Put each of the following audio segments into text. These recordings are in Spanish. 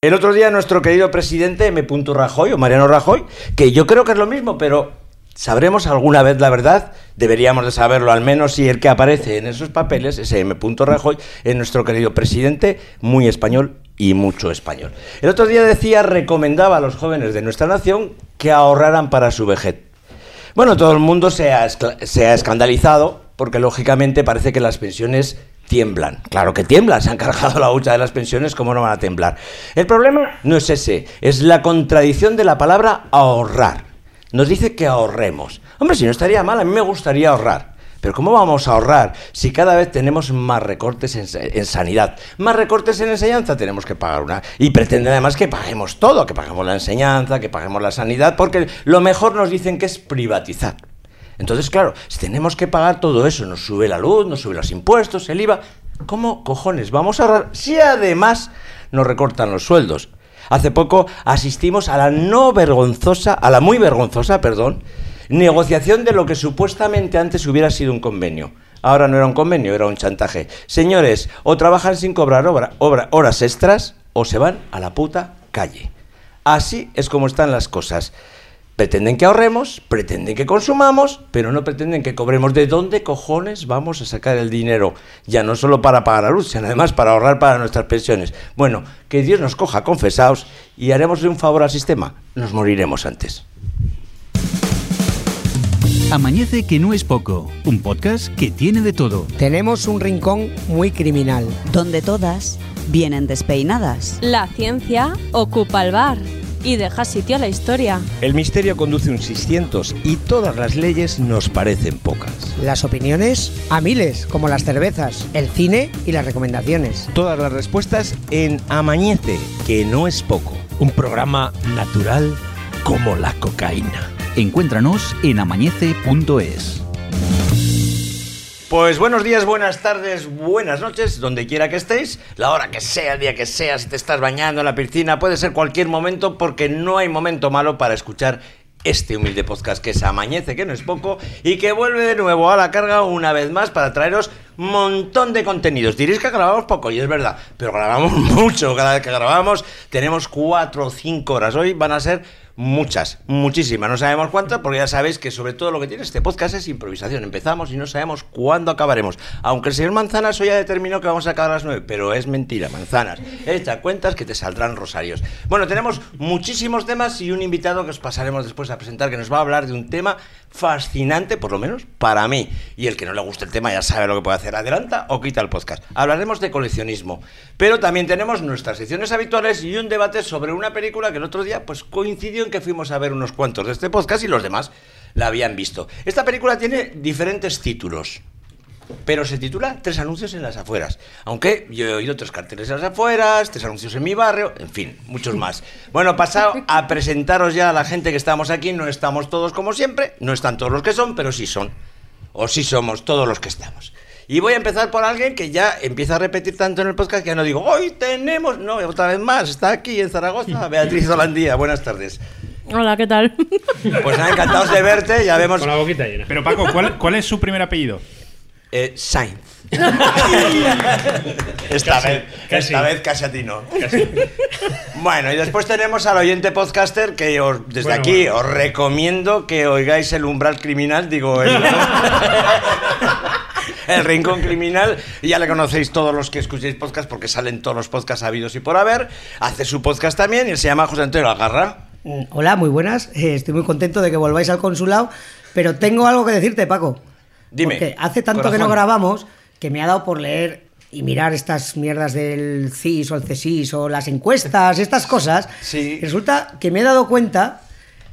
El otro día nuestro querido presidente M. Rajoy o Mariano Rajoy, que yo creo que es lo mismo, pero ¿sabremos alguna vez la verdad? Deberíamos de saberlo al menos si el que aparece en esos papeles, ese M. Rajoy, es nuestro querido presidente, muy español y mucho español. El otro día decía, recomendaba a los jóvenes de nuestra nación que ahorraran para su vejez. Bueno, todo el mundo se ha, se ha escandalizado porque lógicamente parece que las pensiones tiemblan. Claro que tiemblan, se han cargado la hucha de las pensiones, ¿cómo no van a temblar? El problema no es ese, es la contradicción de la palabra ahorrar. Nos dice que ahorremos. Hombre, si no estaría mal, a mí me gustaría ahorrar. Pero ¿cómo vamos a ahorrar si cada vez tenemos más recortes en, sanidad? Más recortes en enseñanza tenemos que pagar una. Y pretende además que paguemos todo, que paguemos la enseñanza, que paguemos la sanidad, porque lo mejor nos dicen que es privatizar. Entonces, claro, si tenemos que pagar todo eso, nos sube la luz, nos sube los impuestos, el IVA, ¿cómo cojones vamos a ahorrar si además nos recortan los sueldos? Hace poco asistimos a la no vergonzosa, a la muy vergonzosa, perdón, negociación de lo que supuestamente antes hubiera sido un convenio. Ahora no era un convenio, era un chantaje. Señores, o trabajan sin cobrar horas extras o se van a la puta calle. Así es como están las cosas. Pretenden que ahorremos, pretenden que consumamos, pero no pretenden que cobremos. ¿De dónde cojones vamos a sacar el dinero? Ya no solo para pagar la luz, sino además para ahorrar para nuestras pensiones. Bueno, que Dios nos coja confesados y haremos un favor al sistema. Nos moriremos antes. Amanece que no es poco, un podcast que tiene de todo. Tenemos un rincón muy criminal. Donde todas vienen despeinadas. La ciencia ocupa el bar y deja sitio a la historia. El misterio conduce un 600 y todas las leyes nos parecen pocas. Las opiniones a miles, como las cervezas, el cine y las recomendaciones. Todas las respuestas en Amañece, que no es poco. Un programa natural como la cocaína. Encuéntranos en amañece.es. Pues buenos días, buenas tardes, buenas noches, donde quiera que estéis, la hora que sea, el día que sea, si te estás bañando en la piscina, puede ser cualquier momento porque no hay momento malo para escuchar este humilde podcast que se Amañece, que no es poco, y que vuelve de nuevo a la carga una vez más para traeros montón de contenidos. Diréis que grabamos poco, y es verdad, pero grabamos mucho. Cada vez que grabamos tenemos cuatro o cinco horas. Hoy van a ser Muchas, muchísimas. No sabemos cuántas, porque ya sabéis que sobre todo lo que tiene este podcast es improvisación. Empezamos y no sabemos cuándo acabaremos. Aunque el señor Manzanas hoy ya determinó que vamos a acabar a las nueve, pero es mentira, Manzanas. Echa cuentas que te saldrán rosarios. Bueno, tenemos muchísimos temas y un invitado que os pasaremos después a presentar que nos va a hablar de un tema fascinante, por lo menos para mí. Y el que no le guste el tema ya sabe lo que puede hacer. Adelanta o quita el podcast. Hablaremos de coleccionismo. Pero también tenemos nuestras secciones habituales y un debate sobre una película que el otro día pues coincidió que fuimos a ver unos cuantos de este podcast y los demás la habían visto. Esta película tiene diferentes títulos. Pero se titula Tres anuncios en las afueras. Aunque yo he oído tres carteles en las afueras, tres anuncios en mi barrio, en fin, muchos más. Bueno, pasado a presentaros ya a la gente que estamos aquí. No estamos todos como siempre, no están todos los que son, pero sí son. O sí somos todos los que estamos. Y voy a empezar por alguien que ya empieza a repetir tanto en el podcast que ya no digo, hoy tenemos, no, otra vez más, está aquí en Zaragoza, Beatriz Holandía, buenas tardes. Hola, ¿qué tal? Pues nada, encantados de verte, ya vemos... Con la boquita llena. Pero Paco, ¿cuál, es su primer apellido? Eh, Sainz. esta, vez, esta vez casi a ti no. Bueno, y después tenemos al oyente podcaster que os, desde aquí os recomiendo que oigáis el umbral criminal, digo, el, el rincón criminal. Ya le conocéis todos los que escuchéis podcast porque salen todos los podcasts habidos y por haber. Hace su podcast también y se llama José Antonio Agarra. Mm, hola, muy buenas. Eh, estoy muy contento de que volváis al consulado, pero tengo algo que decirte, Paco. Dime. Porque hace tanto que no grabamos que me ha dado por leer y mirar estas mierdas del CIS o el CSIS o las encuestas, estas cosas. Sí. Resulta que me he dado cuenta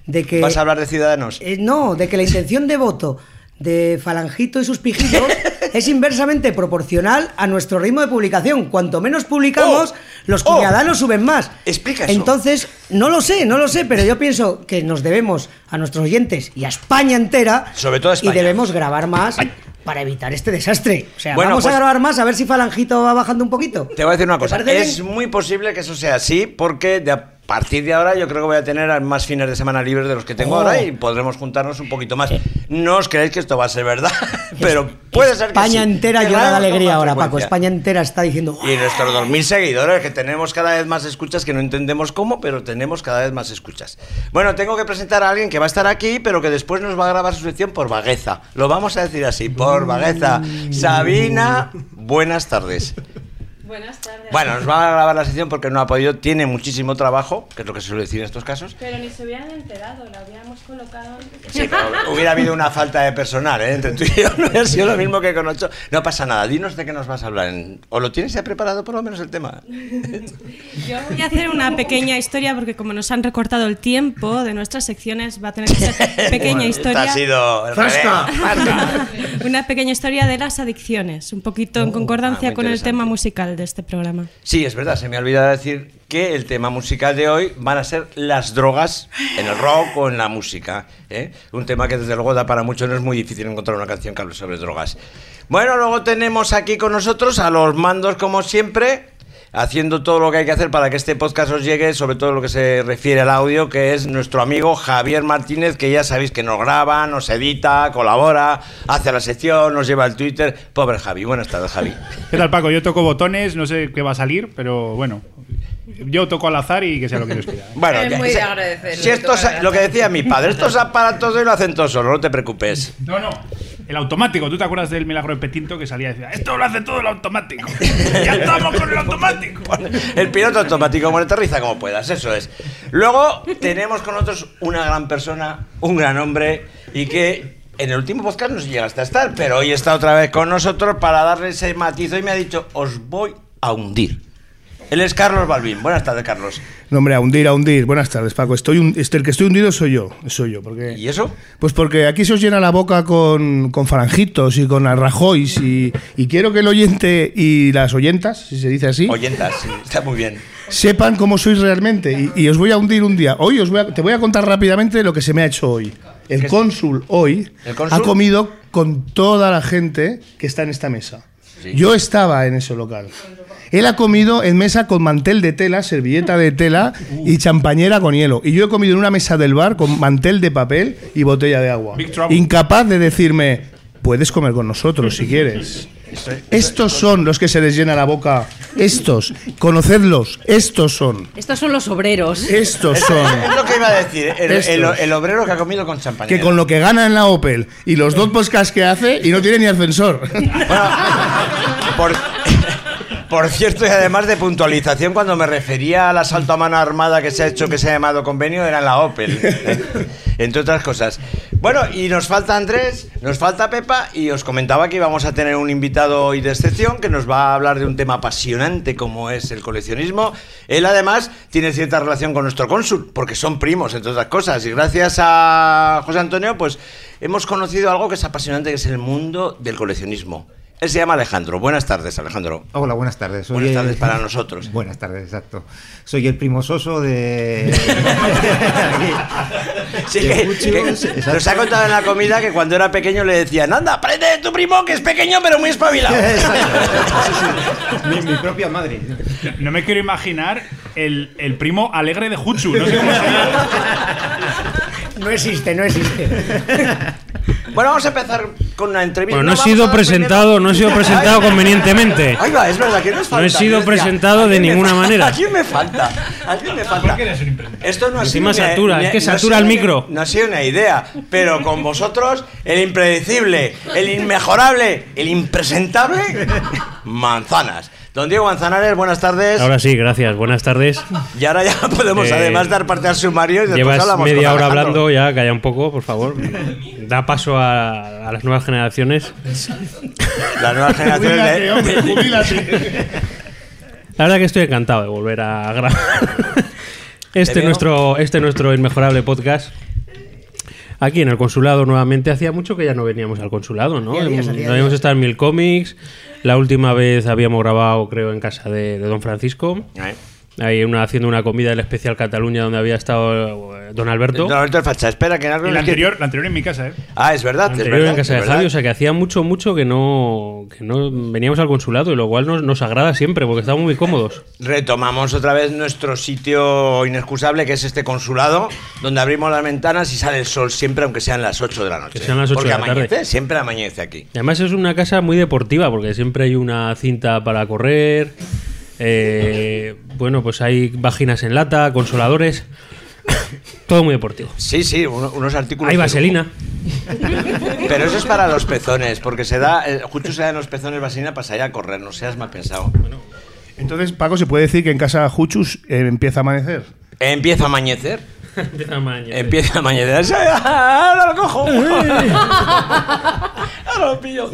de que. ¿Vas a hablar de ciudadanos? Eh, no, de que la intención de voto de Falangito y sus pijitos es inversamente proporcional a nuestro ritmo de publicación. Cuanto menos publicamos, oh, los oh. ciudadanos suben más. Explica eso. Entonces, no lo sé, no lo sé, pero yo pienso que nos debemos a nuestros oyentes y a España entera. Sobre todo a España. Y debemos grabar más. Para evitar este desastre. O sea, vamos a pues grabar más a ver si Falangito va bajando un poquito. Te voy a decir una cosa. Es muy posible que eso sea así, porque partir de ahora yo creo que voy a tener más fines de semana libres de los que tengo Oh. ahora y podremos juntarnos un poquito más. No os creéis que esto va a ser verdad, pero puede ser que España sí. entera Que llora de alegría ahora, Paco. España entera está diciendo. Y nuestros 2.000 seguidores, que tenemos cada vez más escuchas, que no entendemos cómo, pero tenemos cada vez más escuchas. Bueno, tengo que presentar a alguien que va a estar aquí, pero que después nos va a grabar su sección por vagueza. Lo vamos a decir así, por vagueza. Sabina, buenas tardes. Buenas tardes. Bueno, nos va a grabar la sección porque no ha podido, tiene muchísimo trabajo, que es lo que se suele decir en estos casos. Pero ni se hubieran enterado, la habíamos colocado. Sí, pero hubiera habido una falta de personal, ¿eh? Entre tú y yo no hubiera sido lo mismo que con ocho. No pasa nada, dinos de qué nos vas a hablar. en- ¿O lo tienes ya preparado por lo menos el tema? Yo Voy a hacer una pequeña historia porque como nos han recortado el tiempo de nuestras secciones va a tener que ser pequeña Esta historia. ha sido... Una pequeña historia de las adicciones, un poquito en concordancia ah, con el tema musical de este programa. Sí, es verdad, se me ha olvidado decir que el tema musical de hoy van a ser las drogas en el rock o en la música. ¿eh? Un tema que desde luego da para mucho, no es muy difícil encontrar una canción que hable sobre drogas. Bueno, luego tenemos aquí con nosotros a los mandos como siempre, haciendo todo lo que hay que hacer para que este podcast os llegue, sobre todo lo que se refiere al audio, que es nuestro amigo Javier Martínez, que ya sabéis que nos graba, nos edita, colabora, hace la sección, nos lleva al Twitter. Pobre Javi, buenas tardes Javi. ¿Qué tal, Paco? Yo toco botones, no sé qué va a salir, pero bueno. Yo toco al azar y que sea lo que Dios quiera. Bueno, Es ya- muy de si- agradecer, Si esto lo que decía mi padre, estos aparatos hoy lo hacen todos solo, no te preocupes. No, no. El automático. ¿Tú te acuerdas del milagro de Petinto que salía y decía, esto lo hace todo el automático? ¡Ya estamos con el automático! El piloto automático como aterriza como puedas, eso es. Luego tenemos con nosotros una gran persona, un gran hombre y que en el último podcast no llegaste a estar, pero hoy está otra vez con nosotros para darle ese matiz y me ha dicho, os voy a hundir. Él es Carlos Balbín. Buenas tardes, Carlos. No, hombre, a hundir, a hundir. Buenas tardes, Paco. Estoy un- este, el que estoy hundido soy yo. Soy yo. Porque, ¿Y eso? Pues porque aquí se os llena la boca con, con farangitos y con arrajois y, y quiero que el oyente y las oyentas, si se dice así, Oyentas, sí, está muy bien. sepan cómo sois realmente. Y, y os voy a hundir un día. Hoy os voy a- te voy a contar rápidamente lo que se me ha hecho hoy. El ¿Qué- cónsul hoy ¿El cónsul? ha comido con toda la gente que está en esta mesa. Sí. Yo estaba en ese local. Él ha comido en mesa con mantel de tela, servilleta de tela y champañera con hielo. Y yo he comido en una mesa del bar con mantel de papel y botella de agua. Incapaz de decirme, puedes comer con nosotros si quieres. Estos son los que se les llena la boca. Estos, conocedlos, estos son. Estos son los obreros. Estos son. Es lo que iba a decir, el, Estos. el- el obrero que ha comido con champaña. Que con lo que gana en la Opel y los dos podcasts que hace y no tiene ni ascensor. Por, por cierto, y además de puntualización, cuando me refería al asalto a mano armada que se ha hecho, que se ha llamado convenio, era la Opel. Entre otras cosas. Bueno, y nos falta Andrés, nos falta Pepa, y os comentaba que íbamos a tener un invitado hoy de excepción que nos va a hablar de un tema apasionante como es el coleccionismo. Él además tiene cierta relación con nuestro cónsul, porque son primos, entre otras cosas. Y gracias a José Antonio, pues hemos conocido algo que es apasionante, que es el mundo del coleccionismo. Él se llama Alejandro. Buenas tardes, Alejandro. Hola, buenas tardes. Soy Buenas el- tardes para nosotros. Buenas tardes, exacto. Soy el primo soso de. Sí, de que, nos ha contado en la comida que cuando era pequeño le decían, anda, aprende de tu primo que es pequeño pero muy espabilado. mi, mi propia madre. No me quiero imaginar el, el primo alegre de Jutsu. No sé cómo sería. No existe, no existe. Bueno, vamos a empezar con una entrevista. Bueno, no he sido presentado, no he sido presentado convenientemente. Ahí va, es verdad que nos No he sido decía, presentado ¿a de ninguna falta? manera. ¿A quién me falta? ¿A quién me falta? ¿Por qué eres un impresentable? Esto no ha Encima sido una- satura, es que no satura el una- micro. No ha sido una idea, pero con vosotros, el impredecible, el inmejorable, el impresentable, manzanas. Don Diego Manzanares, buenas tardes. Ahora sí, gracias. Buenas tardes. Y ahora ya podemos Eh, además dar parte al sumario y después Llevas hablamos media hora hablando, ya calla un poco, por favor. Da paso a, a las nuevas generaciones. Las nuevas generaciones hombre, jubílate. La verdad que estoy encantado de volver a grabar este nuestro, este nuestro inmejorable podcast. Aquí en el consulado nuevamente. Hacía mucho que ya no veníamos al consulado, ¿no? No habíamos estado en Mil Comics. La última vez habíamos grabado, creo, en casa de, Don Francisco. Ahí una, haciendo una comida del especial Cataluña donde había estado eh, Don Alberto. Don Alberto Facha, espera que Y la es que- anterior, la anterior en mi casa, ¿eh? Ah, es verdad, es anterior verdad. en casa es de. Javi, o sea que hacía mucho, mucho que no, que no veníamos al consulado y lo cual nos, nos agrada siempre porque estamos muy cómodos. Retomamos otra vez nuestro sitio inexcusable, que es este consulado, donde abrimos las ventanas y sale el sol siempre, aunque sean las 8 de la noche. Que sean las ocho Porque de la tarde. amanece, siempre amanece aquí. Y además es una casa muy deportiva porque siempre hay una cinta para correr. Eh, bueno, pues hay vaginas en lata, consoladores. Todo muy deportivo. Sí, sí, uno- unos artículos. Hay vaselina. Pero eso es para los pezones, porque se da, eh, justo se da en los pezones vaselina para salir a correr, no seas mal pensado. Entonces, Paco, ¿se puede decir que en casa Juchus eh, empieza a amanecer? Empieza a amanhecer. Empieza a. Empieza a. ¡Ahora lo cojo! ¡Ahora lo pillo!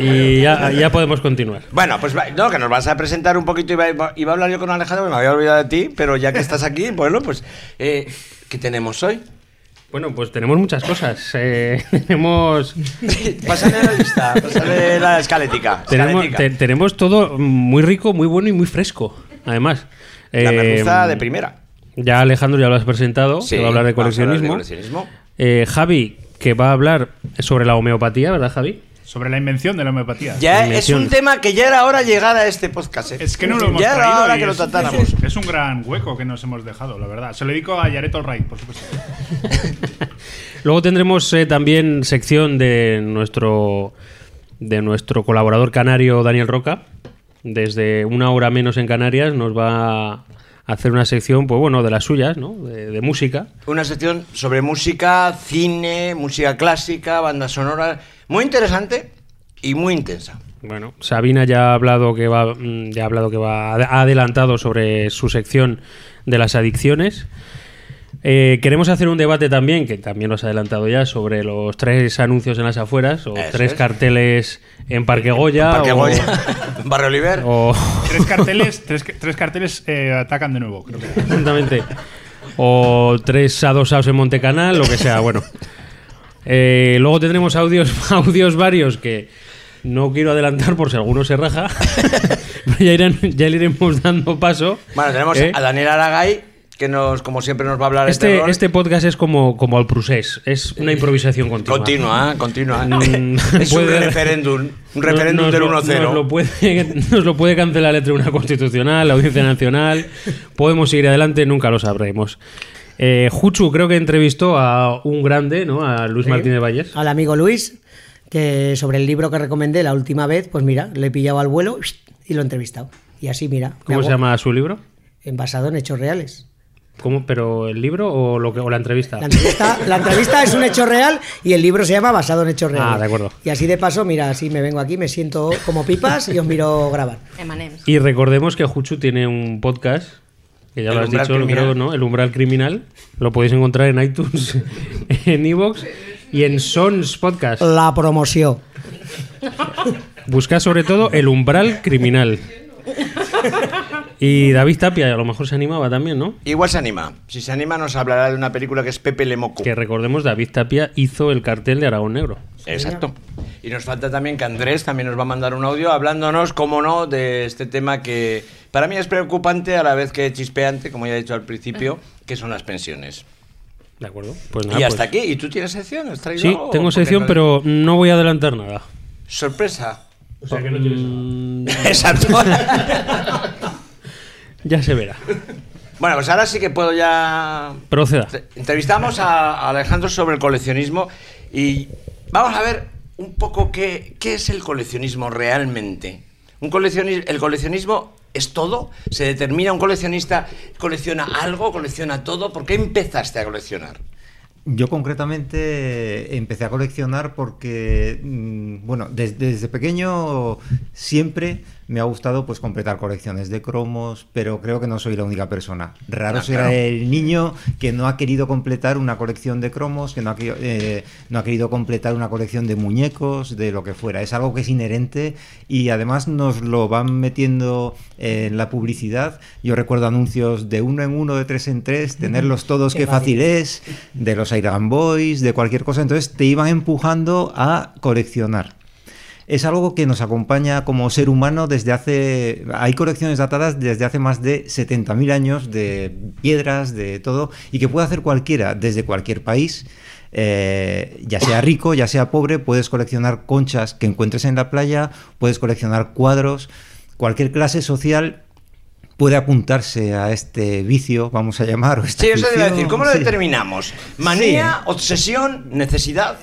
Y ya, ya podemos continuar. Bueno, pues no, que nos vas a presentar un poquito. Iba, iba- a hablar yo con Alejandro, me había olvidado de ti, pero ya que estás aquí, bueno, pues. Eh, ¿Qué tenemos hoy? Bueno, pues tenemos muchas cosas. Eh, tenemos Pásale la lista, pásale la escalética. tenemos, te- tenemos todo muy rico, muy bueno y muy fresco. Además. La Eh, merluza de primera. Ya Alejandro ya lo has presentado, Sí, que va a hablar de hablar coleccionismo. Eh, Javi, que va a hablar sobre la homeopatía, ¿verdad, Javi? Sobre la invención de la homeopatía. Ya es un tema que ya era hora llegar a este podcast. ¿eh? Es que no lo hemos Ya era traído hora que lo es- tratáramos. Es un gran hueco que nos hemos dejado, la verdad. Se lo dedico a Yaret Alright, por supuesto. Luego tendremos eh, también sección de nuestro de nuestro colaborador canario Daniel Roca. Desde una hora menos en Canarias nos va a hacer una sección, pues bueno, de las suyas, ¿no? De, de música. Una sección sobre música, cine, música clásica, banda sonora. Muy interesante y muy intensa. Bueno, Sabina ya ha hablado que va, mm, ya ha hablado que va, ha adelantado sobre su sección de las adicciones. Eh, queremos hacer un debate también, que también nos ha adelantado ya, sobre los tres anuncios en las afueras, o Eso tres es. carteles en Parque Goya, Parque o, Goya, Barrio Oliver. o- Tres carteles, tres, tres carteles eh, atacan de nuevo, creo que. exactamente, o tres adosados en Montecanal, lo que sea, bueno. Eh, luego tendremos audios, audios varios que no quiero adelantar por si alguno se raja, pero ya, irán- ya le iremos dando paso. Bueno, tenemos ¿eh? a Daniel Aragay, que nos, como siempre nos va a hablar Este, este podcast es como, como el Prusés, es una improvisación continua. Continua, ¿eh? continua. Mm, es un puede- referéndum, un referéndum del lo- 1-0. Nos lo, puede, nos lo puede cancelar el Tribunal Constitucional, la Audiencia Nacional. Podemos seguir adelante, nunca lo sabremos. Eh, Juchu creo que entrevistó a un grande, ¿no? A Luis Martínez Valles. Al amigo Luis, que sobre el libro que recomendé la última vez, pues mira, le he pillado al vuelo y lo he entrevistado. Y así, mira. ¿Cómo se llama su libro? en- Basado en hechos reales. ¿Cómo, ¿Pero el libro o, lo que, o la entrevista? La entrevista, la entrevista es un hecho real y el libro se llama Basado en hechos reales. Ah, de acuerdo. Y así de paso, mira, así me vengo aquí, me siento como pipas y os miro grabar. Y recordemos que Juchu tiene un podcast, que ya El lo has dicho, Criminal. creo, ¿no? El Umbral Criminal. Lo podéis encontrar en iTunes, en Evox y en Sons Podcast. La promoción. Buscad sobre todo el Umbral Criminal. Y David Tapia, a lo mejor se animaba también, ¿no? Igual se anima. Si se anima, nos hablará de una película que es Pepe Lemoco. Que recordemos, David Tapia hizo el cartel de Aragón Negro. Exacto. Y nos falta también que Andrés también nos va a mandar un audio hablándonos, como no, de este tema que para mí es preocupante a la vez que chispeante, como ya he dicho al principio, que son las pensiones. ¿De acuerdo? Pues y nada, hasta pues- aquí. ¿Y tú tienes sección? ¿Has traído Sí, algo? tengo sección, no- pero no voy a adelantar nada. Sorpresa. Mm, Exacto. ya se verá. bueno, pues ahora sí que puedo ya Proceda. Entrevistamos a Alejandro sobre el coleccionismo y vamos a ver un poco qué, qué es el coleccionismo realmente. Un coleccionis- el coleccionismo es todo. Se determina un coleccionista colecciona algo, colecciona todo. ¿Por qué empezaste a coleccionar? Yo concretamente empecé a coleccionar porque, mm, bueno, des- desde pequeño siempre me ha gustado pues completar colecciones de cromos, pero creo que no soy la única persona. Raro Ah, será claro. el niño que no ha querido completar una colección de cromos, que no ha, querido- eh, no ha querido completar una colección de muñecos, de lo que fuera. Es algo que es inherente y además nos lo van metiendo en la publicidad. Yo recuerdo anuncios de uno en uno, de tres en tres, tenerlos todos, Qué qué fácil es, de los Iron Boys, de cualquier cosa. Entonces te iban empujando a coleccionar. Es algo que nos acompaña como ser humano desde hace... Hay colecciones datadas desde hace más de 70.000 años de piedras, de todo, y que puede hacer cualquiera, desde cualquier país. Eh, ya sea rico, ya sea pobre, puedes coleccionar conchas que encuentres en la playa, puedes coleccionar cuadros, cualquier clase social puede apuntarse a este vicio, vamos a llamar. O esta Sí, eso afición. decir. ¿Cómo lo Sí. determinamos? ¿Manía, obsesión, necesidad?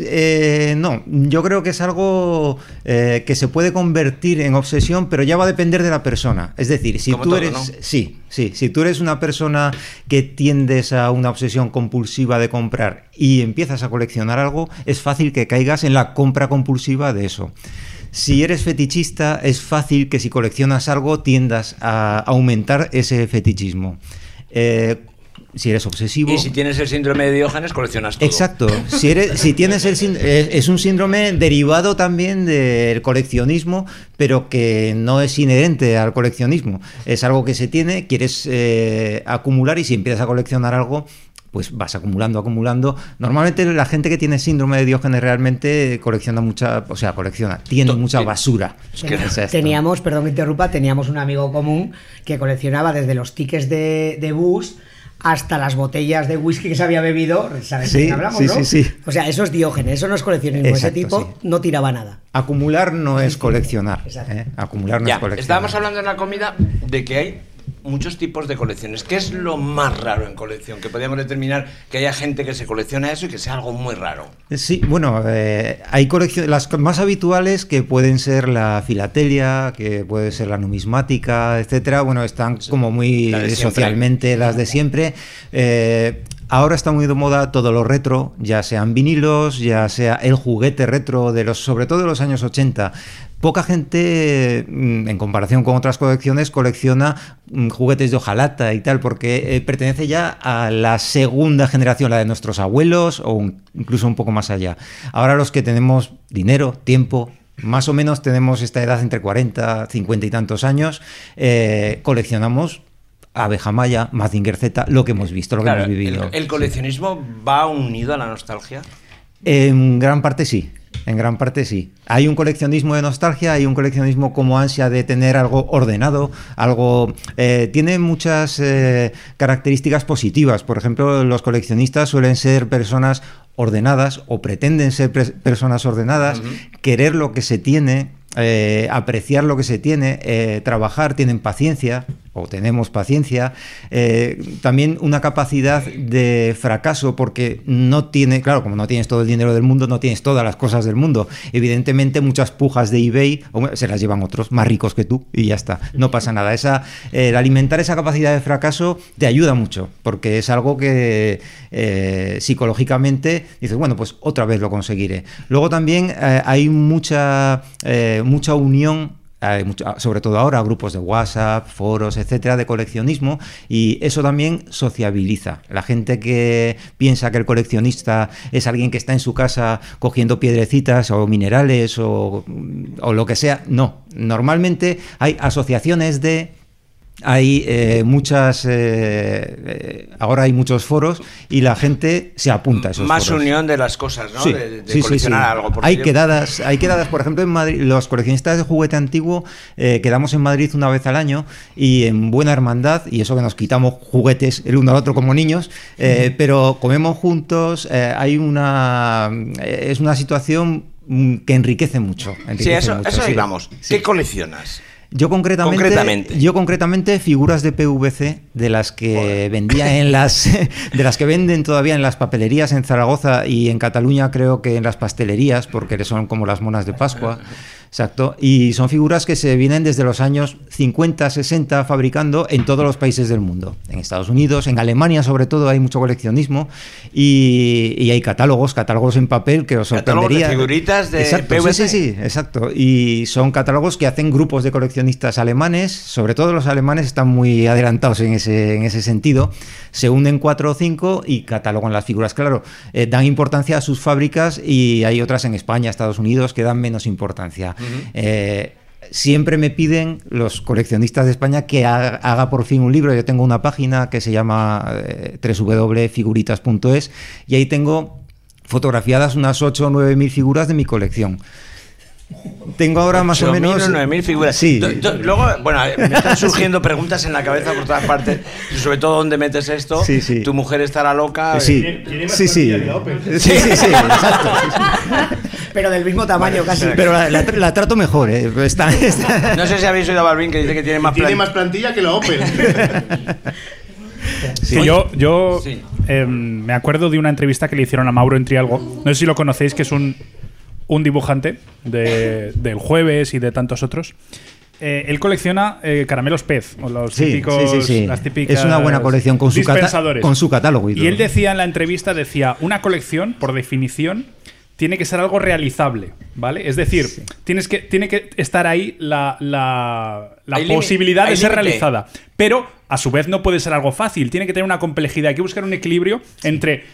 Eh, no, yo creo que es algo eh, que se puede convertir en obsesión, pero ya va a depender de la persona. Es decir, si Como tú todo, eres, ¿no? sí, sí, si tú eres una persona que tiendes a una obsesión compulsiva de comprar y empiezas a coleccionar algo, es fácil que caigas en la compra compulsiva de eso. Si eres fetichista, es fácil que si coleccionas algo tiendas a aumentar ese fetichismo. Eh, si eres obsesivo. Y si tienes el síndrome de Diógenes, coleccionas todo. Exacto. Si, eres, si tienes el sínd- eh, es un síndrome derivado también del coleccionismo, pero que no es inherente al coleccionismo. Es algo que se tiene, quieres eh, acumular y si empiezas a coleccionar algo, pues vas acumulando, acumulando. Normalmente la gente que tiene síndrome de Diógenes realmente colecciona mucha, o sea, colecciona, tiene mucha basura. Ten- O sea, esto- Teníamos, perdón que interrumpa, teníamos un amigo común que coleccionaba desde los tickets de, de bus hasta las botellas de whisky que se había bebido. ¿Sabes de Sí, hablamos, sí, no? sí, sí. O sea, eso es diógenes, eso no es coleccionismo. Ese tipo sí. no tiraba nada. Acumular no es coleccionar. Exacto. ¿eh? Acumular no Ya, es coleccionar. estábamos hablando en la comida de que hay muchos tipos de colecciones. ¿Qué es lo más raro en colección? Que podríamos determinar que haya gente que se colecciona eso y que sea algo muy raro. Sí, bueno, eh, hay colecciones, las más habituales que pueden ser la filatelia, que puede ser la numismática, etcétera. Bueno, están como muy La socialmente las de siempre. Eh, ahora está muy de moda todo lo retro, ya sean vinilos, ya sea el juguete retro de los, sobre todo de los años 80. Poca gente, mm, en comparación con otras colecciones, colecciona mm, juguetes de hojalata y tal, porque eh, pertenece ya a la segunda generación, la de nuestros abuelos o incluso un poco más allá. Ahora los que tenemos dinero, tiempo, más o menos tenemos esta edad entre 40, 50 y tantos años, eh, coleccionamos abeja maya, Mazinger Z, lo que hemos visto, lo que hemos vivido. el, el coleccionismo va unido a la nostalgia. En gran parte sí. En gran parte sí. Hay un coleccionismo de nostalgia, hay un coleccionismo como ansia de tener algo ordenado, algo... eh, tiene muchas eh, características positivas. Por ejemplo, los coleccionistas suelen ser personas ordenadas o pretenden ser personas ordenadas, querer lo que se tiene, eh, apreciar lo que se tiene, trabajar, tienen paciencia tenemos paciencia, eh, también una capacidad de fracaso porque no tiene, claro, como no tienes todo el dinero del mundo, no tienes todas las cosas del mundo. Evidentemente muchas pujas de eBay se las llevan otros más ricos que tú y ya está, no pasa nada. Esa, el alimentar esa capacidad de fracaso te ayuda mucho porque es algo que eh, psicológicamente dices, bueno, pues otra vez lo conseguiré. Luego también eh, hay mucha, mucha unión sobre todo ahora, grupos de WhatsApp, foros, etcétera, de coleccionismo, y eso también sociabiliza. La gente que piensa que el coleccionista es alguien que está en su casa cogiendo piedrecitas o minerales o, o lo que sea, no. Normalmente hay asociaciones de. Hay eh, muchas. eh, eh, ahora hay muchos foros y la gente se apunta a esos Más foros. unión de las cosas, ¿no? Sí, de de sí, sí, coleccionar sí. algo. Hay yo- quedadas, hay quedadas, por ejemplo, en Madrid, los coleccionistas de juguete antiguo eh, quedamos en Madrid una vez al año y en buena hermandad, y eso que nos quitamos juguetes el uno al otro como niños, eh, pero comemos juntos, hay una. es una situación que enriquece mucho. Sí, enriquece eso, mucho, eso ahí sí. vamos. Sí. ¿Qué coleccionas? Yo concretamente, Concretamente. yo concretamente figuras de PVC de las que vendía en las de las que venden todavía en las papelerías en Zaragoza y en Cataluña creo que en las pastelerías porque son como las monas de Pascua. Exacto, y son figuras que se vienen desde los años 50, 60 fabricando en todos los países del mundo. En Estados Unidos, en Alemania sobre todo hay mucho coleccionismo y, y hay catálogos, catálogos en papel que os Catálogos de sorprendería. figuritas de Exacto, sí, PVC. sí, sí, exacto. Y son catálogos que hacen grupos de coleccionistas alemanes, sobre todo los alemanes están muy adelantados en ese, en ese sentido. Se unen cuatro o cinco y catalogan las figuras. Claro, eh, dan importancia a sus fábricas y hay otras en España, Estados Unidos, que dan menos importancia. Eh, Siempre me piden los coleccionistas de España que haga, haga por fin un libro. Yo tengo una página que se llama eh, www.figuritas.es y ahí tengo fotografiadas unas 8 o 9 mil figuras de mi colección. Tengo ahora más o 8.000 menos. 9.000 figuras. Sí. Do- do- Luego, bueno, me están surgiendo preguntas en la cabeza por todas partes. Sobre todo, ¿dónde metes esto? Sí, sí. Tu mujer estará loca. Sí, sí, sí. Sí, sí, sí, exacto. Pero del mismo tamaño casi. Pero la, la- la trato mejor, ¿eh? Está- está- No sé si habéis oído a Balvin que dice que tiene más Tiene plan- más plantilla que la Opel. Que yo yo Sí. eh, me acuerdo de una entrevista que le hicieron a Mauro en Trialgo. No sé si lo conocéis, que es un, un dibujante de- del jueves y de tantos otros. Eh, él colecciona eh, caramelos pez, o los Sí, típicos, sí, sí, sí. las típicas Es una buena colección con su, con su catálogo. Y, Y él decía en la entrevista, decía, una colección, por definición, tiene que ser algo realizable, ¿vale? Es decir, tienes que, tiene que estar ahí la, la- posibilidad de ser realizada. Pero, a su vez, no puede ser algo fácil. Tiene que tener una complejidad. Hay que buscar un equilibrio entre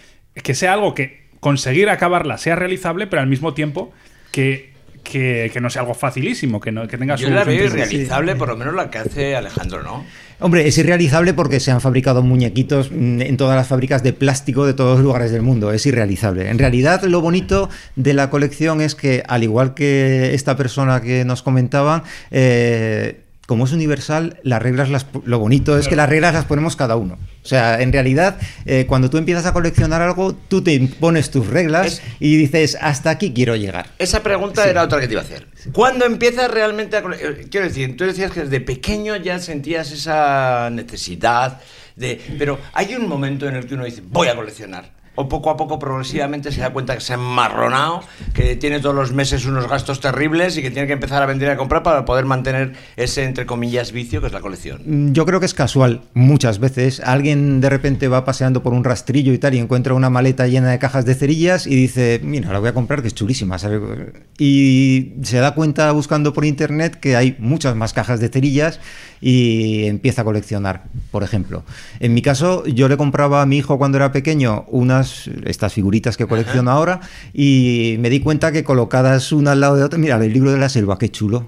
que sea algo que conseguir acabarla sea realizable, pero al mismo tiempo que, que, que no sea algo facilísimo, que, no, que tenga Yo su... la veo irrealizable, por lo menos la que hace Alejandro, ¿no? Hombre, es irrealizable porque se han fabricado muñequitos mm, en todas las fábricas de plástico de todos los lugares del mundo. Es irrealizable. En realidad, lo bonito de la colección es que, al igual que esta persona que nos comentaba, eh, como es universal, las reglas, las, lo bonito es que las reglas las ponemos cada uno. O sea, en realidad, eh, cuando tú empiezas a coleccionar algo, tú te impones tus reglas Es- y dices, hasta aquí quiero llegar. Esa pregunta era otra que te iba a hacer. ¿Cuándo empiezas realmente a cole- eh, Quiero decir, tú decías que desde pequeño ya sentías esa necesidad de... Pero hay un momento en el que uno dice, voy a coleccionar. O poco a poco, progresivamente, se da cuenta que se ha enmarronado, que tiene todos los meses unos gastos terribles y que tiene que empezar a vender y a comprar para poder mantener ese, entre comillas, vicio que es la colección. Mm, Yo creo que es casual, muchas veces. Alguien de repente va paseando por un rastrillo y tal y encuentra una maleta llena de cajas de cerillas y dice, mira, la voy a comprar que es chulísima. ¿sabes? Y se da cuenta buscando por internet que hay muchas más cajas de cerillas y empieza a coleccionar, por ejemplo. En mi caso, yo le compraba a mi hijo cuando era pequeño unas, estas figuritas que colecciono ahora y me di cuenta que colocadas una al lado de otra, mira, el libro de la selva, qué chulo.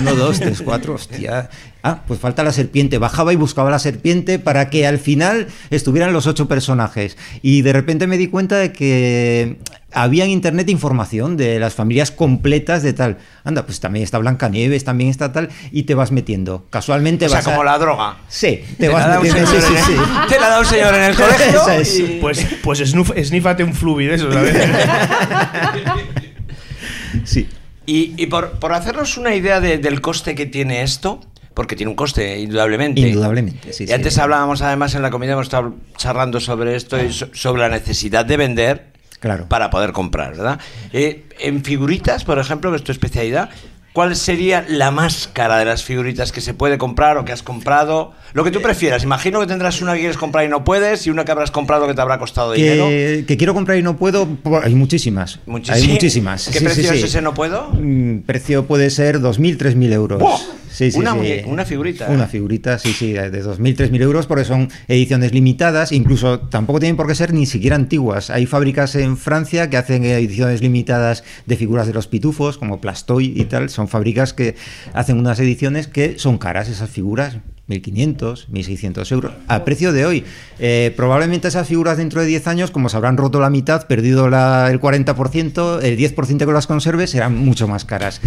Uno, dos, tres, cuatro, hostia. Ah, pues falta la serpiente. Bajaba y buscaba la serpiente para que al final estuvieran los ocho personajes. Y de repente me di cuenta de que había en internet información de las familias completas de tal. Anda, pues también está Blancanieves, también está tal, y te vas metiendo. Casualmente O sea, vas a- como la droga. Sí, te, vas metiendo. Sí, sí, sí. Te la da un señor en el colegio. Esa es. y- Pues, pues snífate un fluvi de eso, ¿sabes? Sí. Y, y por, por hacernos una idea de- del coste que tiene esto, porque tiene un coste, indudablemente. Indudablemente, sí, Y sí. antes hablábamos, además, en la comida, hemos estado charlando sobre esto y so- sobre la necesidad de vender Claro. para poder comprar, ¿verdad? Eh, en figuritas, por ejemplo, que es tu especialidad, ¿cuál sería la más cara de las figuritas que se puede comprar o que has comprado? Lo que tú prefieras. Imagino que tendrás una que quieres comprar y no puedes y una que habrás comprado que te habrá costado dinero. Que, que quiero comprar y no puedo, por- hay muchísimas. Muchis- Hay ¿Sí? muchísimas. ¿Qué Sí, sí, precio es sí. ese no puedo? Mm, precio puede ser 2.000, 3.000 euros. ¡Buah! Sí, sí, Una sí. una figurita, ¿eh? Una figurita, sí, sí, de 2.000, 3.000 euros porque son ediciones limitadas. Incluso tampoco tienen por qué ser ni siquiera antiguas. Hay fábricas en Francia que hacen ediciones limitadas de figuras de los pitufos, como Plastoy y tal. Son fábricas que hacen unas ediciones que son caras esas figuras. 1.500, 1.600 euros. A precio de hoy. Eh, probablemente esas figuras dentro de 10 años, como se habrán roto la mitad, perdido el 40%, el 10% que las conserve, serán mucho más caras.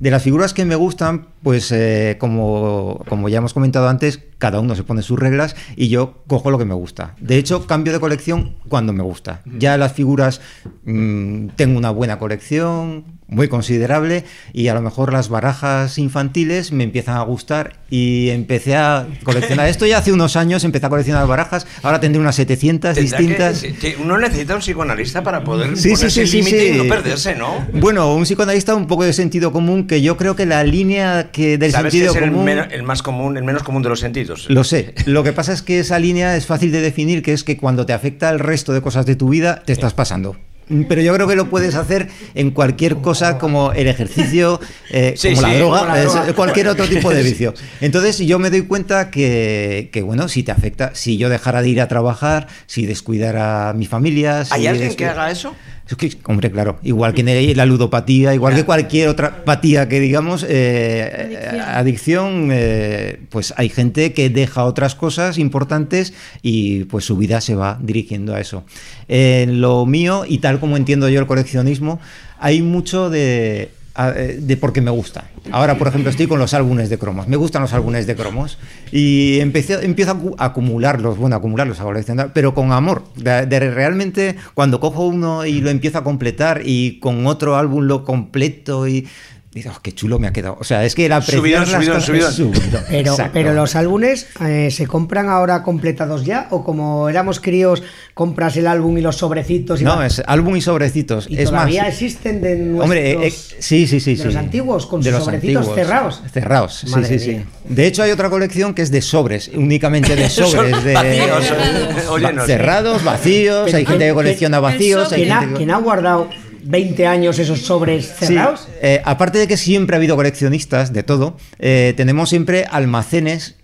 De las figuras que me gustan, pues eh, como, como ya hemos comentado antes, cada uno se pone sus reglas y yo cojo lo que me gusta. De hecho, cambio de colección cuando me gusta. Ya las figuras mm, tengo una buena colección, muy considerable, y a lo mejor las barajas infantiles me empiezan a gustar y empecé a coleccionar. Esto ya hace unos años empecé a coleccionar barajas, ahora tendré unas 700 Tendrá que- distintas. te- uno necesita un psicoanalista para poder Sí, ponerse sí, el sí, límite y no perderse, ¿no? Bueno, un psicoanalista un poco de sentido común, que yo creo que la línea que del Sabes que sentido es el, común... el más común, el menos común de los sentidos. Lo sé. Lo que pasa es que esa línea es fácil de definir, que es que cuando te afecta el resto de cosas de tu vida, te estás pasando. Pero yo creo que lo puedes hacer en cualquier cosa como el ejercicio, eh, Sí, como, la droga, como la es- droga. cualquier otro tipo de vicio. Entonces yo me doy cuenta que, que, bueno, si te afecta, si yo dejara de ir a trabajar, si descuidara a mi familia... si ¿Hay alguien que haga eso? Es que, hombre, claro, igual que la ludopatía, igual que cualquier otra patía que digamos, eh, Adicción. adicción, eh, pues hay gente que deja otras cosas importantes y pues su vida se va dirigiendo a eso. En lo mío, y tal como entiendo yo el coleccionismo, hay mucho de eh, de porque me gusta. Ahora, por ejemplo, estoy con los álbumes de cromos. Me gustan los álbumes de cromos y empecé, empiezo a acu- a acumularlos, bueno, acumularlos, pero con amor. De realmente, cuando cojo uno y lo empiezo a completar y con otro álbum lo completo y... Digo, "Oh, qué chulo me ha quedado. O sea, es que apreciar Subidón, subidón, subidón. subidón, Pero, exacto. pero los álbumes eh, se compran ahora completados ya o como éramos críos compras el álbum y los sobrecitos y No, es álbum y sobrecitos. y es todavía más, existen de nuestros Hombre, eh, eh, sí, sí, sí. de los antiguos con De sus los sobrecitos antiguos. cerrados. Cerrados, sí, Madre sí, sí. mía. De hecho, hay otra colección que es de sobres, únicamente de sobres. de, Vacíos, cerrados, vacíos. Hay gente que ¿quién- colecciona quién- vacíos. hay ¿Quién ha, gente que- quién ha guardado 20 años esos sobres Sí, cerrados? eh, aparte de que siempre ha habido coleccionistas de todo, eh, tenemos siempre almacenes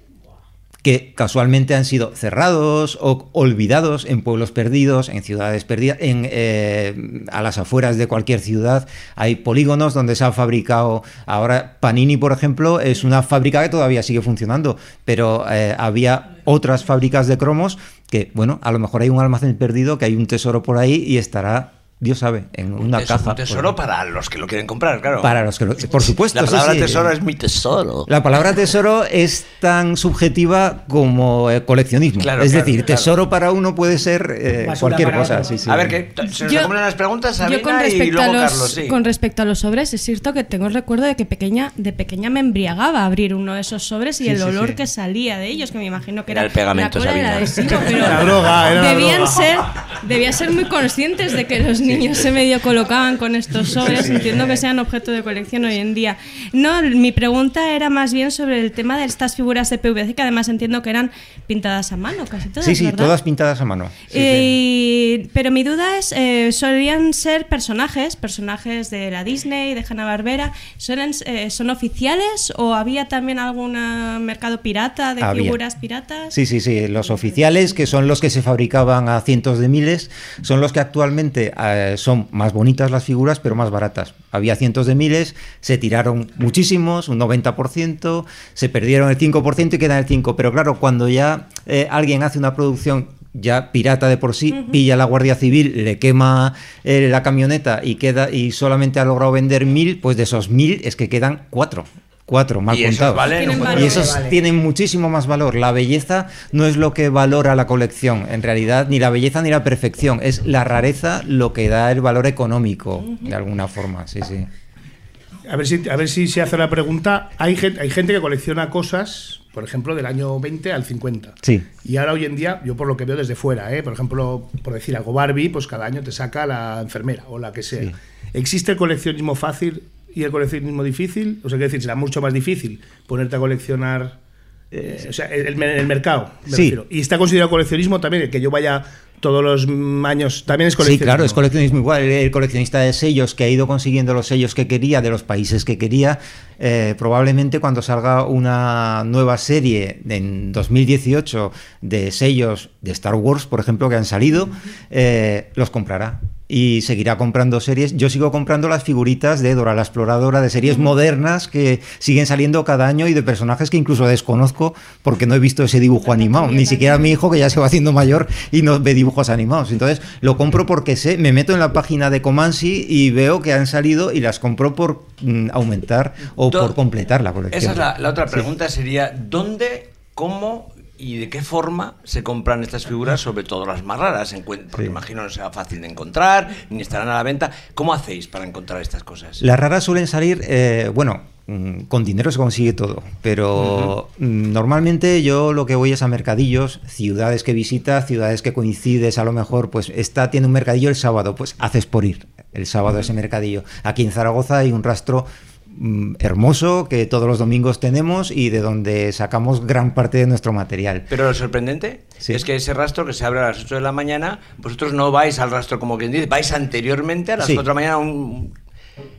que casualmente han sido cerrados o olvidados en pueblos perdidos, en ciudades perdidas, en, eh, a las afueras de cualquier ciudad. Hay polígonos donde se ha fabricado. Ahora, Panini, por ejemplo, es una fábrica que todavía sigue funcionando, pero eh, había otras fábricas de cromos que, bueno, a lo mejor hay un almacén perdido, que hay un tesoro por ahí y estará, Dios sabe, en una Tesoro- caja. Un tesoro por- para los que lo quieren comprar, claro. para los que lo- por supuesto. La palabra sí. tesoro es mi tesoro. La palabra tesoro es tan subjetiva como eh, coleccionismo. Claro, es claro, decir, claro. tesoro para uno puede ser eh, cualquier cosa. sí, sí. A ver, que se nos Yo- acumulan las preguntas, Sabina, Yo con y respecto, luego a los, Carlos, sí. con respecto a los sobres, es cierto que tengo el recuerdo de que pequeña, de pequeña me embriagaba abrir uno de esos sobres y Sí, el sí, olor sí. que salía de ellos, que me imagino que Era era, el pegamento, la cola Sabina. adhesivo, pero La droga, era la debían droga. ser, debían ser muy conscientes de que los niños se medio colocaban con estos sobres. Entiendo que sean objeto de colección hoy en día. No, mi pregunta era más bien sobre el tema de estas figuras de PVC, que además entiendo que eran pintadas a mano, casi todas, sí, sí, ¿verdad? todas pintadas a mano. Sí, sí. Eh, Pero mi duda es, eh, solían ser personajes, personajes de la Disney, de Hanna-Barbera, ¿suelen, eh, ¿son oficiales o había también algún mercado pirata de Había. figuras piratas? Sí, sí, sí. Los oficiales, que son los que se fabricaban a cientos de miles, son los que actualmente eh, son más bonitas las figuras, pero más baratas. Había cientos de miles, se tiraron muchísimos, un 90%, se perdieron el 5% y quedan el 5%. Pero claro, cuando ya eh, alguien hace una producción ya pirata de por sí, pilla a la Guardia Civil, le quema eh, la camioneta y queda y solamente ha logrado vender mil, pues de esos mil es que quedan cuatro. Cuatro, mal Y esos contados. valen Tienen. Y esos Vale. tienen muchísimo más valor. La belleza no es lo que valora la colección. En realidad, ni la belleza ni la perfección. Es la rareza lo que da el valor económico, de alguna forma. Sí, sí. A ver si, a ver si se hace la pregunta. Hay gente, hay gente que colecciona cosas, por ejemplo, del año 20 al 50. Sí. Y ahora hoy en día, yo por lo que veo desde fuera, ¿eh? por ejemplo, por decir algo, Barbie, pues cada año te saca la enfermera o la que sea. Sí. ¿Existe el coleccionismo fácil y el coleccionismo difícil? O sea, quiero decir, será mucho más difícil ponerte a coleccionar. eh, o sea, el, mercado, me Sí. refiero. Y está considerado coleccionismo también, el que yo vaya todos los años, también es Sí, coleccionismo. claro, es coleccionismo igual. El coleccionista de sellos que ha ido consiguiendo los sellos que quería, de los países que quería, eh, probablemente cuando salga una nueva serie en 2018 de sellos de Star Wars, por ejemplo, que han salido, eh, los comprará. Y seguirá comprando series. Yo sigo comprando las figuritas de Dora la Exploradora, de series modernas que siguen saliendo cada año y de personajes que incluso desconozco porque no he visto ese dibujo animado. Ni siquiera mi hijo, que ya se va haciendo mayor y no ve dibujos animados. Entonces lo compro porque sé, me meto en la página de Comansi y veo que han salido y las compro por mm, aumentar o Do- por completar la colección. Esa es la, la otra Sí. pregunta, sería ¿dónde, cómo y de qué forma se compran estas figuras, sobre todo las más raras? Porque Sí. imagino no será fácil de encontrar, ni estarán a la venta. ¿Cómo hacéis para encontrar estas cosas? Las raras suelen salir, eh, bueno, mm, con dinero se consigue todo, pero mm, normalmente yo lo que voy es a mercadillos, ciudades que visitas, ciudades que coincides, a lo mejor, pues está, tiene un mercadillo el sábado, pues haces por ir el sábado a ese mercadillo. Aquí en Zaragoza hay un rastro hermoso que todos los domingos tenemos y de donde sacamos gran parte de nuestro material. Pero lo sorprendente Sí. es que ese rastro que se abre a las 8 de la mañana, vosotros no vais al rastro como quien dice, vais anteriormente a las Sí. 4 de la mañana a un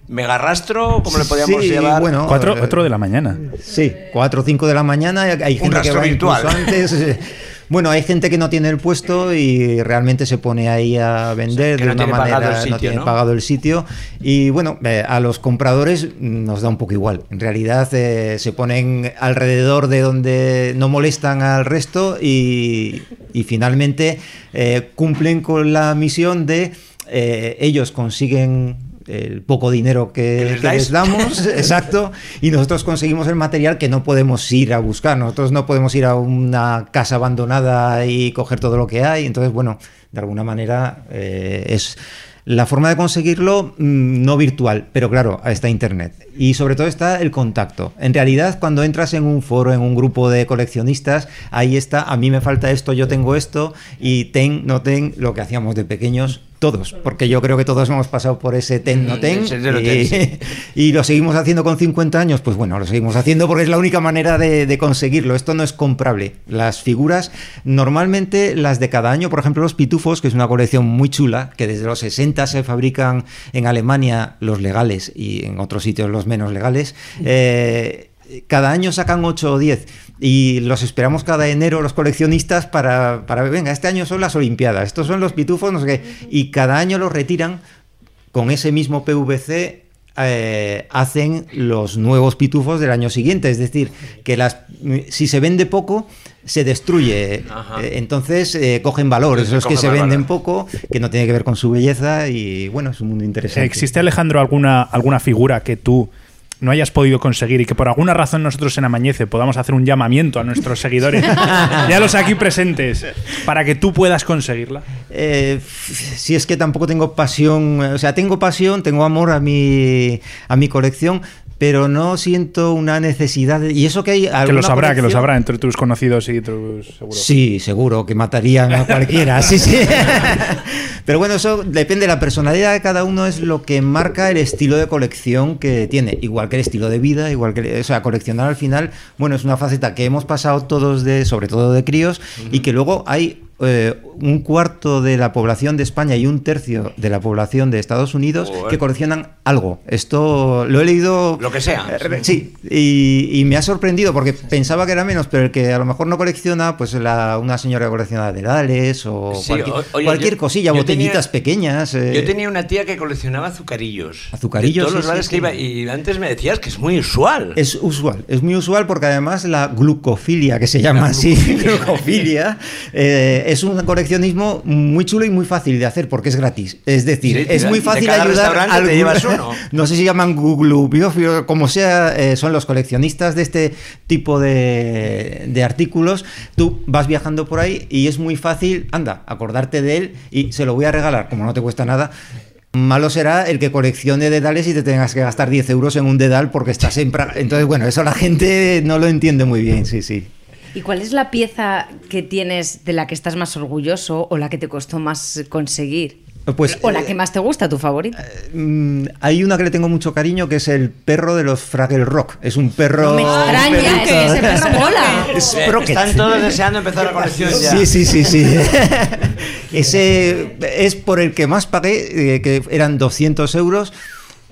mega rastro, como le podíamos Sí, llevar? bueno, Cuatro, eh, cuatro de la mañana. Sí, 4 o 5 de la mañana. Hay gente que rastro va virtual. antes. Bueno, hay gente que no tiene el puesto y realmente se pone ahí a vender de no una manera, sitio, no tiene ¿no? pagado el sitio. Y bueno, eh, a los compradores nos da un poco igual. En realidad eh, se ponen alrededor de donde no molestan al resto y, y finalmente eh, cumplen con la misión de ellos consiguen el poco dinero que, les que dais. les damos, exacto, y nosotros conseguimos el material que no podemos ir a buscar. Nosotros no podemos ir a una casa abandonada y coger todo lo que hay. Entonces, bueno, de alguna manera eh, es la forma de conseguirlo mm, no virtual, pero claro, está internet. Y sobre todo está el contacto. En realidad, cuando entras en un foro, en un grupo de coleccionistas, ahí está, a mí me falta esto, yo tengo esto, y ten, no ten, lo que hacíamos de pequeños. Todos, porque yo creo que todos hemos pasado por ese ten, no Mm, ten, y, ten, sí. y lo seguimos haciendo con 50 años, pues bueno, lo seguimos haciendo porque es la única manera de, de conseguirlo. Esto no es comprable. Las figuras, normalmente las de cada año, por ejemplo, los pitufos, que es una colección muy chula, que desde los 60 se fabrican en Alemania los legales y en otros sitios los menos legales. eh, cada año sacan 8 o 10 y los esperamos cada enero los coleccionistas para, para, venga, este año son las Olimpiadas, estos son los pitufos, no sé qué, y cada año los retiran con ese mismo PVC eh, hacen los nuevos pitufos del año siguiente. Es decir, que las si se vende poco, se destruye. Eh, entonces eh, cogen valor. Entonces, Esos que se venden valor. poco, que no tiene que ver con su belleza y bueno, es un mundo interesante. ¿Existe, Alejandro, alguna, alguna figura que tú no hayas podido conseguir y que por alguna razón nosotros en Amañece podamos hacer un llamamiento a nuestros seguidores, ya los aquí presentes, para que tú puedas conseguirla? Eh, si es que tampoco tengo pasión, o sea, tengo pasión, tengo amor a mi, a mi colección, pero no siento una necesidad. de- y eso que hay. Que lo sabrá, que lo sabrá entre tus conocidos y tus seguro. Sí, seguro, que matarían a cualquiera. sí, sí. Pero bueno, eso depende de la personalidad de cada uno, es lo que marca el estilo de colección que tiene. Igual que el estilo de vida, igual que. O sea, coleccionar al final, bueno, es una faceta que hemos pasado todos, de, sobre todo de críos, y que luego hay. Eh, un cuarto de la población de España y un tercio de la población de Estados Unidos Joder. que coleccionan algo. Esto lo he leído. Lo que sea. Eh, Sí, y, y me ha sorprendido porque pensaba que era menos, pero el que a lo mejor no colecciona, pues la, una señora colecciona dedales o Sí, cualquier, o- oye, cualquier yo- cosilla, yo botellitas tenía- pequeñas. eh, Yo tenía una tía que coleccionaba azucarillos. Azucarillos, De todos sí, los bares sí. que iba. Y antes me decías que es muy usual. Es usual, es muy usual porque además la glucofilia, que se llama La así, glucofilia. es un coleccionismo muy chulo y muy fácil de hacer porque es gratis. Es decir, Sí, es muy fácil ayudar te llevas uno. No sé si llaman glubiófilo, como sea, eh, son los coleccionistas de este tipo de, de artículos. Tú vas viajando por ahí y es muy fácil, anda, acordarte de él y se lo voy a regalar, como no te cuesta nada. Malo será el que coleccione dedales y te tengas que gastar 10 euros en un dedal porque estás en. Entonces, bueno, eso la gente no lo entiende muy bien, sí, sí. ¿Y cuál es la pieza que tienes de la que estás más orgulloso o la que te costó más conseguir? Pues o la que más te gusta, tu favorita. Mm, hay una que le tengo mucho cariño que es el perro de los Fraggle Rock. Es un perro. No me extraña, un perrito- ese- perro mola. Es Eh. Están todos deseando empezar la colección ya. Sí, sí, sí, sí. Ese es por el que más pagué, eh, que eran 200 euros.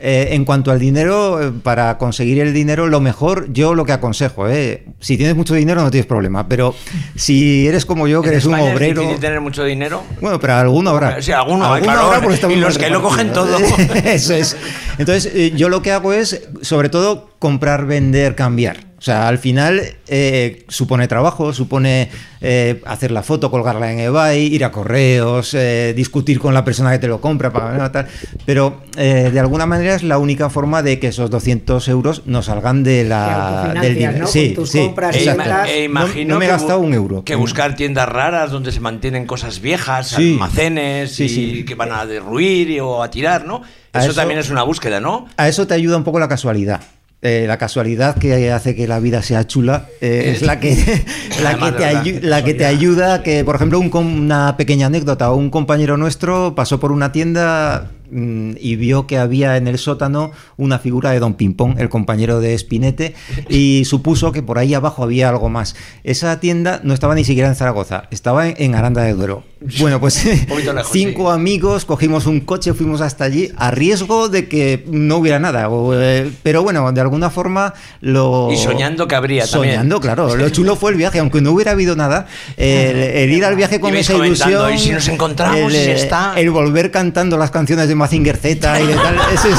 Eh, en cuanto al dinero, eh, para conseguir el dinero, lo mejor, yo lo que aconsejo, eh, si tienes mucho dinero no tienes problema, pero si eres como yo, que eres un España es obrero... difícil tener mucho dinero. Bueno, pero alguno habrá. Sí, alguno hay, claro. porque está Y los que lo cogen todo. Eso es. Entonces, eh, yo lo que hago es, sobre todo, comprar, vender, cambiar. O sea, al final eh, supone trabajo, supone eh, hacer la foto, colgarla en eBay, ir a correos, eh, discutir con la persona que te lo compra, para tal. Pero eh, de alguna manera es la única forma de que esos 200 euros no salgan de la, del dinero. ¿no? Sí, Con tus sí, compras E, e imagino no, no me he gastado un euro. Que buscar tiendas raras donde se mantienen cosas viejas, Sí. almacenes Sí, y sí. que van a derruir o a tirar, ¿no? A Eso, eso- también es una búsqueda, ¿no? A eso te ayuda un poco la casualidad. Eh, la casualidad que hace que la vida sea chula eh, es la que, la que, te, verdad, ayu- la que te ayuda que, por ejemplo, un com- una pequeña anécdota, un compañero nuestro pasó por una tienda y vio que había en el sótano una figura de Don Pimpón, el compañero de Spinete, y supuso que por ahí abajo había algo más. Esa tienda no estaba ni siquiera en Zaragoza, estaba en, Aranda de Duero. Bueno, pues lejos, cinco amigos, cogimos un coche, fuimos hasta allí, a riesgo de que no hubiera nada. o, eh, pero bueno, de alguna forma lo. Y soñando que habría también. Soñando, claro. Lo chulo fue el viaje, aunque no hubiera habido nada. El, el ir al viaje con esa ilusión. "¿Y si nos encontramos? El, ¿Y si está?". el volver cantando las canciones de Mazinger Z y de tal. Eso es,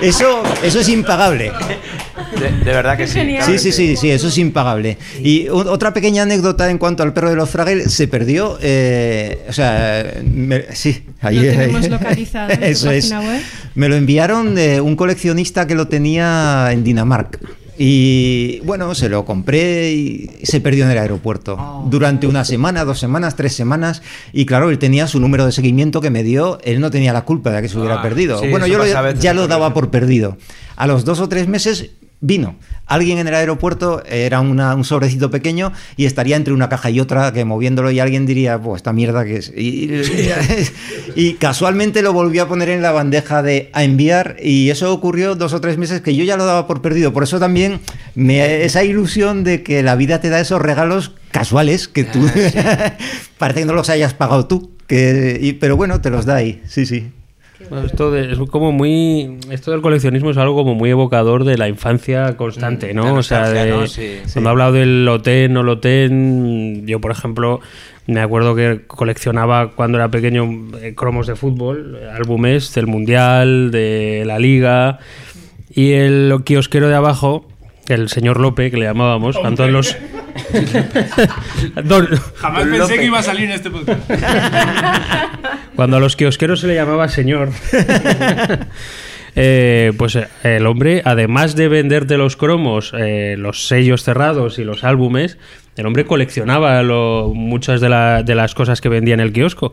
eso, eso es impagable. De, de verdad que sí. Sí, sí, sí, sí, eso es impagable. Y otra pequeña anécdota en cuanto al perro de los Fragel, se perdió, eh, o sea, me- sí, ahí Lo tenemos localizado en tu Eso es. web. Me lo enviaron de un coleccionista que lo tenía en Dinamarca. Y bueno, se lo compré y se perdió en el aeropuerto Oh. durante una semana, dos semanas, tres semanas. Y claro, él tenía su número de seguimiento que me dio. Él no tenía la culpa de que se hubiera Ah, perdido. sí, bueno, yo lo- ya lo daba por perdido. A los dos o tres meses vino. Alguien en el aeropuerto era una- un sobrecito pequeño y estaría entre una caja y otra que moviéndolo y alguien diría, pues esta mierda que es. Y, y- y casualmente lo volvió a poner en la bandeja de a enviar y eso ocurrió dos o tres meses que yo ya lo daba por perdido. Por eso también me, esa ilusión de que la vida te da esos regalos casuales que tú parece que no los hayas pagado tú. Que, y- pero bueno, te los da ahí, sí, sí. Bueno, Esto de- es como muy. Esto del coleccionismo es algo como muy evocador de la infancia constante, ¿no? la o sea, de- ¿no? Sí, cuando ha hablado del Loten o Loten, yo, por ejemplo, me acuerdo que coleccionaba cuando era pequeño eh, cromos de fútbol, álbumes del Mundial, de la Liga. Y el kiosquero de abajo, el señor Lope, que le llamábamos, cuando en los. Don- Jamás pensé que iba a salir en este podcast. Cuando a los kiosqueros se le llamaba señor, eh, pues eh, el hombre, además de venderte los cromos, eh, los sellos cerrados y los álbumes, el hombre coleccionaba lo- muchas de, la- de las cosas que vendía en el kiosco.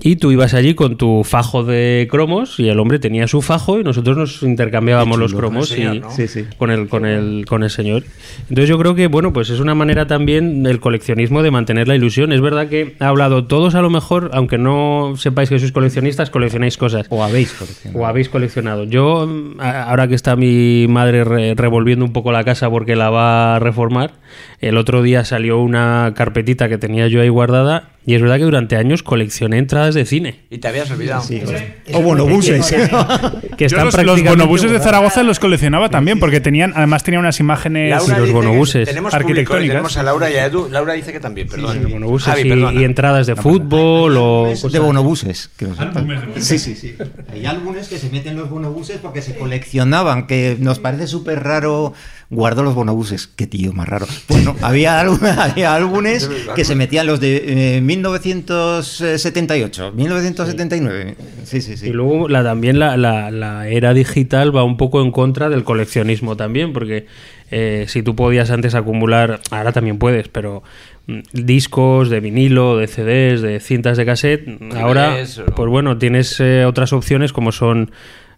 Y tú ibas allí con tu fajo de cromos y el hombre tenía su fajo y nosotros nos intercambiábamos los cromos señor, y, ¿no? Sí, sí. con el con el con el señor. Entonces yo creo que bueno, pues es una manera también del coleccionismo de mantener la ilusión. Es verdad que ha hablado todos a lo mejor, aunque no sepáis que sois coleccionistas, coleccionáis cosas. O habéis coleccionado. O habéis coleccionado. Yo, ahora que está mi madre re- revolviendo un poco la casa porque la va a reformar, el otro día salió una carpetita que tenía yo ahí guardada y es verdad que durante años coleccioné entradas de cine. Y te habías olvidado. O bonobuses. Que Yo los, los bonobuses de. Zaragoza los coleccionaba también, porque tenían, además tenían unas imágenes Laura y los bonobuses Tenemos público y arquitectónicas. tenemos a Laura y a Edu. Laura dice que también, perdón. Bonobuses Javi, y, perdona. y entradas de fútbol o de bonobuses. que nos- Álbumes de bonobuses. Sí, sí, sí. Hay álbumes que se meten los bonobuses porque se coleccionaban, que nos parece súper raro. Guardo los bonobuses. Qué tío más raro. Bueno, había, álbum- había álbumes que se metían los de eh, 1978, 1979. Sí, sí, Y sí. luego la, también la, la- la era digital va un poco en contra del coleccionismo también, porque eh, si tú podías antes acumular, ahora también puedes, pero mm, discos de vinilo, de CDs, de cintas de cassette, ahora, pues bueno, tienes eh, otras opciones como son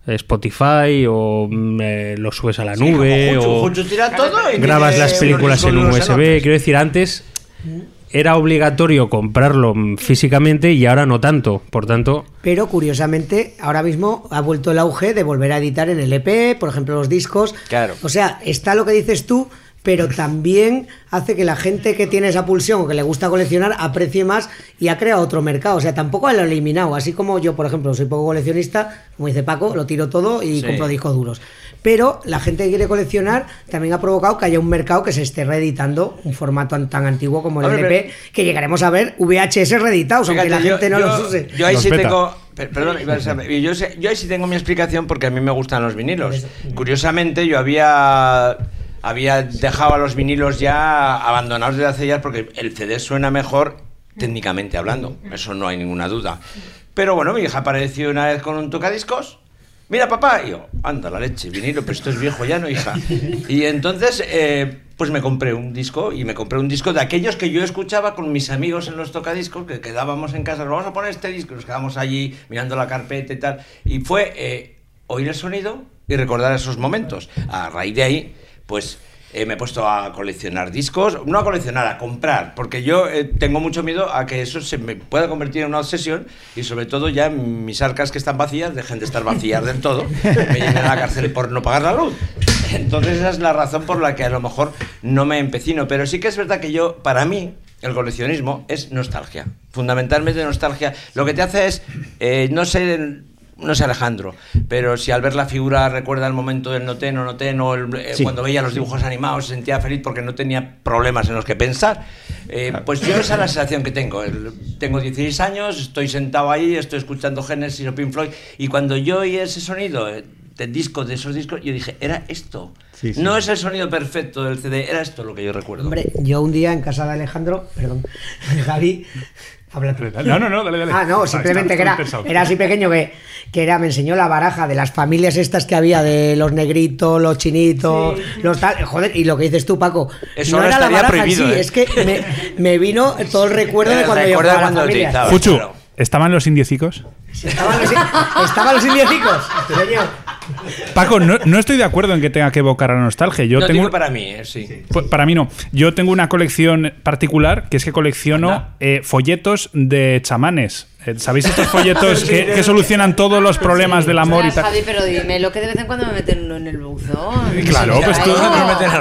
Spotify o mm, eh, lo subes a la Sí, nube Juchu, o Juchu tira todo y grabas las películas en un USB. Quiero decir, antes era obligatorio comprarlo físicamente y ahora no tanto. Por tanto, Pero curiosamente, ahora mismo ha vuelto el auge de volver a editar en el EP, por ejemplo, los discos. Claro. O sea, está lo que dices tú, pero también hace que la gente que tiene esa pulsión o que le gusta coleccionar aprecie más y ha creado otro mercado. O sea, tampoco lo ha eliminado. Así como yo, por ejemplo, soy poco coleccionista, como dice Paco, lo tiro todo y Sí. compro discos duros. Pero la gente que quiere coleccionar también ha provocado que haya un mercado que se esté reeditando un formato tan, tan antiguo como el LP, que llegaremos a ver VHS reeditados, aunque la yo- gente no yo- los use. Yo ahí Los sí tengo. per- Perdón, sé- yo ahí sí tengo mi explicación porque a mí me gustan los vinilos. Curiosamente, yo había. Había dejado a los vinilos ya abandonados desde hace ya porque el CD suena mejor técnicamente hablando. Eso no hay ninguna duda. Pero bueno, mi hija apareció una vez con un tocadiscos. Mira, papá. Y yo, anda la leche, vinilo, pero esto es viejo ya, ¿no, hija? Y entonces, eh, pues me compré un disco y me compré un disco de aquellos que yo escuchaba con mis amigos en los tocadiscos, que quedábamos en casa, vamos a poner este disco, nos quedamos allí mirando la carpeta y tal. Y fue eh, oír el sonido y recordar esos momentos. A raíz de ahí, pues eh, me he puesto a coleccionar discos, no a coleccionar, a comprar, porque yo eh, tengo mucho miedo a que eso se me pueda convertir en una obsesión y sobre todo ya mis arcas que están vacías dejen de estar vacías del todo, me lleven a la cárcel por no pagar la luz. Entonces esa es la razón por la que a lo mejor no me empecino, pero sí que es verdad que yo, para mí, el coleccionismo es nostalgia, fundamentalmente nostalgia. Lo que te hace es, eh, no sé, no sé Alejandro, pero si al ver la figura recuerda el momento del noten o noten o el- eh, Sí. cuando veía los dibujos animados se sentía feliz porque no tenía problemas en los que pensar. Eh, pues yo esa es la sensación que tengo. El- tengo 16 años, estoy sentado ahí, estoy escuchando Genesis o Pink Floyd y cuando yo oí ese sonido... eh, de discos, de esos discos, yo dije, era esto. Sí, sí. No es el sonido perfecto del CD, era esto lo que yo recuerdo. Hombre, yo un día en casa de Alejandro, perdón, Javi, habla tú. No, no, no, dale, dale. Ah, no, simplemente está- que era, era así pequeño que, que era, me enseñó la baraja de las familias estas que había, de los negritos, los chinitos, los tal. Joder, y lo que dices tú, Paco, Eso no era la baraja prohibido, sí, ¿eh? es que me, me vino todo el recuerdo de cuando yo jugaba a la cuando familia. Fuchu. ¿estaban los indiecicos? Estaban los, estaban los indiecicos, señor. Paco, no, no estoy de acuerdo en que tenga que evocar a la nostalgia. Yo no tengo, digo para mí, eh, sí. Pues para mí no. Yo tengo una colección particular que es que colecciono eh, folletos de chamanes. Eh, ¿Sabéis estos folletos que, que solucionan todos los problemas del amor y tal? Javi, pero dime lo que de vez en cuando me meten uno en el buzón. Y Claro, Sí, pues tú,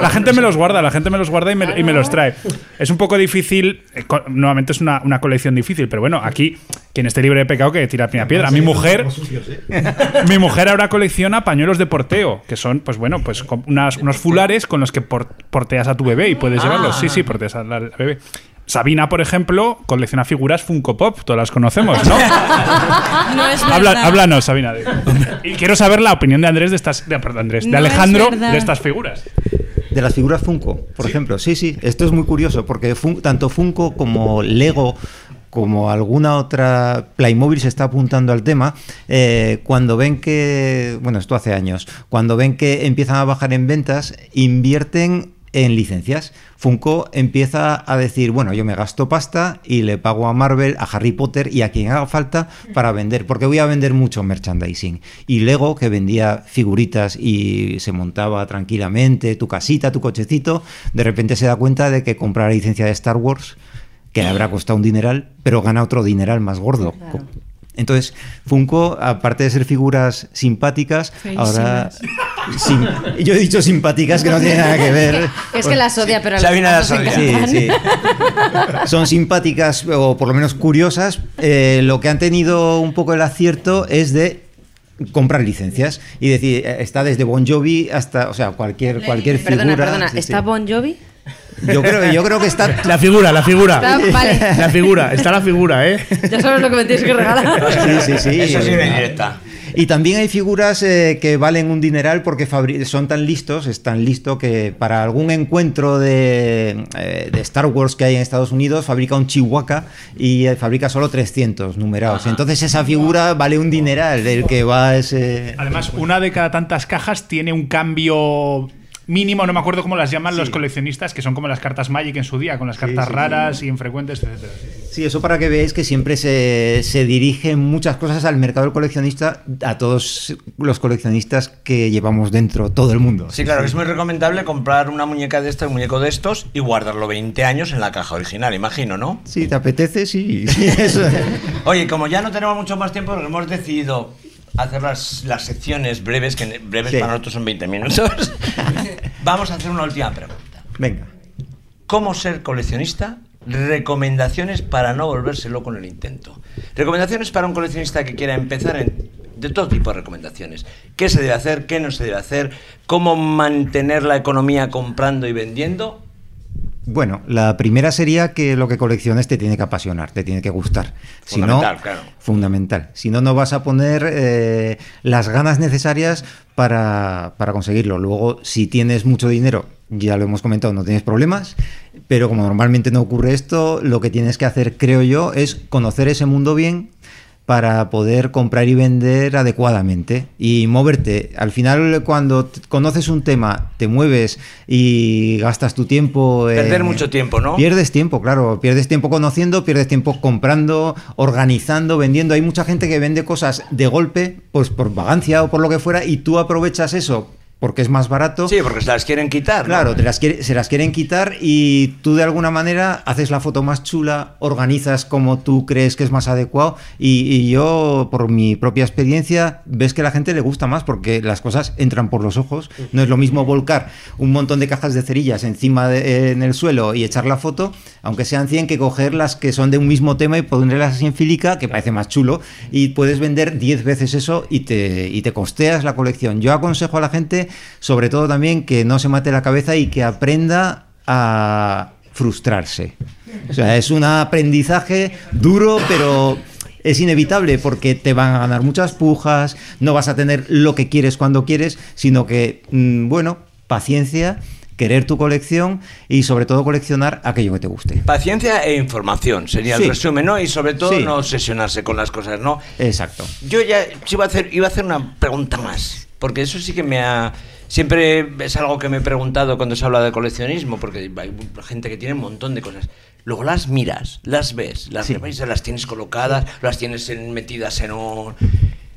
la gente me los guarda, la gente me los guarda y me, y me los trae. Es un poco difícil, eh, nuevamente es una, una colección difícil, pero bueno, aquí quien esté libre de pecado que tira la primera piedra. Mi mujer, mi mujer ahora colecciona pañuelos de porteo, que son, pues bueno, pues unas- unos fulares con los que por- porteas a tu bebé y puedes llevarlos. Sí, sí, porteas al bebé. Sabina, por ejemplo, colecciona figuras Funko Pop, todas las conocemos, ¿no? No es Habla- háblanos, Sabina. de- Y quiero saber la opinión de Andrés de estas, de, perdón, Andrés, de No Alejandro de estas figuras. De las figuras Funko, por ejemplo. Sí, sí, esto es muy curioso porque Fun- tanto Funko como Lego como alguna otra Playmobil se está apuntando al tema, eh, cuando ven que, bueno, esto hace años, cuando ven que empiezan a bajar en ventas, invierten en licencias. Funko empieza a decir, bueno, yo me gasto pasta y le pago a Marvel, a Harry Potter y a quien haga falta para vender, porque voy a vender mucho merchandising. Y Lego, que vendía figuritas y se montaba tranquilamente, tu casita, tu cochecito, de repente se da cuenta de que comprar la licencia de Star Wars, que le habrá costado un dineral, pero gana otro dineral más gordo. Entonces, Funko, aparte de ser figuras simpáticas, ahora... sim- yo he dicho simpáticas que no tiene nada que ver. Es que las odia, pero a Sabina las odia. Sí, sí. Son simpáticas o por lo menos curiosas. Eh, lo que han tenido un poco el acierto es de comprar licencias y decir eh, está desde Bon Jovi hasta o sea cualquier cualquier figura Perdona, perdona, Sí, sí. ¿está Bon Jovi? Yo creo yo creo que está La figura, la figura. Está- vale. La figura, está la figura, ¿eh? Ya sabes lo que me tienes que regalar. sí sí sí Eso sí, una indirecta. Y también hay figuras eh, que valen un dineral porque fabri- son tan listos, es tan listo que para algún encuentro de, eh, de Star Wars que hay en Estados Unidos fabrica un Chihuahua y eh, fabrica solo 300 numerados. Entonces esa figura vale un dineral, el que va a ese... Además, una de cada tantas cajas tiene un cambio mínimo, no me acuerdo cómo las llaman los coleccionistas, que son como las cartas Magic en su día, con las cartas sí, raras y infrecuentes, etc. Sí, eso para que veáis que siempre se, se dirigen muchas cosas al mercado del coleccionista, a todos los coleccionistas que llevamos dentro, todo el mundo. Sí, claro, es muy recomendable comprar una muñeca de esta, un muñeco de estos y guardarlo 20 años en la caja original, imagino, ¿no? Si te apetece, sí. sí, eso. Oye, como ya no tenemos mucho más tiempo, hemos decidido hacer las, las secciones breves, que breves Sí. para nosotros son 20 minutos. Vamos a hacer una última pregunta. Venga. ¿Cómo ser coleccionista? Recomendaciones para no volverse loco en el intento. Recomendaciones para un coleccionista que quiera empezar en, de todo tipo de recomendaciones. ¿Qué se debe hacer? ¿Qué no se debe hacer? ¿Cómo mantener la economía comprando y vendiendo? Bueno, la primera sería que lo que colecciones te tiene que apasionar, te tiene que gustar. Si no, Fundamental, claro. Fundamental. Si no, no vas a poner eh, las ganas necesarias para, para conseguirlo. Luego, si tienes mucho dinero, ya lo hemos comentado, no tienes problemas, pero como normalmente no ocurre esto, lo que tienes que hacer, creo yo, es conocer ese mundo bien para poder comprar y vender adecuadamente y moverte. Al final, cuando conoces un tema, te mueves y gastas tu tiempo. Perder mucho tiempo, ¿no? Pierdes tiempo, claro. Pierdes tiempo conociendo, pierdes tiempo comprando, organizando, vendiendo. Hay mucha gente que vende cosas de golpe, pues por vagancia o por lo que fuera, y tú aprovechas eso porque es más barato. Sí, porque se las quieren quitar. ¿no? Claro, te las quiere- se las quieren quitar y tú de alguna manera haces la foto más chula, organizas como tú crees que es más adecuado y, y yo, por mi propia experiencia, ves que a la gente le gusta más porque las cosas entran por los ojos. No es lo mismo volcar un montón de cajas de cerillas encima de- en el suelo y echar la foto, aunque sean 100, que coger las que son de un mismo tema y ponerlas así en fílica, que parece más chulo, y puedes vender 10 veces eso y te, y te costeas la colección. Yo aconsejo a la gente, sobre todo también, que no se mate la cabeza y que aprenda a frustrarse. O sea, es un aprendizaje duro, pero es inevitable porque te van a ganar muchas pujas, no vas a tener lo que quieres cuando quieres, sino que, mm, bueno, paciencia, querer tu colección y sobre todo coleccionar aquello que te guste. Paciencia e información sería el resumen, ¿no? Y sobre todo Sí. no obsesionarse con las cosas, ¿no? Exacto. Yo ya iba a hacer, iba a hacer una pregunta más, porque eso sí que me ha... Siempre es algo que me he preguntado cuando se habla de coleccionismo, porque hay gente que tiene un montón de cosas. Luego las miras, las ves, las Sí. las tienes colocadas, las tienes en- metidas en un,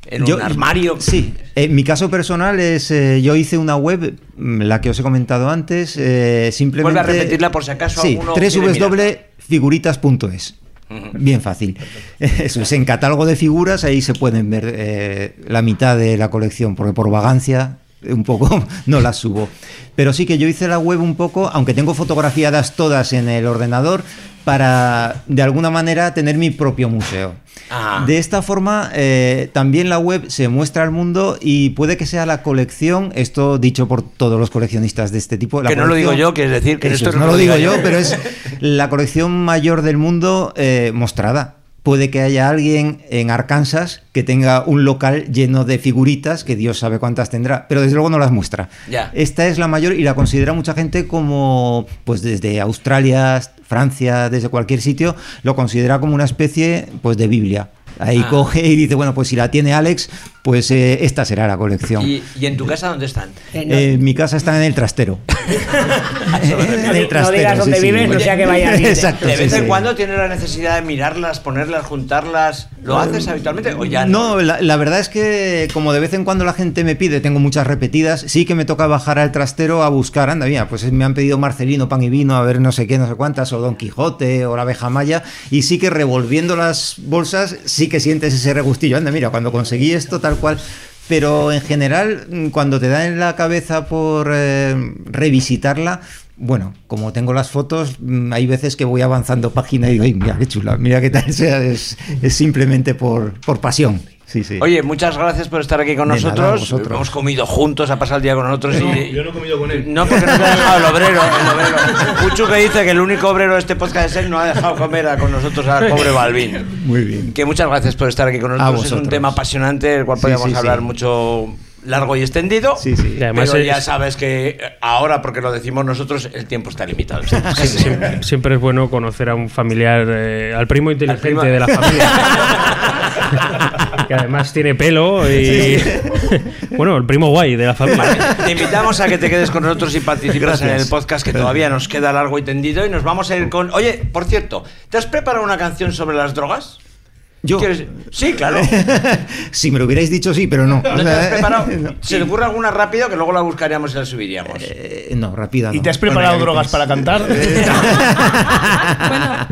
en Yo- un armario. Sí, en mi caso personal es, eh, yo hice una web, mm, la que os he comentado antes, eh, simplemente... Vuelve a repetirla por si acaso Sí, www.figuritas.es. Bien fácil. Eso es en catálogo de figuras, ahí se pueden ver eh, la mitad de la colección, porque por vagancia un poco no las subo. Pero sí que yo hice la web un poco, aunque tengo fotografiadas todas en el ordenador, para de alguna manera tener mi propio museo. Ah. De esta forma, eh, también la web se muestra al mundo y puede que sea la colección, esto dicho por todos los coleccionistas de este tipo. la Que no lo digo yo, que es decir, que Eso esto es, no no lo digo yo. pero es la colección mayor del mundo eh, mostrada. Puede que haya alguien en Arkansas que tenga un local lleno de figuritas, que Dios sabe cuántas tendrá, pero desde luego no las muestra. Ya. Esta es la mayor y la considera mucha gente como, pues desde Australia, Francia, desde cualquier sitio, lo considera como una especie pues de Biblia. Ahí Ah. coge y dice, bueno, pues si la tiene Alex, pues eh, esta será la colección. ¿Y, y en tu casa dónde están? Eh, mi casa está en el trastero. en el No digas dónde vives, no sea que vayas. Exacto. ¿De sí, vez en sí. cuando tienes la necesidad de mirarlas, ponerlas, juntarlas? ¿Lo haces habitualmente o ya no? No, la, la verdad es que como de vez en cuando la gente me pide, tengo muchas repetidas, sí que me toca bajar al trastero a buscar, anda, mira, pues me han pedido Marcelino, pan y vino, a ver no sé qué, no sé cuántas, o Don Quijote, o la abeja maya, y sí que revolviendo las bolsas, sí que sientes ese regustillo, anda, mira, cuando conseguí esto tal cual. Pero en general, mm, cuando te da en la cabeza por eh, revisitarla, bueno, como tengo las fotos, mm, hay veces que voy avanzando página y digo, "Ay, mira qué chula, mira qué tal, sea, es, es simplemente por, por pasión. Sí, sí. Oye, muchas gracias por estar aquí con De nosotros. Hemos comido juntos, ha pasado el día con nosotros. y... Yo no he comido con él. No, porque no te ha dejado el obrero. El obrero. Puchu que dice que el único obrero de este podcast es él, no ha dejado comer a- con nosotros al pobre Balvin. Muy bien. Que muchas gracias por estar aquí con nosotros. Es un tema apasionante, del cual Sí, podríamos sí, hablar sí. mucho largo y extendido. Sí, sí. Y además pero es- ya sabes que ahora, porque lo decimos nosotros, el tiempo está limitado. Sie- Siempre, siempre es bueno conocer a un familiar, eh, al primo inteligente primo. de la familia. que además tiene pelo y. bueno, el primo guay de la familia. Te invitamos a que te quedes con nosotros y participes Gracias. en el podcast que todavía nos queda largo y tendido y nos vamos a ir con... Oye, por cierto, ¿te has preparado una canción sobre las drogas? Yo. ¿Quieres? Sí, claro. si me lo hubierais dicho, sí, pero no. ¿No te has preparado? No. ¿Se te ocurre alguna rápido que luego la buscaríamos y la subiríamos? Eh, no, rápida. ¿Y te has preparado Bueno, drogas para cantar?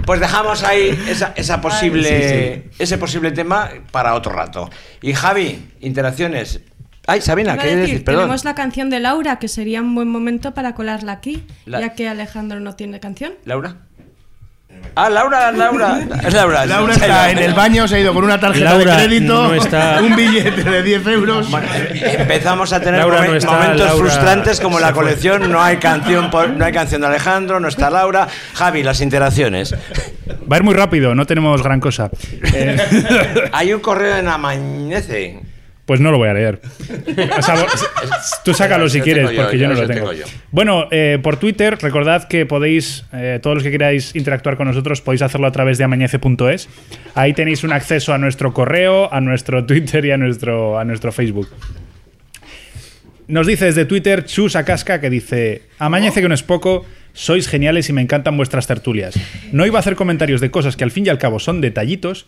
Pues dejamos ahí esa, esa posible, ese posible tema para otro rato. Y Javi, interacciones. Ay, Sabina, ¿qué decir, decir? Perdón. tenemos la canción de Laura, que sería un buen momento para colarla aquí, La- ya que Alejandro no tiene canción. ¿Laura? Ah, Laura, Laura. Laura, Laura está en el baño, se ha ido con una tarjeta Laura de crédito, no está- un billete de 10 euros. Empezamos a tener Laura momen- no está, momentos Laura frustrantes como la colección. No hay canción, por- no hay canción de Alejandro, no está Laura. Javi, las interacciones. Va a ir muy rápido, no tenemos gran cosa. Eh, Hay un correo en Amañece. Pues no lo voy a leer. O sea, tú sácalo si quieres, yo, porque yo no lo lo tengo. tengo yo. Bueno, eh, por Twitter, recordad que podéis, eh, todos los que queráis interactuar con nosotros, podéis hacerlo a través de amañece.es. Ahí tenéis un acceso a nuestro correo, a nuestro Twitter y a nuestro, a nuestro Facebook. Nos dice desde Twitter Chus Casca que dice: Amañece que no es poco, sois geniales y me encantan vuestras tertulias. No iba a hacer comentarios de cosas que al fin y al cabo son detallitos,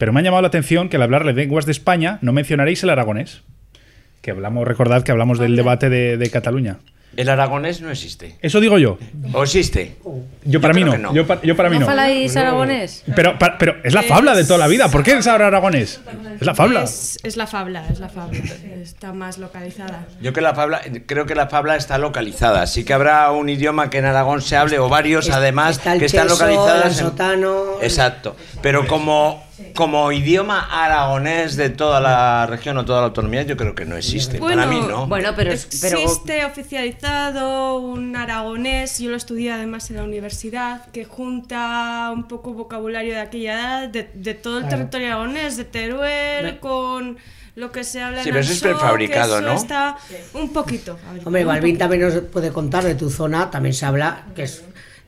pero me ha llamado la atención que al hablar de lenguas de España no mencionaréis el aragonés. Que hablamos, recordad que hablamos del debate de, de Cataluña. El aragonés no existe. Eso digo yo. ¿O existe? Yo para mí no. no. Yo, pa- yo para mí ¿No no. faláis aragonés? Pero, es la fabla de toda la vida. ¿Por qué es ahora aragonés? Es la fabla. Es, es la fabla, es la fabla. Está más localizada. Yo que la fabla, creo que la fabla está localizada. Sí que habrá un idioma que en Aragón se hable o varios Es- además está el que están sotano. Exacto. Pero como como idioma aragonés de toda la región o toda la autonomía, yo creo que no existe. Para mí no. Bueno, pero, pero Existe oficializado un aragonés, yo lo estudié además en la universidad, que junta un poco vocabulario de aquella edad, de, de todo el Claro. territorio aragonés, de Teruel, con lo que se habla Sí, en pero eso es que prefabricado, eso ¿no? está un poquito. ver, Hombre, Balvin también nos puede contar de tu zona, también se habla que es,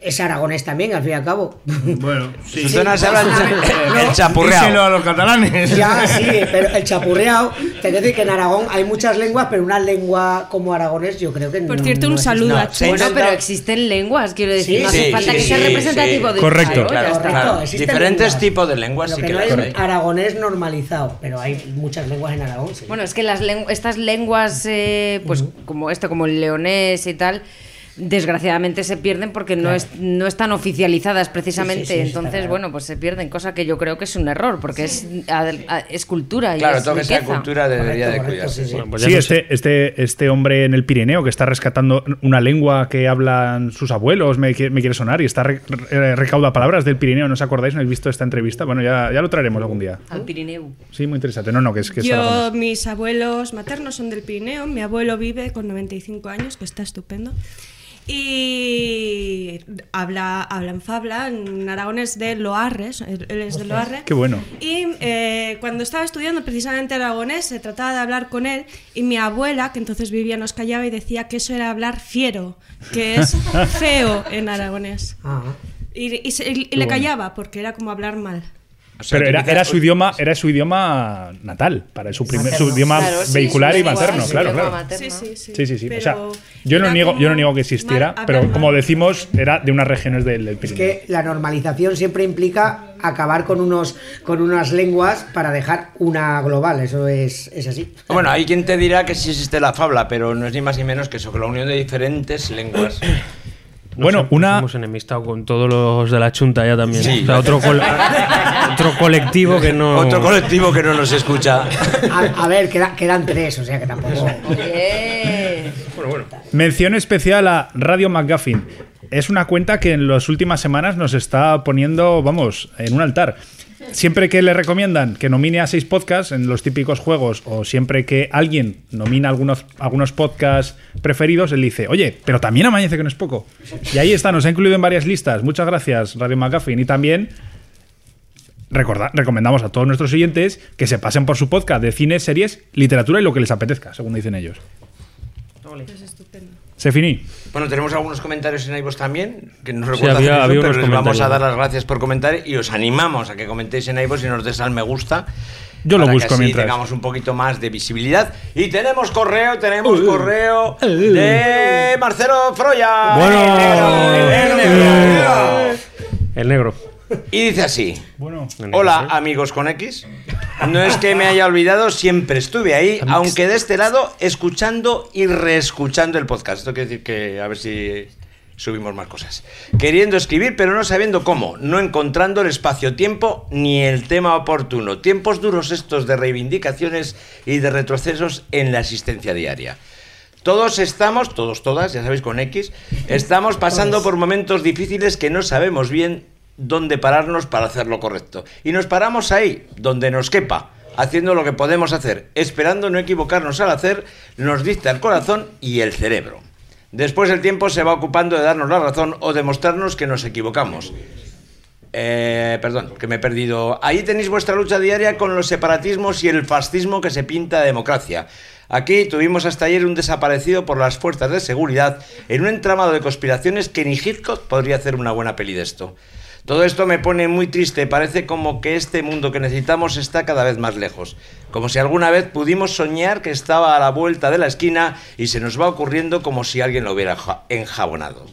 es aragonés también, al fin y al cabo. Bueno, Su zona se habla el, Díselo chapurreado. a los catalanes. Ya, sí, pero el chapurreado, te quiero decir que en Aragón hay muchas lenguas, pero una lengua como aragonés yo creo que Por no- cierto, no un saludo No, a se Chu. bueno, pero existen lenguas, quiero decir, Sí, no hace sí, falta sí, que sea sí, representativo sí. de Correcto. Claro, Correcto. Claro, diferentes lenguas. tipos de lenguas Lo sí que que no las hay hay. aragonés normalizado, pero hay muchas lenguas en Aragón. sí. Bueno, es que las lengu- estas lenguas, eh, pues como esto, como el leonés y tal, desgraciadamente se pierden porque no, es, no están oficializadas precisamente. Sí, sí, sí, Entonces, claro. bueno, pues se pierden, cosa que yo creo que es un error, porque es, a- a- es cultura. y Claro, es todo que sea riqueza. cultura debería de Correcto, correcto, cuidarse. sí, sí. Bueno, pues ya Sí, este, este, este hombre en el Pirineo que está rescatando una lengua que hablan sus abuelos, me, me quiere sonar, y está re- re- recauda palabras del Pirineo. ¿No os acordáis? ¿No habéis visto esta entrevista? Bueno, ya, ya lo traeremos algún día. Al Pirineo. Sí, muy interesante. No, no, que es que Yo, mis abuelos maternos son del Pirineo, mi abuelo vive con 95 años, que está estupendo. Y habla, habla en Fabla, en aragones de Loarres, él es de Loarre. Qué bueno. Y eh, cuando estaba estudiando precisamente aragonés, se trataba de hablar con él y mi abuela, que entonces vivía, nos callaba y decía que eso era hablar fiero, que es feo en aragonés. Ah, Y, y se- y le callaba porque era como hablar mal. O sea, Pero era, era su idioma, era su idioma natal, para su primer, su Materno. idioma Claro, sí, vehicular su y materno, su claro, claro. Sí, sí, sí. Sí, sí, sí. O sea, yo no niego, yo no niego que existiera, mal- pero como decimos, era de unas regiones del, del Es Pirineo. que la normalización siempre implica acabar con unos con unas lenguas para dejar una global, eso es, es así. Bueno, hay quien te dirá que sí existe la fabla, pero no es ni más ni menos que eso, que la unión de diferentes lenguas. Bueno, una- hemos enemistado con todos los de la chunta ya también. Sí. O sea, otro, col- otro colectivo que no. Otro colectivo que no nos escucha. A, a ver, queda- quedan tres, o sea que tampoco. Oye. Mención especial a Radio McGuffin. Es una cuenta que en las últimas semanas nos está poniendo, vamos, en un altar. Siempre que le recomiendan que nomine a seis podcasts en los típicos juegos o siempre que alguien nomina algunos, algunos podcasts preferidos, él dice, oye, pero también amanece que no es poco. Y ahí está, nos ha incluido en varias listas. Muchas gracias, Radio McGuffin. Y también recorda- recomendamos a todos nuestros oyentes que se pasen por su podcast de cine, series, literatura y lo que les apetezca, según dicen ellos. Es estupendo. Se finí. Bueno, tenemos algunos comentarios en iVoox también, que no Sí, recuerdo había- eso, pero les vamos a dar las gracias por comentar y os animamos a que comentéis en iVoox y nos des al me gusta. Yo lo busco que así mientras. tengamos un poquito más de visibilidad. Y tenemos correo, tenemos correo de Marcelo Froya. Bueno. El negro, el negro. El negro. Y dice así. Bueno, Hola amigos con X. No es que me haya olvidado, siempre estuve ahí, aunque de este lado escuchando y reescuchando el podcast. Esto quiere decir que a ver si subimos más cosas. Queriendo escribir, pero no sabiendo cómo, no encontrando el espacio-tiempo ni el tema oportuno. Tiempos duros estos de reivindicaciones y de retrocesos en la asistencia diaria. Todos estamos, todos, todas, ya sabéis con X, estamos pasando por momentos difíciles que no sabemos bien dónde pararnos para hacer lo correcto. Y nos paramos ahí, donde nos quepa, haciendo lo que podemos hacer, esperando no equivocarnos al hacer, nos dicta el corazón y el cerebro. Después el tiempo se va ocupando de darnos la razón o demostrarnos que nos equivocamos. Eh, perdón, que me he perdido. Ahí tenéis vuestra lucha diaria con los separatismos y el fascismo que se pinta de democracia. Aquí tuvimos hasta ayer un desaparecido por las fuerzas de seguridad en un entramado de conspiraciones que ni Hitchcock podría hacer una buena peli de esto. Todo esto me pone muy triste, parece como que este mundo que necesitamos está cada vez más lejos, como si alguna vez pudimos soñar que estaba a la vuelta de la esquina y se nos va ocurriendo como si alguien lo hubiera ja- enjabonado.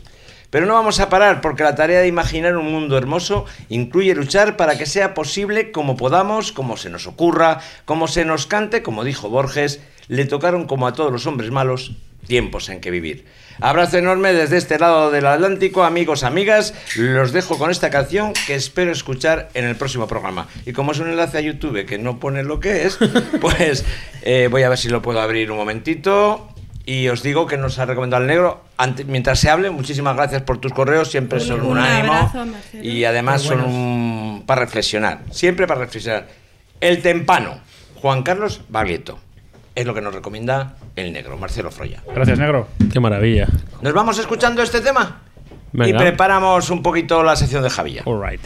Pero no vamos a parar porque la tarea de imaginar un mundo hermoso incluye luchar para que sea posible como podamos, como se nos ocurra, como se nos cante, como dijo Borges, le tocaron como a todos los hombres malos tiempos en que vivir. Abrazo enorme desde este lado del Atlántico, amigos, amigas. Los dejo con esta canción que espero escuchar en el próximo programa. Y como es un enlace a YouTube que no pone lo que es, pues eh, voy a ver si lo puedo abrir un momentito. Y os digo que nos ha recomendado el negro. Ante- mientras se hable, muchísimas gracias por tus correos, siempre Un- son un, un ánimo. abrazo. Y además son un, para reflexionar, siempre para reflexionar. El tempano, Juan Carlos Baglietto. Es lo que nos recomienda el negro, Marcelo Froya. Gracias, negro. Qué maravilla. ¿Nos vamos escuchando este tema? Y preparamos un poquito la sección de Javilla. All right.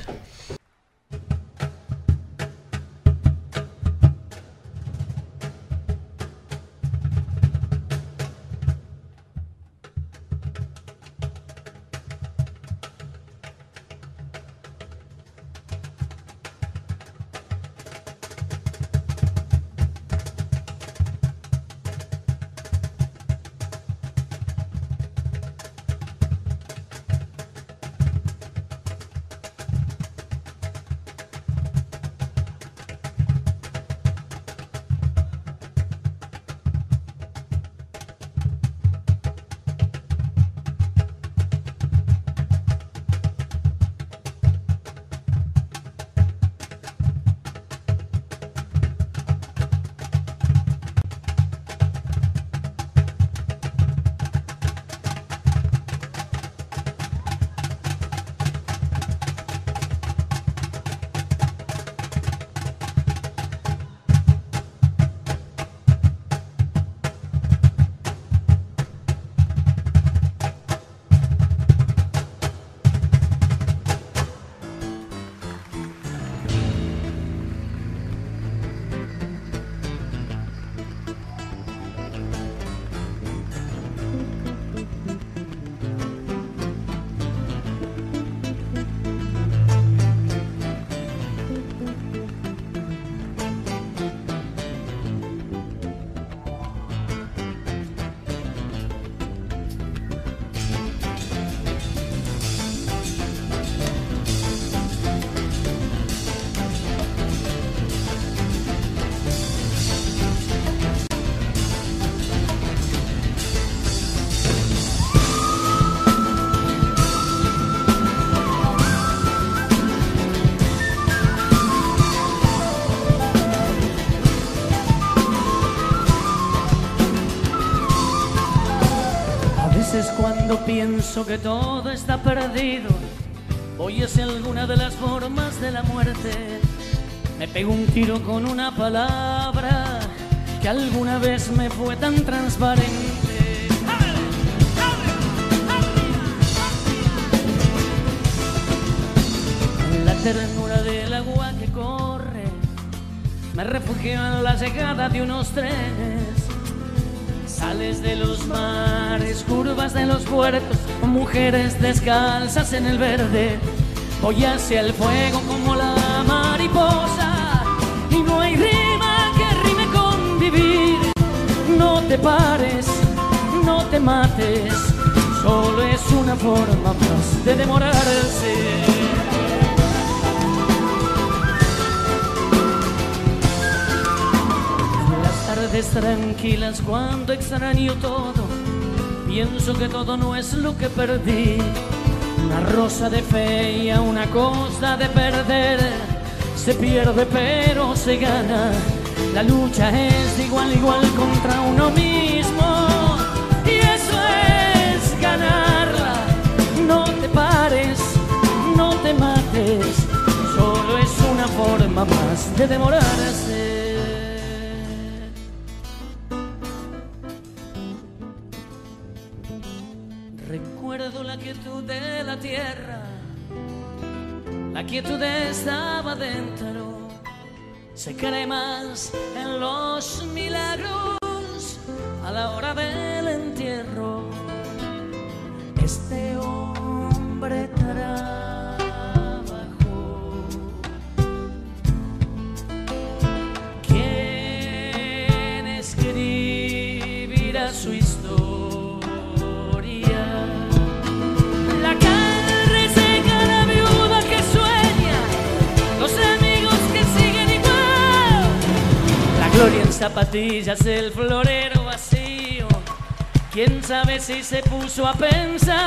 Pienso que todo está perdido, voy hacia alguna de las formas de la muerte. Me pego un tiro con una palabra que alguna vez me fue tan transparente. La ternura del agua que corre, me refugio en la llegada de unos trenes. Sales de los mares, curvas de los puertos, mujeres descalzas en el verde. Voy hacia el fuego como la mariposa y no hay rima que rime con vivir. No te pares, no te mates, solo es una forma más de demorarse. Las tardes tranquilas cuando extraño todo, pienso que todo no es lo que perdí. Una rosa de fe y a una cosa de perder, se pierde pero se gana. La lucha es de igual igual contra uno mismo y eso es ganarla. No te pares, no te mates, solo es una forma más de demorarse. Se cree más el florero vacío. Quién sabe si se puso a pensar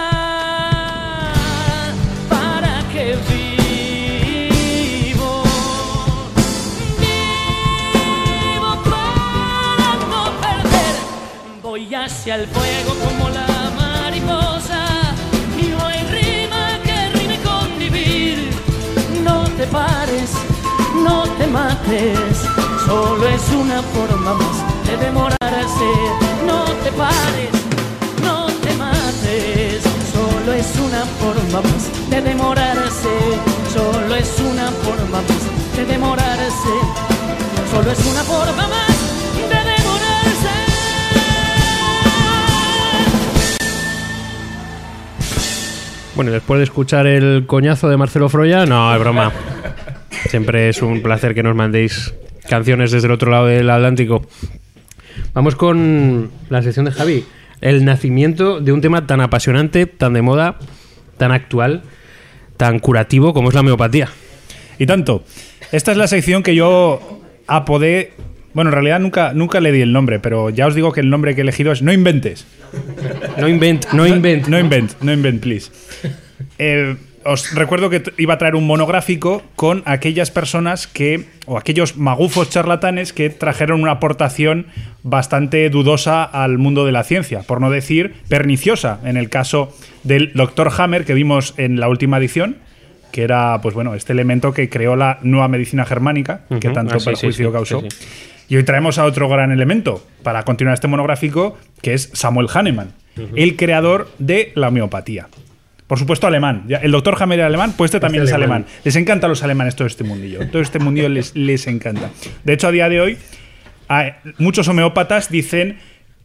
para qué vivo. Vivo para no perder. Voy hacia el fuego como la mariposa. Y no hay rima que rime con vivir. No te pares, mates, solo es una forma más de demorarse. No te pares, no te mates, solo es una forma más de demorarse. Solo es una forma más de demorarse. Solo es una forma más de. Bueno, después de escuchar el coñazo de Marcelo Froya, no, es broma. Siempre es un placer que nos mandéis canciones desde el otro lado del Atlántico. Vamos con la sección de Javi. El nacimiento de un tema tan apasionante, tan de moda, tan actual, tan curativo como es la homeopatía. Y tanto. Esta es la sección que yo apodé. Bueno, en realidad nunca, nunca le di el nombre, pero ya os digo que el nombre que he elegido es No inventes. No invent, no invent. No invent, no invent, please. Eh, os recuerdo que iba a traer un monográfico con aquellas personas que, o aquellos magufos charlatanes que trajeron una aportación bastante dudosa al mundo de la ciencia, por no decir perniciosa, en el caso del Dr. Hammer que vimos en la última edición, que era, pues bueno, este elemento que creó la nueva medicina germánica, que tanto Ah, sí, perjuicio sí, causó. sí. Y hoy traemos a otro gran elemento para continuar este monográfico, que es Samuel Hahnemann, el creador de la homeopatía. Por supuesto, alemán. Ya, el doctor Hammer era alemán, pues este también es alemán. alemán. Les encanta a los alemanes todo este mundillo. Todo este mundillo les, les encanta. De hecho, a día de hoy, muchos homeópatas dicen,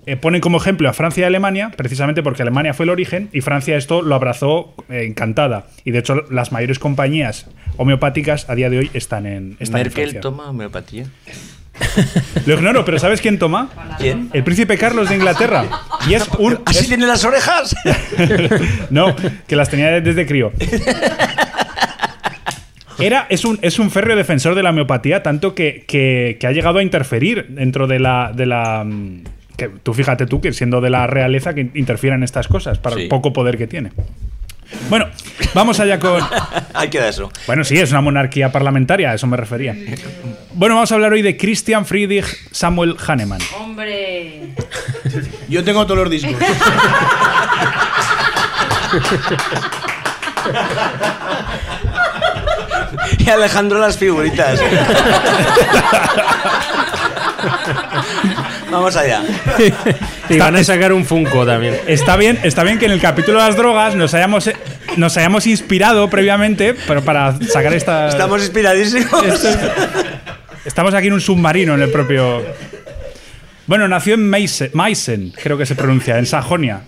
eh, ponen como ejemplo a Francia y Alemania, precisamente porque Alemania fue el origen y Francia esto lo abrazó eh, encantada. Y de hecho, las mayores compañías homeopáticas a día de hoy están en, están en Merkel Francia. toma homeopatía. Lo ignoro, pero ¿sabes quién toma? ¿Quién? El príncipe Carlos de Inglaterra. Y es un. ¿Así es- tiene las orejas? no, que las tenía desde crío. Era, es, un, es un férreo defensor de la homeopatía, tanto que, que- que ha llegado a interferir dentro de la. De la mm, que tú fíjate tú que siendo de la realeza que interfiera en estas cosas, para Sí. el poco poder que tiene. Bueno, vamos allá con. Ahí queda eso. Bueno, sí, es una monarquía parlamentaria, a eso me refería. Bueno, vamos a hablar hoy de Christian Friedrich Samuel Hahnemann. Hombre. Yo tengo todos los discos. Y Alejandro las figuritas. Vamos allá. Y van a sacar un Funko también. Está bien, está bien que en el capítulo de las drogas nos hayamos, nos hayamos inspirado previamente, pero para sacar esta. Estamos inspiradísimos. Estamos aquí en un submarino en el propio. Bueno, nació en Meissen, Meissen, creo que se pronuncia, en Sajonia,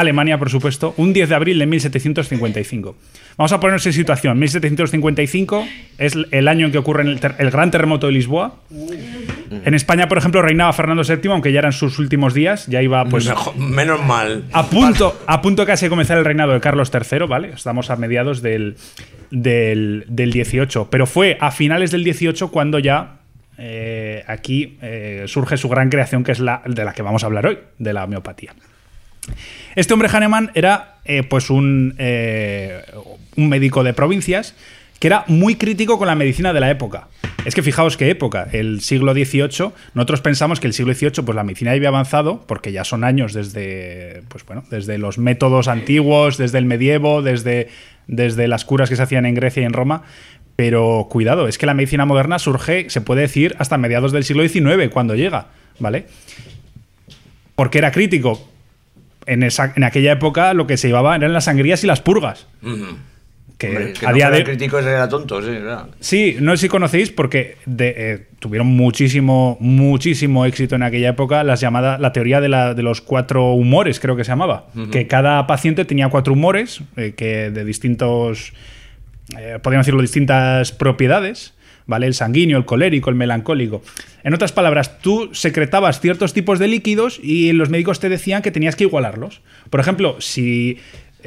Alemania, por supuesto, un 10 de abril de 1755. Vamos a ponernos en situación. 1755 es el año en que ocurre el, gran terremoto de Lisboa. En España, por ejemplo, reinaba Fernando VII, aunque ya eran sus últimos días, ya iba pues Mejor- menos mal. a punto, a punto casi de comenzar el reinado de Carlos III, ¿vale? Estamos a mediados del, del, del 18. Pero fue a finales del 18 cuando ya eh, aquí eh, surge su gran creación, que es la de la que vamos a hablar hoy, de la homeopatía. Este hombre Hahnemann era eh, pues un, eh, un médico de provincias que era muy crítico con la medicina de la época. Es que fijaos qué época, el siglo XVIII, nosotros pensamos que el siglo XVIII pues la medicina había avanzado, porque ya son años desde, pues bueno, desde los métodos antiguos, desde el medievo, desde, desde las curas que se hacían en Grecia y en Roma, pero cuidado, es que la medicina moderna surge, se puede decir, hasta mediados del siglo XIX, cuando llega, ¿vale? Porque era crítico. En, esa, en aquella época lo que se llevaba eran las sangrías y las purgas. Que, Hombre, que a no día fuera de crítico era tonto, sí, claro. Sí, no sé si conocéis porque de- eh, tuvieron muchísimo, muchísimo éxito en aquella época las llamadas, la teoría de, la- de los cuatro humores, creo que se llamaba. Que cada paciente tenía cuatro humores eh, que de distintos, eh, podríamos decirlo, distintas propiedades. ¿Vale? El sanguíneo, el colérico, el melancólico. En otras palabras, tú secretabas ciertos tipos de líquidos y los médicos te decían que tenías que igualarlos. Por ejemplo, si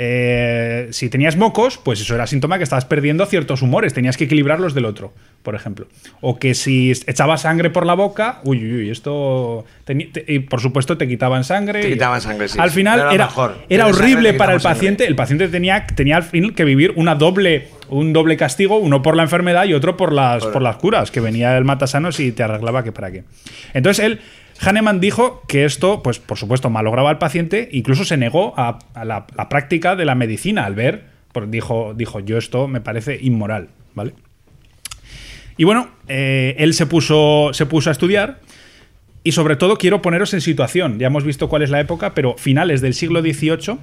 eh, si tenías mocos, pues eso era síntoma que estabas perdiendo ciertos humores, tenías que equilibrarlos del otro, por ejemplo. O que si echabas sangre por la boca, uy, uy, uy, esto. te- y por supuesto te quitaban sangre. Te y- quitaban sangre, sí, Al final Era era, mejor. horrible para el sangre. paciente. El paciente tenía, tenía al fin que vivir una doble, un doble castigo, uno por la enfermedad y otro por las, por las curas, que venía el matasanos y te arreglaba que para qué. Entonces él. Hahnemann dijo que esto, pues por supuesto, malograba al paciente, incluso se negó a, la, práctica de la medicina al ver, dijo, dijo, yo esto me parece inmoral, ¿vale? Y bueno, eh, él se puso, se puso a estudiar y sobre todo quiero poneros en situación. Ya hemos visto cuál es la época, pero finales del siglo XVIII,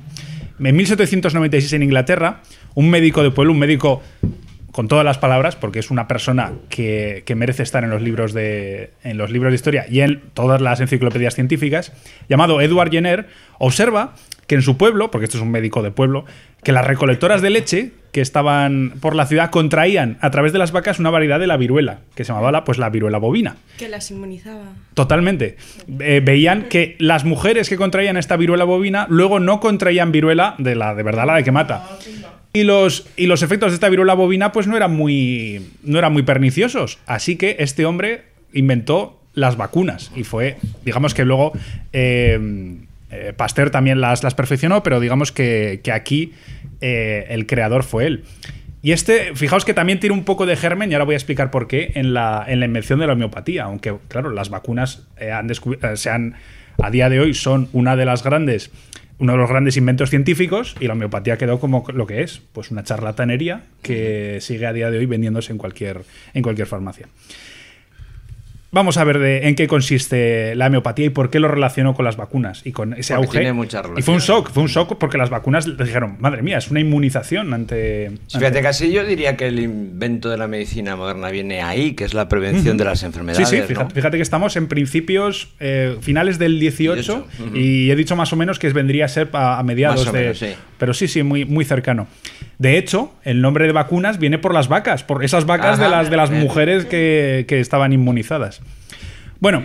en 1796 en Inglaterra, un médico de pueblo, un médico con todas las palabras, porque es una persona que, que merece estar en los libros de en los libros de historia y en todas las enciclopedias científicas, llamado Edward Jenner, observa que en su pueblo, porque esto es un médico de pueblo, que las recolectoras de leche que estaban por la ciudad contraían a través de las vacas una variedad de la viruela, que se llamaba la, pues, la viruela bovina. Que las inmunizaba. Totalmente. Eh, veían que las mujeres que contraían esta viruela bovina luego no contraían viruela de la de verdad, la de que mata. Y los, y los efectos de esta viruela bovina pues no eran muy, no eran muy perniciosos. Así que este hombre inventó las vacunas y fue, digamos que luego eh, eh, Pasteur también las, las perfeccionó, pero digamos que, que aquí eh, el creador fue él. Y este, fijaos que también tiene un poco de germen, y ahora voy a explicar por qué, en la, en la invención de la homeopatía. Aunque, claro, las vacunas han se a día de hoy son una de las grandes, uno de los grandes inventos científicos, y la homeopatía quedó como lo que es, pues una charlatanería que sigue a día de hoy vendiéndose en cualquier, en cualquier farmacia. Vamos a ver de, en qué consiste la homeopatía y por qué lo relacionó con las vacunas y con ese Porque auge. tiene mucha y fue un shock, fue un shock porque las vacunas le dijeron, madre mía, es una inmunización ante. Sí, fíjate, casi yo diría que el invento de la medicina moderna viene ahí, que es la prevención de las enfermedades. Sí, sí, ¿no? fíjate, que estamos en principios, eh, finales del 18, 18, ujú. y he dicho más o menos que vendría a ser a, a mediados Más o de. menos, sí. Pero sí, sí, muy, muy cercano. De hecho, el nombre de vacunas viene por las vacas, por esas vacas de las, de las bien. mujeres que, que estaban inmunizadas. Bueno,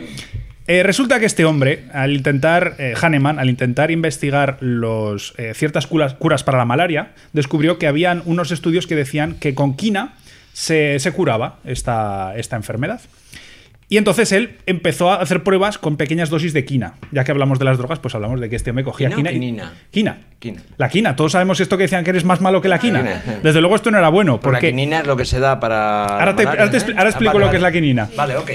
eh, resulta que este hombre, al intentar, eh, Hahnemann, al intentar investigar los, eh, ciertas curas, curas para la malaria, descubrió que habían unos estudios que decían que con quina se, se curaba esta, esta enfermedad. Y entonces él empezó a hacer pruebas con pequeñas dosis de quina. Ya que hablamos de las drogas, pues hablamos de que este hombre cogía ¿Quina quina. Quina. Quina. La quina. Todos sabemos esto que decían que eres más malo que la quina. quina. Desde luego esto no era bueno. Por la Porque quinina es lo que se da para. Ahora te- malaria, ahora te ¿eh? ahora Ah, explico vale, lo que es la quinina. Vale, ok.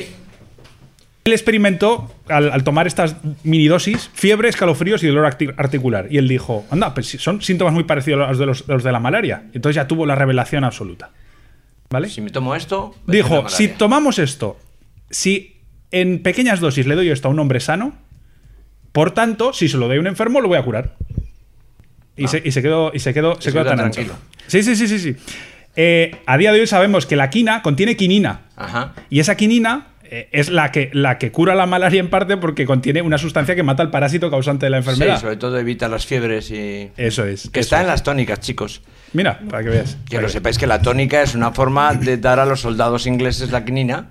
Él experimentó, al, al tomar estas minidosis, fiebre, escalofríos y dolor arti- articular. Y él dijo, anda, pues son síntomas muy parecidos a los de, los, a los de la malaria. Entonces ya tuvo la revelación absoluta. ¿Vale? Si me tomo esto. Dijo, si tomamos esto, si en pequeñas dosis le doy esto a un hombre sano, por tanto, si se lo doy a un enfermo, lo voy a curar. Y, se, y se quedó, y se quedó, se se quedó quedó tan ancho. tranquilo. Sí, sí, sí, sí. sí. Eh, a día de hoy sabemos que la quina contiene quinina. Ajá. Y esa quinina eh, es la que, la que cura la malaria en parte porque contiene una sustancia que mata al parásito causante de la enfermedad. Sí, sobre todo evita las fiebres y. Eso es. Que eso está en las tónicas, chicos. Mira, para que veas. Que lo sepáis que la tónica es una forma de dar a los soldados ingleses la quinina.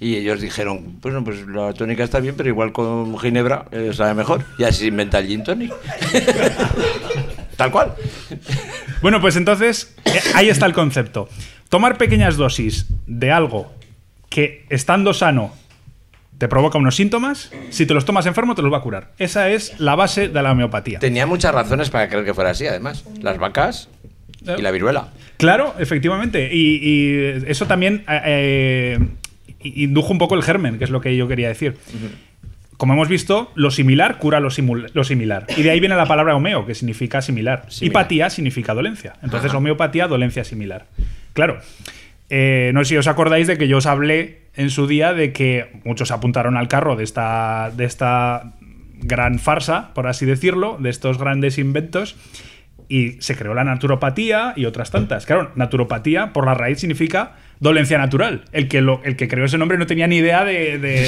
Y ellos dijeron, pues, no, pues la tónica está bien, pero igual con ginebra eh, sabe mejor. Y así se inventa el gin tonic. Tal cual. Bueno, pues entonces eh, ahí está el concepto. Tomar pequeñas dosis de algo que estando sano te provoca unos síntomas, si te los tomas enfermo te los va a curar. Esa es la base de la homeopatía. Tenía muchas razones para creer que fuera así, además. Las vacas y la viruela. Claro, efectivamente. Y, y eso también eh, eh, indujo un poco el germen, que es lo que yo quería decir. Como hemos visto, lo similar cura lo, similar. Y de ahí viene la palabra homeo, que significa similar. Y Similar. patía significa dolencia. Entonces, Ajá. homeopatía, dolencia similar. Claro. eh, no sé si os acordáis de que yo os hablé en su día de que muchos apuntaron al carro de esta, de esta gran farsa, por así decirlo, de estos grandes inventos. Y se creó la naturopatía y otras tantas. Claro, naturopatía por la raíz significa dolencia natural. El que, lo, el que creó ese nombre no tenía ni idea de. de-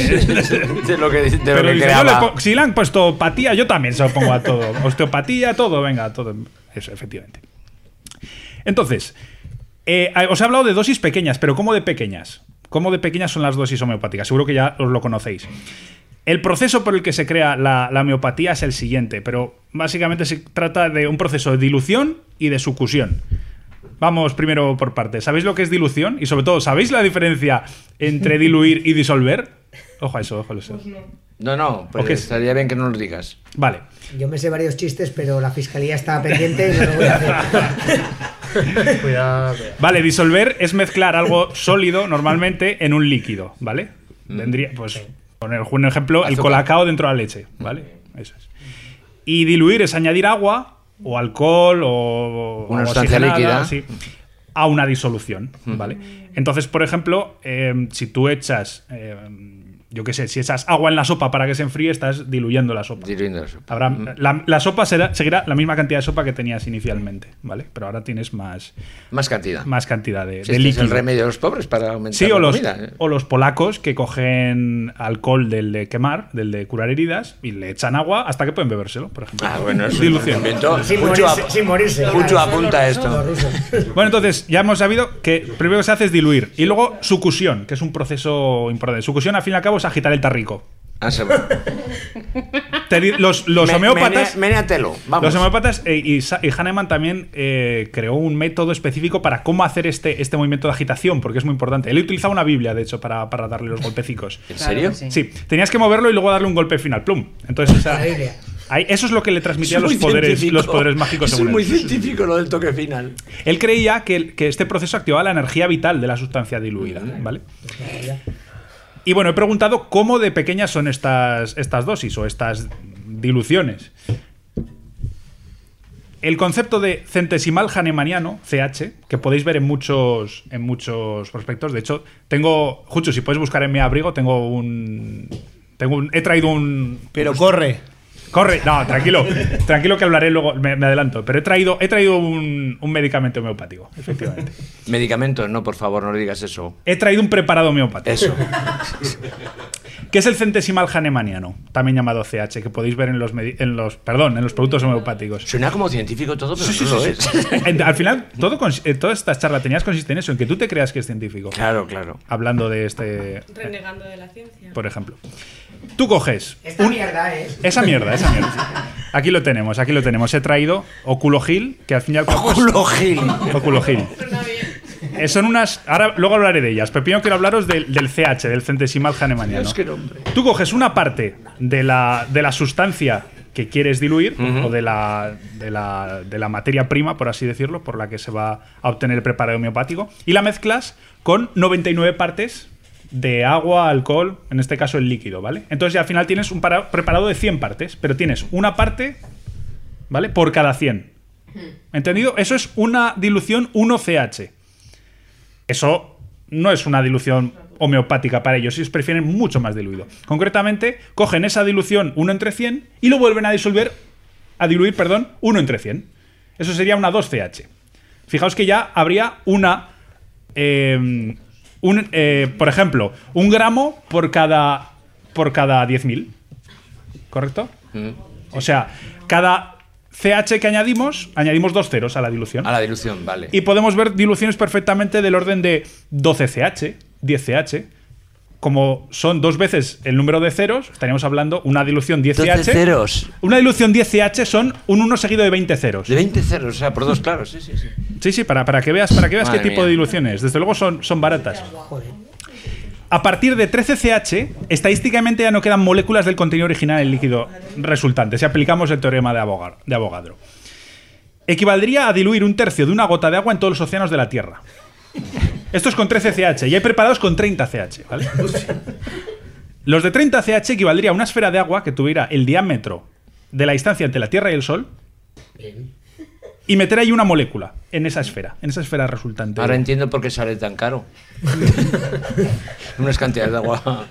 De lo que, de lo pero que dice, creaba. "Yo le po- si le han puesto patía, yo también se lo pongo a todo. Osteopatía, todo, venga, todo. Eso, efectivamente. Entonces, eh, os he hablado de dosis pequeñas, pero ¿cómo de pequeñas? ¿Cómo de pequeñas son las dosis homeopáticas? Seguro que ya os lo conocéis. El proceso por el que se crea la, la homeopatía es el siguiente, pero básicamente se trata de un proceso de dilución y de sucusión. Vamos primero por partes. ¿Sabéis lo que es dilución? Y sobre todo, ¿sabéis la diferencia entre diluir y disolver? Ojo a eso, ojo a eso. No, no, pues ¿O qué es? estaría bien que no lo digas. Vale. Yo me sé varios chistes, pero la fiscalía está pendiente y no lo voy a hacer. Cuidado. Vale, disolver es mezclar algo sólido normalmente en un líquido, ¿vale? Vendría, pues, poner un ejemplo, el colacao dentro de la leche, ¿vale? Eso es. Y diluir es añadir agua o alcohol o Una sustancia líquida. sí. a una disolución, ¿vale? Entonces, por ejemplo, eh, si tú echas, eh, yo qué sé, si echas agua en la sopa para que se enfríe, estás diluyendo la sopa. Diluyendo la sopa. Habrá, la, la sopa será- seguirá la misma cantidad de sopa que tenías inicialmente, ¿vale? Pero ahora tienes más, Más cantidad. más cantidad de, Si de este es líquido. el remedio de los pobres para aumentar Sí, o la los, comida. ¿eh? o los polacos que cogen alcohol del de quemar, del de curar heridas, y le echan agua hasta que pueden bebérselo, por ejemplo. Ah, bueno, es un Dilución. Sin Mucho morirse, sin morirse. Mucho Claro, apunta eso esto. Bueno, entonces ya hemos sabido que primero que se hace es diluir y luego sucusión, que es un proceso importante. Sucusión, al fin y al cabo, agitar el tarrico. Ah, se va. Los, los Me- homeópatas. menéatelo, vamos. Los homeópatas eh, y, Hahnemann también eh, creó un método específico para cómo hacer este, este movimiento de agitación, porque es muy importante. Él utilizaba una Biblia, de hecho, para, para darle los golpecicos. ¿En serio? Sí, tenías que moverlo y luego darle un golpe final, plum. Entonces, o sea, La Biblia. ahí- eso es lo que le transmitía los poderes, científico. los poderes mágicos Es muy él. científico lo del toque final. Él creía que, que este proceso activaba la energía vital de la sustancia diluida, ¿vale? Y bueno, he preguntado cómo de pequeñas son estas, estas dosis o estas diluciones. El concepto de centesimal hahnemanniano, CH, que podéis ver en muchos, en muchos prospectos. De hecho, tengo. Jucho, si puedes buscar en mi abrigo, tengo un. Tengo un, he traído un. Pero corre. Corre, no, tranquilo, tranquilo que hablaré luego, me, me adelanto. Pero he traído, he traído un, un medicamento homeopático, efectivamente. Medicamentos, no, por favor, no digas eso. He traído un preparado homeopático. Eso. que es el centesimal hahnemanniano, también llamado CH, que podéis ver en los, en los, perdón, en los productos homeopáticos. Suena como científico todo, pero Sí, lo sí, es. Al final, todo eh, todas estas charlatanías consisten en eso, en que tú te creas que es científico. Claro, claro. Hablando de este, Renegando de la ciencia. por ejemplo. Tú coges Esta mierda es. esa mierda, esa mierda. Aquí lo tenemos, aquí lo tenemos. He traído Oculogil, que al fin y al cabo. es- Oculogil. Oculogil. Eh, son unas. Ahora, luego hablaré de ellas, pero primero quiero hablaros del, del CH, del centesimal hahnemanniano. Dios, qué nombre. Tú coges una parte de la, de la sustancia que quieres diluir, o de la, de, la, de la materia prima, por así decirlo, por la que se va a obtener el preparado homeopático, y la mezclas con 99 partes de agua, alcohol, en este caso el líquido, ¿vale? Entonces ya al final tienes un para- preparado de 100 partes, pero tienes una parte, ¿vale? Por cada 100. ¿Entendido? Eso es una dilución 1CH. Eso no es una dilución homeopática para ellos, ellos prefieren mucho más diluido. Concretamente, cogen esa dilución 1 entre 100 y lo vuelven a disolver, a diluir, perdón, 1 entre 100. Eso sería una 2CH. Fijaos que ya habría una, eh, un, eh, por ejemplo, un gramo por cada, por cada 10.000. ¿Correcto? O sea, cada CH que añadimos, añadimos dos ceros a la dilución. A la dilución, vale. Y podemos ver diluciones perfectamente del orden de 12CH, 10CH. Como son dos veces el número de ceros, estaríamos hablando una dilución 10CH. 12 ceros. Una dilución 10CH son un 1 seguido de 20 ceros. De 20 ceros, o sea, por dos, claro, sí, sí, sí. Sí, sí, para, para que veas, para que veas qué tipo de diluciones. Desde luego son, son baratas. A partir de 13CH, estadísticamente ya no quedan moléculas del contenido original del líquido resultante, si aplicamos el teorema de Avoga- de Avogadro. Equivaldría a diluir un tercio de una gota de agua en todos los océanos de la Tierra. Esto es con 13CH y hay preparados con 30CH, ¿vale? Los de 30CH equivaldría a una esfera de agua que tuviera el diámetro de la distancia entre la Tierra y el Sol y meter ahí una molécula en esa esfera, en esa esfera resultante. Ahora entiendo por qué sale tan caro. Unas cantidades de agua.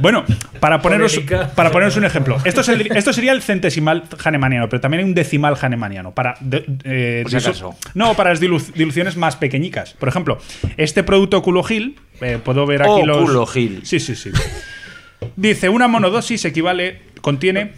Bueno, para poneros, Polémica. para poneros un ejemplo, esto, es el- esto sería el centesimal hahnemanniano, pero también hay un decimal hahnemanniano. Para, de- eh, Por si acaso. No, para las dilu- diluciones más pequeñicas. Por ejemplo, este producto Oculogil, eh, puedo ver aquí los. Oculogil. Sí, sí, sí. Dice, una monodosis equivale, contiene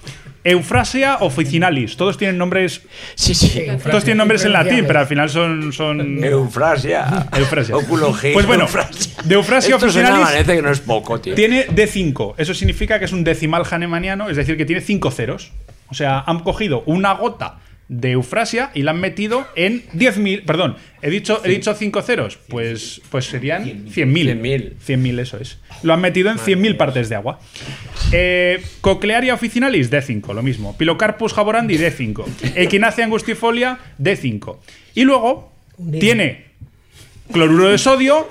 Eufrasia officinalis. Todos tienen nombres. Sí, sí. Todos tienen nombres en latín, pero al final son. son Eufrasia. Eufrasia. Oculogil. Pues bueno, Eufrasia. de Eufrasia Esto officinalis parece que no es poco, tío. tiene D5. Eso significa que es un decimal hahnemanniano, es decir, que tiene 5 ceros. O sea, han cogido una gota de Eufrasia y la han metido en 10.000. Perdón, he dicho, he dicho 5 ceros. Pues, pues serían 100.000. 100.000. 100.000, eso es. Lo han metido en 100.000 partes de agua. Eh, Coclearia officinalis, D5, lo mismo. Pilocarpus jaborandi, D5. Echinacea angustifolia, D5. Y luego tiene cloruro de sodio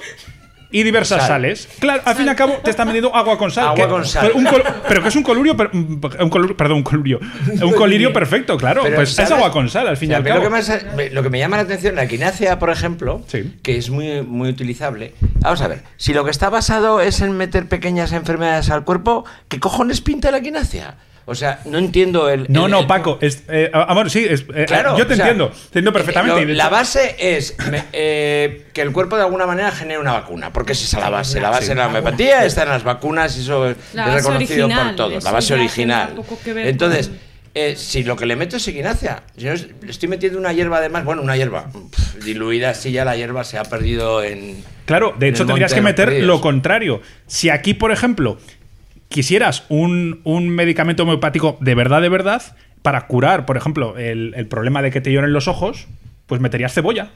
y diversas Sal. sales. Claro, al fin y al cabo te están vendiendo agua con sal. Agua que- con sal. Pero, un col- pero que es un colurio, per- un colurio- perdón, un colurio. Un colirio perfecto, claro. Pero, pues es agua con sal, al fin y O sea, al cabo. Lo que, más- me- lo que me llama la atención, la quinacia, por ejemplo, Sí. que es muy, muy utilizable. Vamos a ver, si lo que está basado es en meter pequeñas enfermedades al cuerpo, ¿qué cojones pinta la quinacia? O sea, no entiendo el. No, el- no, el- Paco. Es, eh, amor, sí, es, eh, Claro, yo te o sea, entiendo. Te entiendo perfectamente. eh, lo- la base es me- eh, que el cuerpo de alguna manera genere una vacuna, porque esa es la base. La base Sí. en la homeopatía está en las vacunas y eso La es reconocido original, por todos. La base original. Entonces, con- eh, si lo que le meto es equinacia, si no es- le estoy metiendo una hierba además, bueno, una hierba diluida, así ya la hierba se ha perdido en. Claro, de en hecho tendrías que meter perdidos. lo contrario. Si aquí, por ejemplo, quisieras un, un medicamento homeopático de verdad, de verdad, para curar, por ejemplo, el, el problema de que te lloren los ojos, pues meterías cebolla.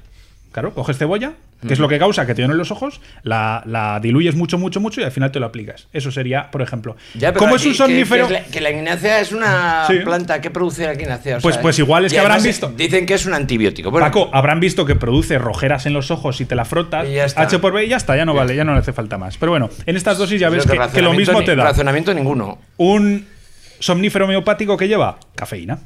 Claro, coges cebolla, que es lo que causa que te lloren los ojos, la, la diluyes mucho, mucho, mucho y al final te lo aplicas. Eso sería, por ejemplo. Ya, pero Como es un somnífero. Que, la, que la equinacia es una Sí. planta que produce la equinacia. o Pues- sea, pues igual es que habrán visto. Dicen que es un antibiótico. Bueno, Paco, habrán visto que produce rojeras en los ojos y te la frotas. Y ya está. H por B y ya está, ya no vale, ya no le hace falta más. Pero bueno, en estas dosis ya ves que, que lo mismo te da. Razonamiento ninguno. un somnífero homeopático que lleva cafeína.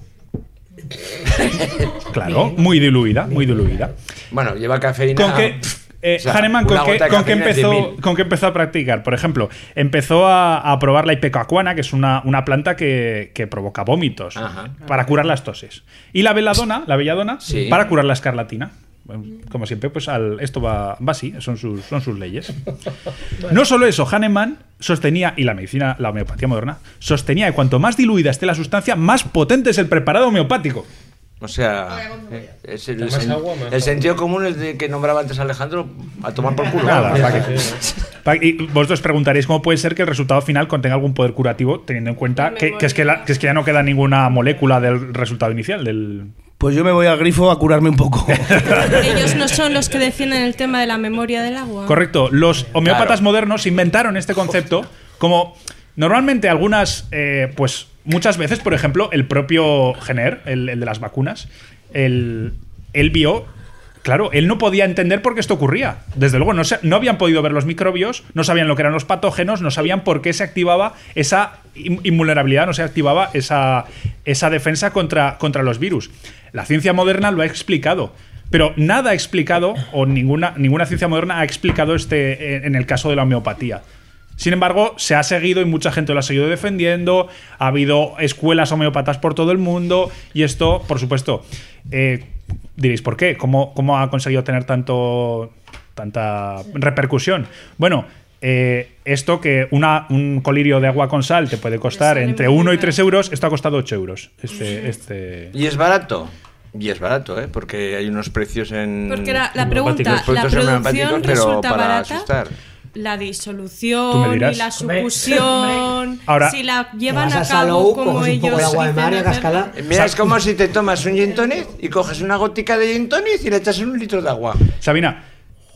claro, muy diluida, muy diluida. Bueno, lleva cafeína. Con que eh, o sea, Hahnemann, ¿con qué, con empezó, 100.000. con qué empezó a practicar? Por ejemplo, empezó a, a probar la ipecacuana, que es una, una planta que, que provoca vómitos Ajá. para curar las toses. Y la veladona, la belladona, Sí. para curar la escarlatina. Como siempre, pues al- esto va, va así, son sus, son sus leyes. No solo eso, Hahnemann sostenía, y la medicina, la homeopatía moderna, sostenía que cuanto más diluida esté la sustancia, más potente es el preparado homeopático. O sea, eh, es el, sen- agua, sentido común es de que nombraba antes Alejandro a tomar por culo. Nada, Y vosotros preguntaréis cómo puede ser que el resultado final contenga algún poder curativo, teniendo en cuenta que, que es, que, la- que es que ya no queda ninguna molécula del resultado inicial. Del... Pues yo me voy al grifo a curarme un poco. Ellos no son los que defienden el tema de la memoria del agua. Correcto. Los homeópatas Claro. modernos inventaron este concepto como normalmente algunas, eh, pues muchas veces, por ejemplo, el propio Jenner, el, el de las vacunas, él, él vio, claro, él no podía entender por qué esto ocurría. Desde luego, no, no habían podido ver los microbios, no sabían lo que eran los patógenos, no sabían por qué se activaba esa in- invulnerabilidad, no se activaba esa, esa defensa contra, contra los virus. La ciencia moderna lo ha explicado. Pero nada ha explicado, o ninguna, ninguna ciencia moderna ha explicado este en- en el caso de la homeopatía. Sin embargo, se ha seguido y mucha gente lo ha seguido defendiendo. Ha habido escuelas homeópatas por todo el mundo. Y esto, por supuesto, eh, diréis, ¿por qué? ¿Cómo, cómo ha conseguido tener tanto, tanta repercusión? Bueno, eh, esto que una, un colirio de agua con sal te puede costar entre muy 1 y barato. 3 euros, esto ha costado 8 euros. Este, este... Y es barato. Y es barato, ¿eh? Porque hay unos precios en. Porque la, la los pregunta, ¿la productos producción pero resulta para barata? asustar. La disolución y la succión. Ahora- si la llevan a a cabo Salou, como ellos de agua mar y. Mira, es como si te tomas un gin tonic y coges una gotica de gin tonic y le echas en un litro de agua. Sabina,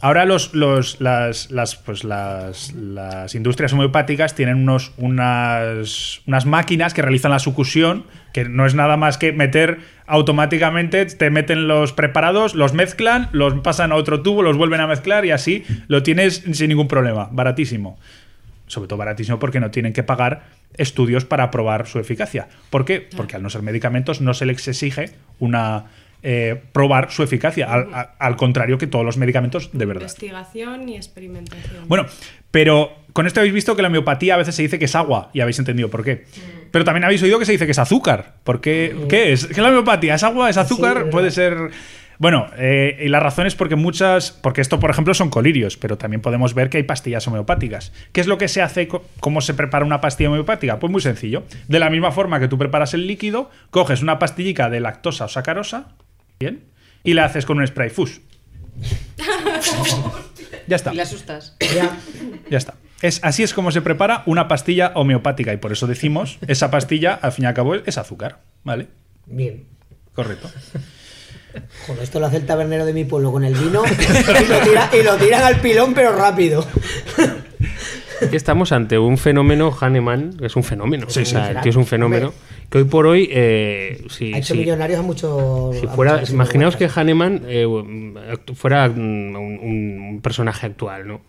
ahora los, los- las, las, pues las, las industrias homeopáticas tienen unos, unas, unas máquinas que realizan la sucusión, que no es nada más que meter automáticamente, te meten los preparados, los mezclan, los pasan a otro tubo, los vuelven a mezclar y así lo tienes sin ningún problema, baratísimo. Sobre todo baratísimo porque no tienen que pagar estudios para probar su eficacia. ¿Por qué? Porque al no ser medicamentos no se les exige una eh, probar su eficacia, al, a- al contrario que todos los medicamentos de verdad. Investigación y experimentación. Bueno, pero con esto habéis visto que la homeopatía a veces se dice que es agua y habéis entendido por qué. Pero también habéis oído que se dice que es azúcar. ¿Por qué? ¿Qué es? ¿Qué es la homeopatía? ¿Es agua? ¿Es azúcar? Puede ser... Bueno, eh, y la razón es porque muchas... Porque esto, por ejemplo, son colirios, pero también podemos ver que hay pastillas homeopáticas. ¿Qué es lo que se hace? ¿Cómo se prepara una pastilla homeopática? Pues muy sencillo. De la misma forma que tú preparas el líquido, coges una pastillica de lactosa o sacarosa, ¿bien? Y la haces con un spray fus. ya está. Y la asustas. Ya. Ya está. Es, así es como se prepara una pastilla homeopática y por eso decimos, esa pastilla, al fin y al cabo, es azúcar. ¿Vale? Bien. Correcto. Joder, esto lo hace el tabernero de mi pueblo con el vino y lo, tira- y lo tiran al pilón, pero rápido. Aquí estamos ante un fenómeno Hahnemann, que es un fenómeno. Sí, o sea, sí. el tío es un fenómeno. Que hoy por hoy, eh, si, Ha hecho si- millonarios a muchos. si a fuera, imaginaos que. Hahnemann eh, fuera mm, un, un personaje actual, ¿no?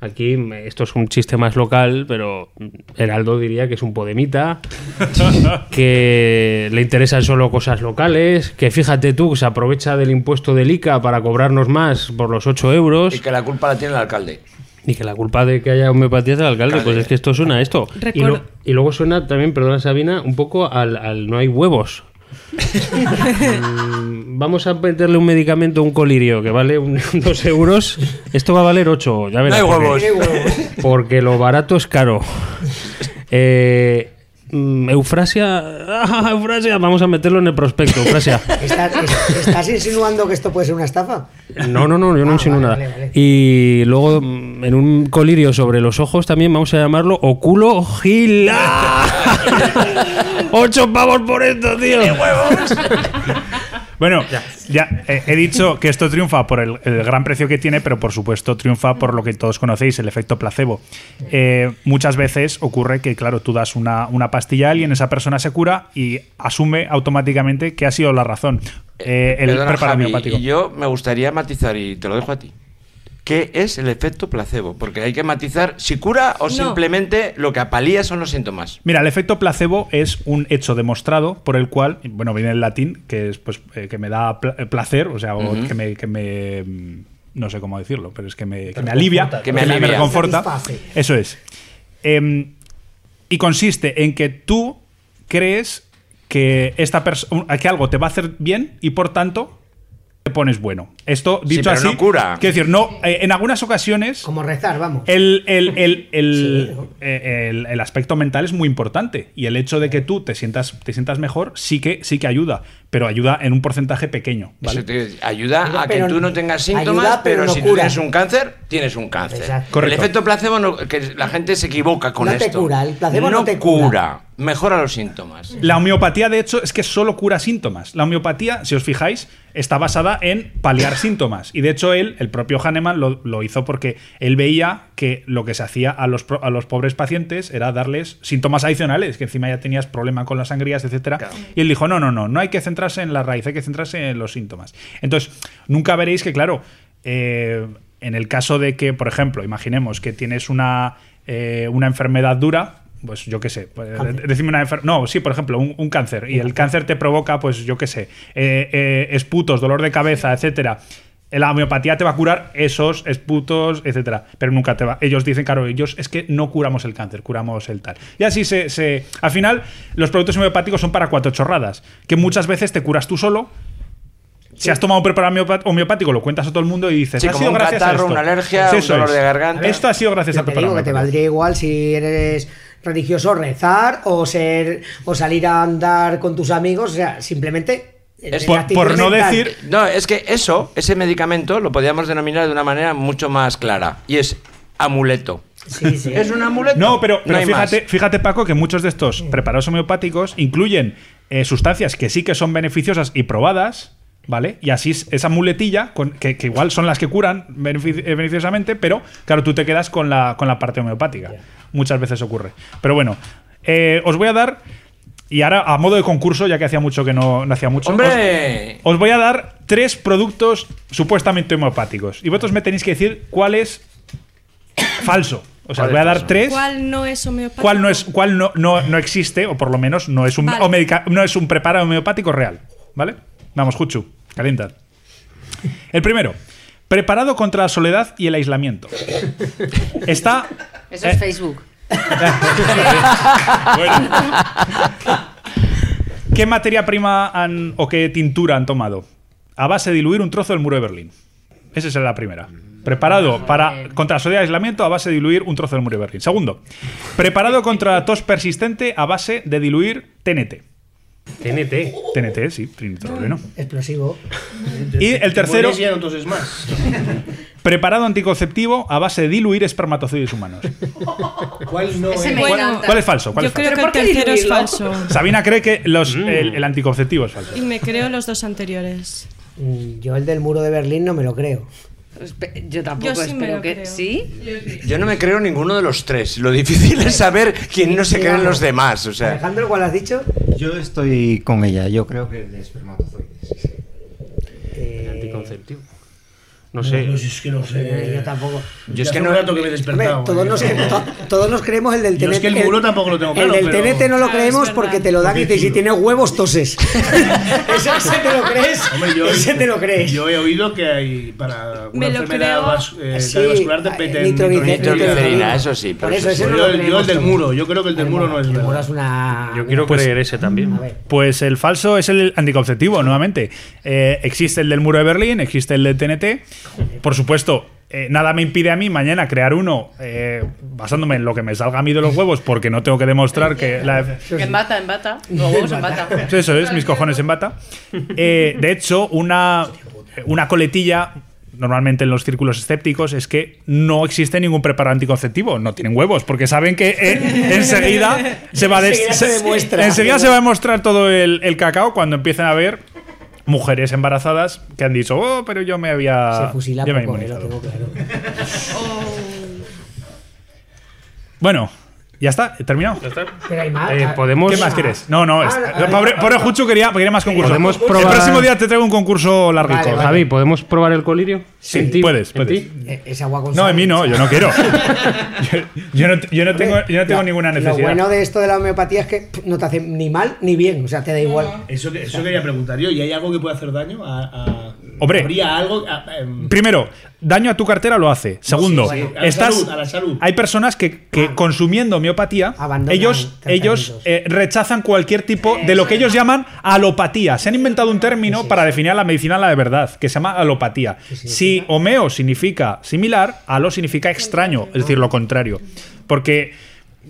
Aquí me- esto es un chiste más local, pero Heraldo diría que es un podemita, que le interesan solo cosas locales, que fíjate tú, que se aprovecha del impuesto del ICA para cobrarnos más por los 8 euros. Y que la culpa la tiene el alcalde. Y que la culpa de que haya homeopatía es del alcalde, pues es que esto suena a esto. Y, Recuerdo- lo- y luego suena también, perdona Sabina, un poco al, al no hay huevos. Mm, Vamos a meterle un medicamento, un colirio, que vale un- dos euros. Esto va a valer ocho, ya verás. No hay porque- huevos. Porque lo barato es caro. Eh, Eufrasia, ah, Eufrasia, vamos a meterlo en el prospecto, Eufrasia. ¿Estás, es- ¿Estás insinuando que esto puede ser una estafa? No, no, no, yo no Ah, insinúo vale, nada. vale, vale. Y luego mm, en un colirio sobre los ojos también vamos a llamarlo oculo gila. Ocho pavos por esto, tío. Bueno, ya eh, he dicho que esto triunfa por el, el gran precio que tiene, pero por supuesto triunfa por lo que todos conocéis, el efecto placebo. Eh, muchas veces ocurre que, claro, tú das una, una pastilla a alguien, esa persona se cura y asume automáticamente que ha sido la razón. Eh, el Perdona, preparado Javi, homeopático. y yo me gustaría matizar, y te lo dejo a ti. ¿Qué es el efecto placebo? Porque hay que matizar si cura o No. simplemente lo que apalía son los síntomas. Mira, el efecto placebo es un hecho demostrado por el cual, bueno, viene en latín, que es pues eh, que me da eh, placer, o sea, o que me, que me, mm, no sé cómo decirlo, pero es que me, que me alivia, Que me alivia. reconforta. Satisface. Eso es. Em, y consiste en que tú crees que esta persona que algo te va a hacer bien y por tanto te pones bueno. Esto Sí, dicho pero así, no cura. quiero decir, no, eh, en algunas ocasiones Como rezar, vamos. el, el- el- Sí, el- el aspecto mental es muy importante y el hecho de que tú te sientas, te sientas mejor sí que, sí que ayuda, pero ayuda en un porcentaje pequeño. te- ayuda Pero- a que pero- tú no tengas síntomas, ayuda, pero pero, no si cura. tienes un cáncer, tienes un cáncer. Exacto. El efecto placebo, no- que la gente se equivoca con No te esto. cura, el placebo no te cura. mejora los síntomas. La homeopatía, de hecho, es que solo cura síntomas. La homeopatía, si os fijáis, está basada en paliar síntomas. Y de hecho, él, el propio Hahnemann, lo, lo hizo porque él veía que lo que se hacía a los, a los pobres pacientes era darles síntomas adicionales, que encima ya tenías problema con las sangrías, etcétera. Y él dijo: no, no, no, no hay que centrarse en la raíz, hay que centrarse en los síntomas. Entonces, nunca veréis que, claro, eh, en el caso de que, por ejemplo, imaginemos que tienes una, eh, una enfermedad dura, pues yo qué sé, pues, decime una enfer- No, sí, por ejemplo, un, un cáncer. Y el cáncer te provoca, pues yo qué sé, eh, eh, esputos, dolor de cabeza, etcétera. La homeopatía te va a curar esos esputos, etcétera. Pero nunca te va. Ellos dicen, claro, ellos es que no curamos el cáncer, curamos el tal. Y así se. se- al final, los productos homeopáticos son para cuatro chorradas. Que muchas veces te curas tú solo. Si has tomado un preparado homeopático, lo cuentas a todo el mundo y dices, Sí, ha sido un gracias a esto". una alergia, Sí, un dolor es. de garganta. Esto ha sido gracias al te preparado digo que te valdría igual si eres religioso rezar o ser o salir a andar con tus amigos, o sea, simplemente Es por- no mental. decir- No, es que eso, ese medicamento, lo podríamos denominar de una manera mucho más clara. Y es amuleto. Sí, sí. Es un amuleto. No, pero, fíjate, Paco, que muchos de estos preparados homeopáticos incluyen eh, sustancias que sí que son beneficiosas y probadas, ¿vale? Y así es- esa muletilla, con- que, que igual son las que curan eh, beneficiosamente, pero claro, tú te quedas con la, con la parte homeopática. Muchas veces ocurre. Pero bueno, eh, os voy a dar, y ahora a modo de concurso, ya que hacía mucho que no, no hacía mucho. ¡Hombre! Os, os voy a dar tres productos supuestamente homeopáticos. Y vosotros me tenéis que decir cuál es falso. O sea, os ¿Cuál voy a dar falso? tres. ¿Cuál no es homeopático? ¿Cuál no es, cuál no, no, no existe, o por lo menos no es un Vale. no es un preparado homeopático real? ¿Vale? Vamos, Juchu, calienta. El primero, preparado contra la soledad y el aislamiento. Está. Eso eh, es Facebook. bueno. ¿Qué materia prima han, o qué tintura han tomado? A base de diluir un trozo del muro de Berlín. Esa es la primera. Preparado para contra la soledad y aislamiento a base de diluir un trozo del muro de Berlín. Segundo, preparado contra la tos persistente a base de diluir TNT. TNT. TNT, sí, trinitrotolueno. Explosivo. Y el tercero, toses más. preparado anticonceptivo a base de diluir espermatozoides humanos. ¿Cuál no es? ¿Cuál, cuál es falso? ¿Cuál Yo es falso? creo que ¿Pero el tercero es falso. Sabina cree que los, Mm. el, el anticonceptivo es falso. Y me creo los dos anteriores. Mm, Yo el del muro de Berlín no me lo creo. Yo tampoco Yo sí espero que. creo. ¿Sí? Yo no me creo ninguno de los tres. Lo difícil es saber quién no se cree en los demás. O sea, Alejandro, ¿cuál has dicho? Yo estoy con ella, yo creo que el de espermatozoides. Eh, Anticonceptivo. No sé. No, es que no sé. Eh, yo tampoco. Yo es que no- un rato que me he despertado. Todos, eh. nos, todos nos creemos el del Yo TNT. es que el muro tampoco lo tengo claro, El del TNT no lo creemos porque te lo dan y te dice, si tienes huevos, toses. ese, ese te lo crees. Hombre, yo, ese te lo crees. Yo he oído que hay para una Me lo enfermedad eh, Sí, cardiovascular te meten nitroglicerina, eso sí, Por eso, eso Yo, yo el del muro, yo creo que el del muro no es El muro verdad. es una... Yo quiero Pues- creer ese también. Pues el falso es el anticonceptivo, nuevamente. Existe el del muro de Berlín, existe el del TNT. Por supuesto, eh, nada me impide a mí mañana crear uno eh, basándome en lo que me salga a mí de los huevos, porque no tengo que demostrar que la, En bata, en bata. Los huevos en bata. Eso es, mis cojones en bata. Eh, de hecho, una, una coletilla, normalmente en los círculos escépticos, es que no existe ningún preparado anticonceptivo. No tienen huevos, porque saben que eh, enseguida se va a des- Enseguida se demuestra. enseguida se va a demostrar todo el, el cacao cuando empiecen a ver mujeres embarazadas que han dicho, oh, pero yo me había. Se fusila yo me he poco, eh, lo inmunizado". tengo claro. Bueno, ya está, he terminado. Pero hay más. Eh, Ah, podemos. ¿Qué más quieres? No, no, Ah, es- ah, pobre, ah, pobre ah, Juchu quería, quería más concurso. Podemos El próximo día te traigo un concurso larguico. Vale, vale. Javi, ¿podemos probar el colirio? Sí, ¿En ti? puedes, ¿En puedes. ti? Eh, Es agua con No, sal. en mí no, yo no quiero. yo, yo no, yo no tengo, yo no tengo Lo- ninguna necesidad. Lo bueno de esto de la homeopatía es que no te hace ni mal ni bien, o sea, te da igual. Eso, que- eso quería preguntar yo. ¿Y hay algo que puede hacer daño? A, a- Hombre. ¿Habría algo? a- em, Primero, daño a tu cartera lo hace. Segundo, sí, a la estás, salud, a la salud. hay personas que, que consumiendo homeopatía, Abandonan ellos, ellos eh, rechazan cualquier tipo de lo que ellos llaman alopatía. Se han inventado un término para definir a la medicina la de verdad, que se llama alopatía. Si homeo significa similar, alo significa extraño, es decir, lo contrario. Porque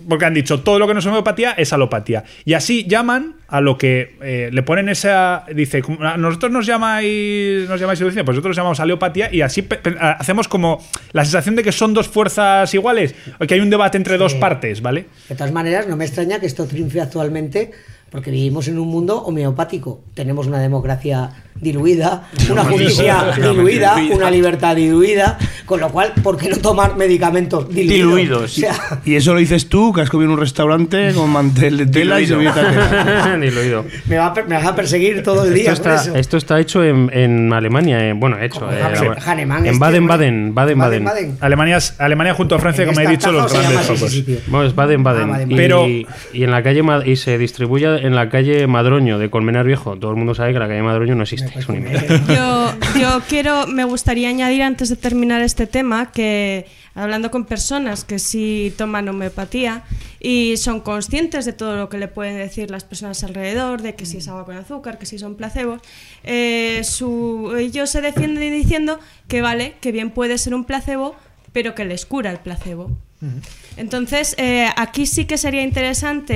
porque han dicho todo lo que no es homeopatía es alopatía. Y así llaman a lo que eh, le ponen esa. Dice, como, "A nosotros nos llamáis. Nos llamáis pues nosotros llamamos aleopatía y así hacemos como la sensación de que son dos fuerzas iguales. O que hay un debate entre dos partes, ¿vale? De todas maneras, no me extraña que esto triunfe actualmente porque vivimos en un mundo homeopático. Tenemos una democracia diluida, una justicia diluida, una libertad diluida, con lo cual, ¿por qué no tomar medicamentos diluidos? Diluidos. O sea, Y eso lo dices tú, que has comido en un restaurante con mantel de tela y Diluido. servilleta he oído. me, va a, me vas a perseguir todo el día Esto por está, eso. esto está hecho en, en Alemania, eh, bueno, hecho. Eh, Hahnemann, en Baden-Baden, Baden-Baden. Alemania, Alemania junto a Francia, En como he dicho, los grandes focos. Bueno, es Baden-Baden. Ah, y, Pero- y en la calle y se distribuye en la calle Madroño de Colmenar Viejo. Todo el mundo sabe que la calle Madroño no existe. Es un invento. Yo, yo quiero, me gustaría añadir antes de terminar este tema que hablando con personas que sí toman homeopatía y son conscientes de todo lo que le pueden decir las personas alrededor, de que si es agua con azúcar, que si son placebos, eh, su, ellos se defienden diciendo que vale, que bien puede ser un placebo, pero que les cura el placebo. Entonces, eh, aquí sí que sería interesante.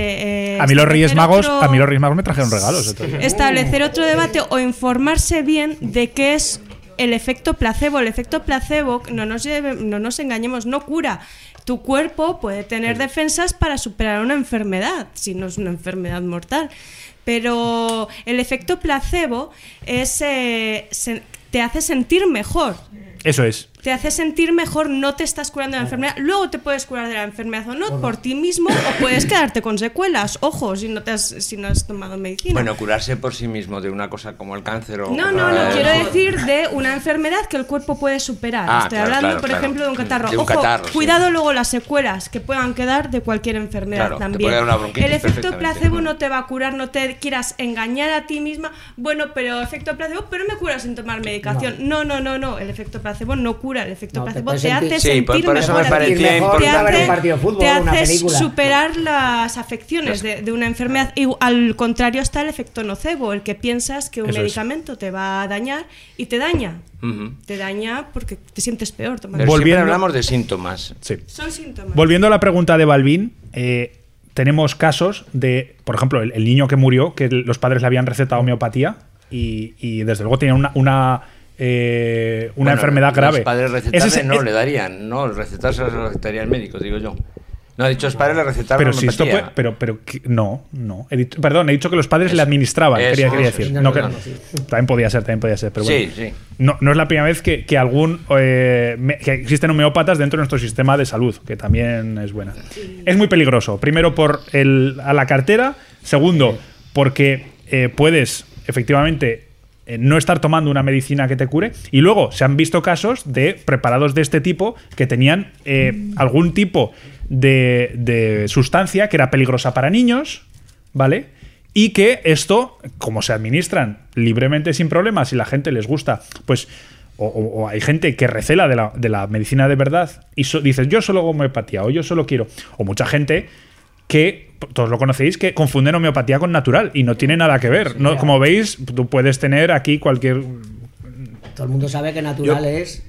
eh, A mí los Reyes Magos, otro- a mí los Reyes Magos me trajeron regalos. entonces. establecer otro debate o informarse bien de qué es el efecto placebo. El efecto placebo, no nos, lleve- no nos engañemos, no cura. Tu cuerpo puede tener defensas para superar una enfermedad, si no es una enfermedad mortal. Pero el efecto placebo es, eh, se- te hace sentir mejor. Eso es. Te hace sentir mejor, no te estás curando de la enfermedad. Luego te puedes curar de la enfermedad o no por ti mismo o puedes quedarte con secuelas. Ojo, si no, te has, si no has tomado medicina. Bueno, curarse por sí mismo de una cosa como el cáncer o... No, no, no, quiero decir de una enfermedad que el cuerpo puede superar. Ah, Estoy claro, hablando, claro, por claro. ejemplo, de un catarro. De un Ojo, catarro, sí. cuidado luego las secuelas que puedan quedar de cualquier enfermedad también. el efecto placebo no te va a curar, no te quieras engañar a ti misma. Bueno, pero efecto placebo, pero me cura sin tomar medicación. No, no, no, no. El efecto placebo no cura. El efecto No, placebo te, hace Sí, sentir por eso mejor. me parecía mejor te hace, un partido de fútbol te o una hace película. superar las afecciones de, de una enfermedad. Y al contrario está el efecto nocebo, el que piensas que un Eso es. medicamento te va a dañar y te daña. Te daña porque te sientes peor tomando. Pero siempre Volviendo- hablamos de síntomas. Sí. Son síntomas. Volviendo a la pregunta de Balvin, eh, tenemos casos de, por ejemplo, el, el niño que murió, que los padres le habían recetado homeopatía y, y desde luego tenía una, una, eh, una Bueno, enfermedad grave. Los padres recetarle Ese es- no es- le darían, no, recetarse lo recetaría el médico, digo yo. No, ha dicho los padres le recetaron pero si esto puede- pero, pero no, no. He dicho- perdón, he dicho que los padres le administraban, Eso, quería, quería eso, decir. No, que- No, no, También podía ser, también podía ser, pero bueno. Sí, sí. No, no es la primera vez que, que algún eh, me- que existen homeópatas dentro de nuestro sistema de salud, que también es buena. Es muy peligroso. Primero por el, a la cartera. Segundo, porque eh, puedes efectivamente no estar tomando una medicina que te cure. Y luego se han visto casos de preparados de este tipo que tenían eh, algún tipo de, de sustancia que era peligrosa para niños, ¿vale? Y que esto, como se administran libremente sin problemas y la gente les gusta, pues o, hay gente que recela de la, de la medicina de verdad y dices, yo solo hago homeopatía o yo solo quiero. O mucha gente que, todos lo conocéis, que confunden homeopatía con natural y no tiene nada que ver. No, como veis, tú puedes tener aquí cualquier... Todo el mundo sabe que natural es.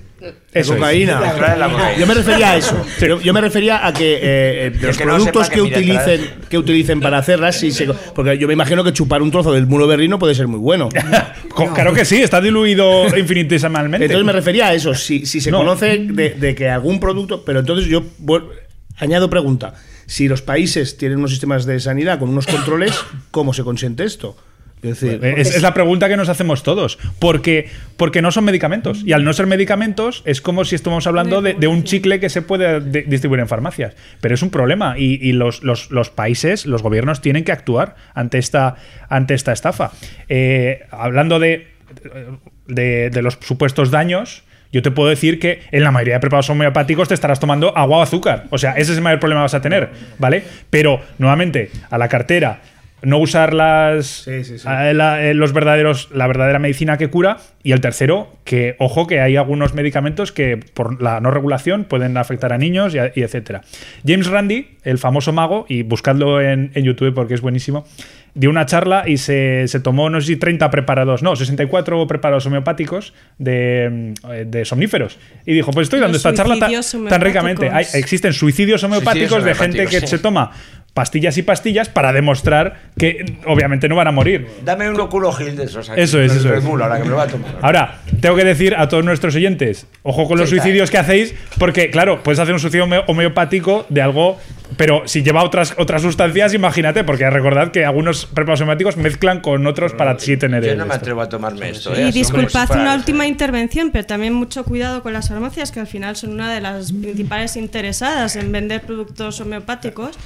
Eso es. cocaína. La cocaína. Yo me refería a eso. Yo, yo me refería a que eh, eh, los que productos que utilicen, atrás. que utilicen para hacerlas, sí se- porque yo me imagino que chupar un trozo del muro berrino puede ser muy bueno. Claro que sí, está diluido infinitesimalmente. Entonces me refería a eso. Si, si se No. conoce de, de que algún producto. Pero entonces yo añado pregunta. Si los países tienen unos sistemas de sanidad con unos controles, ¿cómo se consiente esto? Es decir, Es, la pregunta que nos hacemos todos. Porque, porque no son medicamentos. Y al no ser medicamentos, es como si estuviéramos hablando de, un chicle que se puede de- distribuir en farmacias. Pero es un problema. Y, los, los- países, los gobiernos, tienen que actuar ante esta, ante esta estafa. Eh, hablando de, de los supuestos daños. Yo te puedo decir que en la mayoría de preparados homeopáticos te estarás tomando agua o azúcar. O sea, ese es el mayor problema que vas a tener, ¿vale? Pero, nuevamente, a la cartera, no usar las a la, eh, los verdaderos la verdadera medicina que cura y el tercero que ojo que hay algunos medicamentos que por la no regulación pueden afectar a niños y, etcétera James Randi el famoso mago y buscadlo en, en YouTube porque es buenísimo dio una charla y se, se tomó no sé si 30 preparados no 64 preparados homeopáticos de, eh, de somníferos. Y dijo pues estoy dando Los esta charla tan, ricamente Hay- existen suicidios homeopáticos Suicidios de gente que sí. se toma pastillas y pastillas para demostrar que obviamente no van a morir. Dame un oculo Gil de esos. aquí, Eso es, eso es. Ahora que me lo voy a tomar. Ahora, tengo que decir a todos nuestros oyentes, ojo con los Sí, suicidios que hacéis, porque claro, puedes hacer un suicidio home- homeopático de algo, pero si lleva otras, otras sustancias, imagínate, porque recordad que algunos preparados homeopáticos mezclan con otros para así tener Yo no me esto. atrevo a tomarme esto. Y ¿eh? Si disculpad una última intervención, pero también mucho cuidado con las farmacias, que al final son una de las principales interesadas en vender productos homeopáticos.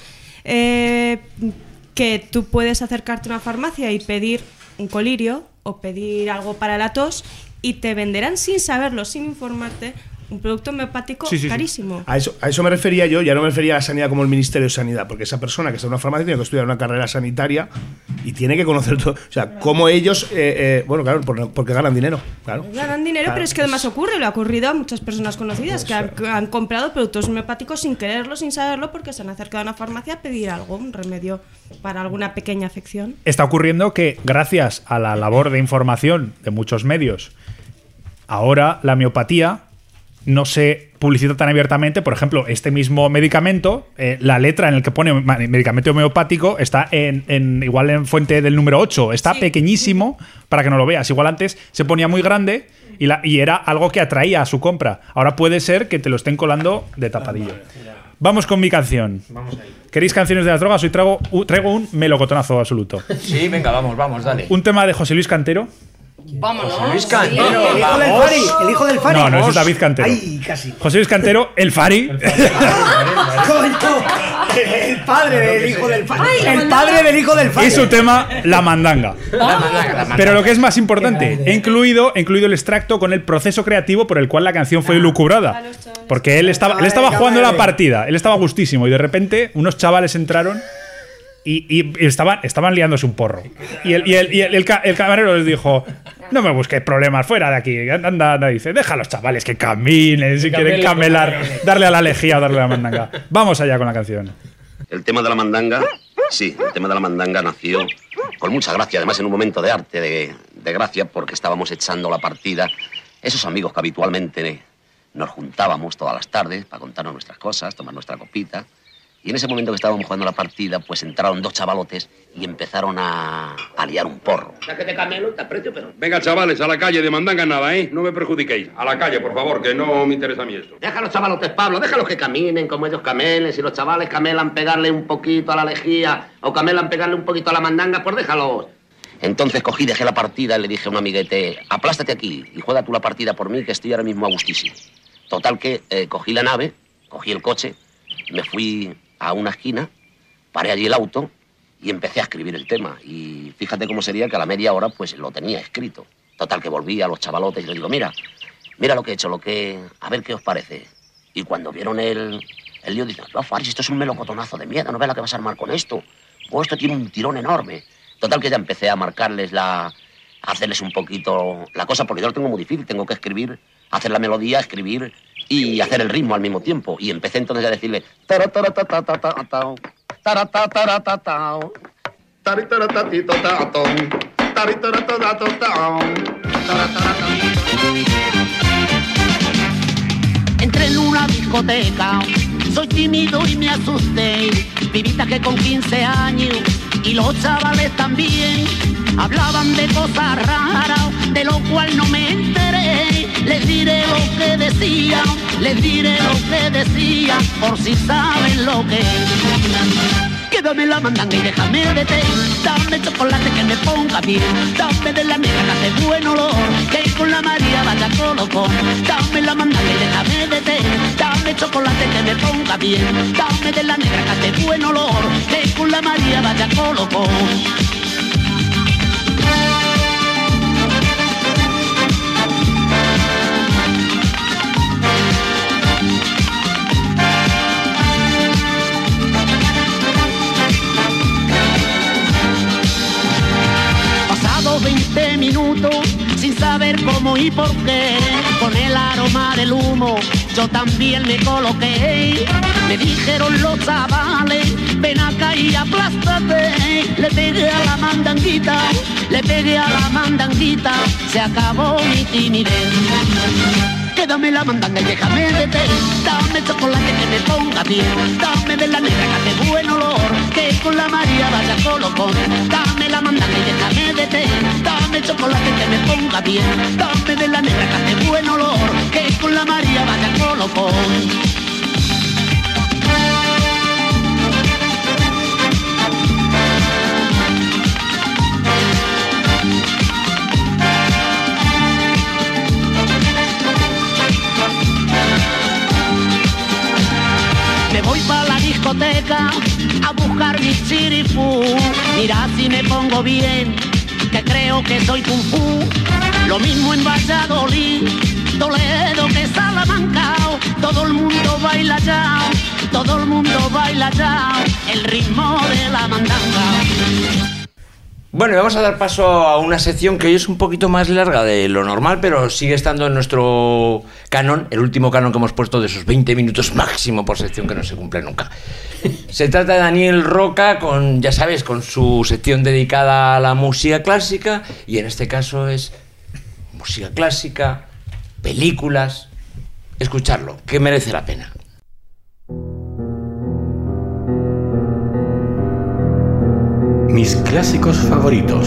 Eh, que tú puedes acercarte a una farmacia y pedir un colirio o pedir algo para la tos y te venderán sin saberlo, sin informarte, un producto homeopático Sí, sí, sí. carísimo. A eso, a eso me refería yo, ya no me refería a la sanidad como el Ministerio de Sanidad, porque esa persona que está en una farmacia tiene que estudiar una carrera sanitaria y tiene que conocer todo. O sea, cómo ellos, eh, eh, bueno, claro, por- porque ganan dinero. Claro. Ganan dinero, Claro, pero es que además ocurre, lo ha ocurrido a muchas personas conocidas que han, que han comprado productos homeopáticos sin quererlo, sin saberlo, porque se han acercado a una farmacia a pedir algo, un remedio para alguna pequeña afección. Está ocurriendo que gracias a la labor de información de muchos medios, ahora la miopatía no se publicita tan abiertamente. Por ejemplo, este mismo medicamento, eh, la letra en el que pone medicamento homeopático está en, en- igual en fuente del número 8. Está pequeñísimo para que no lo veas. Igual antes se ponía muy grande y, la- y era algo que atraía a su compra. Ahora puede ser que te lo estén colando de tapadillo. Vamos con mi canción. ¿Queréis canciones de las drogas? Hoy traigo, traigo un melocotonazo absoluto. Sí, venga, vamos, vamos, dale. Un tema de José Luis Cantero. Vámonos. Luis Cantero, El hijo del. Fari, el hijo del Fari. No, no, ese es David Cantero. Ay, casi. José Luis Cantero, el Fari. El padre del hijo del Fari. El padre del hijo del Fari. y su tema, La Mandanga. Pero lo que es más importante, he incluido, he incluido el extracto con el proceso creativo por el cual la canción fue lucubrada. Porque él estaba, él estaba jugando la partida, él estaba gustísimo y de repente unos chavales entraron y, y- y estaban, estaban liándose un porro. Y el, y el- y el- el el camarero les dijo, no me busquéis problemas, fuera de aquí. Anda, anda, dice, deja a los chavales que caminen, si quieren camelar, darle a la lejía o darle a la mandanga. Vamos allá con la canción. El tema de la mandanga, sí, el tema de la mandanga nació con mucha gracia, además en un momento de arte, de, de gracia, porque estábamos echando la partida. Esos amigos que habitualmente nos juntábamos todas las tardes para contarnos nuestras cosas, tomar nuestra copita. Y en ese momento que estábamos jugando la partida, pues entraron dos chavalotes y empezaron a, a liar un porro. que te camelo, te aprecio, pero... Venga, chavales, a la calle, de mandanga nada, ¿eh? No me perjudiquéis. A la calle, por favor, que no me interesa a mí esto. Deja a los chavalotes, Pablo, déjalos que caminen como ellos camelen. Si los chavales camelan pegarle un poquito a la lejía o camelan pegarle un poquito a la mandanga, pues déjalos. Entonces cogí, dejé la partida y le dije a un amiguete, aplástate aquí y juega tú la partida por mí, que estoy ahora mismo a gustísimo. Total que eh, cogí la nave, cogí el coche, me fui a una esquina, paré allí el auto y empecé a escribir el tema. Y fíjate cómo sería que a la media hora pues lo tenía escrito. Total, que volví a los chavalotes y les digo, mira, mira lo que he hecho, lo que... A ver qué os parece. Y cuando vieron el, el lío, dicen, no, Faris, esto es un melocotonazo de mierda, no ves la que vas a armar con esto. O esto tiene un tirón enorme. Total, que ya empecé a marcarles la... hacerles un poquito la cosa, porque yo lo tengo muy difícil, tengo que escribir, hacer la melodía, escribir y hacer el ritmo al mismo tiempo. Y empecé entonces a decirle... "Taratatatatatatatao, taratatatatao, taritaratatitotatao, taritaratatatotatao, Entré en una discoteca, soy tímido y me asusté. Vivita que con 15 años y los chavales también hablaban de cosas raras, de lo cual no me enteré. Les diré lo que decía, les diré lo que decía, por si saben lo que es. Quédame la mandanga y déjame de té. Dame chocolate que me ponga bien. Dame de la negra que hace buen olor. Que con la María vaya colocón Dame la mandanga y déjame de té. Dame chocolate que me ponga bien. Dame de la negra que hace buen olor. Que con la María vaya colocón Pasado 20 minutos sin saber cómo y por qué, con el aroma del humo yo también me coloqué. Me dijeron los chavales, ven acá y aplástate. Le pegué a la mandanguita, le pegué a la mandanguita, se acabó mi timidez. Quédame la mandanga y déjame de té Dame chocolate que me ponga bien. Dame de la negra que hace buen olor. Que con la María vaya colocón Dame la mandanga y déjame de té Dame chocolate que me ponga bien. Dame de la negra que hace buen olor. Que con la María vaya colocón discoteca a buscar mi chirifú. Mira si me pongo bien, que creo que soy kung fu. Lo mismo en Valladolid, Toledo que Salamanca. Todo el mundo baila ya, todo el mundo baila ya. El ritmo de la mandanga. Bueno, vamos a dar paso a una sección que hoy es un poquito más larga de lo normal, pero sigue estando en nuestro canon, el último canon que hemos puesto de esos 20 minutos máximo por sección que no se cumple nunca. Se trata de Daniel Roca con, ya sabes, con su sección dedicada a la música clásica y en este caso es música clásica, películas, escucharlo, que merece la pena. Mis clásicos favoritos.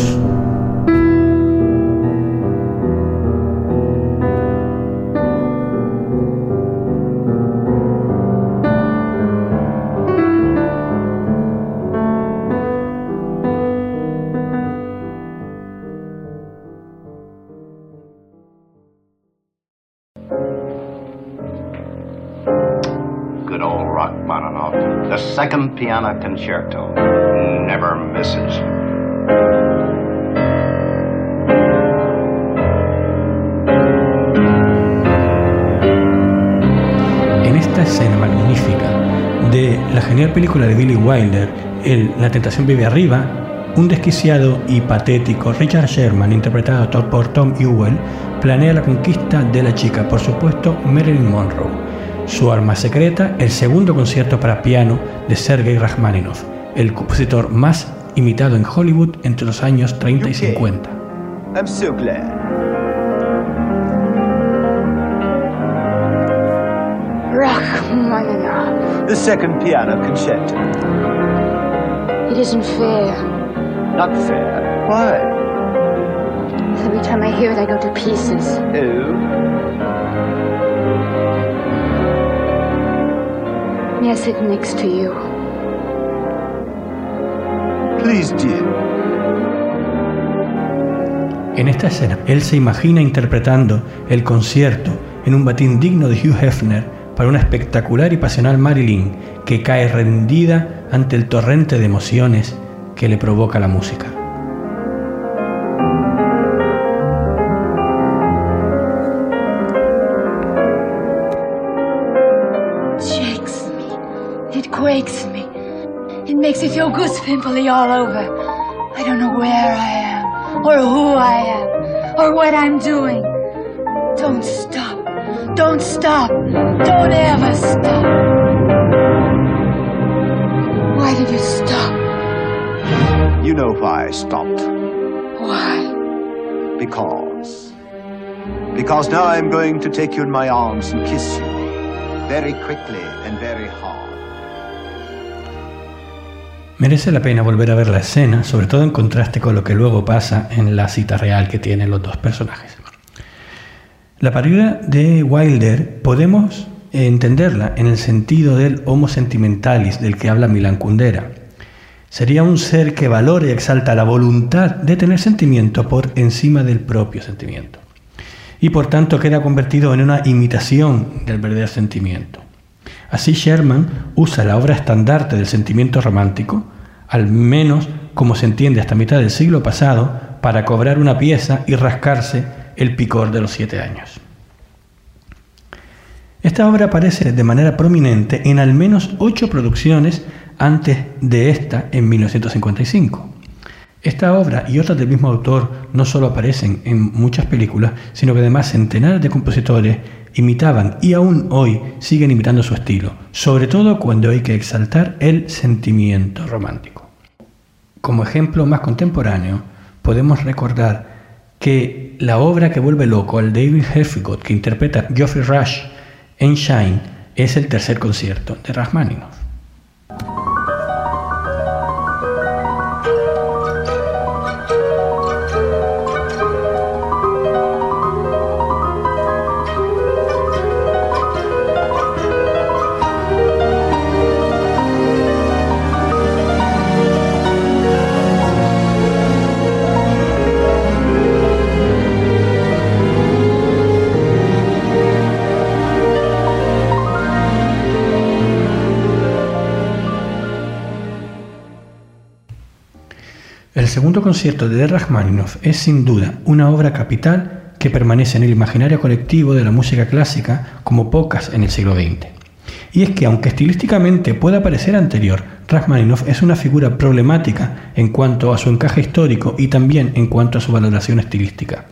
Good old Rachmaninoff. The second piano concerto. En esta escena magnífica de la genial película de Billy Wilder, el La tentación vive arriba, un desquiciado y patético Richard Sherman, interpretado por Tom Ewell, planea la conquista de la chica, por supuesto Marilyn Monroe. Su arma secreta, el segundo concierto para piano de Sergei Rachmaninoff, el compositor más imitado en Hollywood entre los años 30 y 50. I'm so glad. Rachmaninoff. The second piano concerto. It isn't fair. Not fair. Why? Every time I hear it, I go to pieces. Oh? May I sit next to you? En esta escena, él se imagina interpretando el concierto en un batín digno de Hugh Hefner para una espectacular y pasional Marilyn que cae rendida ante el torrente de emociones que le provoca la música. Goosepimply all over. I don't know where I am, or who I am, or what I'm doing. Don't stop. Don't stop. Don't ever stop. Why did you stop? You know why I stopped. Why? Because. Because now I'm going to take you in my arms and kiss you. Very quickly and very hard. Merece la pena volver a ver la escena, sobre todo en contraste con lo que luego pasa en la cita real que tienen los dos personajes. La parodia de Wilder podemos entenderla en el sentido del homo sentimentalis del que habla Milan Kundera. Sería un ser que valora y exalta la voluntad de tener sentimiento por encima del propio sentimiento. Y por tanto queda convertido en una imitación del verdadero sentimiento. Así Sherman usa la obra estandarte del sentimiento romántico, al menos como se entiende hasta mitad del siglo pasado, para cobrar una pieza y rascarse el picor de los siete años. Esta obra aparece de manera prominente en al menos ocho producciones antes de esta en 1955. Esta obra y otras del mismo autor no solo aparecen en muchas películas, sino que además centenares de compositores imitaban y aún hoy siguen imitando su estilo, sobre todo cuando hay que exaltar el sentimiento romántico. Como ejemplo más contemporáneo, podemos recordar que la obra que vuelve loco al David Heffigot que interpreta Geoffrey Rush en Shine es el tercer concierto de Rachmaninoff. Segundo concierto de Rachmaninoff es sin duda una obra capital que permanece en el imaginario colectivo de la música clásica como pocas en el siglo XX. Y es que aunque estilísticamente pueda parecer anterior, Rachmaninoff es una figura problemática en cuanto a su encaje histórico y también en cuanto a su valoración estilística.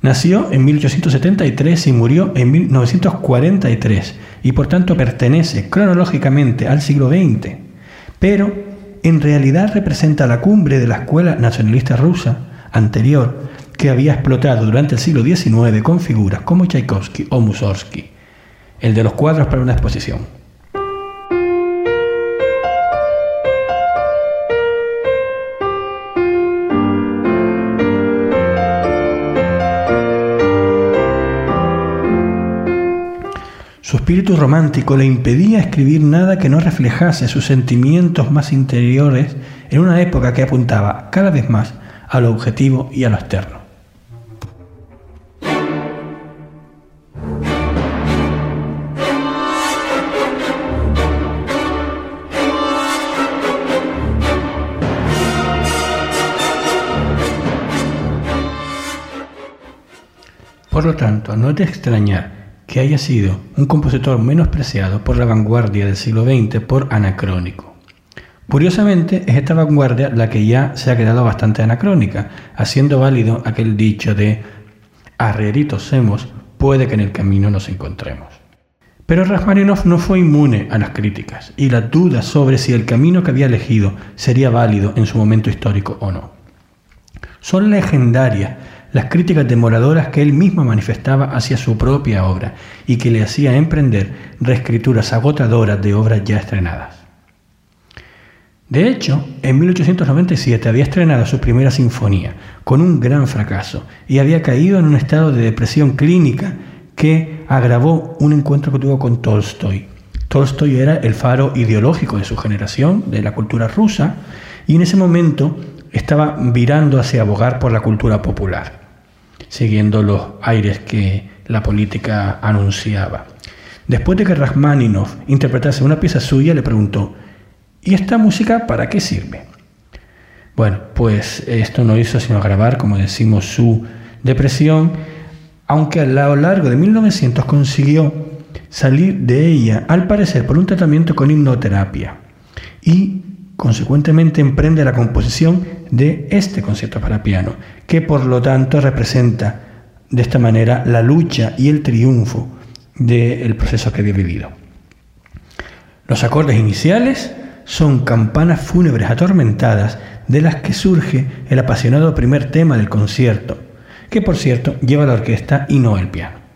Nació en 1873 y murió en 1943 y por tanto pertenece cronológicamente al siglo XX, pero en realidad representa la cumbre de la escuela nacionalista rusa anterior que había explotado durante el siglo XIX con figuras como Tchaikovsky o Mussorgsky, el de los cuadros para una exposición. Su espíritu romántico le impedía escribir nada que no reflejase sus sentimientos más interiores en una época que apuntaba cada vez más a lo objetivo y a lo externo. Por lo tanto, no es de extrañar haya sido un compositor menospreciado por la vanguardia del siglo XX por anacrónico. Curiosamente, es esta vanguardia la que ya se ha quedado bastante anacrónica, haciendo válido aquel dicho de arrieritos semos, puede que en el camino nos encontremos. Pero Rachmaninoff no fue inmune a las críticas y las dudas sobre si el camino que había elegido sería válido en su momento histórico o no. Son legendarias las críticas demoradoras que él mismo manifestaba hacia su propia obra y que le hacía emprender reescrituras agotadoras de obras ya estrenadas. De hecho, en 1897 había estrenado su primera sinfonía, con un gran fracaso, y había caído en un estado de depresión clínica que agravó un encuentro que tuvo con Tolstoy. Tolstoy era el faro ideológico de su generación, de la cultura rusa, y en ese momento estaba virando hacia abogar por la cultura popular, siguiendo los aires que la política anunciaba. Después de que Rachmaninoff interpretase una pieza suya, le preguntó, ¿y esta música para qué sirve? Bueno, pues esto no hizo sino agravar, como decimos, su depresión, aunque a lo largo de 1900 consiguió salir de ella, al parecer por un tratamiento con hipnoterapia y consecuentemente emprende la composición de este concierto para piano, que por lo tanto representa de esta manera la lucha y el triunfo del proceso que había vivido. Los acordes iniciales son campanas fúnebres atormentadas de las que surge el apasionado primer tema del concierto, que por cierto lleva la orquesta y no el piano.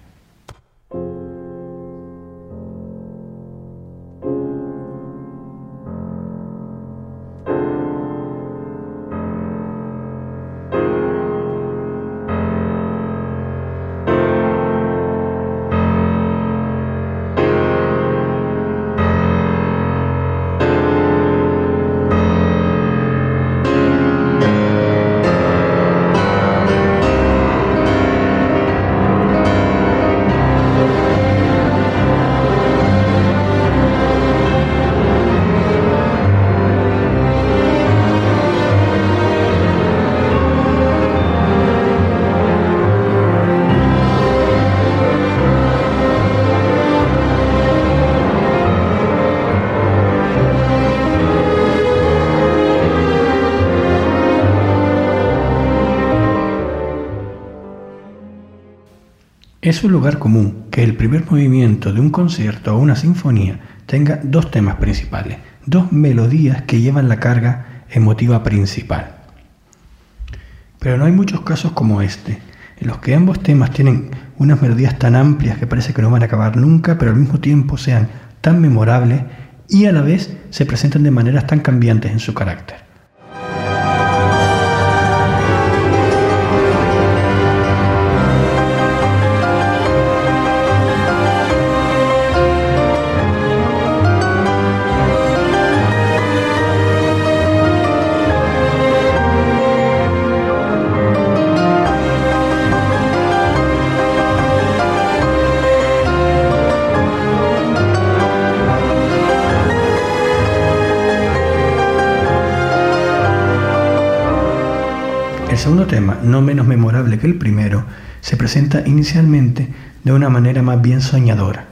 Un lugar común que el primer movimiento de un concierto o una sinfonía tenga dos temas principales, dos melodías que llevan la carga emotiva principal. Pero no hay muchos casos como este, en los que ambos temas tienen unas melodías tan amplias que parece que no van a acabar nunca, pero al mismo tiempo sean tan memorables y a la vez se presentan de maneras tan cambiantes en su carácter. Segundo tema, no menos memorable que el primero, se presenta inicialmente de una manera más bien soñadora.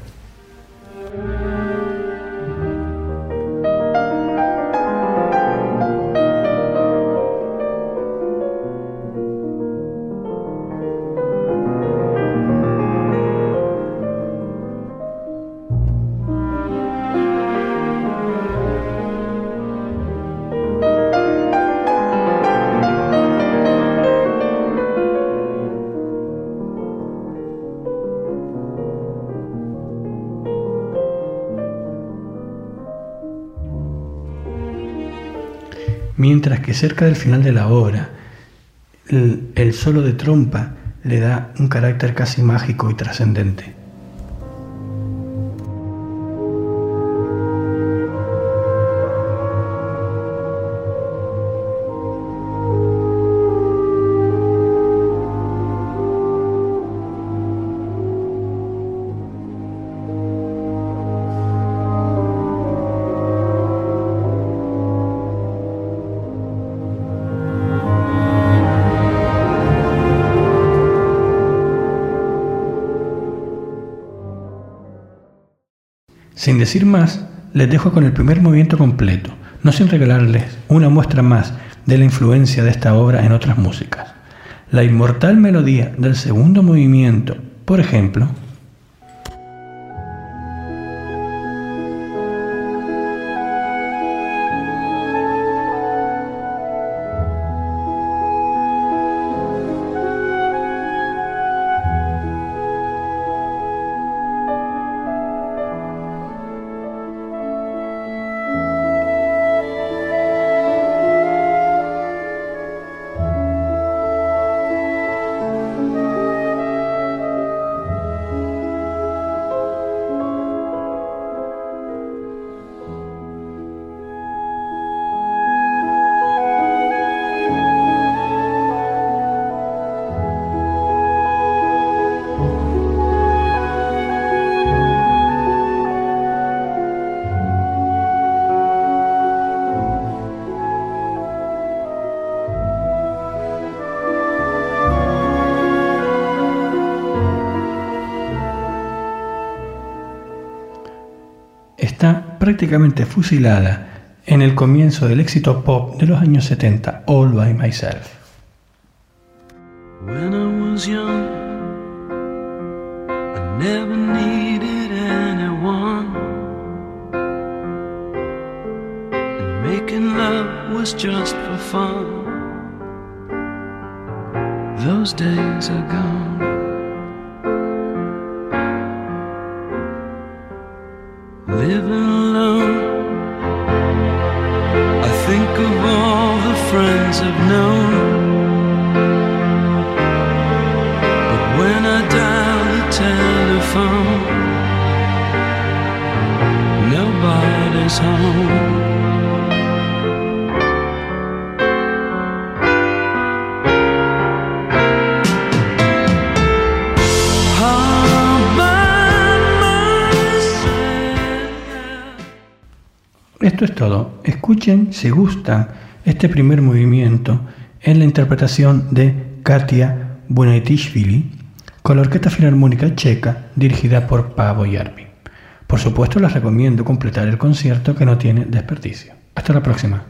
Que cerca del final de la obra el solo de trompa le da un carácter casi mágico y trascendente. Sin decir más, les dejo con el primer movimiento completo, no sin regalarles una muestra más de la influencia de esta obra en otras músicas. La inmortal melodía del segundo movimiento, por ejemplo, fusilada en el comienzo del éxito pop de los años 70, All by Myself. Este primer movimiento en la interpretación de Katia Bunaitishvili con la Orquesta Filarmónica Checa dirigida por Pavo Yarvi. Por supuesto les recomiendo completar el concierto que no tiene desperdicio. Hasta la próxima.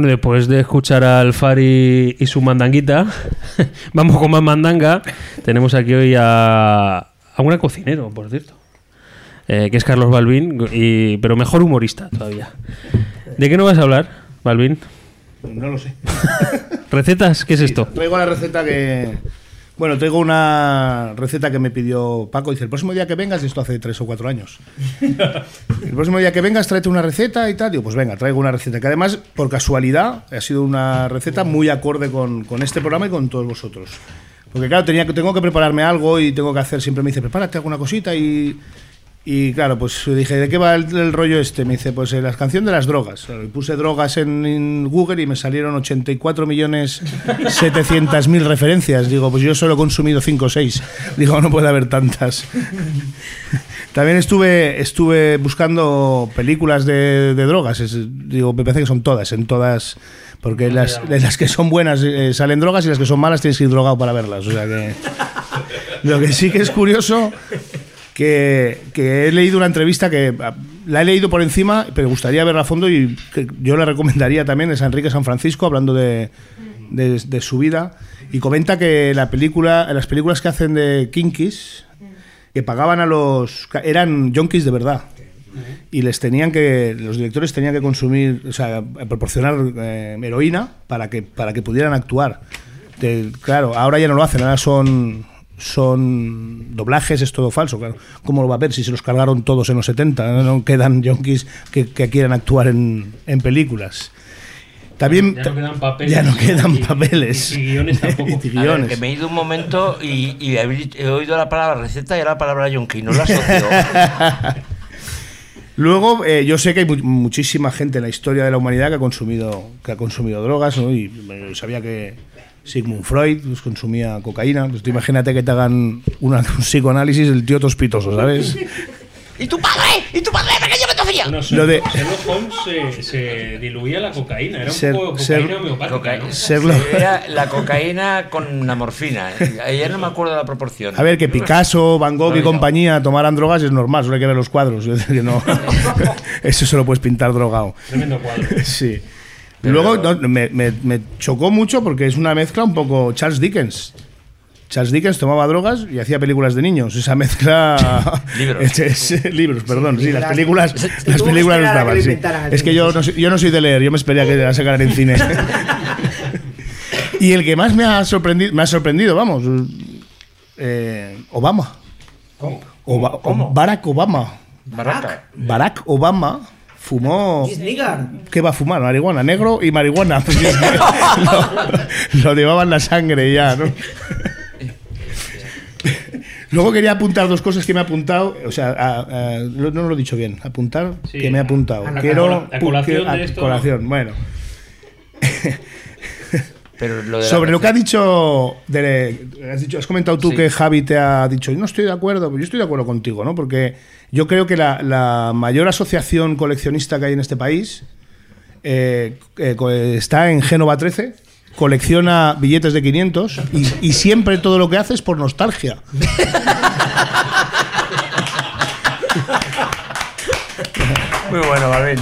Bueno, después de escuchar al Fari y su mandanguita, vamos con más mandanga. Tenemos aquí hoy a, a una cocinero, por cierto, eh, que es Carlos Balvin, y, pero mejor humorista todavía. ¿De qué no vas a hablar, Balvin? No lo sé. ¿Recetas? ¿Qué es esto? Traigo la receta que. Bueno, traigo una receta que me pidió Paco. Dice: el próximo día que vengas, y esto hace tres o cuatro años. El próximo día que vengas, tráete una receta y tal. Digo, pues venga, traigo una receta que además, por casualidad, ha sido una receta muy acorde con, con este programa y con todos vosotros. Porque claro, tenía, que- tengo que prepararme algo y tengo que hacer, siempre me dice, prepárate alguna cosita y... Y claro, pues dije, ¿de qué va el, el rollo este? Me dice, pues eh, la canción de las drogas. Puse drogas en, en Google y me salieron 84 millones 700 mil referencias. Digo, pues yo solo he consumido 5 o 6. Digo, no puede haber tantas. También estuve, estuve buscando películas de, de drogas. Es- digo, me parece que son todas, en todas. Porque las, de las que son buenas eh, salen drogas y las que son malas tienes que ir drogado para verlas. O sea que. Lo que sí que es curioso que, que he leído una entrevista que ah, la he leído por encima, pero me gustaría verla a fondo y que yo la recomendaría también, es Enrique San Francisco, hablando de, de, de su vida, y comenta que la película, las películas que hacen de Kinkis, que pagaban a los... eran yonkis de verdad. Y les tenían que, los directores tenían que consumir, o sea, proporcionar eh, heroína para que, para que pudieran actuar. De- claro, ahora ya no lo hacen, ahora son, son doblajes, es todo falso. Claro. ¿Cómo lo va a ver si se los cargaron todos en los 70? No, No quedan yonkis que, que quieran actuar en, en películas. También Ya no quedan papeles. ya no quedan Y- papeles. y guiones tampoco. Y A ver, guiones. que me he ido un momento y, y he, he oído la palabra receta y la palabra yonki, no la asocio. Luego, eh, yo sé que hay mu- muchísima gente en la historia de la humanidad que ha consumido, que ha consumido drogas, ¿no? Y eh, sabía que Sigmund Freud pues, consumía cocaína. Pues tú imagínate que te hagan una- un psicoanálisis del tío tospitoso, ¿sabes? ¡Y tu padre! ¡Y tu padre pequeño hacía! Bueno, Lo de- Sherlock Holmes se, se diluía la cocaína, era un Ser- poco ser- cocaína. ¿no? Era la cocaína con la morfina. ¿eh? Ayer no me acuerdo de la proporción. A ver, que Picasso, Van Gogh y No, no. compañía tomaran drogas es normal, solo hay que ver los cuadros. no, eso se lo puedes pintar drogado. Tremendo cuadro. Sí. Luego no, me, me- me chocó mucho porque es una mezcla un poco Charles Dickens. Charles Dickens tomaba drogas y hacía películas de niños. Esa mezcla. Libros. Es- es- libros, perdón. Sí, las Las- películas, las películas no a que estaban. sí. Es que yo no, soy, yo no soy de leer, yo me espería que la sacaran en cine. y el que más me ha sorprendido, me ha sorprendido vamos, eh, Obama. Oba- Barack Obama. Barraca. Barack Obama fumó. ¿Qué va a fumar? Marihuana, negro y marihuana. Lo, lo llevaba en la sangre ya, ¿no? Luego quería apuntar dos cosas que me he apuntado. O sea, a- a- no, no lo he dicho bien. Apuntar Sí, que me he apuntado. a la- Quiero. a colación a de esto, colación, bueno. Pero lo de la Sobre lo que ha dicho, de- has dicho, has comentado tú Sí. que Javi te ha dicho, yo no estoy de acuerdo, yo estoy de acuerdo contigo, ¿no? Porque yo creo que la, la mayor asociación coleccionista que hay en este país eh, eh, está en Génova 13, colecciona billetes de 500 y, y siempre todo lo que hace es por nostalgia. Muy bueno, Balvin.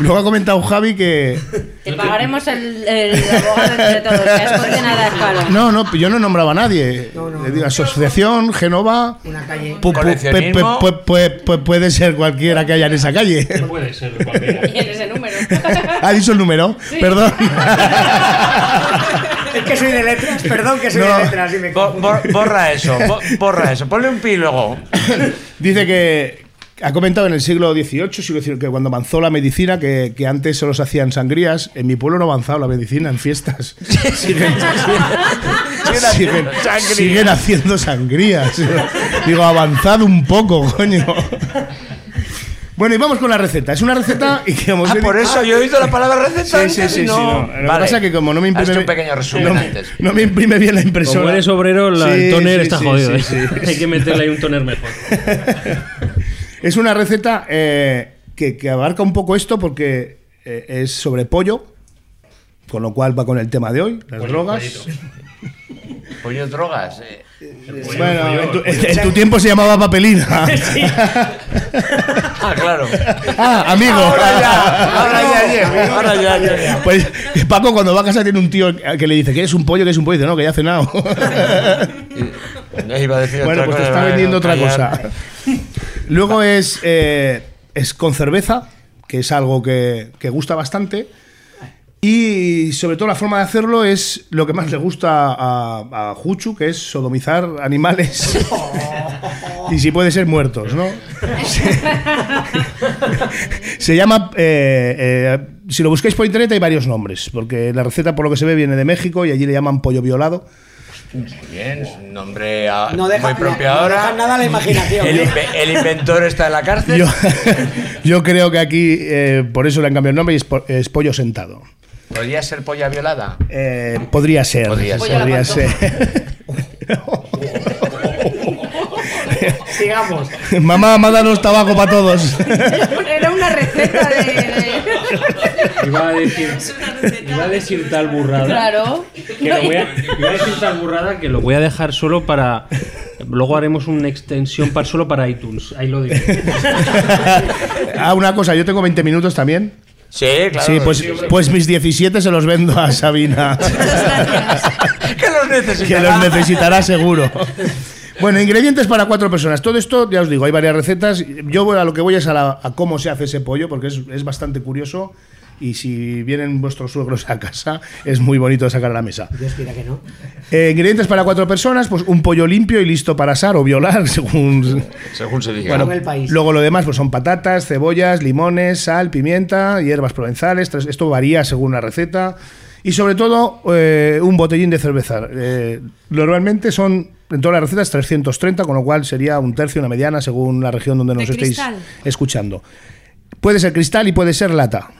Luego ha comentado Javi que... Te pagaremos el, el abogado entre todos, que has condenado a escala. No, no, yo no nombraba a nadie. Le digo, asociación, Génova... Una calle. pu- pu- pe- Coleccionismo. pe- pe- pe- puede ser cualquiera que haya en esa calle. Puede ser cualquiera. ¿Ha dicho el número? Perdón. Es que soy de letras, perdón que soy No. de letras y me Bo- bor- borra eso, bo- borra eso. Ponle un pi luego. Dice que ha comentado en el siglo XVIII, siglo XIX, que cuando avanzó la medicina, que, que antes solo se hacían sangrías. En mi pueblo no ha avanzado la medicina en fiestas. Siguen, siguen- sangría. siguen haciendo sangrías. Digo, avanzado un poco, coño. Bueno, y vamos con la receta. Es una receta y que hemos Ah, por eso yo he oído la palabra receta Sí, sí, antes sí, y sí, no. no. Lo que Vale. pasa es que como no me imprime... un pequeño resumen no, me- antes. no me imprime bien la impresora. Como eres obrero, la- Sí, el toner sí, está sí, jodido. sí, ¿eh? sí. Hay que meterle ahí un toner mejor. Es una receta eh, que, que abarca un poco esto porque eh, es sobre pollo, con lo cual va con el tema de hoy, las Pollo, drogas. pollito. Pollo drogas. eh. Bueno, en tu, en tu tiempo se llamaba papelina. Ah, claro. Ah, amigo. Ahora ya, ahora ya llego, ahora ya llego. Pues Paco cuando va a casa tiene un tío que le dice que es un pollo, que es un pollo, y dice, no, que ya ha cenado. Iba a decir bueno, otra pues te está vendiendo otra cosa. Luego es, eh, es con cerveza, que es algo que, que gusta bastante. Y sobre todo la forma de hacerlo es lo que más le gusta a, a Juchu, que es sodomizar animales. y si puede ser muertos, ¿no? Se llama. eh, eh, si lo busquáis por internet hay varios nombres, porque la receta, por lo que se ve, viene de México y allí le llaman pollo violado. Muy bien, es un nombre ah, No deja- muy no- propio no ahora. deja nada a la imaginación, El, ¿no? inve- el inventor está en la cárcel. Yo, yo creo que aquí, eh, por eso le han cambiado el nombre y es pollo sentado. ¿Podría ser polla violada? Eh, podría ser. Podría ser. podría ser. Sigamos. Mamá, mándanos tabaco para todos. Era una receta de. Iba a decir, iba a decir tal burrada. Claro. Que lo voy a, iba a decir tal burrada que lo voy a dejar solo para. Luego haremos una extensión para, solo para iTunes. Ahí lo digo. ah, una cosa, yo tengo 20 minutos también. Sí, claro. Sí, pues, pues mis 17 se los vendo a Sabina. que los necesitará. que los necesitará seguro. Bueno, ingredientes para cuatro personas. Todo esto, ya os digo, hay varias recetas. Yo voy a lo que voy es a, la- a cómo se hace ese pollo, porque es, es bastante curioso. Y si vienen vuestros suegros a casa, es muy bonito de sacar a la mesa. Dios quiera que no. Eh, ingredientes para cuatro personas, pues un pollo limpio y listo para asar o violar, según, Según se diga. bueno, el país. luego lo demás pues son patatas, cebollas, limones, sal, pimienta, hierbas provenzales. Esto varía según la receta. Y sobre todo, eh, un botellín de cerveza. Eh, normalmente son, en todas las recetas, 330, con lo cual sería un tercio, una mediana, según la región donde ¿De nos estéis cristal? escuchando. Puede ser cristal y puede ser lata,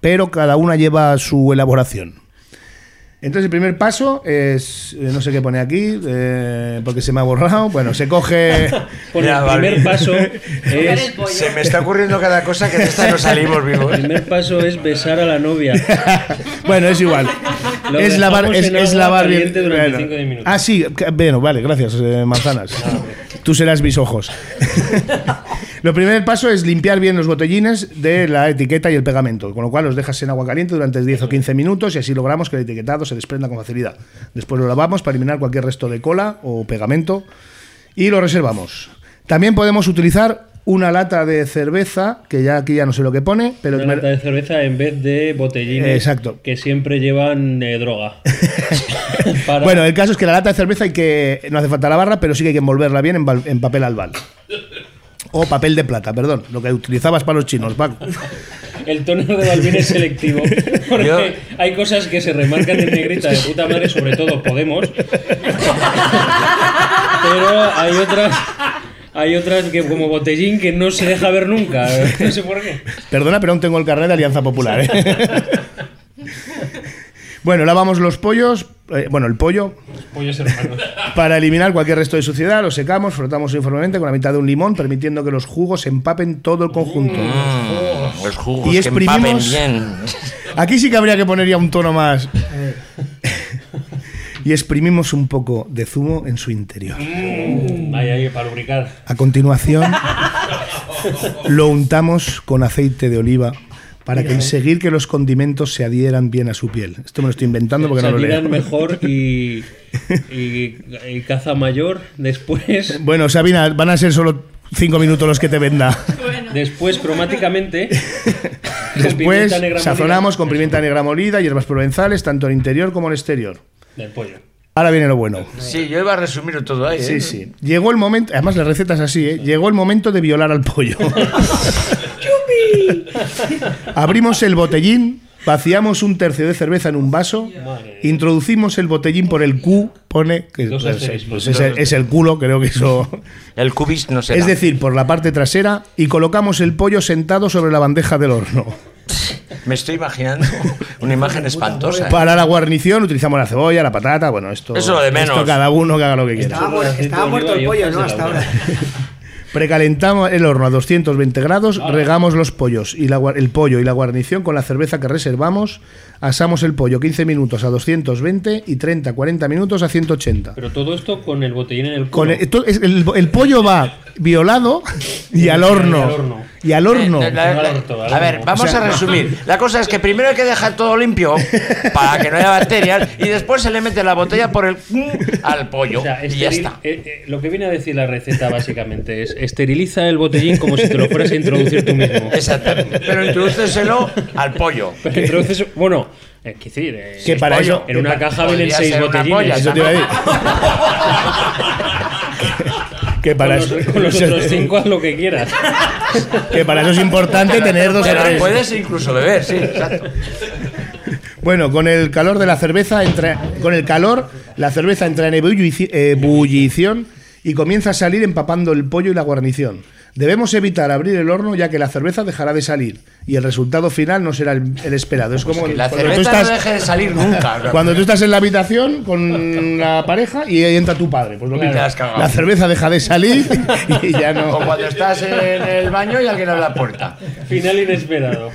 pero cada una lleva su elaboración. Entonces el primer paso es, eh, no sé qué pone aquí, eh, porque se me ha borrado. Bueno, se coge... Por el primer paso es. Se me está ocurriendo cada cosa que de esta no salimos vivos. El primer paso es besar a la novia. Bueno, es igual. Lo es lavar, es, es lavar bien. bueno. Ah, sí, bueno, vale, gracias, eh, manzanas. Tú serás mis ojos. Lo primer paso es limpiar bien los botellines de la etiqueta y el pegamento, con lo cual los dejas en agua caliente durante 10 o 15 minutos y así logramos que el etiquetado se desprenda con facilidad. Después lo lavamos para eliminar cualquier resto de cola o pegamento y lo reservamos. También podemos utilizar una lata de cerveza, que ya aquí ya no sé lo que pone, pero Una lata de cerveza en vez de botellines Exacto. que siempre llevan eh, droga. Para- Bueno, el caso es que la lata de cerveza hay que. No hace falta lavarla, pero sí que hay que envolverla bien en, papel albal. O papel de plata, perdón. Lo que utilizabas para los chinos, Paco. El tono de Balvin es selectivo. Porque Yo- hay cosas que se remarcan en negrita de puta madre, sobre todo Podemos. Pero hay otras. Hay otras que como botellín que no se deja ver nunca. No sé por qué. Perdona, pero aún tengo el carnet de Alianza Popular. ¿eh? bueno, lavamos los pollos. eh, bueno, el pollo. Pollos hermanos. Para eliminar cualquier resto de suciedad, lo secamos, frotamos uniformemente con la mitad de un limón, permitiendo que los jugos empapen todo el conjunto. Mm, los jugos Y que empapen exprimimos- bien. Aquí sí que habría que poner ya un tono más. Y exprimimos un poco de zumo en su interior. Mm, Ahí, ahí, para lubricar. A continuación, lo untamos con aceite de oliva para conseguir que los condimentos se adhieran bien a su piel. Esto me lo estoy inventando porque Se no lo leo. adhieran mejor y, y, y caza mayor. Después, Bueno, Sabina, van a ser solo cinco minutos los que te venda. después cromáticamente. Después sazonamos con pimienta negra molida, hierbas provenzales, tanto el interior como el exterior. Molida Del pollo. Ahora viene lo bueno. Sí, yo iba a resumir todo ahí. ¿eh? Sí, sí. Llegó el momento, además la receta es así, ¿eh? llegó el momento de violar al pollo. Abrimos el botellín, vaciamos un tercio de cerveza en un vaso, introducimos el botellín por el Q, pone que Dos pues, pues es, el, es el culo, creo que eso. El cubis no será. Es decir, por la parte trasera y colocamos el pollo sentado sobre la bandeja del horno. Me estoy imaginando una imagen espantosa. ¿eh? Para la guarnición utilizamos la cebolla, la patata, bueno, esto. Eso lo de menos. Esto cada uno que haga lo que quiera. Estaba, mu- estaba muerto el pollo, ¿no? Hasta ahora. Precalentamos el horno a 220 grados, regamos los pollos y la el pollo y la guarnición con la cerveza que reservamos, asamos el pollo 15 minutos a 220 y 30-40 minutos a 180. Pero todo esto con el botellín en el culo. Con el- el pollo va violado y al horno. Y al horno. Eh, la- la- a ver, vamos O sea, a resumir. La cosa es que primero hay que dejar todo limpio para que no haya bacterias y después se le mete la botella por el al pollo O sea, y ya está. eh, eh, lo que viene a decir la receta básicamente es esteriliza el botellín como si te lo fueras a introducir tú mismo. Exactamente. Pero introdúceselo al pollo. Pero introduces, bueno, es decir, eh, Que para pollo, eso- en una caja vienen seis botellines. polla, Eso te iba a decir. Que para, con, los, eso, con los otros cinco haz lo que quieras. que para eso es importante tener dos o Pero tres. puedes incluso beber, sí, exacto. Bueno, con el calor de la cerveza entra, con el calor la cerveza entra en ebullici- ebullición y comienza a salir empapando el pollo y la guarnición. Debemos evitar abrir el horno ya que la cerveza dejará de salir y el resultado final no será el, el esperado. Es como que la cuando tú cerveza no estás- deje de salir nunca. Cuando tú estás en la habitación con la pareja y ahí entra tu padre, pues lo te mismo. La cerveza deja de salir y ya no. O cuando estás en el baño y alguien abre la puerta. Final inesperado.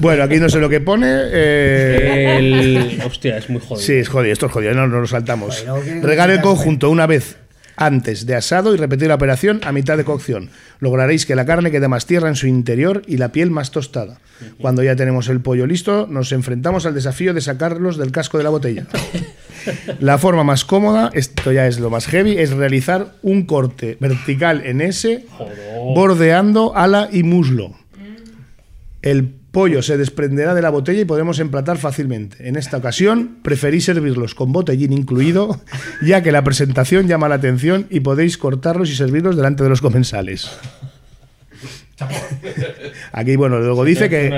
Bueno, aquí no sé lo que pone. eh, El- Hostia, es muy jodido. Sí, es jodido, esto es jodido, no nos lo saltamos. Regar el conjunto una vez antes de asado y repetir la operación a mitad de cocción. Lograréis que la carne quede más tierra en su interior y la piel más tostada. Cuando ya tenemos el pollo listo, nos enfrentamos al desafío de sacarlos del casco de la botella. La forma más cómoda, esto ya es lo más heavy, es realizar un corte vertical en S, bordeando ala y muslo. El pollo se desprenderá de la botella y podremos emplatar fácilmente. En esta ocasión, preferí servirlos con botellín incluido, ya que la presentación llama la atención y podéis cortarlos y servirlos delante de los comensales. Aquí, bueno, luego dice que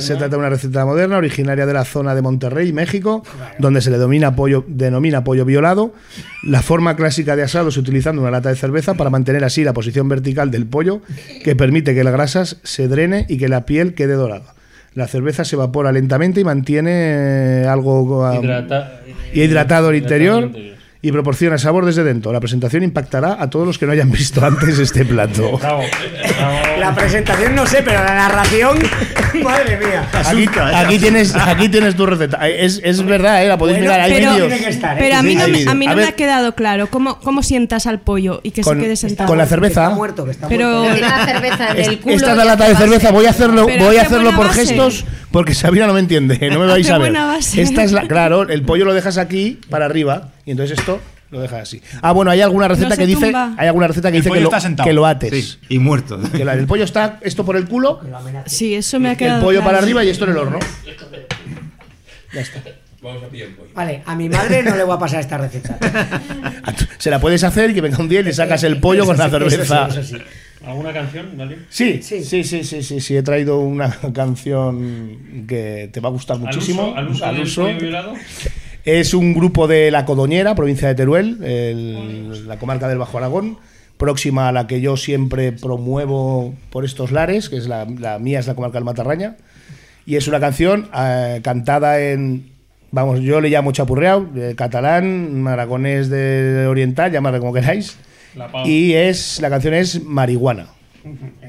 se trata de una receta moderna originaria de la zona de Monterrey, México, donde se le domina pollo, denomina pollo violado. La forma clásica de asado es utilizando una lata de cerveza para mantener así la posición vertical del pollo, que permite que las grasas se drene y que la piel quede dorada. La cerveza se evapora lentamente y mantiene algo ah, Hidrata- y hidratado el interior interior. Y proporciona sabor desde dentro. La presentación impactará a todos los que no hayan visto antes este plato. Bravo. La presentación no sé, pero la narración, madre mía. Aquí, aquí tienes, aquí tienes tu receta. Es, es verdad, ¿eh? la podéis Bueno, mirar, hay pero, vídeos. pero a mí no, a mí A no ver, me ha quedado claro cómo, cómo sientas al pollo y que Con- se quede sentado. con la cerveza. Está muerto, que está Pero- muerto. La cerveza en Es- el culo. esta la lata de cerveza, voy a hacerlo, Pero voy a hace hacerlo por base. gestos porque Sabina no me entiende, no me vais a ver. buena base. Esta es la, claro, el pollo lo dejas aquí para arriba y entonces esto lo dejas así. Ah, bueno, hay alguna receta No que dice, tumba. hay alguna receta que El dice pollo que lo, que lo ates. Sí, y muerto. Que la- el pollo está esto por el culo, Sí, eso me ha el quedado pollo claro. para arriba y esto en el horno. Ya está. Vale, a mi madre no le voy a pasar esta receta. Se la puedes hacer y que venga un día y le sacas el pollo con la cerveza. eso sí, eso sí. ¿Alguna canción, Dali? Sí, sí, sí, sí, sí, sí, sí, he traído una canción que te va a gustar muchísimo. ¿Al uso, Al del uso. pollo violado? Es un grupo de La Codoñera, provincia de Teruel, el- la comarca del Bajo Aragón, próxima a la que yo siempre promuevo por estos lares, que es la, la mía, es la comarca del Matarraña. Y es una canción eh, cantada en, vamos, yo le llamo chapurreado, eh, catalán, aragonés de oriental, llamadle como queráis. Y es, la canción es Marihuana.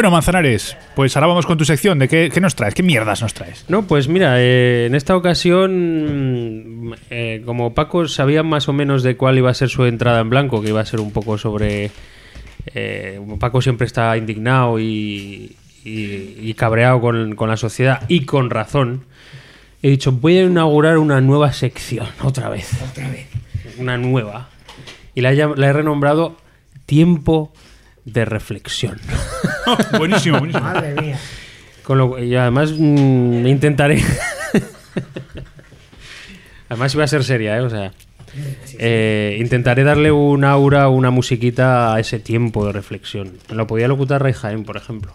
Bueno, Manzanares, pues ahora vamos con tu sección. ¿De qué, qué nos traes? ¿Qué mierdas nos traes? No, pues mira, eh, en esta ocasión, mm, eh, como Paco sabía más o menos de cuál iba a ser su entrada en blanco, que iba a ser un poco sobre... eh, Paco siempre está indignado y, y- y cabreado con, con la sociedad, y con razón. He dicho, voy a inaugurar una nueva sección, otra vez. Otra vez. Una nueva. Y la, he la he renombrado Tiempo de Reflexión. buenísimo, buenísimo. Madre mía. Con lo- y además mm, intentaré. además iba a ser seria, ¿eh? O sea. eh, intentaré darle un aura, una musiquita a ese tiempo de reflexión. Lo podía locutar Ray Jaén, por ejemplo.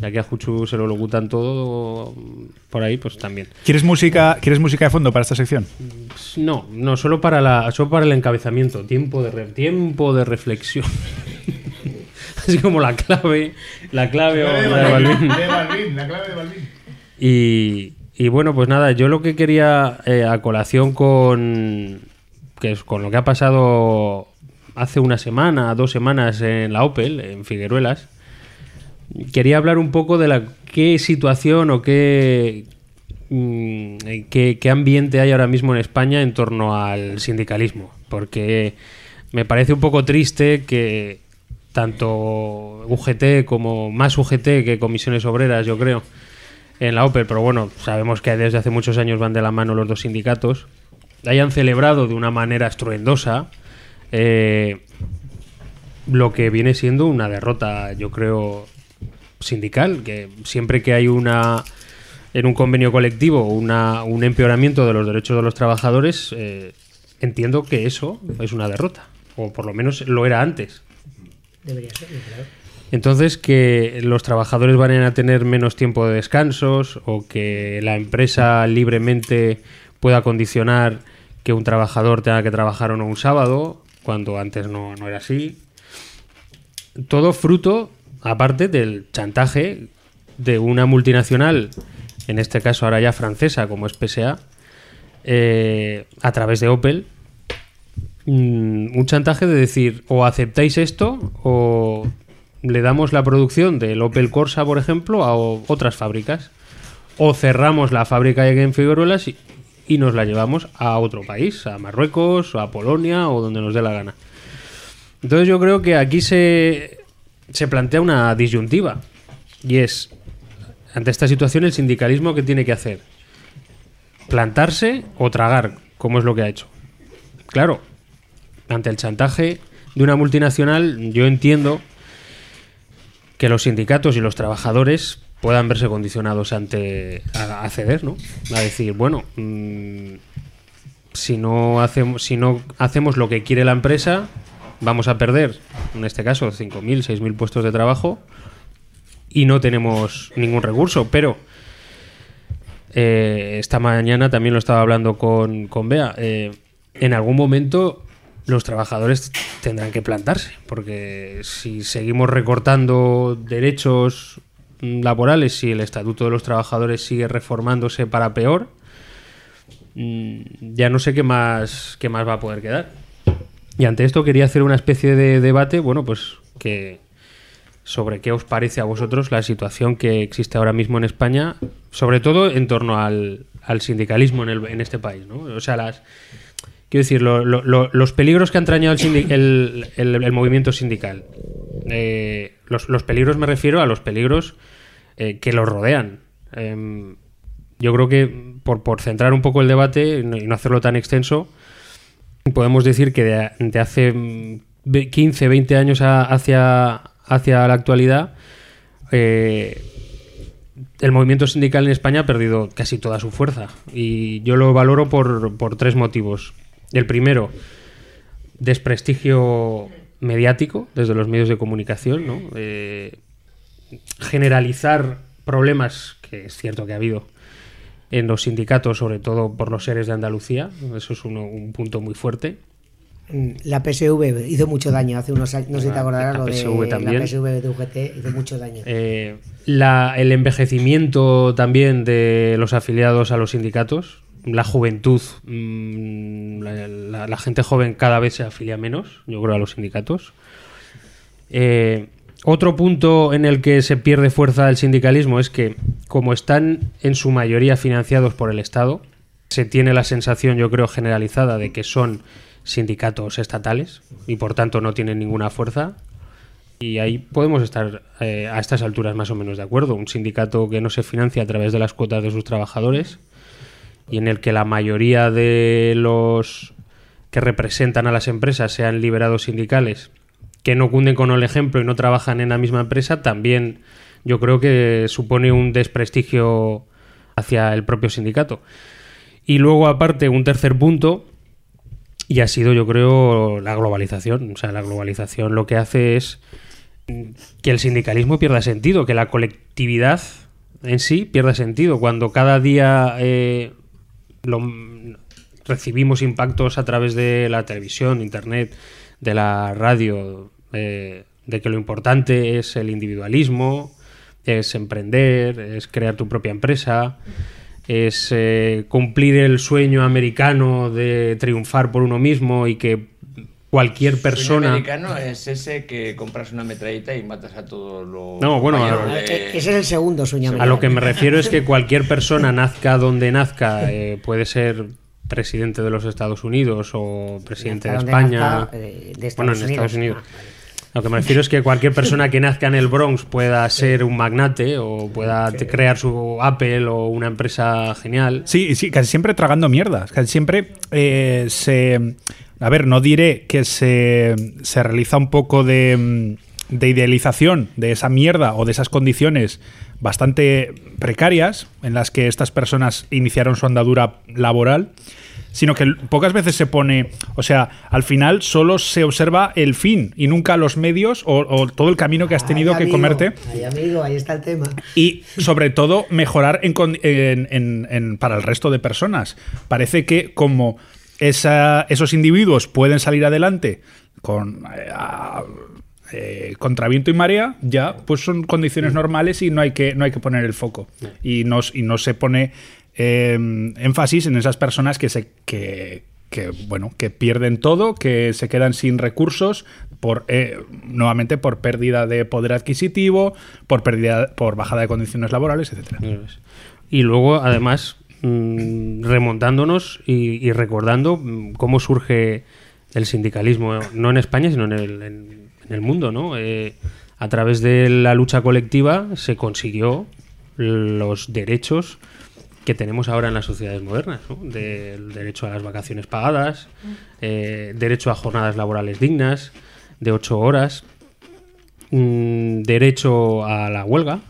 Ya que a Juchu se lo locutan todo por ahí, pues también. ¿Quieres música, ¿Quieres música de fondo para esta sección? No, no, solo para la, solo para el encabezamiento. Tiempo de re- tiempo de reflexión. Así como la clave, la clave o de Balvin. De Balvin, la clave de Balvin. Y, y bueno, pues nada, yo lo que quería eh, a colación con, que es con lo que ha pasado hace una semana, dos semanas en la Opel, en Figueruelas, quería hablar un poco de la qué situación o qué, mm, eh, qué, qué ambiente hay ahora mismo en España en torno al sindicalismo. Porque me parece un poco triste que tanto UGT como más UGT que comisiones obreras, yo creo, en la Opel, pero bueno, sabemos que desde hace muchos años van de la mano los dos sindicatos, hayan celebrado de una manera estruendosa eh, lo que viene siendo una derrota, yo creo, sindical, que siempre que hay una en un convenio colectivo una, un empeoramiento de los derechos de los trabajadores, eh, entiendo que eso es una derrota, o por lo menos lo era antes. Debería ser, claro. Entonces, que los trabajadores vayan a tener menos tiempo de descansos o que la empresa libremente pueda condicionar que un trabajador tenga que trabajar o no un sábado, cuando antes no, no era así. Todo fruto, aparte del chantaje de una multinacional, en este caso ahora ya francesa como es PSA, eh, a través de Opel, un chantaje de decir o aceptáis esto o le damos la producción del Opel Corsa, por ejemplo, a otras fábricas. O cerramos la fábrica de en Figueruelas y, y nos la llevamos a otro país, a Marruecos, a Polonia o donde nos dé la gana. Entonces yo creo que aquí se, se plantea una disyuntiva. Y es, ante esta situación, el sindicalismo que tiene que hacer. Plantarse o tragar, como es lo que ha hecho. Claro, ante el chantaje de una multinacional, yo entiendo que los sindicatos y los trabajadores puedan verse condicionados ante a, ceder, ¿no? A decir, bueno, mm, si no hacemos si no hacemos lo que quiere la empresa, vamos a perder, en este caso, 5.000, 6.000 puestos de trabajo y no tenemos ningún recurso, pero eh, esta mañana también lo estaba hablando con, con Bea. eh, en algún momento los trabajadores tendrán que plantarse, porque si seguimos recortando derechos laborales, si el estatuto de los trabajadores sigue reformándose para peor, mm, ya no sé qué más, qué más va a poder quedar. Y ante esto quería hacer una especie de debate, bueno, pues que sobre qué os parece a vosotros la situación que existe ahora mismo en España, sobre todo en torno al, al sindicalismo en, el- en este país, ¿no? O sea, las, quiero decir, lo- lo- lo- los peligros que ha entrañado el, el- movimiento sindical. Eh, los, los peligros me refiero a los peligros eh, que los rodean. Em, yo creo que por, por centrar un poco el debate y no- hacerlo tan extenso, podemos decir que de, hace mm, ve- 15, 20 años hacia, hacia la actualidad, eh, el movimiento sindical en España ha perdido casi toda su fuerza. Y yo lo valoro por, por tres motivos. El primero, desprestigio mediático desde los medios de comunicación, ¿no? Eh, generalizar problemas, que es cierto que ha habido, en los sindicatos, sobre todo por los seres de Andalucía. Eso es uno- un punto muy fuerte. La PSV hizo mucho daño hace unos años, no sé si te Ah, acordarás la lo de PSV también. la PSV de UGT hizo mucho daño. Eh, la- el envejecimiento también de los afiliados a los sindicatos, la juventud, mm, la, gente joven cada vez se afilia menos, yo creo, a los sindicatos. Eh, otro punto en el que se pierde fuerza el sindicalismo es que, como están en su mayoría financiados por el Estado, se tiene la sensación, yo creo, generalizada de que son sindicatos estatales y por tanto no tienen ninguna fuerza. Y ahí podemos estar eh, a estas alturas más o menos de acuerdo. Un sindicato que no se financia a través de las cuotas de sus trabajadores y en el que la mayoría de los que representan a las empresas sean liberados sindicales que no cunden con el ejemplo y no trabajan en la misma empresa, también yo creo que supone un desprestigio hacia el propio sindicato. Y luego, aparte, un tercer punto, y ha sido, yo creo, la globalización. O sea, la globalización lo que hace es que el sindicalismo pierda sentido, que la colectividad en sí pierda sentido. Cuando cada día eh, lo- recibimos impactos a través de la televisión, internet, de la radio, eh, de que lo importante es el individualismo, es emprender, es crear tu propia empresa, es eh, cumplir el sueño americano de triunfar por uno mismo y que cualquier El persona... americano es ese que compras una metralleta y matas a todos los. No, bueno, a- de- E- Ese es el segundo sueño A lo que me refiero es que cualquier persona nazca donde nazca, eh, puede ser presidente de los Estados Unidos o presidente de España. nazca, eh, de Estados bueno, en Unidos. Estados Unidos. Lo que me refiero es que cualquier persona que nazca en el Bronx pueda ser un magnate o pueda crear su Apple o una empresa genial. Sí, sí, casi siempre tragando mierdas. Casi siempre eh, se. A ver, no diré que se, se realiza un poco de, de idealización de esa mierda o de esas condiciones bastante precarias en las que estas personas iniciaron su andadura laboral, sino que pocas veces se pone, o sea, al final solo se observa el fin y nunca los medios o, o todo el camino que has tenido Ay, que amigo, comerte. ay, amigo, ahí está el tema. Y sobre todo mejorar en con- en- en- en- para el resto de personas. Parece que como esa- esos individuos pueden salir adelante con eh, a- eh, contra viento y marea, ya pues son condiciones normales y no hay que, no hay que poner el foco. Y no, y no se pone eh, énfasis en esas personas que se, que, bueno, que pierden todo, que se quedan sin recursos por eh, nuevamente por pérdida de poder adquisitivo, por pérdida, por bajada de condiciones laborales, etcétera. Y luego, además, mm, remontándonos y, recordando mm, cómo surge el sindicalismo, no en España, sino en el, en- en el mundo, ¿no? Eh, a través de la lucha colectiva se consiguió los derechos que tenemos ahora en las sociedades modernas, ¿no? Del derecho a las vacaciones pagadas, eh, derecho a jornadas laborales dignas, de ocho horas, mm, derecho a la huelga,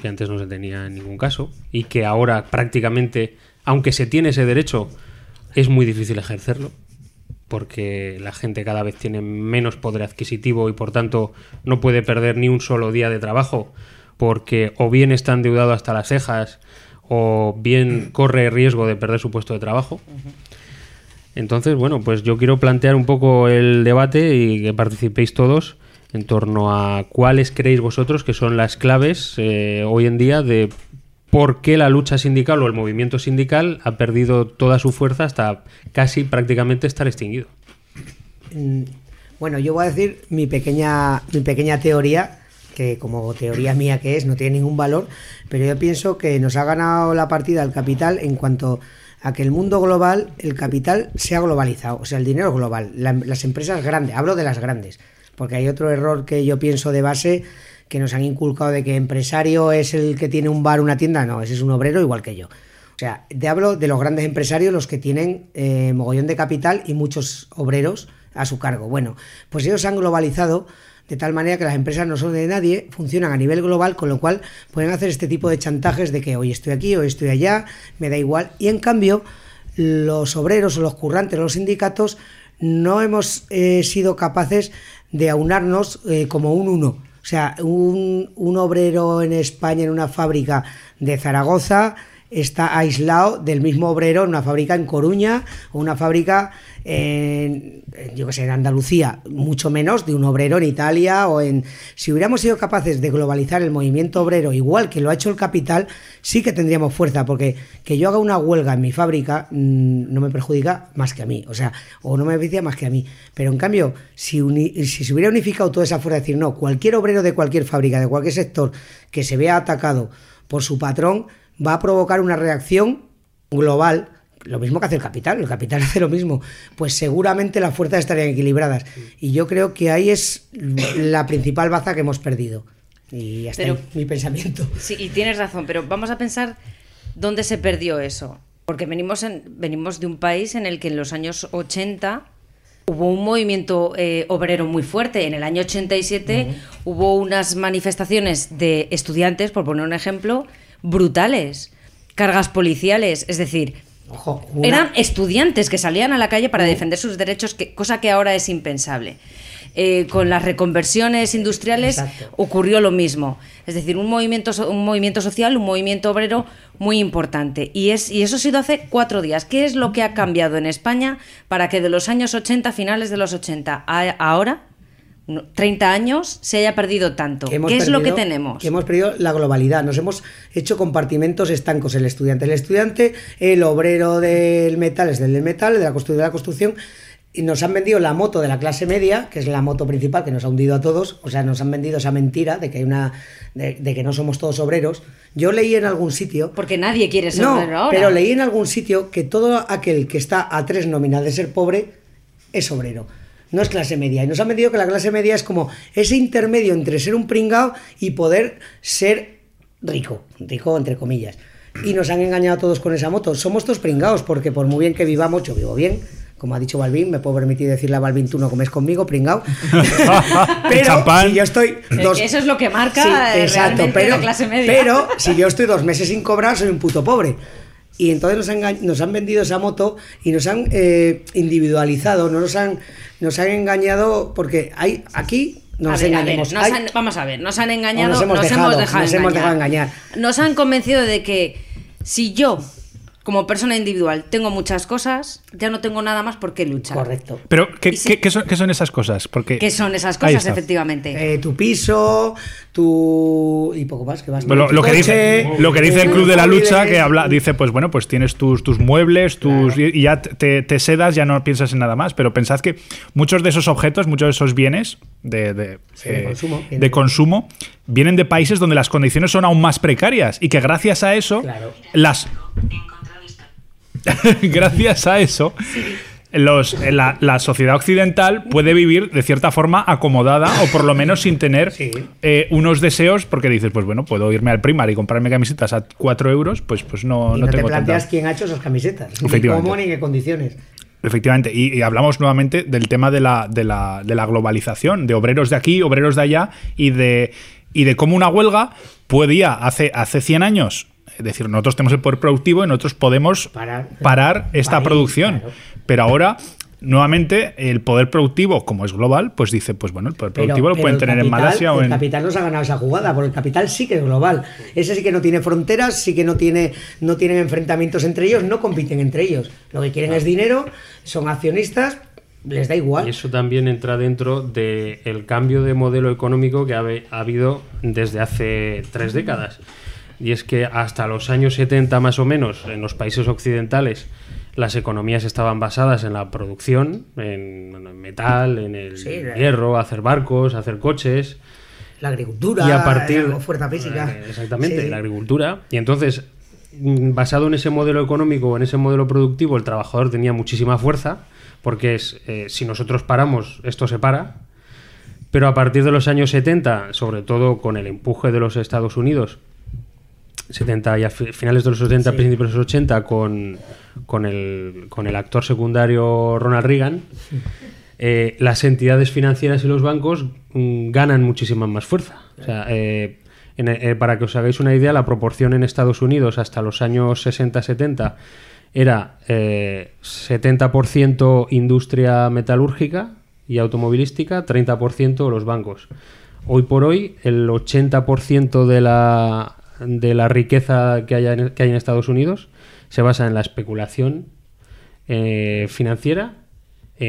que antes no se tenía en ningún caso, y que ahora prácticamente, aunque se tiene ese derecho, es muy difícil ejercerlo, porque la gente cada vez tiene menos poder adquisitivo y por tanto no puede perder ni un solo día de trabajo, porque o bien está endeudado hasta las cejas, o bien corre riesgo de perder su puesto de trabajo. Entonces, bueno, pues yo quiero plantear un poco el debate y que participéis todos en torno a cuáles creéis vosotros que son las claves eh, hoy en día de por qué la lucha sindical o el movimiento sindical ha perdido toda su fuerza hasta casi prácticamente estar extinguido. Mm, Bueno, yo voy a decir mi pequeña, mi pequeña teoría, que como teoría mía que es, no tiene ningún valor, pero yo pienso que nos ha ganado la partida el capital en cuanto a que el mundo global, el capital se ha globalizado, o sea, el dinero global, La- las empresas grandes, hablo de las grandes, porque hay otro error que yo pienso de base que nos han inculcado de que empresario es el que tiene un bar, una tienda, no, ese es un obrero igual que yo. O sea, te hablo de los grandes empresarios, los que tienen eh, mogollón de capital y muchos obreros a su cargo. Bueno, pues ellos se han globalizado de tal manera que las empresas no son de nadie, funcionan a nivel global, con lo cual pueden hacer este tipo de chantajes de que hoy estoy aquí, hoy estoy allá, me da igual. Y en cambio, los obreros o los currantes o los sindicatos no hemos eh, sido capaces de aunarnos eh, como un uno. O sea, un, un obrero en España en una fábrica de Zaragoza está aislado del mismo obrero en una fábrica en Coruña o una fábrica en, yo que sé, en Andalucía, mucho menos de un obrero en Italia o en... Si hubiéramos sido capaces de globalizar el movimiento obrero igual que lo ha hecho el capital, sí que tendríamos fuerza, porque que yo haga una huelga en mi fábrica mm, no me perjudica más que a mí, o sea, o no me beneficia más que a mí. Pero en cambio, si, si se hubiera unificado toda esa fuerza, decir, no, cualquier obrero de cualquier fábrica, de cualquier sector que se vea atacado por su patrón, va a provocar una reacción global, lo mismo que hace el capital, el capital hace lo mismo, pues seguramente las fuerzas estarían equilibradas. Y yo creo que ahí es la principal baza que hemos perdido. Y hasta Pero- ahí mi pensamiento. Sí, y tienes razón, pero vamos a pensar dónde se perdió eso. Porque venimos, en- venimos de un país en el que en los años 80 hubo un movimiento eh, obrero muy fuerte. En el año 87 hubo unas manifestaciones de estudiantes, por poner un ejemplo, brutales. Cargas policiales, es decir, una- eran estudiantes que salían a la calle para defender sus derechos, que, cosa que ahora es impensable. Eh, con las reconversiones industriales ocurrió lo mismo. Es decir, un movimiento, un movimiento social, un movimiento obrero muy importante. Y, es, y eso ha sido hace cuatro días. ¿Qué es lo que ha cambiado en España para que de los años 80, finales de los 80, a ahora, 30 años, se haya perdido tanto? ¿Qué es lo que tenemos? Que hemos perdido la globalidad. Nos hemos hecho compartimentos estancos. El estudiante, el estudiante, el obrero del metal es del metal, el de la construcción de la construcción. Y nos han vendido la moto de la clase media, que es la moto principal que nos ha hundido a todos. O sea, nos han vendido esa mentira de que hay una. de, de que no somos todos obreros. Yo leí en algún sitio. Porque nadie quiere ser no, obrero ahora. Pero leí en algún sitio que todo aquel que está a tres nóminas de ser pobre es obrero. No es clase media. Y nos han vendido que la clase media es como ese intermedio entre ser un pringao y poder ser rico. Rico entre comillas. Y nos han engañado a todos con esa moto. Somos todos pringaos, porque por muy bien que vivamos, yo vivo bien. Como ha dicho Balvin, me puedo permitir decirle a Balvin, tú no comes conmigo, pringao. pero Champán. si yo estoy dos, Eso es lo que marca Sí, eh, exacto, pero, la clase media. pero si yo estoy dos meses sin cobrar, soy un puto pobre. Y entonces nos han, nos han vendido esa moto y nos han eh, individualizado, no nos han, nos han engañado, porque hay aquí A nos ver, a ver, engañemos. nos Hay- han- vamos a ver, nos han engañado, nos hemos dejado, nos hemos dejado engañar. Nos han convencido de que si yo como persona individual, tengo muchas cosas, ya no tengo nada más por qué luchar. Correcto. Pero, ¿qué, qué- qué son, qué son esas cosas? Porque, ¿Qué son esas cosas, efectivamente? Eh, tu piso, tu. y poco más que vas Lo, tu lo que dice, lo que dice el Club de la Lucha, que habla, dice, pues bueno, pues tienes tus, tus muebles, tus y y ya te, te sedas, ya no piensas en nada más. Pero pensad que muchos de esos objetos, muchos de esos bienes de, de, eh, consumo. de consumo, vienen de países donde las condiciones son aún más precarias y que gracias a eso, las gracias a eso, los, la, la sociedad occidental puede vivir de cierta forma acomodada o por lo menos sin tener eh, unos deseos, porque dices, pues bueno, puedo irme al Primar y comprarme camisetas a 4 euros, pues, pues no, y no no, te tengo planteas tanta- quién ha hecho esas camisetas. Ni Efectivamente. cómo ni qué condiciones. Efectivamente, y, y hablamos nuevamente del tema de la, de, la, de la globalización, de obreros de aquí, obreros de allá, y de, y de cómo una huelga podía hace, hace 100 años, es decir, nosotros tenemos el poder productivo y nosotros podemos parar, esta Parir, producción. Pero ahora, nuevamente, el poder productivo, como es global, pues dice, pues bueno, el poder Pero- productivo lo pero pueden el tener en capital- Malasia o El en... capital nos ha ganado esa jugada, porque el capital sí que es global. Ese sí que no tiene fronteras, sí que no tiene no tienen enfrentamientos entre ellos, no compiten entre ellos. Lo que quieren es dinero, son accionistas, les da igual. Y eso también entra dentro del cambio de modelo económico que ha habido desde hace tres décadas. Y es que hasta los años 70 más o menos, en los países occidentales, las economías estaban basadas en la producción, en, en metal, en el Sí, hierro, hacer barcos, hacer coches. La agricultura, Y a partir- la fuerza física. Eh, Exactamente, Sí. la agricultura. Y entonces, mm, basado en ese modelo económico, en ese modelo productivo, el trabajador tenía muchísima fuerza, porque es, eh, si nosotros paramos, esto se para. Pero a partir de los años 70, sobre todo con el empuje de los Estados Unidos, 70 y a fi- finales de los 70, principios de los 80, con, con, el, con el actor secundario Ronald Reagan, eh, las entidades financieras y los bancos mm, ganan muchísima más fuerza. O sea, eh, en- eh, para que os hagáis una idea, la proporción en Estados Unidos hasta los años 60-70 era eh, 70% industria metalúrgica y automovilística, 30% los bancos. Hoy por hoy, el 80% de la, de la riqueza que, haya en- que hay en Estados Unidos se basa en la especulación eh, financiera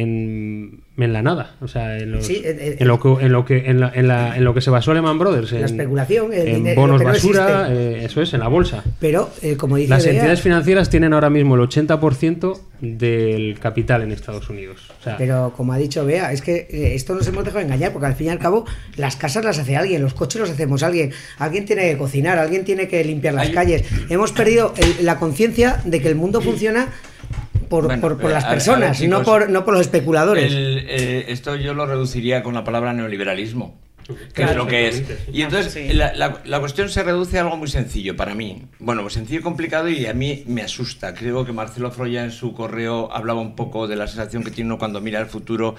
en, en la nada, o sea, en, los- Sí, en- en- en lo que en lo que en, la- en la- en lo que se basó Lehman Brothers, La en, especulación, el en dinero, bonos no basura, eh, eso es, en la bolsa. Pero, eh, como dice Las Bea, entidades financieras tienen ahora mismo el 80% del capital en Estados Unidos. O sea, Pero como ha dicho Bea, es que eh, esto nos hemos dejado engañar, porque al fin y al cabo las casas las hace alguien, los coches los hacemos alguien, alguien tiene que cocinar, alguien tiene que limpiar las calles. Hemos perdido el- la conciencia de que el mundo funciona por, Bueno, por- por las ver, personas, ver, no, chicos, por, no por los especuladores. El, eh, esto yo lo reduciría con la palabra neoliberalismo, que Claro, es lo que es. Y entonces la, la- la cuestión se reduce a algo muy sencillo para mí. Bueno, pues sencillo y complicado y a mí me asusta. Creo que Marcelo Froya en su correo hablaba un poco de la sensación que tiene uno cuando mira el futuro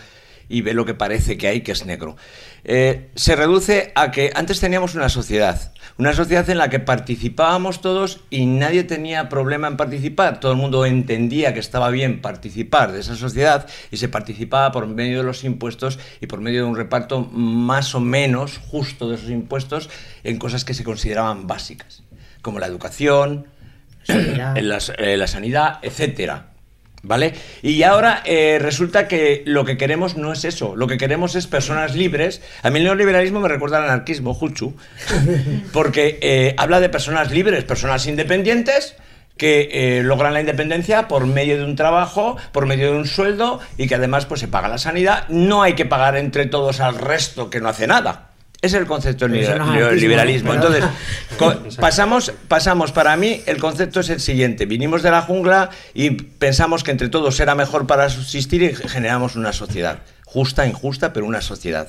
y ve lo que parece que hay, que es negro. Eh, se reduce a que antes teníamos una sociedad, una sociedad en la que participábamos todos y nadie tenía problema en participar. Todo el mundo entendía que estaba bien participar de esa sociedad y se participaba por medio de los impuestos y por medio de un reparto más o menos justo de esos impuestos en cosas que se consideraban básicas, como la educación, Sanidad. en las- eh, la sanidad, etcétera. ¿Vale? Y ahora eh, resulta que lo que queremos no es eso, lo que queremos es personas libres. A mí el neoliberalismo me recuerda al anarquismo, Juchu, porque eh, habla de personas libres, personas independientes que eh, logran la independencia por medio de un trabajo, por medio de un sueldo y que además pues se paga la sanidad. No hay que pagar entre todos al resto que no hace nada. Es el concepto del anarquismo, Entonces, pasamos, pasamos, para mí, el concepto es el siguiente. Vinimos de la jungla y pensamos que entre todos era mejor para subsistir y generamos una sociedad. Justa, injusta, pero una sociedad.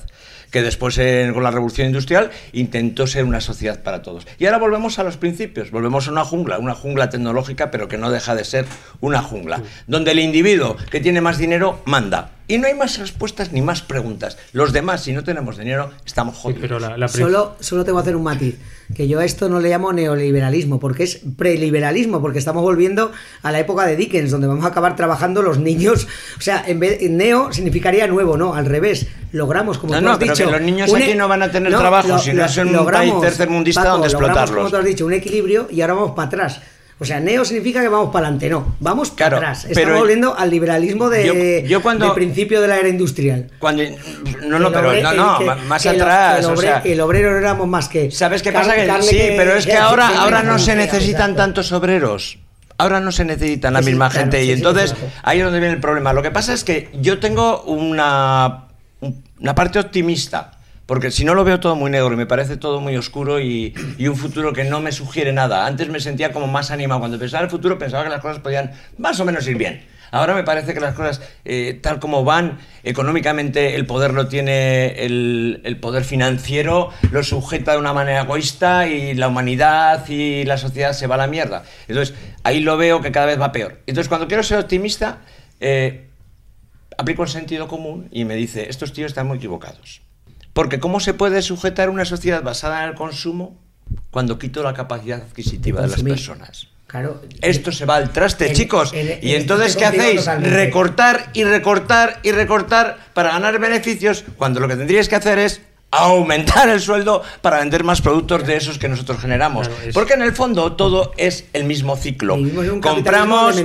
Que después, eh, con la revolución industrial, intentó ser una sociedad para todos. Y ahora volvemos a los principios. Volvemos a una jungla, una jungla tecnológica, pero que no deja de ser una jungla. Donde el individuo que tiene más dinero manda. Y no hay más respuestas ni más preguntas. Los demás, si no tenemos dinero, estamos jodidos. pero la, la Solo, solo te voy a hacer un matiz, que yo a esto no le llamo neoliberalismo, porque es preliberalismo, porque estamos volviendo a la época de Dickens, donde vamos a acabar trabajando los niños. O sea, en vez neo significaría nuevo, no, al revés. Logramos, como No, tú no, has pero dicho, que los niños un aquí e- no van a tener trabajo, si no es en un país tercermundista donde logramos, explotarlos. Como tú has dicho, un equilibrio y ahora vamos para atrás. O sea, neo significa que vamos para adelante, no, vamos para atrás. Estamos pero- volviendo al liberalismo de, Yo- yo cuando- de principio de la era industrial. Cuando, no, no, pero no, no, que- más que atrás. que el, o sea, el obrero no éramos más que. ¿Sabes qué pasa? Que, sí, pero es que ahora, ahora no se necesitan exacto. tantos obreros. Ahora no se necesitan la Sí, misma claro, gente. sí, y entonces ahí es donde viene el problema. Lo que pasa es que yo tengo una, una parte optimista. Porque si no lo veo todo muy negro y me parece todo muy oscuro y, y un futuro que no me sugiere nada. Antes me sentía como más animado. Cuando pensaba en el futuro pensaba que las cosas podían más o menos ir bien. Ahora me parece que las cosas, eh, tal como van, económicamente el poder lo tiene el, el poder financiero, lo sujeta de una manera egoísta y la humanidad y la sociedad se va a la mierda. Entonces, ahí lo veo que cada vez va peor. Entonces, cuando quiero ser optimista, eh, aplico el sentido común y me dice, estos tíos están muy equivocados. Porque ¿cómo se puede sujetar una sociedad basada en el consumo cuando quito la capacidad adquisitiva de las personas? Claro. Esto se va al traste, chicos. y entonces, ¿qué hacéis? totalmente. Recortar y recortar y recortar para ganar beneficios cuando lo que tendríais que hacer es aumentar el sueldo para vender más productos de esos que nosotros generamos. Claro, Porque en el fondo todo es el mismo ciclo. Compramos,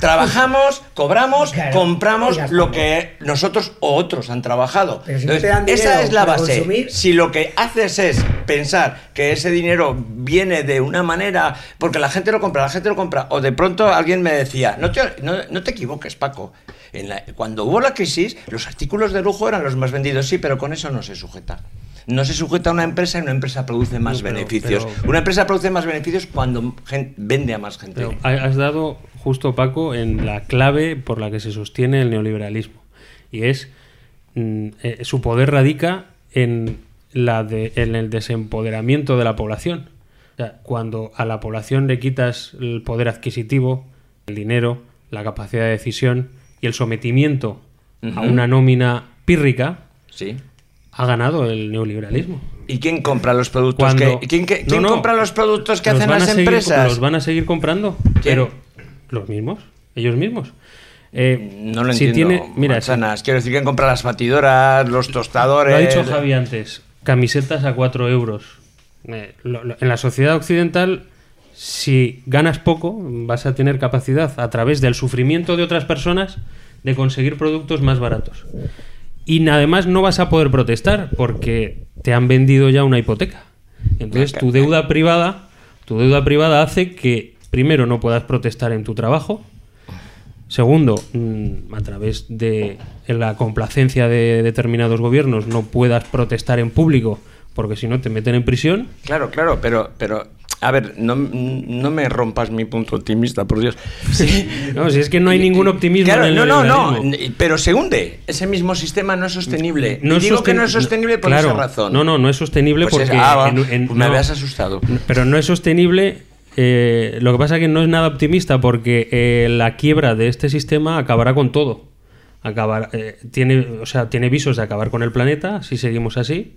trabajamos, cobramos, Claro, compramos lo que nosotros o otros han trabajado. Si no Entonces, esa es la base. consumir- Si lo que haces es pensar que ese dinero viene de una manera, porque la gente lo compra, la gente lo compra, o de pronto alguien me decía, no te, no, no te equivoques, Paco. En la- cuando hubo la crisis, los artículos de lujo eran los más vendidos, sí, pero con eso no se sujeta. No se sujeta a una empresa y una empresa produce más No, pero- beneficios. pero- una empresa produce más beneficios cuando vende a más gente. Has dado justo, Paco, en la clave por la que se sostiene el neoliberalismo. Y es mm, eh, su poder radica en, la de, en el desempoderamiento de la población. O sea, cuando a la población le quitas el poder adquisitivo, el dinero, la capacidad de decisión y el sometimiento a una nómina pírrica, Sí. ha ganado el neoliberalismo. ¿Y quién compra los productos Cuando- que quién, que- No, quién no. compra los productos que Los hacen las empresas? Los van a seguir comprando, pero los mismos, ellos mismos. Eh, No lo si entiendo. tiene- mira, manzanas. Quiero decir, ¿quién compra las batidoras, los tostadores? lo ha dicho Javi antes, camisetas a 4 euros. Eh, lo- lo- en la sociedad occidental, si ganas poco, vas a tener capacidad a través del sufrimiento de otras personas de conseguir productos más baratos. Y además no vas a poder protestar porque te han vendido ya una hipoteca. Entonces tu deuda privada, tu deuda privada hace que primero no puedas protestar en tu trabajo, Segundo, mm, a través de la complacencia de determinados gobiernos no puedas protestar en público porque si no te meten en prisión. Claro, claro, pero, pero a ver, no, no me rompas mi punto optimista, por Dios. Sí. No, si es que no hay ningún optimismo Claro, en el no, no, no, pero se hunde. Ese mismo sistema no es sostenible. No y digo que no es sostenible por claro, esa razón. No, no, no es sostenible Pues es- porque ah, en- en- pues me habías asustado. Pero no es sostenible. eh, lo que pasa es que no es nada optimista porque eh, la quiebra de este sistema acabará con todo. Acabar, eh, tiene, o sea, tiene visos de acabar con el planeta si seguimos así.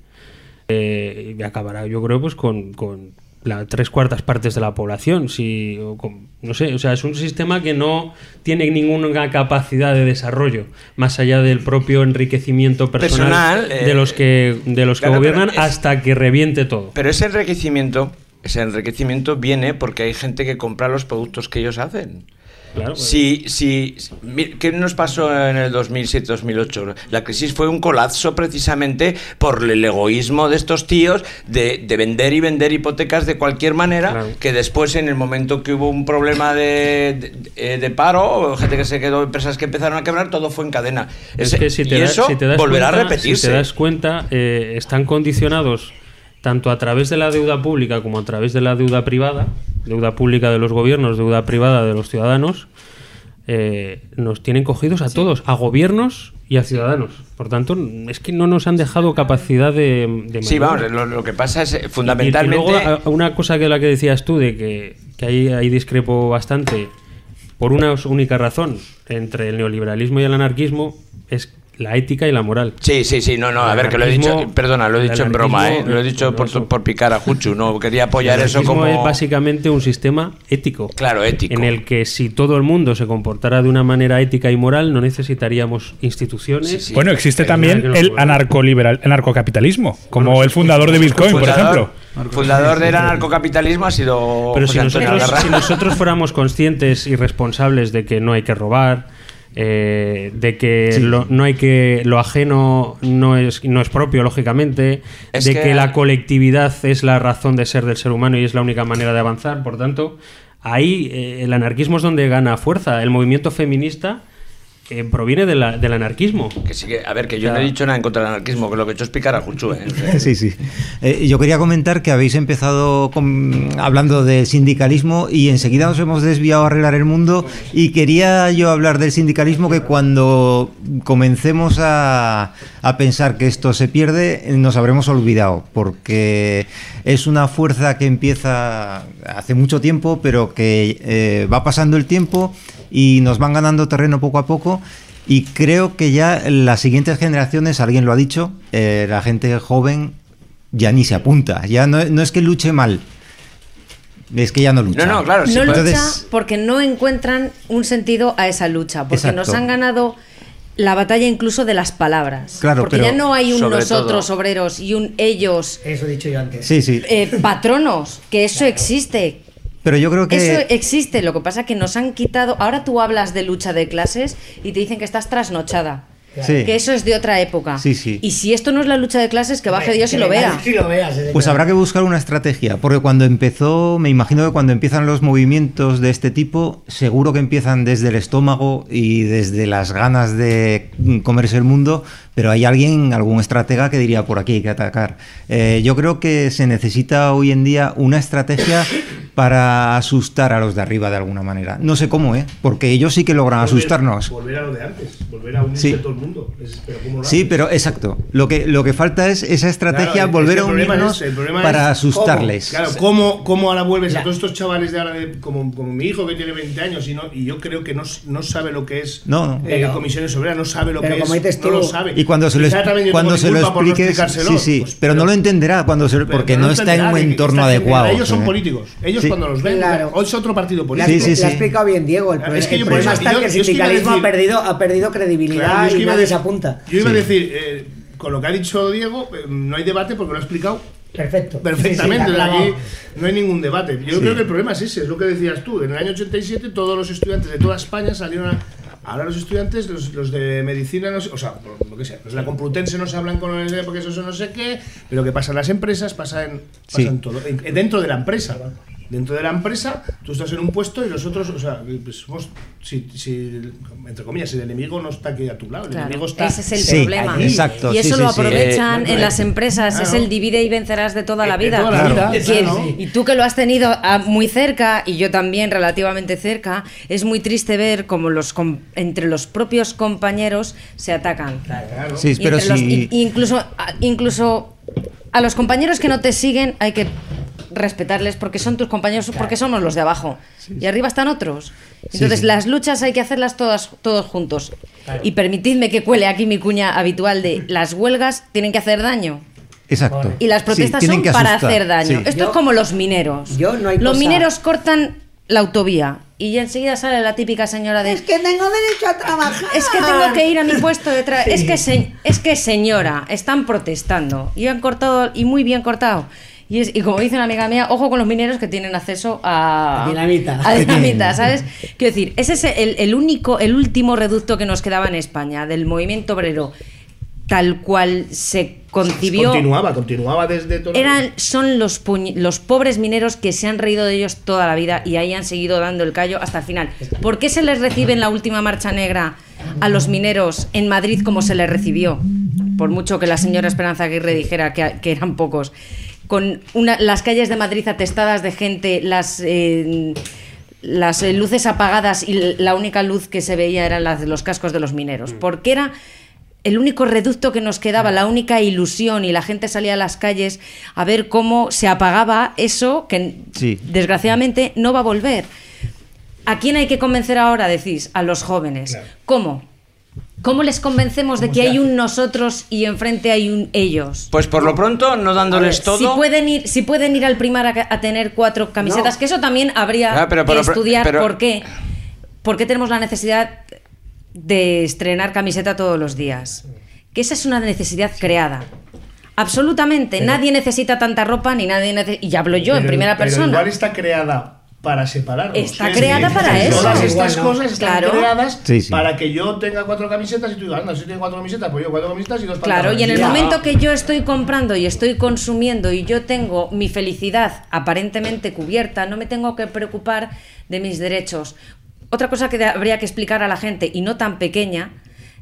eh, y acabará, yo creo, pues con, con la tres cuartas partes de la población. Si, o con- no sé, o sea, es un sistema que no tiene ninguna capacidad de desarrollo más allá del propio enriquecimiento personal, Personal, eh, de los que de los claro, gobiernan es- hasta que reviente todo. Pero ese enriquecimiento, ese enriquecimiento viene porque hay gente que compra los productos que ellos hacen. Claro, pues. Si, si, mi- ¿Qué nos pasó en el 2007-2008? La crisis fue un colapso precisamente por el egoísmo de estos tíos de, de vender y vender hipotecas de cualquier manera, que después en el momento que hubo un problema de, de, de paro, gente que se quedó, empresas que empezaron a quebrar, todo fue en cadena. Es Ese- que si te, y da- eso si te das volverá cuenta, a repetirse. Si te das cuenta, eh, están condicionados tanto a través de la deuda pública como a través de la deuda privada, deuda pública de los gobiernos, deuda privada de los ciudadanos, eh, nos tienen cogidos a todos, a gobiernos y a ciudadanos. Por tanto, es que no nos han dejado capacidad de... de Sí, vamos, lo, lo que pasa es eh, Y- fundamentalmente... Y, luego, una cosa que la que decías tú, de que, que ahí, ahí discrepo bastante, por una única razón, entre el neoliberalismo y el anarquismo, es la ética y la moral. Sí, sí, sí, no, no, a ver, que lo he dicho, perdona, lo he dicho en broma, ¿eh? Lo he dicho por, por picar a Juchu, no, quería apoyar El eso como... es básicamente un sistema ético. Claro, ético. En el que si todo el mundo se comportara de una manera ética y moral, no necesitaríamos instituciones. Bueno, existe nada también el gobernen. anarcoliberal, el anarcocapitalismo, como el fundador de Bitcoin, por ejemplo. Fundador del anarcocapitalismo ha sido Pero José si nosotros, si nosotros fuéramos conscientes y responsables de que no hay que robar, eh, de que Sí. lo, no hay que lo ajeno no es no es propio lógicamente, Es de que- que... la colectividad es la razón de ser del ser humano y es la única manera de avanzar, por tanto, ahí eh, el anarquismo es donde gana fuerza. El movimiento feminista eh, proviene de la- del anarquismo. Que sí que- a ver, que yo O no he dicho nada en contra del anarquismo, que lo que he hecho es picar a Juchu, ¿eh? Sí, sí. Eh, yo quería comentar que habéis empezado con- hablando del sindicalismo y enseguida nos hemos desviado a arreglar el mundo y quería yo hablar del sindicalismo que cuando comencemos a, a pensar que esto se pierde nos habremos olvidado porque es una fuerza que empieza hace mucho tiempo pero que eh, va pasando el tiempo y nos van ganando terreno poco a poco y creo que ya las siguientes generaciones, alguien lo ha dicho, eh, la gente joven ya ni se apunta. Ya no, no es que luche mal, es que ya no lucha. no lucha Entonces, porque no encuentran un sentido a esa lucha, porque Exacto. nos han ganado la batalla incluso de las palabras. Claro, porque pero ya no hay un nosotros todo- obreros y un ellos Eso he dicho yo antes. Sí, sí. eh, patronos, que eso existe. Pero yo creo que... Eso existe, lo que pasa es que nos han quitado. Ahora tú hablas de lucha de clases y te dicen que estás trasnochada. Sí. Que eso es de otra época. Sí, sí. Y si esto no es la lucha de clases, que baje Dios y lo vea. Si lo veas. Pues claro. habrá que buscar una estrategia, porque cuando empezó, me imagino que cuando empiezan los movimientos de este tipo, seguro que empiezan desde el estómago y desde las ganas de comerse el mundo, pero hay alguien, algún estratega que diría por aquí hay que atacar. Eh, yo creo que se necesita hoy en día una estrategia para asustar a los de arriba de alguna manera. No sé cómo, ¿eh? Porque ellos sí que logran Volver- asustarnos. Volver a lo de antes, volver a unirse Sí. todo el mundo. Es- pero ¿cómo lo Sí, pero exacto. Lo que, lo que falta es esa estrategia, Claro, es volver a unirnos es- el problema para es asustarles. cómo. Claro, ¿cómo, cómo ahora vuelves a todos estos chavales de ahora, de- como, como mi hijo que tiene 20 años y, no, y yo creo que no, no sabe lo que es No, no. eh, Pero- comisiones obreras, no sabe lo pero que como es, no lo sabe. Y cuando se lo, cuando se lo expliques, sí, sí, pues, pero no lo entenderá cuando se, Pero porque que no está en un entorno adecuado. Ellos son ¿eh? políticos. Ellos Sí. cuando los ven, Claro. hoy es otro partido Le político. has, Sí, sí. explicado bien, Diego. El, Es que el yo por problema eso- está que el sindicalismo decir- ha, perdido, ha perdido credibilidad Claro, yo es que y iba a nadie decir- se apunta. Yo iba a Sí. decir, eh, con lo que ha dicho Diego, eh, no hay debate porque lo ha explicado Perfecto. perfectamente. Sí, sí, está aquí clavado. no hay ningún debate. Yo Sí. creo que el problema es ese, es lo que decías tú. En el año 87 todos los estudiantes de toda España salieron a... Ahora los estudiantes, los, los de medicina, no sé- o sea, lo que sea, los de la Complutense no se hablan con el porque eso, eso no sé qué, pero que pasa en las empresas, pasa en, pasa Sí. en todo. En- dentro de la empresa. Dentro de la empresa, tú estás en un puesto y los otros, o sea, pues somos, si, si, entre comillas, el enemigo no está aquí a tu lado, el Claro, enemigo está ese es el Sí, problema. exacto, y eso sí, lo sí, sí. aprovechan Eh, en las empresas. Es claro. el divide y vencerás de toda la De vida. toda la vida, Y, claro. tú que lo has tenido ah, muy cerca y yo también relativamente cerca, es muy triste ver cómo los com- entre los propios compañeros se atacan. Sí, Y pero si- incluso, incluso a los compañeros que no te siguen hay que respetarles porque son tus compañeros, porque somos los de abajo. Y arriba están otros. Entonces sí. las luchas hay que hacerlas todas todos juntos. Y permitidme que cuele aquí mi cuña habitual de las huelgas tienen que hacer daño. Exacto. Y las protestas son que para hacer daño. sí. Esto Yo- es como los mineros. yo no hay los cosa- mineros cortan la autovía y enseguida sale la típica señora de que tengo derecho a trabajar. es que tengo que ir a mi puesto de trabajo. Es que se- es que señora, están protestando y han cortado y muy bien cortado. Y, es- y como dice una amiga mía, ojo con los mineros que tienen acceso a, A dinamita. a dinamita, ¿sabes? Quiero decir, ese es el, el único, el último reducto que nos quedaba en España del movimiento obrero, tal cual se concibió. Continuaba, continuaba desde todo. Eran, son los, puñ- los pobres mineros que se han reído de ellos toda la vida y ahí han seguido dando el callo hasta el final. ¿Por qué se les recibe en la última marcha negra a los mineros en Madrid como se les recibió? Por mucho que la señora Esperanza Aguirre dijera que, que eran pocos. Con una- las calles de Madrid atestadas de gente, las... eh, las eh, luces apagadas y la única luz que se veía eran las de los cascos de los mineros, porque era el único reducto que nos quedaba, la única ilusión y la gente salía a las calles a ver cómo se apagaba eso que Sí. desgraciadamente no va a volver. ¿A quién hay que convencer ahora? Decís, a los jóvenes. ¿Cómo? ¿Cómo les convencemos de que hay un nosotros y enfrente hay un ellos? Pues por lo pronto, no dándoles Si todo. pueden ir, si pueden ir al primar a, a tener cuatro camisetas, No. que eso también habría Ah, pero- pero- que estudiar pero- por qué. ¿Por qué tenemos la necesidad de estrenar camiseta todos los días? Que esa es una necesidad creada. Absolutamente. Pero- nadie necesita tanta ropa ni nadie necesita. Y hablo yo en primera pero persona. Igual está creada para separarnos. Está Es creada decir, para eso. Todas estas Igual no. cosas están Claro. creadas Sí, sí. para que yo tenga cuatro camisetas y tú digas, anda, si tiene cuatro camisetas, pues yo cuatro camisetas y dos Claro, y en el pantalones. momento que yo estoy comprando y estoy consumiendo y yo tengo mi felicidad aparentemente cubierta, no me tengo que preocupar de mis derechos. Otra cosa que habría que explicar a la gente, y no tan pequeña,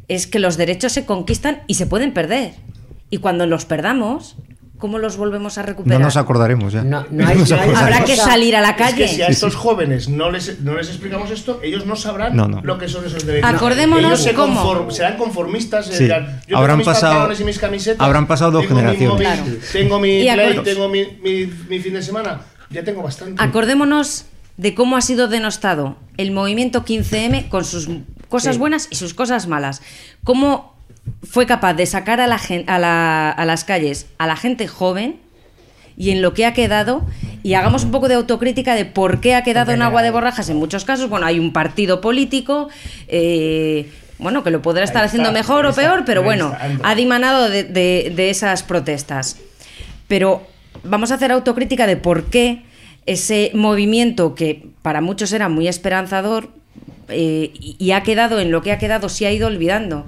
es que los derechos se conquistan y se pueden perder. Y cuando los perdamos, ¿cómo los volvemos a No recuperar? nos acordaremos ya. no hay- no acordaremos. Habrá que salir a la Es que calle. si a estos jóvenes no les, no les explicamos esto, ellos no sabrán No, no. lo que son esos derechos. Acordémonos ellos se cómo. conform- serán conformistas. Sí. dirán, yo Habrán tengo mis pasado- pantalones y mis camisetas. habrán pasado dos tengo mi generaciones. móvil, Claro. Tengo mi Y play, tengo mi, mi- mi fin de semana. Ya tengo bastante. Acordémonos de cómo ha sido denostado el movimiento 15M con sus cosas Sí. buenas y sus cosas malas. Cómo fue capaz de sacar a, la a, la- a las calles a la gente joven y en lo que ha quedado y hagamos un poco de autocrítica de por qué ha quedado en agua de borrajas en muchos casos. Bueno, hay un partido político, eh, bueno, que lo podrá estar haciendo mejor o peor, pero bueno, ha dimanado de, de- de esas protestas. Pero vamos a hacer autocrítica de por qué ese movimiento que para muchos era muy esperanzador eh, y, y ha quedado en lo que ha quedado, se ha ido olvidando.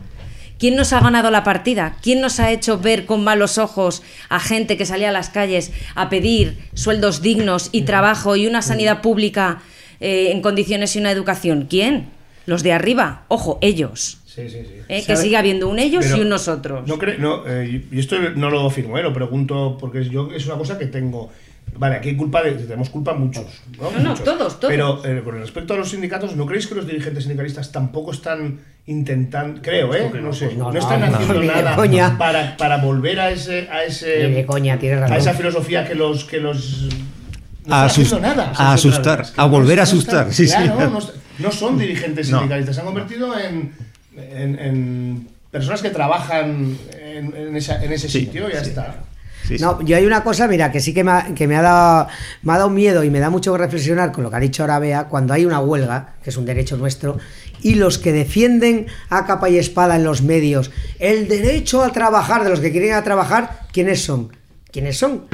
¿Quién nos ha ganado la partida? ¿Quién nos ha hecho ver con malos ojos a gente que salía a las calles a pedir sueldos dignos y trabajo y una sanidad pública eh, en condiciones y una educación? ¿Quién? Los de arriba. Ojo, ellos. Sí, sí, sí. Eh, que siga habiendo un ellos Pero y un nosotros. No no, eh, y esto no lo afirmo, eh, lo pregunto porque yo es una cosa que tengo. Vale, aquí hay culpa de, tenemos culpa muchos. No, No, no, Muchos. todos, todos. Pero eh, con respecto a los sindicatos, ¿no creéis que los dirigentes sindicalistas tampoco están intentando, creo, eh? No sé, no, no, están no, haciendo nada coña. para, para volver a ese a ese de coña, a esa filosofía que los que los no A están haciendo asus- nada, a asustar, a no volver a están- asustar, sí, sí. claro, No, est- no son dirigentes No. sindicalistas, se han convertido en, en, en personas que trabajan en, en esa- en ese Sí, sitio y ya está. No, yo hay una cosa, mira, que sí que me ha, que me ha dado me ha dado miedo y me da mucho que reflexionar con lo que ha dicho ahora Bea, cuando hay una huelga, que es un derecho nuestro, y los que defienden a capa y espada en los medios el derecho a trabajar de los que quieren ir a trabajar, ¿quiénes son? ¿Quiénes son?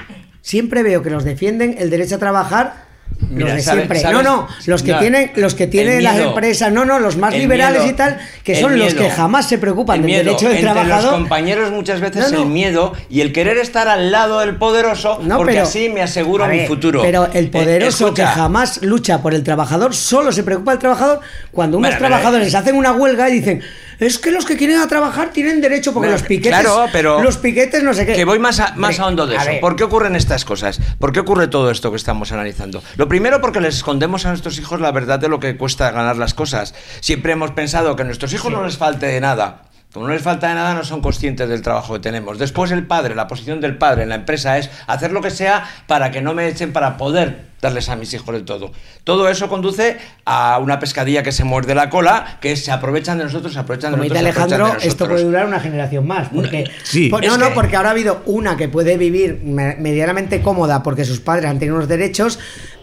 Siempre veo que los defienden el derecho a trabajar Mira, los de sabe- siempre. no, no, los que no, tienen, los que tienen las empresas, no, no, los más liberales miedo. y tal, que son los que jamás se preocupan El del derecho del trabajador. los compañeros muchas veces No, no. el miedo y el querer estar al lado del poderoso No, porque pero- así me aseguro mi futuro. Pero el Eh, poderoso que jamás lucha por el trabajador solo se preocupa del trabajador cuando unos Bueno, pero- trabajadores hacen una huelga y dicen es que los que quieren a trabajar tienen derecho porque los piquetes claro, pero los piquetes no sé qué Que voy más a, más a hondo de eso. ver. ¿Por qué ocurren estas cosas? ¿Por qué ocurre todo esto que estamos analizando? Lo primero porque les escondemos a nuestros hijos la verdad de lo que cuesta ganar las cosas. Siempre hemos pensado que a nuestros hijos no les falte de nada. Como no les falta de nada, no son conscientes del trabajo que tenemos. Después el padre, la posición del padre en la empresa es hacer lo que sea para que no me echen para poder darles a mis hijos de todo. Todo eso conduce a una pescadilla que se muerde la cola, que se aprovechan de nosotros, se aprovechan de como dice nosotros. se aprovechan Alejandro de esto nosotros. puede durar una generación más porque Sí. por- Es no no que- porque ahora ha habido una que puede vivir me- medianamente cómoda porque sus padres han tenido unos derechos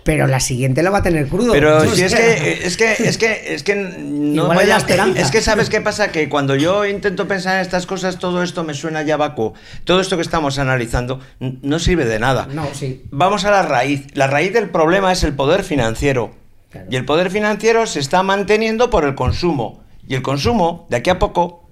pero la siguiente lo va a tener crudo Pero si es que, es que, es que, es que no Igual la esperanza. es que sabes qué pasa que cuando yo intento pensar en estas cosas todo esto me suena ya vacuo. Todo esto que estamos analizando no sirve de nada. no sí Vamos a la raíz. La raíz del problema es el poder financiero. Y el poder financiero se está manteniendo por el consumo. Y el consumo, de aquí a poco,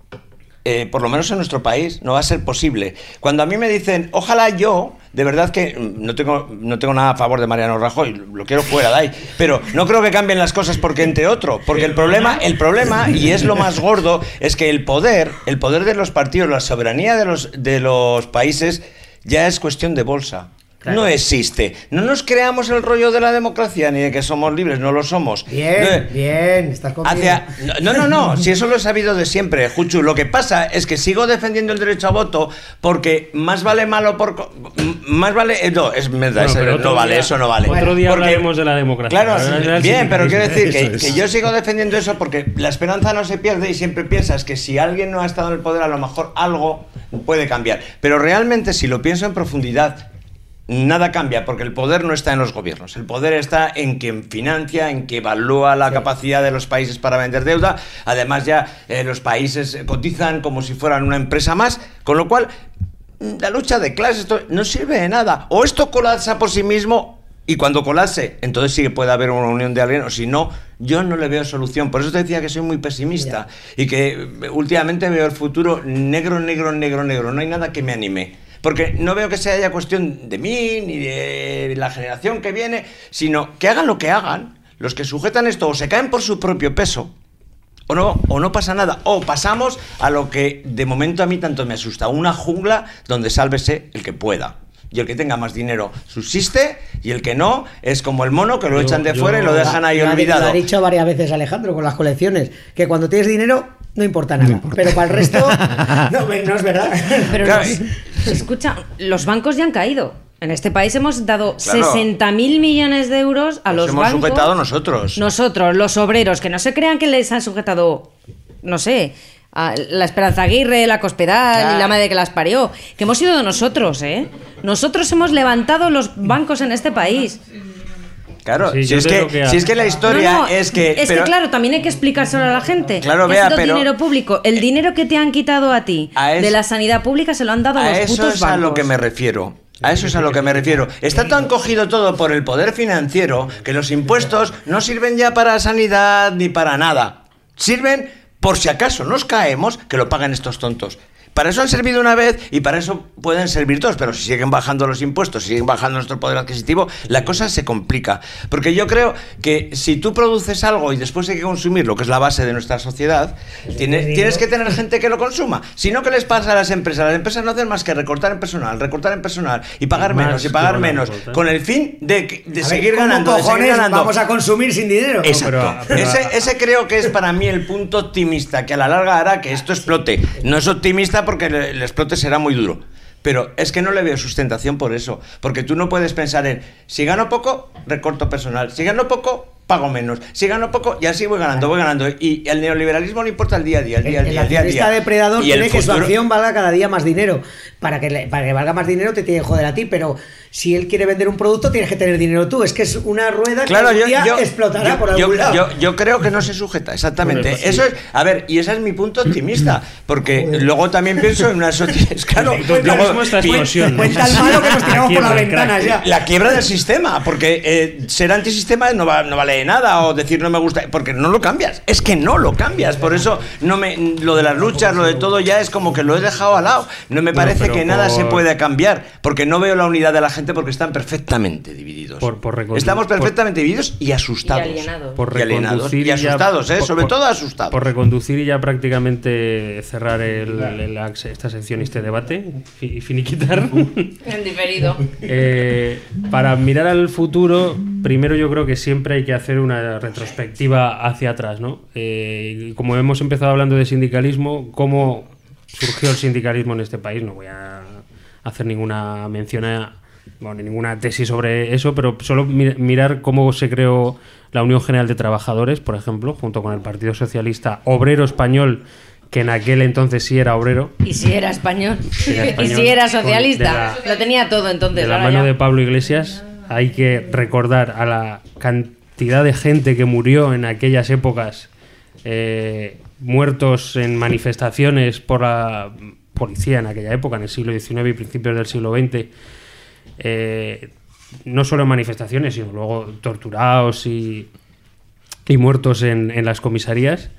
eh, por lo menos en nuestro país, no va a ser posible. Cuando a mí me dicen, ojalá yo, de verdad que no tengo, no tengo nada a favor de Mariano Rajoy, lo quiero fuera de ahí, pero no creo que cambien las cosas porque entre otro, porque el problema, el problema, y es lo más gordo, es que el poder, el poder de los partidos, la soberanía de los, de los países, ya es cuestión de bolsa. No existe. No nos creamos el rollo de la democracia ni de que somos libres, no lo somos. Bien, No- bien, estás. Hacia- No, no, no, si eso lo he sabido de siempre, Juchu. Lo que pasa es que sigo defendiendo el derecho a voto porque más vale malo por. Más vale. eh, No, es verdad, Bueno, eso pero no vale, día- eso no vale. Otro día Porque- hablaremos de la democracia. Claro, bien, pero quiero decir que, yo sigo defendiendo eso porque la esperanza no se pierde y siempre piensas que si alguien no ha estado en el poder, a lo mejor algo puede cambiar. Pero realmente, si lo pienso en profundidad, nada cambia porque el poder no está en los gobiernos. El poder está en quien financia, en que evalúa la capacidad de los países para vender deuda. Además, ya eh, los países eh, cotizan como si fueran una empresa más, con lo cual la lucha de clases esto no sirve de nada. O esto colapsa por sí mismo y cuando colapse, entonces sí que puede haber una unión de alguien, o si no, yo no le veo solución. Por eso te decía que soy muy pesimista y que eh, últimamente veo el futuro negro, negro, negro, negro. No hay nada que me anime. Porque no veo que sea ya cuestión de mí ni de la generación que viene, sino que hagan lo que hagan. Los que sujetan esto o se caen por su propio peso, o no, o no pasa nada. O pasamos a lo que de momento a mí tanto me asusta, una jungla donde sálvese el que pueda. Y el que tenga más dinero subsiste y el que no es como el mono que lo Yo- echan de fuera y lo dejan ahí Lo ha- Lo olvidado. ha dicho varias veces Alejandro con las colecciones, que cuando tienes dinero no importa nada, pero para el resto no, no es verdad. Pero los- escucha, los bancos ya han caído. En este país hemos dado Claro. 60 mil millones de euros a Nos los hemos bancos. sujetado nosotros. Nosotros, los obreros, que no se crean que les han sujetado, no sé, a la Esperanza Aguirre, la Cospedal y la madre que las parió. Que hemos sido nosotros, ¿eh? Nosotros hemos levantado los bancos en este país. Claro, Sí, si, es que, que- si es que la historia No, no, es que... Es pero- que, claro, también hay que explicárselo a la gente. Claro, vea, pero- dinero público. El dinero que te han quitado a ti A de la sanidad pública se lo han dado a A los eso putos es a lo bancos. que me refiero. A eso es a lo que me refiero. Está tan cogido todo por el poder financiero que los impuestos no sirven ya para sanidad ni para nada. Sirven por si acaso nos caemos, que lo pagan estos tontos. Para eso han servido una vez y para eso pueden servir dos, pero si siguen bajando los impuestos, siguen bajando nuestro poder adquisitivo, la cosa se complica. Porque yo creo que si tú produces algo y después hay que consumirlo, que es la base de nuestra sociedad, tiene- tienes que tener gente que lo consuma. Si no, ¿qué les pasa a las empresas? Las empresas no hacen más que recortar en personal, recortar en personal y pagar Más menos y pagar menos, con el fin de, ver, seguir ¿cómo ganando. de seguir ganando. vamos a consumir sin dinero? Exacto. ese, ese creo que es para mí el punto optimista, que a la larga hará que esto explote. No es optimista porque el, explote será muy duro. Pero es que no le veo sustentación por eso. Porque tú no puedes pensar en, si gano poco, recorto personal. Si gano poco, pago menos. Si gano poco, y así voy ganando, voy ganando. Y el neoliberalismo no importa el día a día, el día a día, el el día a accionista día. depredador Y el quiere que su futuro- acción valga cada día más dinero. Para que, le- para que valga más dinero te tiene que joder a ti, pero si él quiere vender un producto tienes que tener dinero tú. Es que es una rueda Claro, que yo, un día yo- explotará yo- por algún yo- lado. yo- yo creo que no se sujeta, exactamente. Pues Eso sí. es, a ver, y ese es mi punto optimista, porque luego también pienso en una sociedad. Claro, Yo luego- mismo esta explosión. Cuenta el malo que nos tiramos por la Quiebra, ventana ya. La quiebra del sistema, porque eh, ser antisistema no, va- no vale de nada, o decir no me gusta, porque no lo cambias, es que no lo cambias, por eso no me, lo de las luchas, lo de todo ya es como que lo he dejado al lado, no me parece que nada se puede cambiar, porque no veo la unidad de la gente porque están perfectamente divididos. Por- por recondu- Estamos por- perfectamente divididos y asustados. Y alienados. por Y alienados, y asustados, ¿eh? por- sobre por- todo asustados. Por reconducir y ya prácticamente cerrar el- el- esta sección y este debate y finiquitar. En diferido. Eh, para mirar al futuro, primero yo creo que siempre hay que hacer una retrospectiva hacia atrás, ¿no? Eh, como hemos empezado hablando de sindicalismo, ¿cómo surgió el sindicalismo en este país? No voy a hacer ninguna mención a bueno, ninguna tesis sobre eso, pero solo mi- mirar cómo se creó la Unión General de Trabajadores, por ejemplo, junto con el Partido Socialista Obrero Español, que en aquel entonces sí era obrero, Y si era español. Era y si era socialista. de Lo tenía todo entonces. de la mano ya. de Pablo Iglesias, hay que recordar a la cantidad de gente que murió en aquellas épocas, eh, muertos en manifestaciones por la policía en aquella época, en el siglo XIX y principios del siglo XX. eh, no solo en manifestaciones, sino luego torturados y, y muertos en, las comisarías.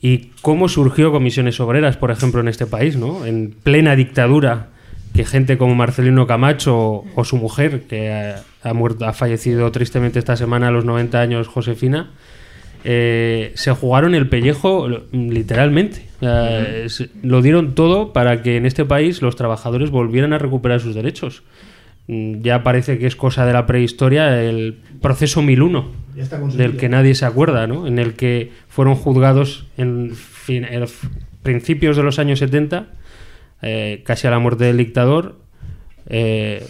Y cómo surgió Comisiones Obreras, por ejemplo, en este país, ¿no? En plena dictadura, que gente como Marcelino Camacho o, o su mujer, que ha, ha muerto, ha fallecido tristemente esta semana a los 90 años, Josefina, eh, se jugaron el pellejo literalmente. Lo dieron todo para que en este país los trabajadores volvieran a recuperar sus derechos. mm, ya parece que es cosa de la prehistoria el proceso 1001, Ya está conseguido. del que nadie se acuerda, ¿no? en el que fueron juzgados en, fin- en principios de los años 70, eh, casi a la muerte del dictador, eh,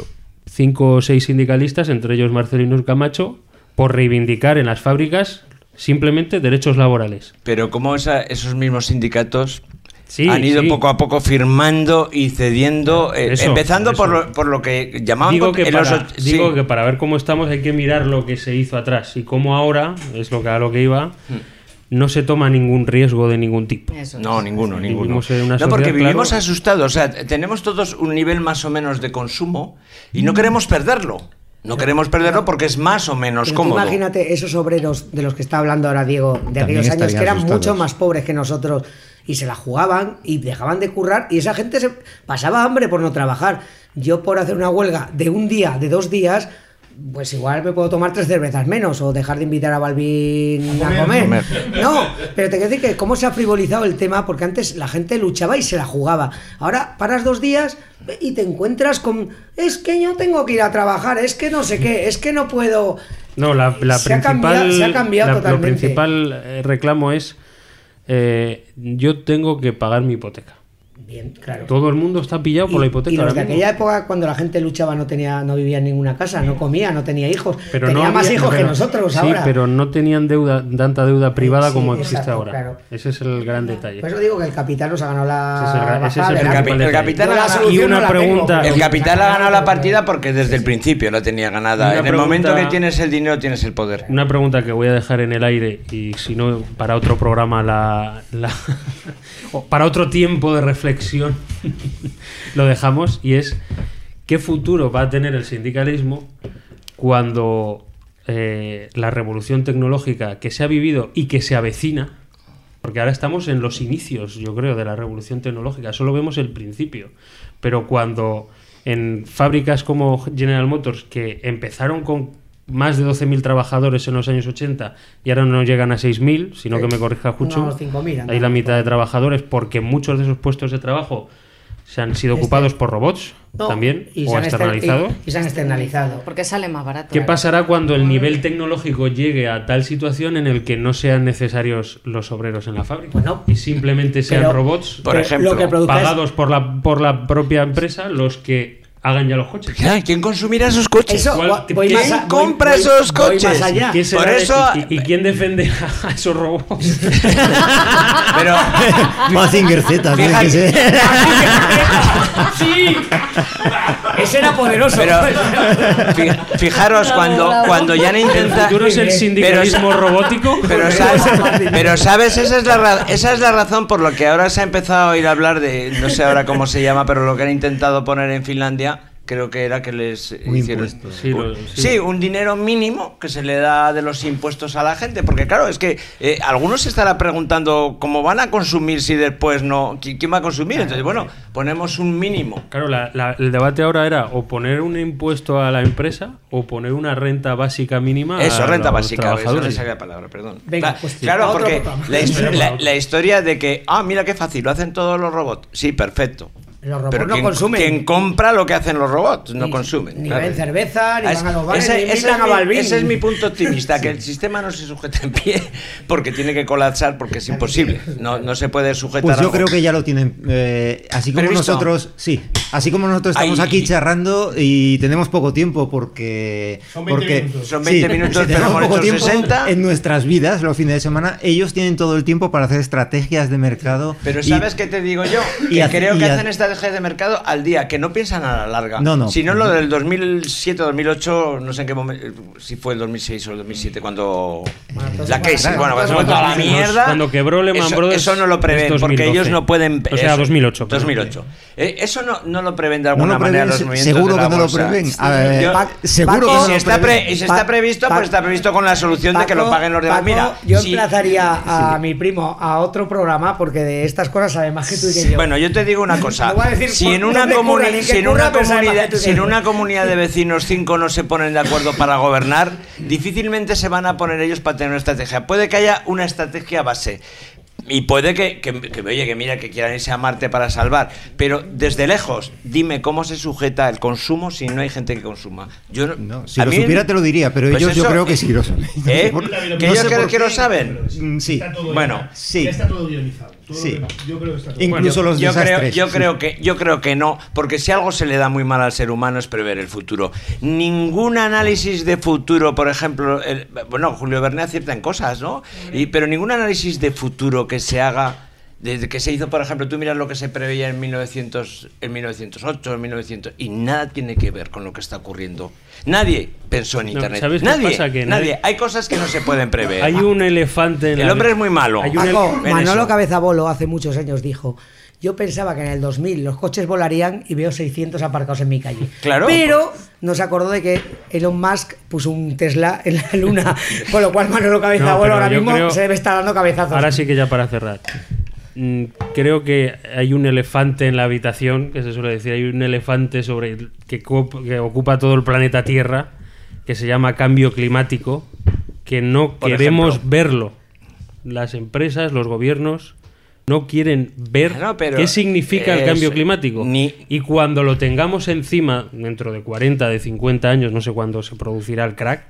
cinco o seis sindicalistas, entre ellos Marcelino Camacho, por reivindicar en las fábricas simplemente derechos laborales. Pero esa- esos mismos sindicatos Sí, han ido sí. poco a poco firmando y cediendo, eh, Eso, empezando eso. Por, lo, por lo que llamaban Digo que, en para, och- digo sí. que para ver cómo estamos hay que mirar lo que se hizo atrás y cómo ahora, es lo que a lo que iba, no se toma ningún riesgo de ningún tipo. No, ninguno, ninguno. Vivimos en una no, porque sociedad, vivimos claro, asustados. O sea, tenemos todos un nivel más o menos de consumo y no queremos perderlo. No queremos perderlo porque es más o menos cómodo. imagínate esos obreros de los que está hablando ahora Diego, de También aquellos años que eran asustados. mucho más pobres que nosotros y se la jugaban y dejaban de currar y esa gente se pasaba hambre por no trabajar. Yo por hacer una huelga de un día, de dos días, pues igual me puedo tomar tres cervezas menos o dejar de invitar a Balvin a comer. Comer. No, pero te quiero decir que cómo se ha frivolizado el tema, porque antes la gente luchaba y se la jugaba. Ahora paras dos días y te encuentras con, es que yo tengo que ir a trabajar, es que no sé qué, es que no puedo... No, la, la Se ha principal, cambiado- se ha cambiado la- lo totalmente. principal eh, reclamo es eh, yo tengo que pagar mi hipoteca. Bien, claro. Todo el mundo está pillado por la hipoteca. Y los de aquella época, cuando la gente luchaba, no tenía, no vivía en ninguna casa, no comía, no tenía hijos. Pero tenía no más había- hijos pero- que nosotros sí, ahora. pero no tenían deuda, tanta deuda privada Sí, como exacto, existe ahora. claro. Ese es el gran detalle. Por eso digo que el capital nos ha ganado la. Ese es el ese es el el capital la y una no tengo, pregunta- El capital ha ganado la partida porque desde el principio la tenía ganada. Una En el pregunta- momento que tienes el dinero, tienes el poder. Una pregunta que voy a dejar en el aire y si no, para otro programa, la, la- para otro tiempo de reflexión, lo dejamos y es ¿qué futuro va a tener el sindicalismo cuando eh, la revolución tecnológica que se ha vivido y que se avecina, porque ahora estamos en los inicios, yo creo, de la revolución tecnológica, solo vemos el principio, pero cuando en fábricas como General Motors, que empezaron con más de 12.000 trabajadores en los años 80 y ahora no llegan a 6.000, sino Sí. que me corrija Jucho, Unos 5.000 andan. hay la mitad de trabajadores porque muchos de esos puestos de trabajo se han sido Este- ocupados por robots No, también y se o externalizado. Y, y se han externalizado. Porque sale más barato. ¿Qué pasará cuando el nivel tecnológico llegue a tal situación en el que no sean necesarios los obreros en la fábrica? y simplemente sean pero- robots Por ejemplo, pagados por la, por la propia empresa los que hagan ya los coches. ¿Quién consumirá esos coches? Eso, ¿Cuál- voy quién más a- compra voy- esos voy coches? más allá. ¿Quién será Por de- eso- y, y quién defiende a esos robots? Pero Mazinger Z, tiene que ser. ¡Sí! Ese era poderoso. Pero fijaros cuando, cuando ya no ¿El intenta. futuro es el sindicalismo Pero- robótico? Pero sabes, pero sabes, esa es, la, ra- esa es la razón por lo que ahora se ha empezado a oír hablar de, no sé ahora cómo se llama, pero lo que han intentado poner en Finlandia, creo que era que les Un hicieron... impuesto. Sí, lo- sí. Sí, un dinero mínimo que se le da de los impuestos a la gente, porque claro, es que eh, algunos se estará preguntando cómo van a consumir si después no, ¿qui- ¿quién va a consumir? Entonces, bueno, ponemos un mínimo. Claro, la- la- el debate ahora era o poner un impuesto a la empresa o poner una renta básica mínima Eso, a renta los básica, eso no la palabra, perdón. Venga, pues, claro, porque la- la historia de que, ah, mira qué fácil, lo hacen todos los robots. Sí, perfecto. Los robots Pero no quien, consumen. quien compra lo que hacen los robots, no consumen. Ni claro. ven cerveza, ni Ah, van a los bares, ese, ni ese es a mi, Balvin. ese es mi punto optimista, que el sistema no se sujeta en pie porque tiene que colapsar porque es imposible. No, no se puede sujetar Pues yo algo. creo que ya lo tienen. eh, así como ¿Previsto? nosotros, sí, así como nosotros estamos Ay, aquí y- charrando y tenemos poco tiempo porque Son 20 porque minutos. Son 20 minutos, pero tenemos hemos poco tiempo 60. en nuestras vidas los fines de semana. Ellos tienen todo el tiempo para hacer estrategias de mercado. Pero y- ¿sabes qué te digo yo? y Que hace- creo y que hace- hacen estrategias de mercado al día, que no piensan a la larga. No, no. Si no lo del 2007, 2008, no sé en qué momento, si fue el 2006 o el 2007, cuando la crisis, claro, bueno, cuando toda la mierda. cuando quebró Lehman eso, Brothers Eso no lo prevén, es porque 2012. ellos no pueden. O sea, eso- 2008, perdón. 2008. Eh, eso no, no lo prevén de No alguna manera prevén, los se- movimientos seguro de la que no lo prevén. A ver, Yo- Pa- seguro y que no si lo está prevén. pre- y si está previsto, Pa- pues está previsto con la solución de que lo Paco- paguen los demás. Paco, Mira, yo si- emplazaría a mi primo a otro programa porque de estas cosas sabe más que tú y que yo. Bueno, yo te digo una cosa. No voy a decir si en una, comuni- curra, si en una comunidad, si en una comunidad de vecinos cinco no se ponen de acuerdo para gobernar, difícilmente se van a poner ellos para tener una estrategia. Puede que haya una estrategia base. Y puede que, que, que, oye, que mira, que quieran irse a Marte para salvar. Pero desde lejos, dime cómo se sujeta el consumo si no hay gente que consuma. Yo no, Si lo supiera te lo diría, pero Pues ellos yo creo que sí lo saben. ¿Eh? No sé por- ¿Que no ellos que, lo saben? Mm, Sí. Bueno, sí. Ya está todo guionizado. Todo Sí. Yo creo que está todo Incluso los yo creo, desastres. yo sí. creo que yo creo que no, porque si algo se le da muy mal al ser humano es prever el futuro. Ningún análisis de futuro, por ejemplo, el- bueno, Julio Verne acierta en cosas, ¿no? Y, pero ningún análisis de futuro que se haga desde que se hizo, por ejemplo, tú miras lo que se preveía en 1900, en 1908, en 1900 y nada tiene que ver con lo que está ocurriendo. Nadie pensó en No, internet. ¿sabes qué nadie, pasa? Que nadie. nadie- Hay cosas que no se pueden prever. Hay un elefante en El la- hombre es muy malo. Hay un Paco, en Manolo. Cabezabolo hace muchos años dijo, yo pensaba que en el 2000 los coches volarían y veo 600 aparcados en mi calle. Claro. Pero no se acordó de que Elon Musk puso un Tesla en la luna, con lo cual Manolo Cabezabolo No, ahora mismo creo- se debe estar dando cabezazos. Ahora sí que ya para cerrar. Mm, Creo que hay un elefante en la habitación, que se suele decir, hay un elefante sobre el- que, ocupa todo el planeta Tierra, que se llama cambio climático, que no Por queremos ejemplo. verlo. Las empresas, los gobiernos no quieren ver qué significa el cambio climático. Y cuando lo tengamos encima, dentro de 40, de 50 años, no sé cuándo se producirá el crack,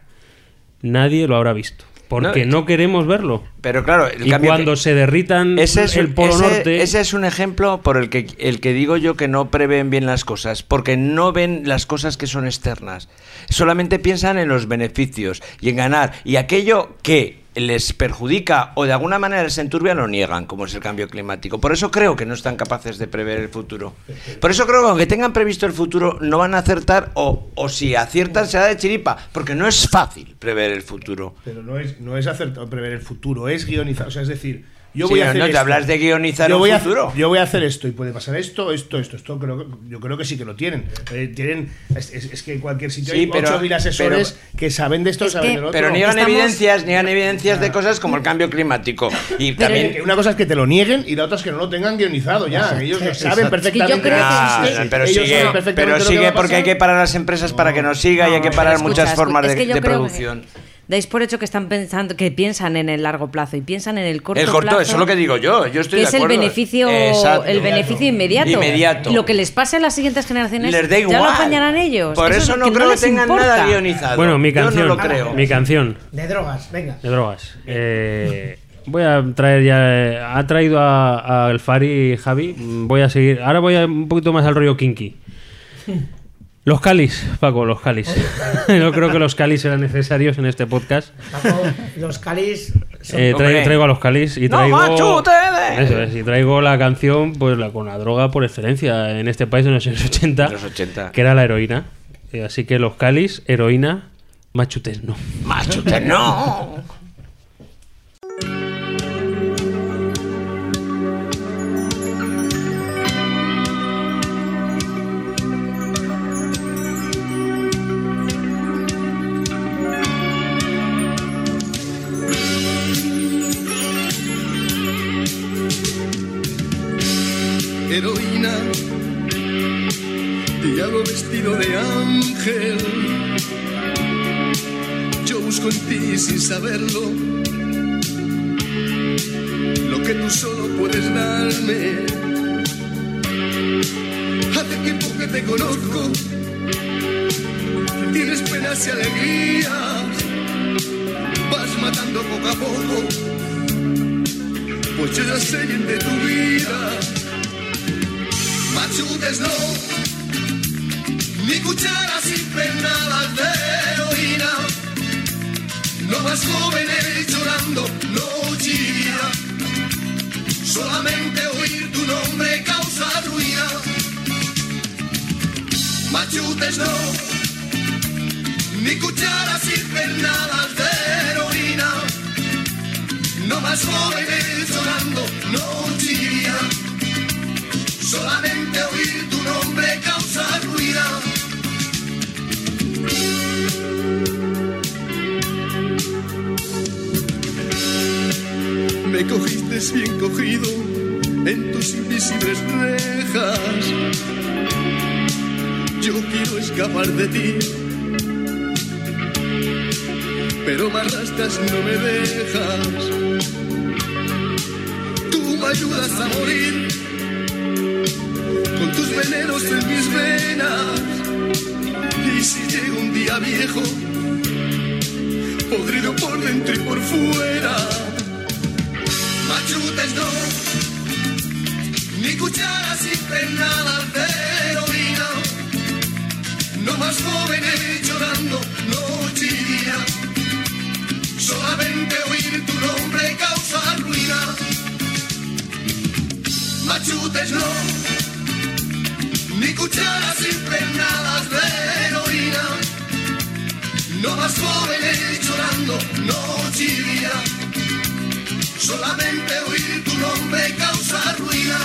nadie lo habrá visto. Porque No, no, queremos verlo. Pero claro, el y cuando que- se derritan ese es, el polo ese- norte, ese es un ejemplo por el que, el que digo yo que no prevén bien las cosas, porque no ven las cosas que son externas. Solamente piensan en los beneficios y en ganar. Y aquello que les perjudica o de alguna manera les enturbia lo niegan, como es el cambio climático. Por eso creo que no están capaces de prever el futuro. Por eso creo que aunque tengan previsto el futuro, no van a acertar o, o si aciertan será de chiripa, porque no es fácil prever el futuro. Pero no es, no es prever el futuro, es guionizar. O sea, es decir, yo Sí, voy a no, hacer no, te esto. hablas de guionizar yo un voy a- futuro. yo voy a hacer esto y puede pasar esto, esto, esto. esto creo, que- yo creo que sí que lo tienen. Eh, tienen es, es- es que en cualquier sitio Sí, hay pero- 8.000 asesores que saben de esto, Es saben que- de lo otro. pero niegan evidencias, niegan evidencias de cosas como el cambio climático. Y también una cosa es que te lo nieguen y la otra es que no lo tengan guionizado ya. Exacto. Ellos lo Exacto. saben perfectamente. Ah, pero sigue, pero sigue porque hay que parar las empresas para que nos siga y hay que parar muchas formas de, producción. Dais por hecho que están pensando, que piensan en el largo plazo y piensan en el corto El corto, plazo. eso es lo que digo yo. Yo estoy que de es el beneficio, Exacto. el beneficio inmediato. Inmediato. Lo que les pase a las siguientes generaciones Les da ya lo apañarán ellos. Por es eso no creo que les tengan importa. nada guionizado. Bueno, mi Yo no canción. lo creo. Mi canción De drogas, venga. de drogas. Eh, voy a traer ya. eh, Ha traído a, a Alfari Javi. Mm, Voy a seguir. Ahora voy a un poquito más al rollo kinky. Los calis, Paco, los calis. Yo creo que los calis eran necesarios en este podcast. Paco, los calis son- Eh, traigo, traigo a los calis y ¡No traigo. ustedes! Eso es, y traigo la canción, pues la con la droga por excelencia en este país en los años 80, Los 80. que era la heroína. Eh, así que los calis, heroína, machutes no. Machutes no. De ángel. Yo busco en ti sin saberlo lo que tú solo puedes darme. Hace tiempo que te conozco, tienes penas y alegrías, vas matando poco a poco, pues yo ya sé de tu vida. Machutes no, ni cucharas sin penadas de heroína. No más jóvenes llorando, no chilla. Solamente oír tu nombre causa ruina. Machutes no, ni cucharas sin penadas de heroína. No más jóvenes Me cogiste bien cogido en tus invisibles rejas. Yo quiero escapar de ti, pero me arrastras, no me dejas. Tú ayudas a morir con tus venenos en mis venas. Y si llego un día viejo, podrido por dentro y por fuera, machutes no, ni cucharas y penadas de heroína, no más jóvenes llorando noche y día. Solamente oír tu nombre causa ruina. Machutes no, ni cucharas impregnadas de heroína. No más jóvenes llorando noche y día. Solamente oír tu nombre causa ruina.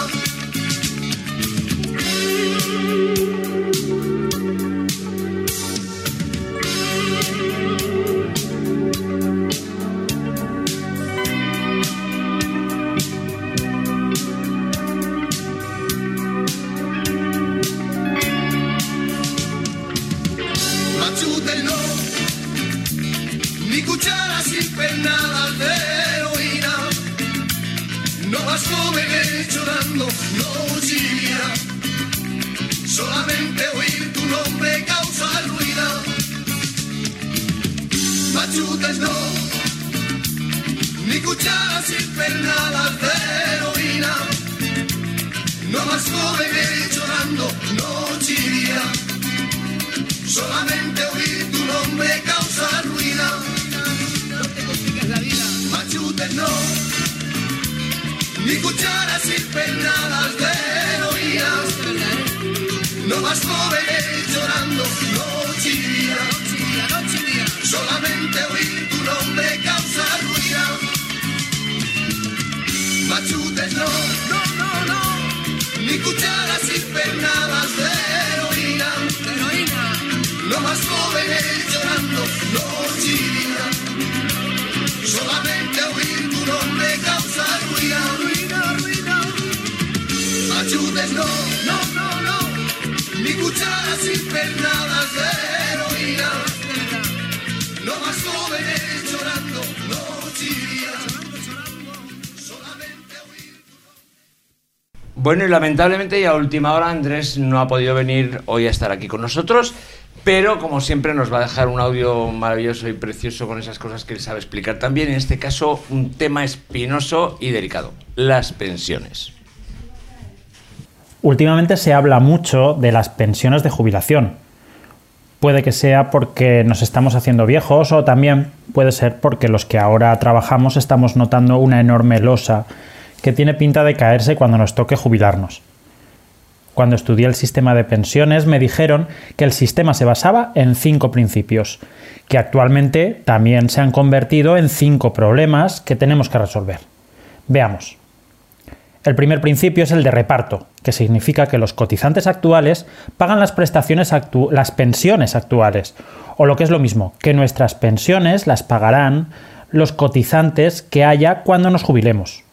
Bueno, y lamentablemente y a última hora Andrés no ha podido venir hoy a estar aquí con nosotros, pero como siempre nos va a dejar un audio maravilloso y precioso con esas cosas que él sabe explicar también, en este caso un tema espinoso y delicado, las pensiones. Últimamente se habla mucho de las pensiones de jubilación. Puede que sea porque nos estamos haciendo viejos o también puede ser porque los que ahora trabajamos estamos notando una enorme losa que tiene pinta de caerse cuando nos toque jubilarnos. Cuando estudié el sistema de pensiones me dijeron que el sistema se basaba en cinco principios, que actualmente también se han convertido en cinco problemas que tenemos que resolver. Veamos. El primer principio es el de reparto, que significa que los cotizantes actuales pagan las prestaciones actu- las pensiones actuales, o lo que es lo mismo, que nuestras pensiones las pagarán los cotizantes que haya cuando nos jubilemos.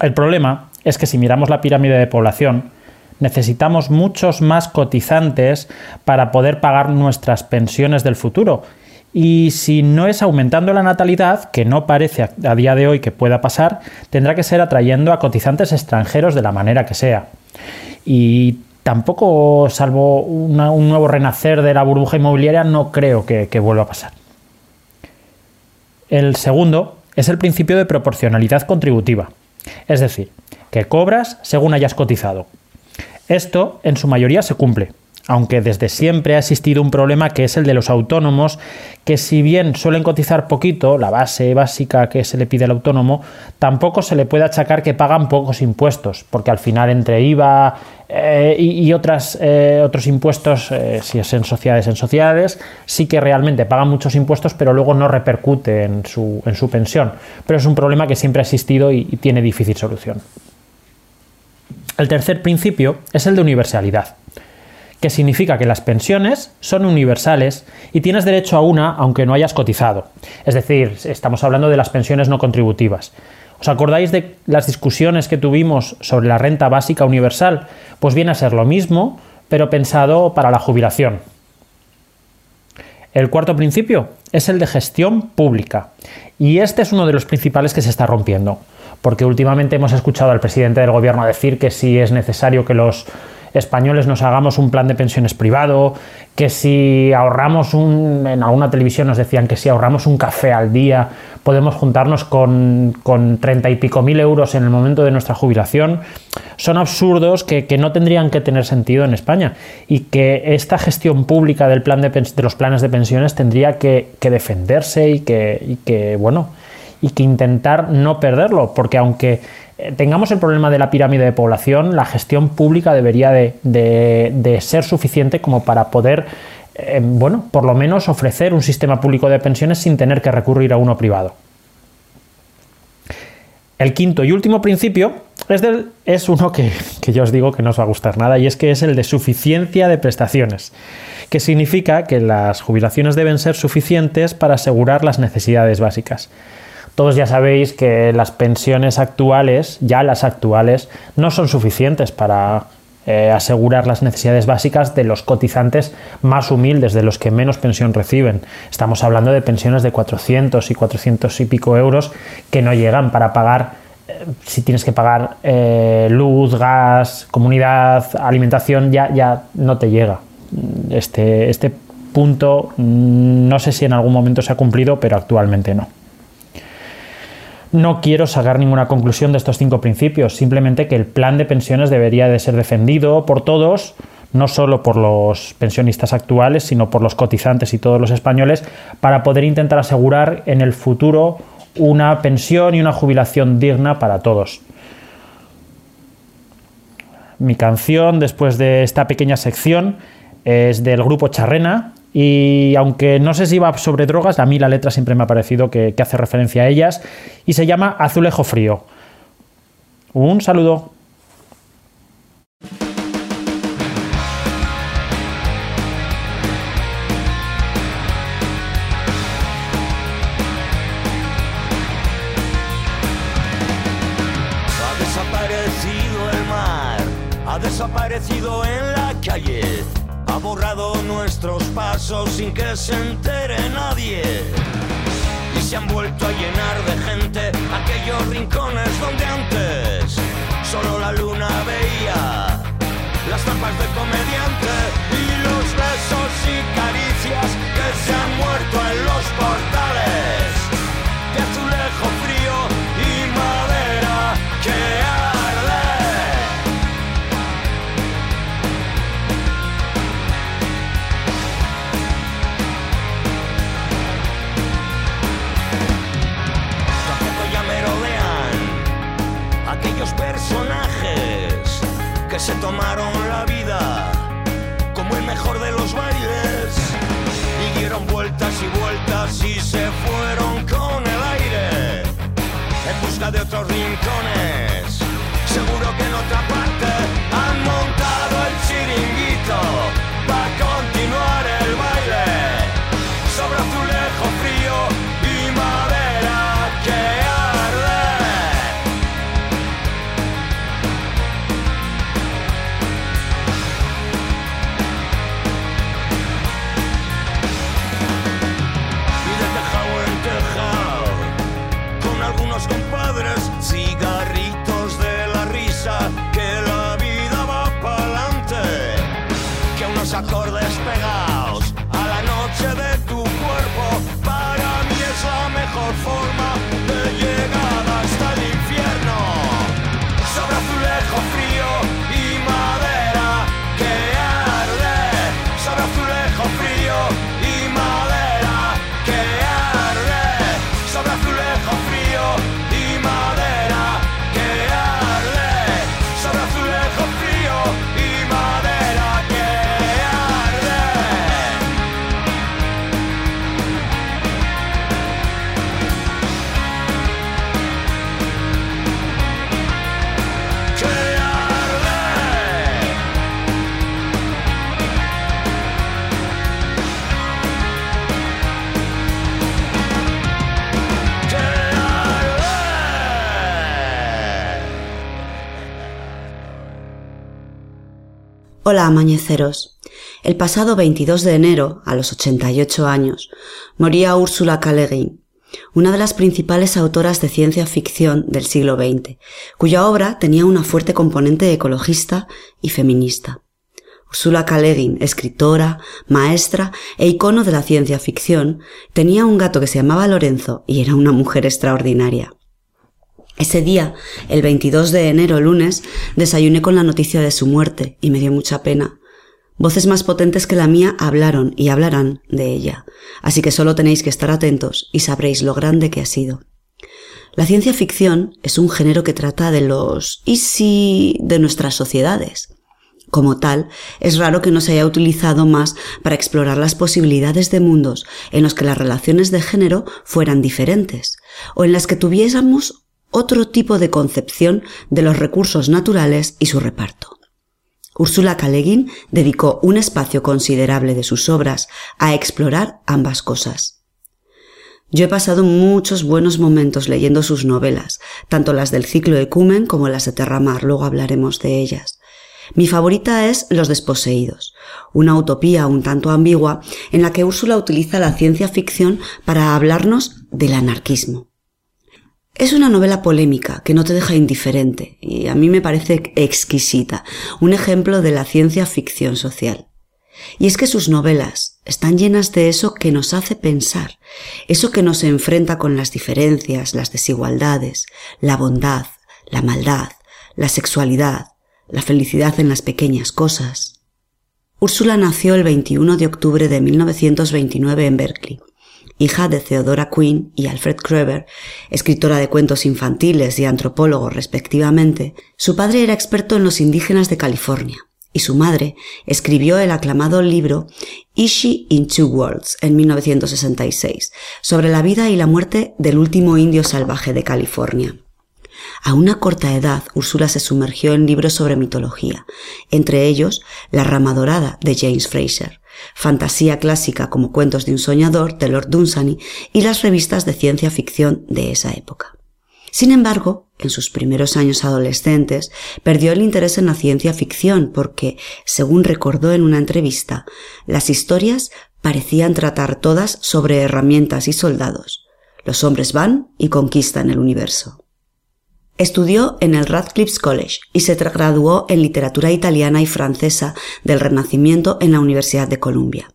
El problema es que si miramos la pirámide de población, necesitamos muchos más cotizantes para poder pagar nuestras pensiones del futuro. Y si no es aumentando la natalidad, que no parece a, día de hoy que pueda pasar, tendrá que ser atrayendo a cotizantes extranjeros de la manera que sea. Y tampoco, salvo un nuevo renacer de la burbuja inmobiliaria, no creo que vuelva a pasar. El segundo es el principio de proporcionalidad contributiva, es decir, que cobras según hayas cotizado. Esto en su mayoría se cumple, aunque desde siempre ha existido un problema que es el de los autónomos, que si bien suelen cotizar poquito, la base básica que se le pide al autónomo, tampoco se le puede achacar que pagan pocos impuestos, porque al final entre IVA eh, y, eh, otros impuestos, eh, si es en sociedades, en sociedades, sí que realmente pagan muchos impuestos, pero luego no repercute en su, en su pensión. Pero es un problema que siempre ha existido y tiene difícil solución. El tercer principio es el de universalidad, que significa que las pensiones son universales y tienes derecho a una aunque no hayas cotizado. Es decir, estamos hablando de las pensiones no contributivas. ¿Os acordáis de las discusiones que tuvimos sobre la renta básica universal? Pues viene a ser lo mismo, pero pensado para la jubilación. El cuarto principio es el de gestión pública. Y este es uno de los principales que se está rompiendo. porque últimamente hemos escuchado al presidente del gobierno decir que si es necesario que los españoles nos hagamos un plan de pensiones privado, que si ahorramos un, en alguna televisión nos decían que si ahorramos un café al día podemos juntarnos con, con 30 y pico mil euros en el momento de nuestra jubilación, son absurdos que, no tendrían que tener sentido en España y que esta gestión pública del plan de, los planes de pensiones tendría que, que defenderse y que, y que, bueno, y que intentar no perderlo, porque aunque tengamos el problema de la pirámide de población, la gestión pública debería de, ser suficiente como para poder, eh, bueno, por lo menos ofrecer un sistema público de pensiones sin tener que recurrir a uno privado. El quinto y último principio es uno que, que yo os digo que no os va a gustar nada y es que es el de suficiencia de prestaciones, que significa que las jubilaciones deben ser suficientes para asegurar las necesidades básicas. Todos ya sabéis que las pensiones actuales, ya las actuales, no son suficientes para eh, asegurar las necesidades básicas de los cotizantes más humildes, de los que menos pensión reciben. Estamos hablando de pensiones de 400 y 400 y pico euros que no llegan para pagar, eh, si tienes que pagar eh, luz, gas, comunidad, alimentación, ya, ya no te llega. Este, este punto mm, no sé si en algún momento se ha cumplido, pero actualmente no. No quiero sacar ninguna conclusión de estos cinco principios, simplemente que el plan de pensiones debería de ser defendido por todos, no solo por los pensionistas actuales, sino por los cotizantes y todos los españoles, para poder intentar asegurar en el futuro una pensión y una jubilación digna para todos. Mi canción, después de esta pequeña sección, es del grupo Charrena y aunque no sé si va sobre drogas, a mí la letra siempre me ha parecido que, que hace referencia a ellas y se llama Azulejo Frío. Un saludo. Ha desaparecido el mar, ha desaparecido en la calle, borrado nuestros pasos sin que se entere nadie. Y se han vuelto a llenar de gente aquellos rincones donde antes solo la luna veía las tapas de comediante y los besos y caricias que se han muerto en los portales se tomaron la vida como el mejor de los bailes y dieron vueltas y vueltas y se fueron con el aire en busca de otros rincones. Seguro que en otra parte han montado Hola, amañeceros. El pasado 22 de enero, a los 88 años, moría Úrsula K. Una de las principales autoras de ciencia ficción del siglo XX, cuya obra tenía una fuerte componente ecologista y feminista. Ursula K. Escritora, maestra e icono de la ciencia ficción, tenía un gato que se llamaba Lorenzo y era una mujer extraordinaria. Ese día, el 22 de enero, lunes, desayuné con la noticia de su muerte y me dio mucha pena. Voces más potentes que la mía hablaron y hablarán de ella, así que solo tenéis que estar atentos y sabréis lo grande que ha sido. La ciencia ficción es un género que trata de los y si de nuestras sociedades. Como tal, es raro que no se haya utilizado más para explorar las posibilidades de mundos en los que las relaciones de género fueran diferentes, o en las que tuviésemos otro tipo de concepción de los recursos naturales y su reparto. Úrsula Guin dedicó un espacio considerable de sus obras a explorar ambas cosas. Yo he pasado muchos buenos momentos leyendo sus novelas, tanto las del ciclo Ecumen como las de Terramar, luego hablaremos de ellas. Mi favorita es Los desposeídos, una utopía un tanto ambigua en la que Úrsula utiliza la ciencia ficción para hablarnos del anarquismo. Es una novela polémica que no te deja indiferente y a mí me parece exquisita, un ejemplo de la ciencia ficción social. Y es que sus novelas están llenas de eso que nos hace pensar, eso que nos enfrenta con las diferencias, las desigualdades, la bondad, la maldad, la sexualidad, la felicidad en las pequeñas cosas. Úrsula nació el 21 de octubre de 1929 en Berkeley. Hija de Theodora Quinn y Alfred Kroeber, escritora de cuentos infantiles y antropólogo respectivamente, su padre era experto en los indígenas de California y su madre escribió el aclamado libro Ishi in Two Worlds en 1966 sobre la vida y la muerte del último indio salvaje de California. A una corta edad, Úrsula se sumergió en libros sobre mitología, entre ellos La rama dorada de James Fraser, fantasía clásica como Cuentos de un soñador de Lord Dunsany y las revistas de ciencia ficción de esa época. Sin embargo, en sus primeros años adolescentes, perdió el interés en la ciencia ficción porque, según recordó en una entrevista, las historias parecían tratar todas sobre herramientas y soldados. Los hombres van y conquistan el universo. Estudió en el Radcliffe College y se graduó en literatura italiana y francesa del Renacimiento en la Universidad de Columbia.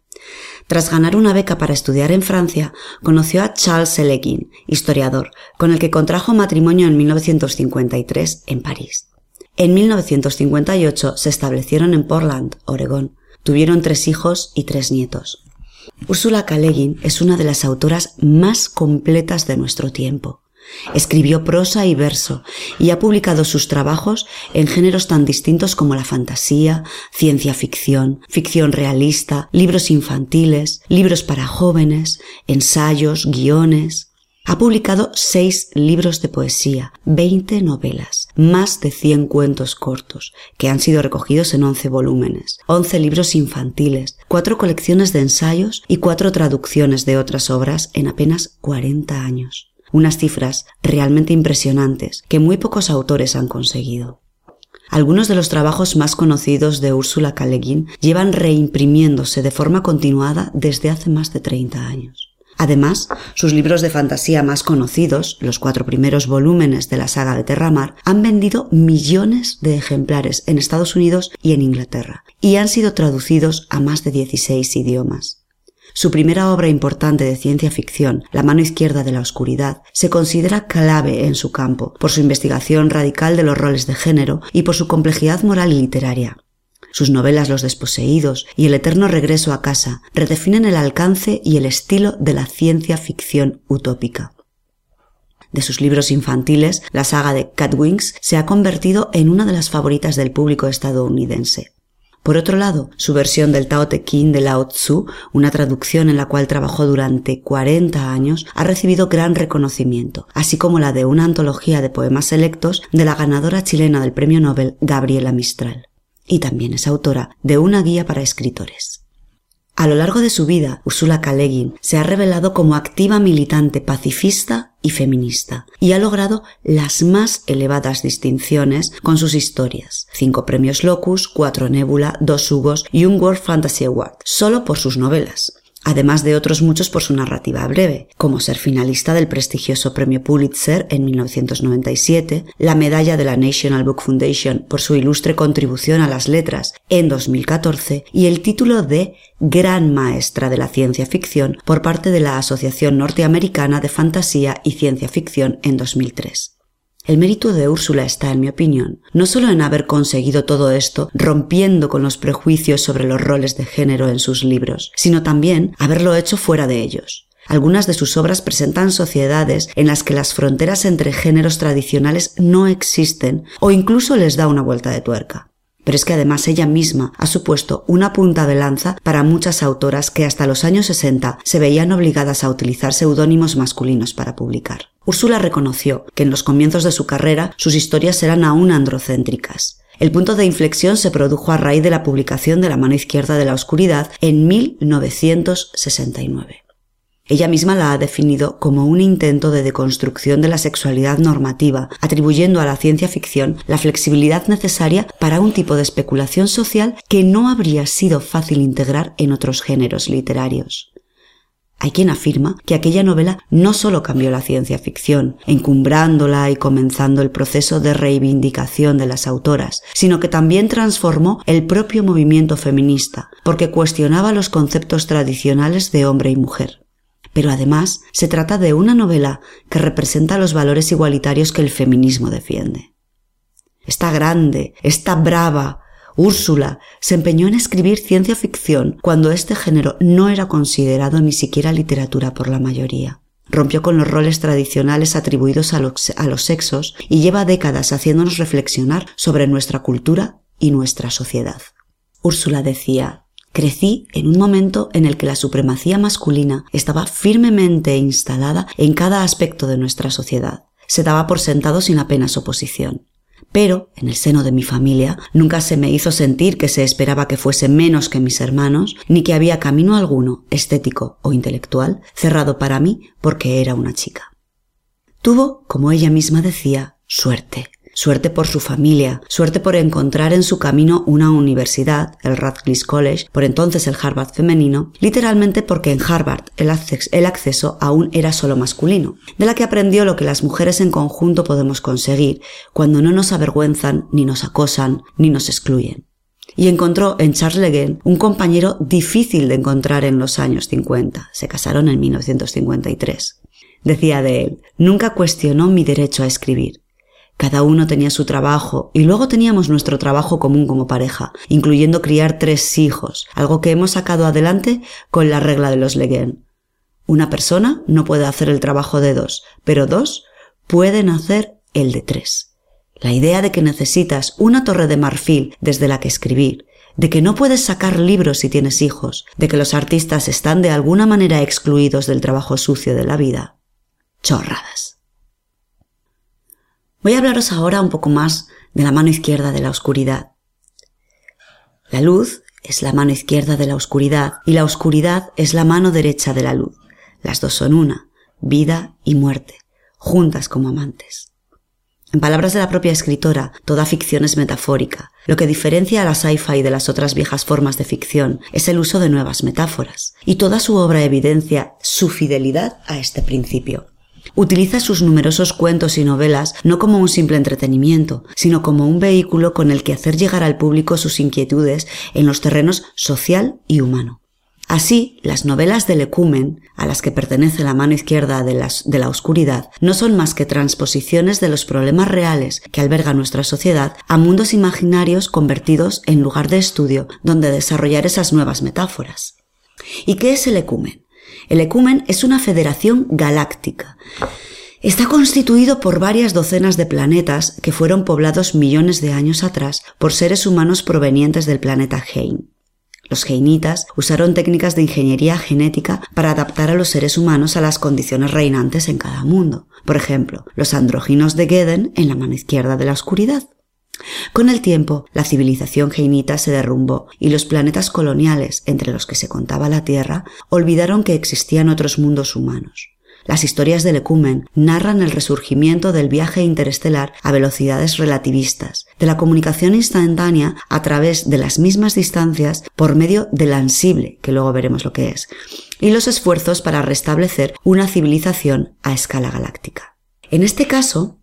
Tras ganar una beca para estudiar en Francia, conoció a Charles Seleguin, historiador, con el que contrajo matrimonio en 1953 en París. En 1958 se establecieron en Portland, Oregón. Tuvieron tres hijos y tres nietos. Úrsula K. Es una de las autoras más completas de nuestro tiempo. Escribió prosa y verso y ha publicado sus trabajos en géneros tan distintos como la fantasía, ciencia ficción, ficción realista, libros infantiles, libros para jóvenes, ensayos, guiones. Ha publicado seis libros de poesía, 20 novelas, más de 100 cuentos cortos, que han sido recogidos en 11 volúmenes, 11 libros infantiles, cuatro colecciones de ensayos y cuatro traducciones de otras obras en apenas 40 años unas cifras realmente impresionantes que muy pocos autores han conseguido. Algunos de los trabajos más conocidos de Úrsula Guin llevan reimprimiéndose de forma continuada desde hace más de 30 años. Además, sus libros de fantasía más conocidos, los cuatro primeros volúmenes de la saga de Terramar, han vendido millones de ejemplares en Estados Unidos y en Inglaterra, y han sido traducidos a más de 16 idiomas. Su primera obra importante de ciencia ficción, La mano izquierda de la oscuridad, se considera clave en su campo por su investigación radical de los roles de género y por su complejidad moral y literaria. Sus novelas Los desposeídos y El eterno regreso a casa redefinen el alcance y el estilo de la ciencia ficción utópica. De sus libros infantiles, la saga de Catwings se ha convertido en una de las favoritas del público estadounidense. Por otro lado, su versión del Tao Te Ching de Lao Tzu, una traducción en la cual trabajó durante 40 años, ha recibido gran reconocimiento, así como la de una antología de poemas selectos de la ganadora chilena del Premio Nobel Gabriela Mistral. Y también es autora de una guía para escritores. A lo largo de su vida, Ursula K. Se ha revelado como activa militante pacifista y feminista, y ha logrado las más elevadas distinciones con sus historias. Cinco premios Locus, cuatro Nebula, dos Hugos y un World Fantasy Award, solo por sus novelas. Además de otros muchos por su narrativa breve, como ser finalista del prestigioso premio Pulitzer en 1997, la medalla de la National Book Foundation por su ilustre contribución a las letras en 2014 y el título de Gran Maestra de la Ciencia Ficción por parte de la Asociación Norteamericana de Fantasía y Ciencia Ficción en 2003. El mérito de Úrsula está, en mi opinión, no solo en haber conseguido todo esto rompiendo con los prejuicios sobre los roles de género en sus libros, sino también haberlo hecho fuera de ellos. Algunas de sus obras presentan sociedades en las que las fronteras entre géneros tradicionales no existen o incluso les da una vuelta de tuerca. Pero es que además ella misma ha supuesto una punta de lanza para muchas autoras que hasta los años 60 se veían obligadas a utilizar seudónimos masculinos para publicar. Úrsula reconoció que en los comienzos de su carrera sus historias eran aún androcéntricas. El punto de inflexión se produjo a raíz de la publicación de La mano izquierda de la oscuridad en 1969. Ella misma la ha definido como un intento de deconstrucción de la sexualidad normativa, atribuyendo a la ciencia ficción la flexibilidad necesaria para un tipo de especulación social que no habría sido fácil integrar en otros géneros literarios. Hay quien afirma que aquella novela no solo cambió la ciencia ficción, encumbrándola y comenzando el proceso de reivindicación de las autoras, sino que también transformó el propio movimiento feminista, porque cuestionaba los conceptos tradicionales de hombre y mujer pero además se trata de una novela que representa los valores igualitarios que el feminismo defiende. Esta grande, esta brava, Úrsula se empeñó en escribir ciencia ficción cuando este género no era considerado ni siquiera literatura por la mayoría. Rompió con los roles tradicionales atribuidos a los, a los sexos y lleva décadas haciéndonos reflexionar sobre nuestra cultura y nuestra sociedad. Úrsula decía, Crecí en un momento en el que la supremacía masculina estaba firmemente instalada en cada aspecto de nuestra sociedad. Se daba por sentado sin apenas oposición. Pero, en el seno de mi familia, nunca se me hizo sentir que se esperaba que fuese menos que mis hermanos, ni que había camino alguno, estético o intelectual, cerrado para mí porque era una chica. Tuvo, como ella misma decía, suerte suerte por su familia, suerte por encontrar en su camino una universidad, el Radcliffe College, por entonces el Harvard femenino, literalmente porque en Harvard el, acceso aún era solo masculino, de la que aprendió lo que las mujeres en conjunto podemos conseguir cuando no nos avergüenzan, ni nos acosan, ni nos excluyen y encontró en Charles Le un compañero difícil de encontrar en los años 50. Se casaron en 1953. Decía de él, nunca cuestionó mi derecho a escribir. Cada uno tenía su trabajo y luego teníamos nuestro trabajo común como pareja, incluyendo criar tres hijos, algo que hemos sacado adelante con la regla de los Leguen. Una persona no puede hacer el trabajo de dos, pero dos pueden hacer el de tres. La idea de que necesitas una torre de marfil desde la que escribir, de que no puedes sacar libros si tienes hijos, de que los artistas están de alguna manera excluidos del trabajo sucio de la vida. Chorradas. Voy a hablaros ahora un poco más de la mano izquierda de la oscuridad. La luz es la mano izquierda de la oscuridad y la oscuridad es la mano derecha de la luz. Las dos son una, vida y muerte, juntas como amantes. En palabras de la propia escritora, toda ficción es metafórica. Lo que diferencia a la sci-fi de las otras viejas formas de ficción es el uso de nuevas metáforas, y toda su obra evidencia su fidelidad a este principio. Utiliza sus numerosos cuentos y novelas no como un simple entretenimiento, sino como un vehículo con el que hacer llegar al público sus inquietudes en los terrenos social y humano. Así, las novelas del Ecumen, a las que pertenece la mano izquierda de, de, la oscuridad, no son más que transposiciones de los problemas reales que alberga nuestra sociedad a mundos imaginarios convertidos en lugar de estudio donde desarrollar esas nuevas metáforas. ¿Y qué es el Ecumen? El Ecumen es una federación galáctica. Está constituido por varias docenas de planetas que fueron poblados millones de años atrás por seres humanos provenientes del planeta Heim. Los heinitas usaron técnicas de ingeniería genética para adaptar a los seres humanos a las condiciones reinantes en cada mundo. Por ejemplo, los andróginos de Geden en la mano izquierda de la oscuridad. Con el tiempo, la civilización geinita se derrumbó y los planetas coloniales, entre los que se contaba la Tierra, olvidaron que existían otros mundos humanos. Las historias del ecumen narran el resurgimiento del viaje interestelar a velocidades relativistas, de la comunicación instantánea a través de las mismas distancias por medio del ansible, que luego veremos lo que es, y los esfuerzos para restablecer una civilización a escala galáctica. En este caso,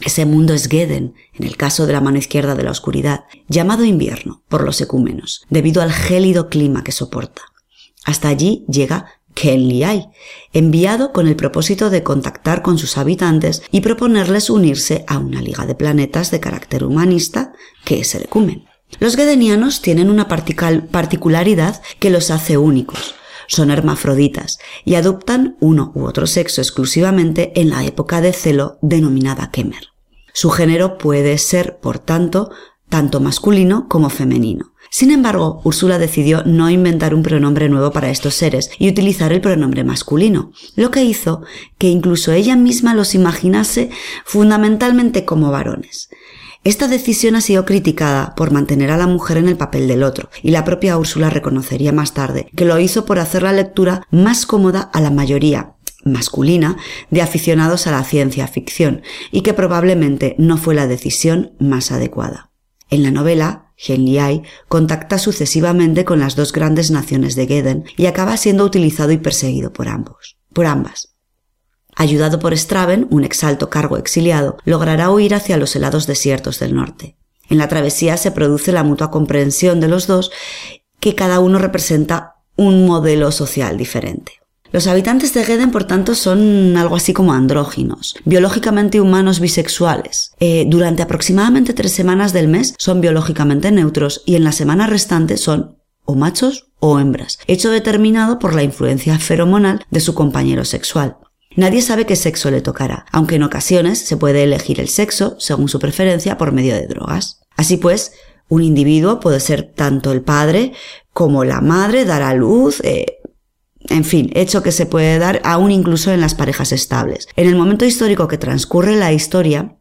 ese mundo es Geden, en el caso de la mano izquierda de la oscuridad, llamado invierno por los ecúmenos, debido al gélido clima que soporta. Hasta allí llega Kenliai, enviado con el propósito de contactar con sus habitantes y proponerles unirse a una liga de planetas de carácter humanista, que es el ecumen. Los gedenianos tienen una particularidad que los hace únicos. Son hermafroditas y adoptan uno u otro sexo exclusivamente en la época de celo denominada Kemer. Su género puede ser, por tanto, tanto masculino como femenino. Sin embargo, Úrsula decidió no inventar un pronombre nuevo para estos seres y utilizar el pronombre masculino, lo que hizo que incluso ella misma los imaginase fundamentalmente como varones. Esta decisión ha sido criticada por mantener a la mujer en el papel del otro, y la propia Úrsula reconocería más tarde que lo hizo por hacer la lectura más cómoda a la mayoría masculina de aficionados a la ciencia ficción, y que probablemente no fue la decisión más adecuada. En la novela, Genliai contacta sucesivamente con las dos grandes naciones de Geden y acaba siendo utilizado y perseguido por ambos, por ambas. Ayudado por Straven, un exalto cargo exiliado, logrará huir hacia los helados desiertos del norte. En la travesía se produce la mutua comprensión de los dos, que cada uno representa un modelo social diferente. Los habitantes de Geden, por tanto, son algo así como andróginos, biológicamente humanos bisexuales. Eh, durante aproximadamente tres semanas del mes son biológicamente neutros y en la semana restante son o machos o hembras, hecho determinado por la influencia feromonal de su compañero sexual. Nadie sabe qué sexo le tocará, aunque en ocasiones se puede elegir el sexo según su preferencia por medio de drogas. Así pues, un individuo puede ser tanto el padre como la madre, dar a luz, eh, en fin, hecho que se puede dar aún incluso en las parejas estables. En el momento histórico que transcurre la historia,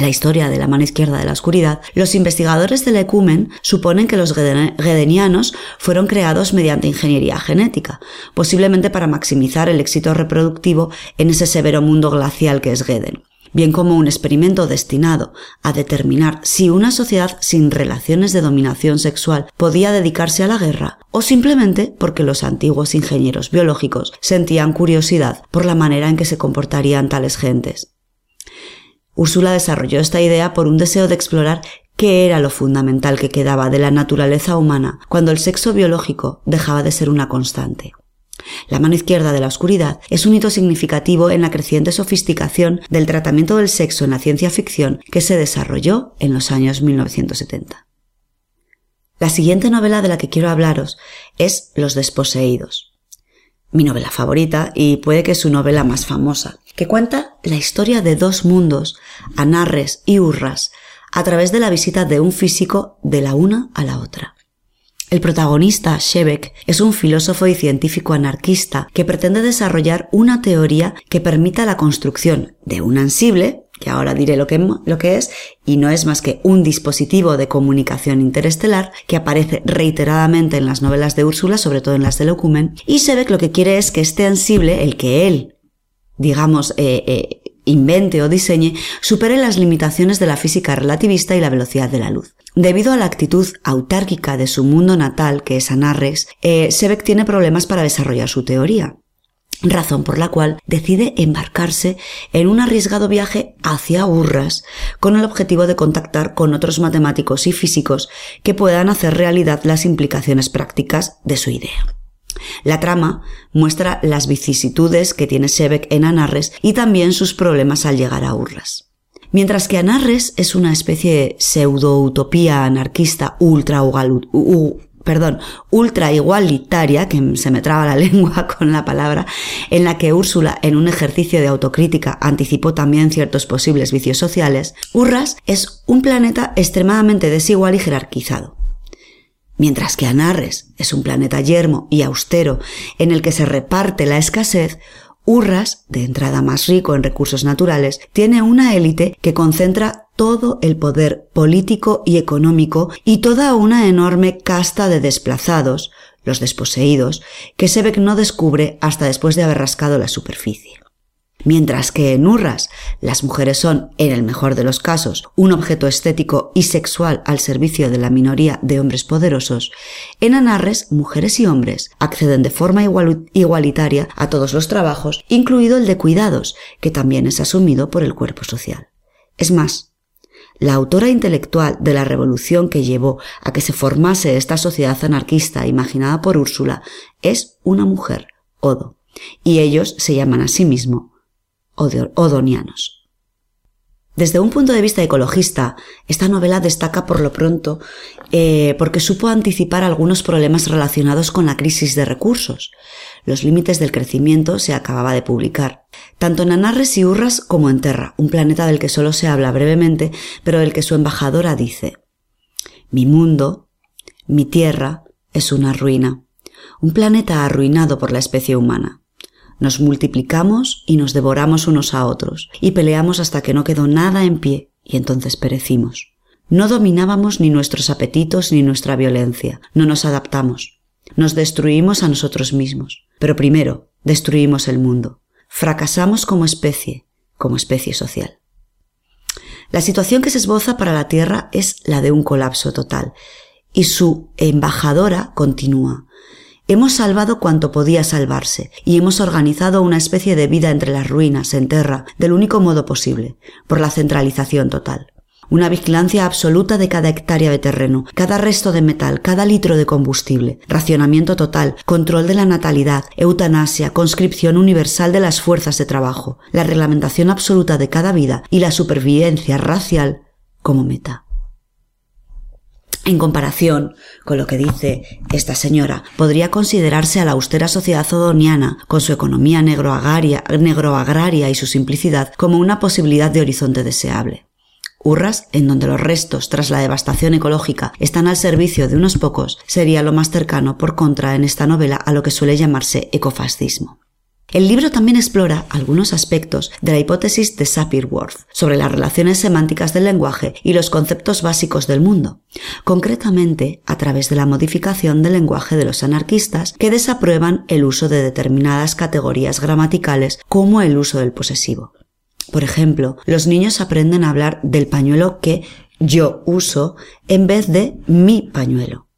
la historia de la mano izquierda de la oscuridad, los investigadores del ecumen suponen que los geden- gedenianos fueron creados mediante ingeniería genética, posiblemente para maximizar el éxito reproductivo en ese severo mundo glacial que es Geden bien como un experimento destinado a determinar si una sociedad sin relaciones de dominación sexual podía dedicarse a la guerra, o simplemente porque los antiguos ingenieros biológicos sentían curiosidad por la manera en que se comportarían tales gentes. Úrsula desarrolló esta idea por un deseo de explorar qué era lo fundamental que quedaba de la naturaleza humana cuando el sexo biológico dejaba de ser una constante. La mano izquierda de la oscuridad es un hito significativo en la creciente sofisticación del tratamiento del sexo en la ciencia ficción que se desarrolló en los años 1970. La siguiente novela de la que quiero hablaros es Los desposeídos. Mi novela favorita y puede que su novela más famosa, que cuenta la historia de dos mundos, Anarres y Urras, a través de la visita de un físico de la una a la otra. El protagonista, Shebek, es un filósofo y científico anarquista que pretende desarrollar una teoría que permita la construcción de un ansible, que ahora diré lo que, es, y no es más que un dispositivo de comunicación interestelar que aparece reiteradamente en las novelas de Úrsula, sobre todo en las de Locumen, y Shebek lo que quiere es que este ansible, el que él, digamos, eh, eh, invente o diseñe, supere las limitaciones de la física relativista y la velocidad de la luz. Debido a la actitud autárquica de su mundo natal, que es Anarres, eh, Sebek tiene problemas para desarrollar su teoría. Razón por la cual decide embarcarse en un arriesgado viaje hacia Urras con el objetivo de contactar con otros matemáticos y físicos que puedan hacer realidad las implicaciones prácticas de su idea. La trama muestra las vicisitudes que tiene Sebek en Anarres y también sus problemas al llegar a Urras. Mientras que Anarres es una especie de pseudo-utopía anarquista ultra, ultra igualitaria, que se me traba la lengua con la palabra, en la que Úrsula, en un ejercicio de autocrítica, anticipó también ciertos posibles vicios sociales, Urras es un planeta extremadamente desigual y jerarquizado. Mientras que Anarres es un planeta yermo y austero en el que se reparte la escasez, Urras, de entrada más rico en recursos naturales, tiene una élite que concentra todo el poder político y económico y toda una enorme casta de desplazados, los desposeídos, que Sebek no descubre hasta después de haber rascado la superficie. Mientras que en Urras las mujeres son, en el mejor de los casos, un objeto estético y sexual al servicio de la minoría de hombres poderosos, en Anarres mujeres y hombres acceden de forma igual- igualitaria a todos los trabajos, incluido el de cuidados, que también es asumido por el cuerpo social. Es más, la autora intelectual de la revolución que llevó a que se formase esta sociedad anarquista imaginada por Úrsula es una mujer, Odo, y ellos se llaman a sí mismos odonianos. Desde un punto de vista ecologista, esta novela destaca por lo pronto eh, porque supo anticipar algunos problemas relacionados con la crisis de recursos. Los límites del crecimiento se acababa de publicar, tanto en Anarres y Urras como en Terra, un planeta del que solo se habla brevemente, pero del que su embajadora dice Mi mundo, mi tierra, es una ruina, un planeta arruinado por la especie humana. Nos multiplicamos y nos devoramos unos a otros, y peleamos hasta que no quedó nada en pie, y entonces perecimos. No dominábamos ni nuestros apetitos ni nuestra violencia, no nos adaptamos. Nos destruimos a nosotros mismos, pero primero destruimos el mundo. Fracasamos como especie, como especie social. La situación que se esboza para la Tierra es la de un colapso total, y su embajadora continúa. Hemos salvado cuanto podía salvarse y hemos organizado una especie de vida entre las ruinas en Terra del único modo posible, por la centralización total. Una vigilancia absoluta de cada hectárea de terreno, cada resto de metal, cada litro de combustible, racionamiento total, control de la natalidad, eutanasia, conscripción universal de las fuerzas de trabajo, la reglamentación absoluta de cada vida y la supervivencia racial como meta. En comparación con lo que dice esta señora, podría considerarse a la austera sociedad odoniana, con su economía negroagraria, negroagraria y su simplicidad, como una posibilidad de horizonte deseable. Urras, en donde los restos tras la devastación ecológica están al servicio de unos pocos, sería lo más cercano por contra en esta novela a lo que suele llamarse ecofascismo. El libro también explora algunos aspectos de la hipótesis de Sapir-Whorf sobre las relaciones semánticas del lenguaje y los conceptos básicos del mundo, concretamente a través de la modificación del lenguaje de los anarquistas que desaprueban el uso de determinadas categorías gramaticales como el uso del posesivo. Por ejemplo, los niños aprenden a hablar del pañuelo que yo uso en vez de mi pañuelo.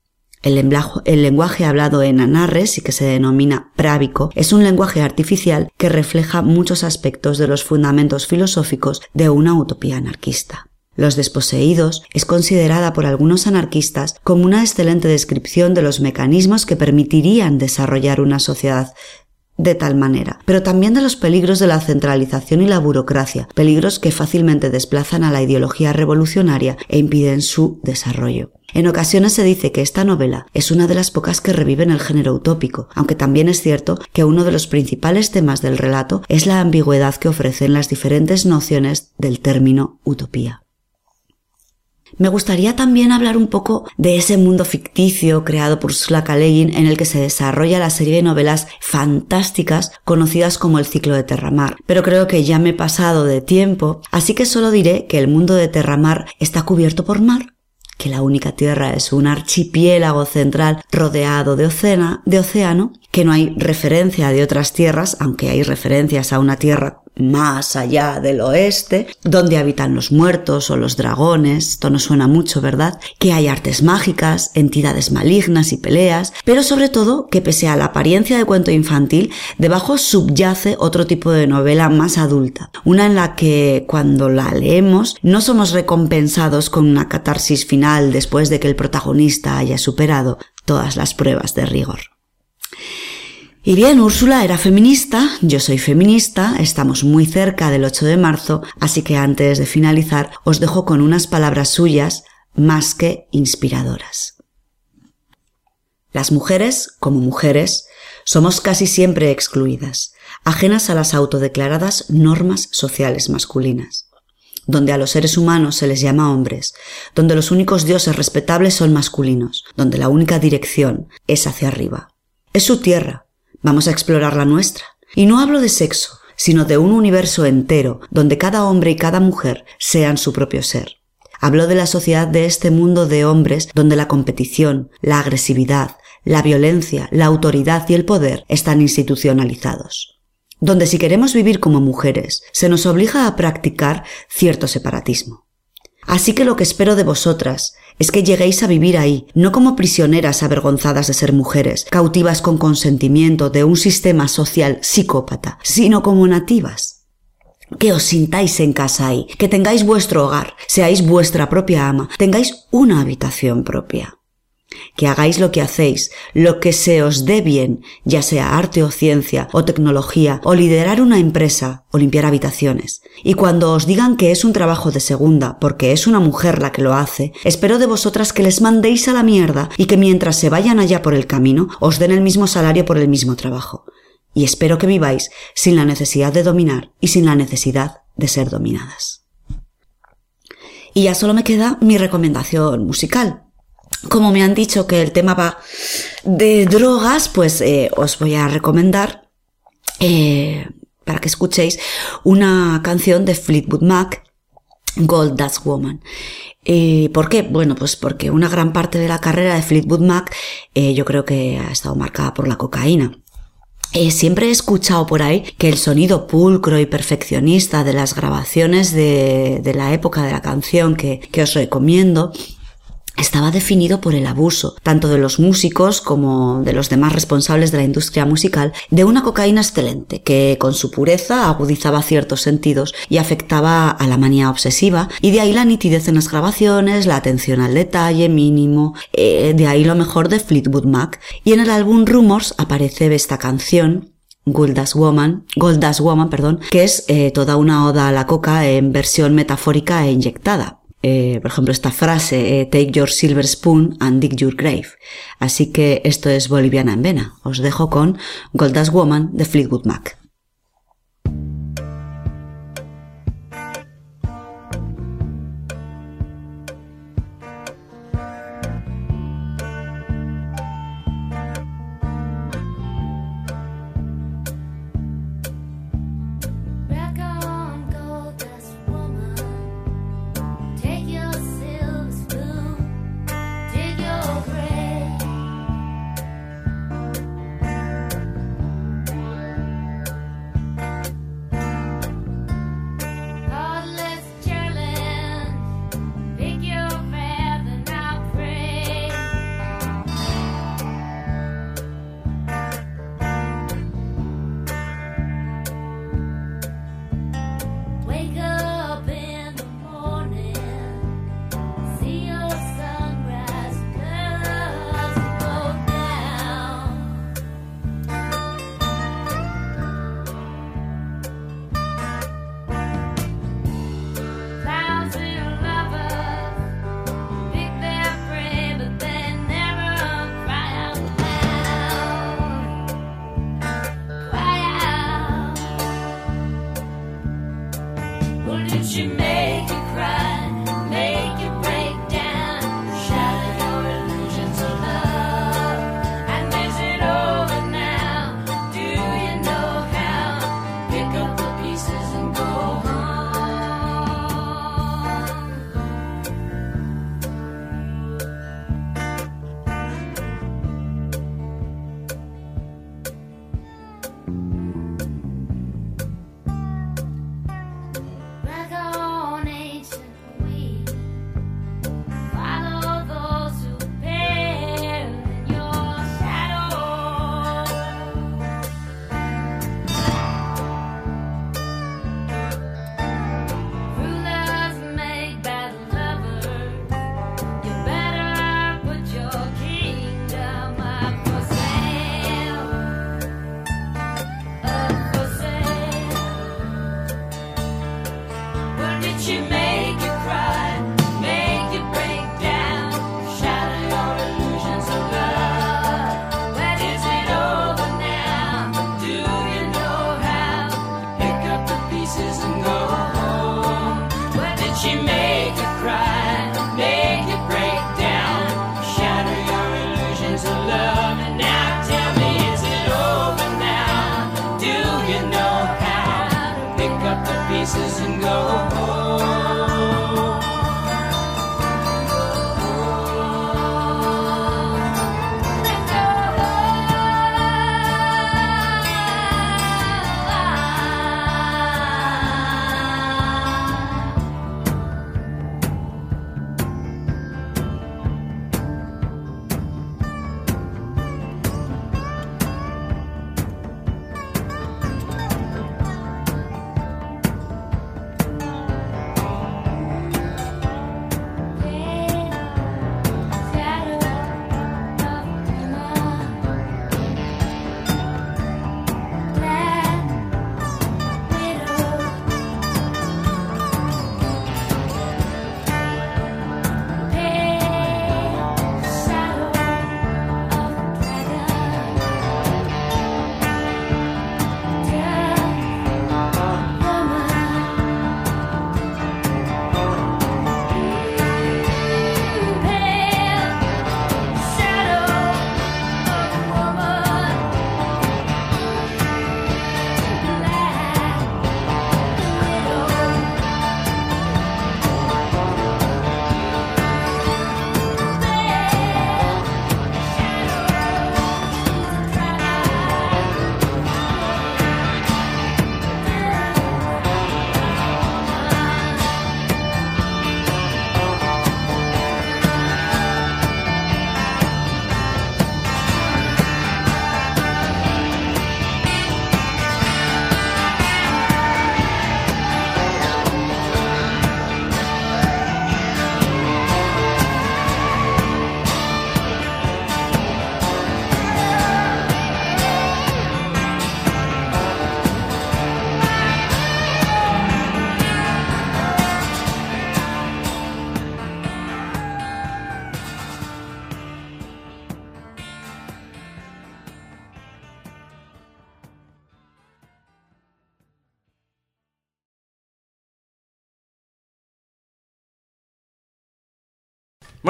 El, lenguaje hablado en Anarres y que se denomina prábico es un lenguaje artificial que refleja muchos aspectos de los fundamentos filosóficos de una utopía anarquista. Los desposeídos es considerada por algunos anarquistas como una excelente descripción de los mecanismos que permitirían desarrollar una sociedad de tal manera, pero también de los peligros de la centralización y la burocracia, peligros que fácilmente desplazan a la ideología revolucionaria e impiden su desarrollo. En ocasiones se dice que esta novela es una de las pocas que reviven el género utópico, aunque también es cierto que uno de los principales temas del relato es la ambigüedad que ofrecen las diferentes nociones del término utopía. Me gustaría también hablar un poco de ese mundo ficticio creado por Ursula K. En el que se desarrolla la serie de novelas fantásticas conocidas como el ciclo de Terramar. Pero creo que ya me he pasado de tiempo, así que solo diré que el mundo de Terramar está cubierto por mar, que la única tierra es un archipiélago central rodeado de, ocena- de océano, que no hay referencia de otras tierras, aunque hay referencias a una tierra más allá del oeste, donde habitan los muertos o los dragones, esto no suena mucho, ¿verdad? Que hay artes mágicas, entidades malignas y peleas, pero sobre todo que pese a la apariencia de cuento infantil, debajo subyace otro tipo de novela más adulta, una en la que cuando la leemos no somos recompensados con una catarsis final después de que el protagonista haya superado todas las pruebas de rigor. Y bien, Úrsula era feminista, yo soy feminista, estamos muy cerca del 8 de marzo, así que antes de finalizar os dejo con unas palabras suyas más que inspiradoras. Las mujeres, como mujeres, somos casi siempre excluidas, ajenas a las autodeclaradas normas sociales masculinas donde a los seres humanos se les llama hombres, donde los únicos dioses respetables son masculinos, donde la única dirección es hacia arriba. Es su tierra, vamos a explorar la nuestra. Y no hablo de sexo, sino de un universo entero, donde cada hombre y cada mujer sean su propio ser. Hablo de la sociedad de este mundo de hombres donde la competición, la agresividad, la violencia, la autoridad y el poder están institucionalizados. donde si queremos vivir como mujeres, se nos obliga a practicar cierto separatismo. Así que lo que espero de vosotras es que lleguéis a vivir ahí, no como prisioneras avergonzadas de ser mujeres, cautivas con consentimiento de un sistema social psicópata, sino como nativas. Que os sintáis en casa ahí, que tengáis vuestro hogar, seáis vuestra propia ama, tengáis una habitación propia que hagáis lo que hacéis, lo que se os dé bien, ya sea arte o ciencia, o tecnología, o liderar una empresa, o limpiar habitaciones. Y cuando os digan que es un trabajo de segunda, porque es una mujer la que lo hace, espero de vosotras que les mandéis a la mierda y que mientras se vayan allá por el camino, os den el mismo salario por el mismo trabajo. Y espero que viváis sin la necesidad de dominar y sin la necesidad de ser dominadas. Y ya solo me queda mi recomendación musical, como me han dicho que el tema va de drogas, pues eh, os voy a recomendar eh, para que escuchéis una canción de Fleetwood Mac, Gold Dust Woman. Eh, ¿Por qué? Bueno, pues porque una gran parte de la carrera de Fleetwood Mac yo creo que ha estado marcada por la cocaína. Siempre he escuchado por ahí que el sonido pulcro y perfeccionista de las grabaciones de, de la época de la canción que, que os recomiendo estaba definido por el abuso, tanto de los músicos como de los demás responsables de la industria musical, de una cocaína excelente, que con su pureza agudizaba ciertos sentidos y afectaba a la manía obsesiva, y de ahí la nitidez en las grabaciones, la atención al detalle mínimo, eh, de ahí lo mejor de Fleetwood Mac. Y en el álbum Rumors aparece esta canción, Goldas Woman, Goldas Woman, perdón, que es eh, toda una oda a la coca en versión metafórica e inyectada. Eh, por ejemplo, esta frase, eh, take your silver spoon and dig your grave. Así que esto es Boliviana en Vena. Os dejo con Goldas Woman de Fleetwood Mac.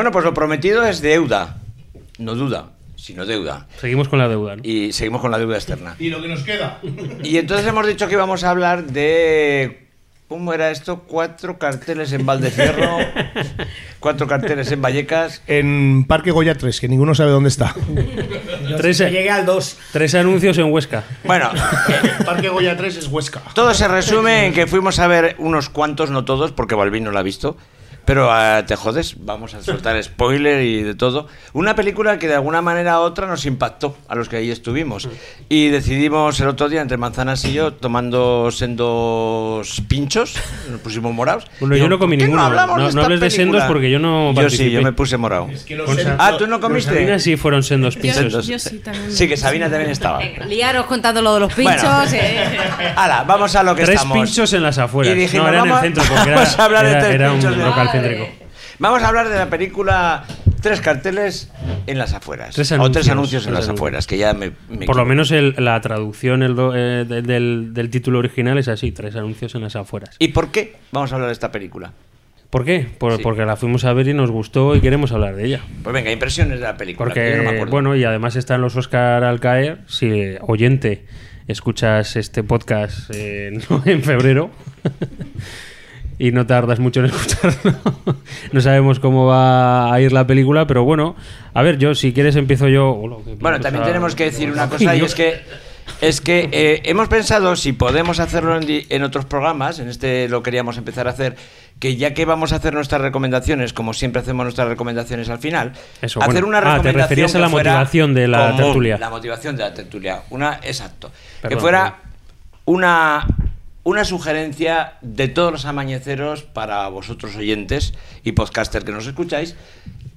Bueno, pues lo prometido es deuda. No duda, sino deuda. Seguimos con la deuda. ¿no? Y seguimos con la deuda externa. ¿Y lo que nos queda? Y entonces hemos dicho que íbamos a hablar de. ¿Cómo era esto? Cuatro carteles en Valdecierro, cuatro carteles en Vallecas. En Parque Goya 3, que ninguno sabe dónde está. Tres, llegué al 2. tres anuncios en Huesca. Bueno, Parque Goya 3 es Huesca. todo se resume en que fuimos a ver unos cuantos, no todos, porque Balvin no la ha visto. Pero ah, te jodes, vamos a soltar spoiler y de todo. Una película que de alguna manera u otra nos impactó a los que ahí estuvimos. Y decidimos el otro día, entre Manzanas y yo, tomando sendos pinchos, nos pusimos morados. Bueno, yo no comí ¿por qué ninguno. hablamos No- de no hables de sendos porque yo no Yo sí, participé. yo me puse morado. los sen- Ah, ¿tú no comiste? Sabina sí fueron sendos pinchos. Sendos. Yo sí también. Sí, que Sabina también estaba. Liaros contando lo de los pinchos. Bueno. eh. Hala, vamos a lo que Tres estamos. pinchos en las afueras. Y dijimos, no, era vamos, en el centro porque era, vamos a hablar de era- tres era un pinchos de- local Vamos a hablar de la película Tres carteles en las afueras. Tres o anuncios, tres anuncios en tres las anuncios. afueras, que ya me. me Por lo menos el- la traducción el do- eh, de- del, del título original es así, tres anuncios en las afueras. ¿Y por qué vamos a hablar de esta película? ¿Por qué? Por- Sí. Porque la fuimos a ver y nos gustó y queremos hablar de ella. Pues venga, impresiones de la película. que yo no me Porque, bueno, y además están los Oscar al caer. Si, oyente, escuchas este podcast eh, en febrero y no tardas mucho en escucharlo, no sabemos cómo va a ir la película, pero bueno, a ver, yo, si quieres, empiezo yo. Qué Bueno, también tenemos que decir una cosa y es que es que eh, hemos pensado si podemos hacerlo en, otros programas, en este lo queríamos empezar a hacer, que ya que vamos a hacer nuestras recomendaciones, como siempre hacemos nuestras recomendaciones al final, Eso, hacer bueno. una Ah, te recomendación referías a la motivación de la tertulia. La motivación de la tertulia, una exacto, que fuera una una sugerencia de todos los amañeceros para vosotros oyentes y podcaster que nos escucháis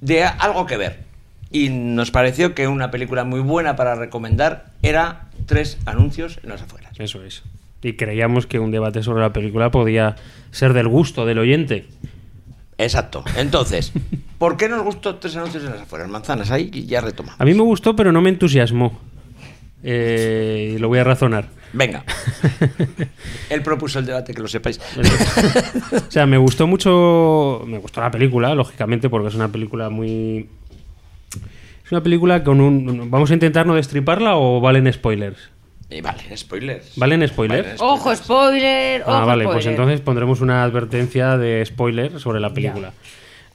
de algo que ver. Y nos pareció que una película muy buena para recomendar era tres anuncios en las afueras. Eso es. Y creíamos que un debate sobre la película podía ser del gusto del oyente. Exacto. Entonces, ¿por qué nos gustó tres anuncios en las afueras? Manzanas, ahí y ya retomamos. A mí me gustó, pero no me entusiasmó. Eh, y lo voy a razonar. Venga. Él propuso el debate, que lo sepáis. O sea, me gustó mucho. Me gustó la película, lógicamente, porque es una película muy. Es una película con un. ¿Vamos a intentar no destriparla o valen spoilers? Y vale, spoilers. ¿Valen spoilers? Valen Ojo, spoiler. Ojo, Ah, vale, pues entonces pondremos una advertencia de spoiler sobre la película.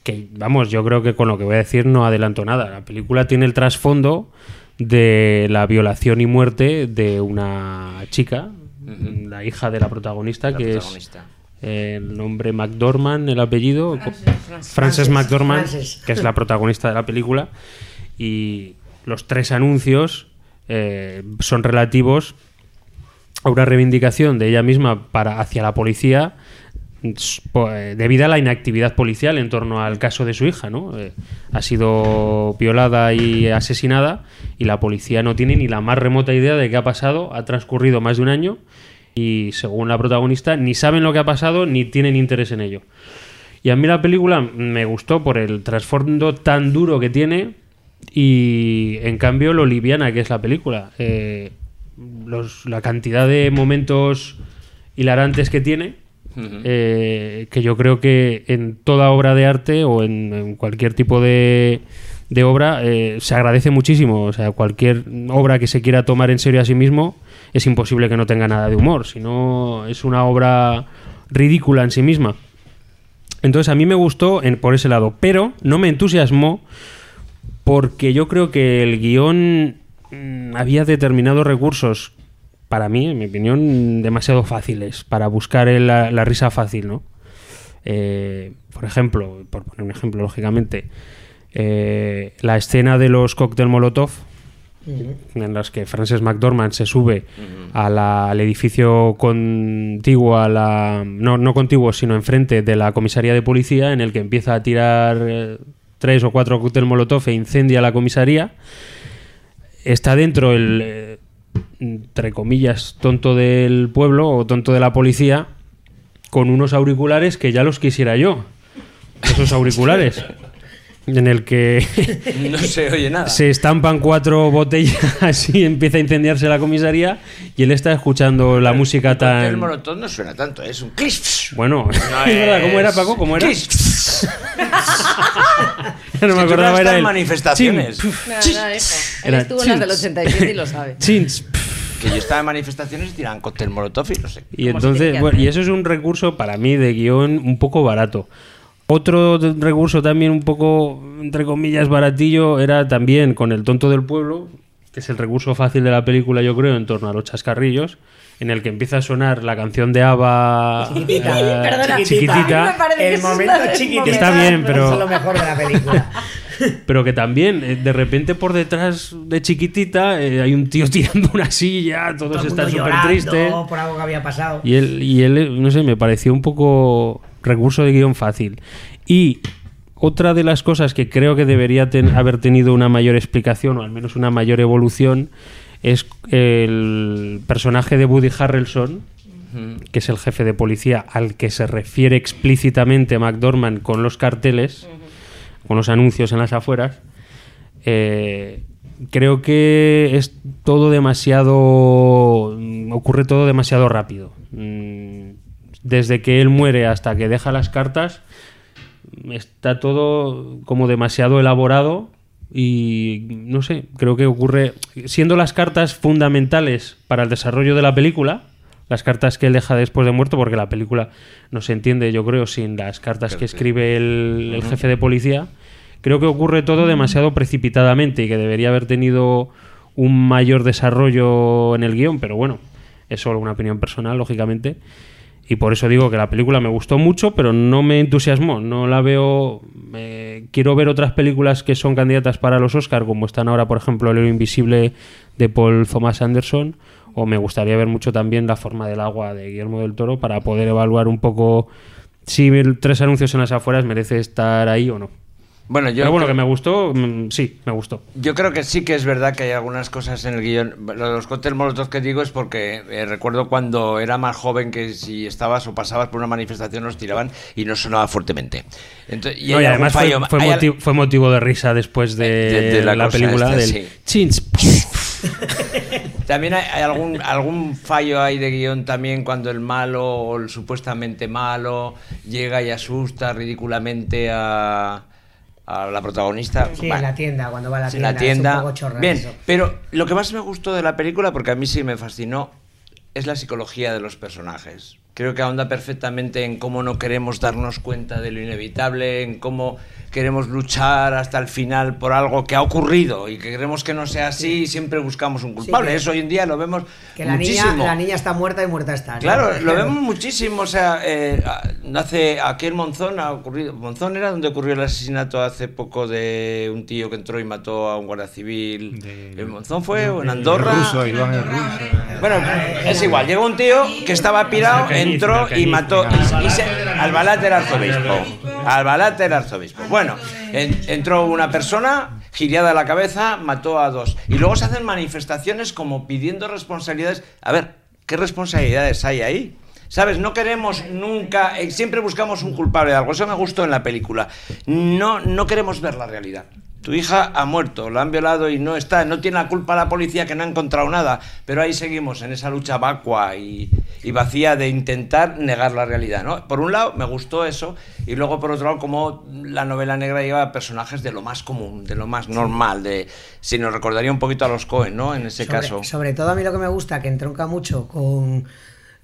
Que, vamos, yo creo que con lo que voy a decir no adelanto nada. La película tiene el trasfondo de la violación y muerte de una chica, la hija de la protagonista, La que protagonista. es el nombre McDormand, el apellido, Frances, Frances. Frances McDormand, Frances. que es la protagonista de la película. Y los tres anuncios eh, son relativos a una reivindicación de ella misma para hacia la policía eh, debido a la inactividad policial en torno al caso de su hija, ¿no? Eh, ha sido violada y asesinada y la policía no tiene ni la más remota idea de qué ha pasado. Ha transcurrido más de un año y según la protagonista ni saben lo que ha pasado ni tienen interés en ello. Y a mí la película me gustó por el trasfondo tan duro que tiene y en cambio lo liviana que es la película. Eh, los- la cantidad de momentos hilarantes que tiene, eh, que yo creo que en toda obra de arte o en, cualquier tipo de, de obra eh, se agradece muchísimo. O sea, cualquier obra que se quiera tomar en serio a sí mismo es imposible que no tenga nada de humor, si no es una obra ridícula en sí misma. Entonces a mí me gustó en- por ese lado, pero no me entusiasmó porque yo creo que el guion mm, había determinados recursos, para mí, en mi opinión, demasiado fáciles para buscar el- la, la risa fácil, ¿no? Eh, por ejemplo, por poner un ejemplo, lógicamente, eh, la escena de los cóctel Molotov, en las que Frances McDormand se sube a la- al edificio contiguo a la no, no contiguo sino enfrente de la comisaría de policía en el que empieza a tirar eh, tres o cuatro cóctel molotov e incendia la comisaría está dentro el eh, entre comillas tonto del pueblo o tonto de la policía con unos auriculares que ya los quisiera yo. Esos auriculares en el que No se oye nada. se estampan cuatro botellas y empieza a incendiarse la comisaría y él está escuchando la música El tan... molotov no suena tanto, es un cliff. Bueno, No es verdad, ¿cómo era Paco? ¿Cómo era? No me Es que tú acordaba, no era el... manifestaciones. Chin, nada, hijo. Él Era estuvo en las del chins. 87 y lo sabe. Chins. Que yo estaba en manifestaciones y tiraban cóctel molotov y no sé. Y entonces, bueno, y eso es un recurso para mí de guion un poco barato. Otro recurso también un poco, entre comillas, baratillo era también con el tonto del pueblo, que es el recurso fácil de la película, yo creo, en torno a los chascarrillos, en el que empieza a sonar la canción de ABBA Chiquitita. eh, Perdona, chiquitita, A mí me parece que El momento chiquitita Está bien, pero- es lo mejor de la película. pero que también eh, de repente por detrás de chiquitita eh, hay un tío tirando una silla, todos Todo están súper tristes. por algo que había pasado. Y él, y él, no sé, me pareció un poco recurso de guion fácil. Y otra de las cosas que creo que debería ten- haber tenido una mayor explicación, o al menos una mayor evolución, es el personaje de Woody Harrelson, que es el jefe de policía al que se refiere explícitamente McDormand con los carteles, con los anuncios en las afueras. Eh, creo que es todo demasiado. ocurre todo demasiado rápido. Mm, Desde que él muere hasta que deja las cartas, está todo como demasiado elaborado y no sé, creo que ocurre. Siendo las cartas fundamentales para el desarrollo de la película. Las cartas que él deja después de muerto, porque la película no se entiende, yo creo, sin las cartas que escribe el, el jefe de policía. Creo que ocurre todo demasiado precipitadamente y que debería haber tenido un mayor desarrollo en el guion, pero bueno, es solo una opinión personal, lógicamente. Y por eso digo que la película me gustó mucho, pero no me entusiasmó. No la veo. eh, quiero ver otras películas que son candidatas para los Oscar, como están ahora, por ejemplo, El héroe invisible de Paul Thomas Anderson. O me gustaría ver mucho también La forma del agua de Guillermo del Toro para poder evaluar un poco si tres anuncios en las afueras merece estar ahí o no. Bueno, yo Pero bueno, creo- que me gustó, mm, sí, me gustó. Yo creo que sí que es verdad que hay algunas cosas en el guion. Los cócteles molotov que digo es porque eh, recuerdo cuando era más joven que si estabas o pasabas por una manifestación los tiraban y no sonaba fuertemente. Entonces, y No, además fue, fallo- fue al- motivo, fue motivo de risa después de, De- de la película esta, del sí. chins. También hay, hay algún, algún fallo ahí de guion también cuando el malo o el supuestamente malo llega y asusta ridículamente a, a la protagonista. Sí, en la tienda, cuando va a la en tienda. la tienda. Es un poco chorra Bien, eso. pero lo que más me gustó de la película, porque a mí sí me fascinó, es la psicología de los personajes. Creo que ahonda perfectamente en cómo no queremos darnos cuenta de lo inevitable, en cómo queremos luchar hasta el final por algo que ha ocurrido y que queremos que no sea así y siempre buscamos un culpable. que- Eso hoy en día lo vemos Que la niña, muchísimo. la niña está muerta y muerta está. ¿no? Claro, lo vemos muchísimo. O sea, eh, hace aquí en Monzón ha ocurrido. Monzón era donde ocurrió el asesinato hace poco de un tío que entró y mató a un guardia civil. ¿En Monzón fue o en Andorra? ruso, Iván el ruso. Bueno, es igual. Llegó un tío que estaba pirado, entró y mató. Y, y se, Albalat arzobispo. Albalat arzobispo. Bueno, en- entró una persona, giriada la cabeza, mató a dos. Y luego se hacen manifestaciones como pidiendo responsabilidades. A ver, ¿qué responsabilidades hay ahí? ¿Sabes? No queremos nunca, eh, siempre buscamos un culpable de algo. Eso me gustó en la película. No, no queremos ver la realidad. Tu hija ha muerto, la han violado y no está. No tiene la culpa la policía que no ha encontrado nada. Pero ahí seguimos en esa lucha vacua y, y vacía de intentar negar la realidad. ¿no? Por un lado, me gustó eso. Y luego, por otro lado, como la novela negra lleva personajes de lo más común, de lo más normal. de Si nos recordaría un poquito a los Cohen, ¿no? En ese sobre, caso. sobre todo a mí lo que me gusta, que entronca mucho con,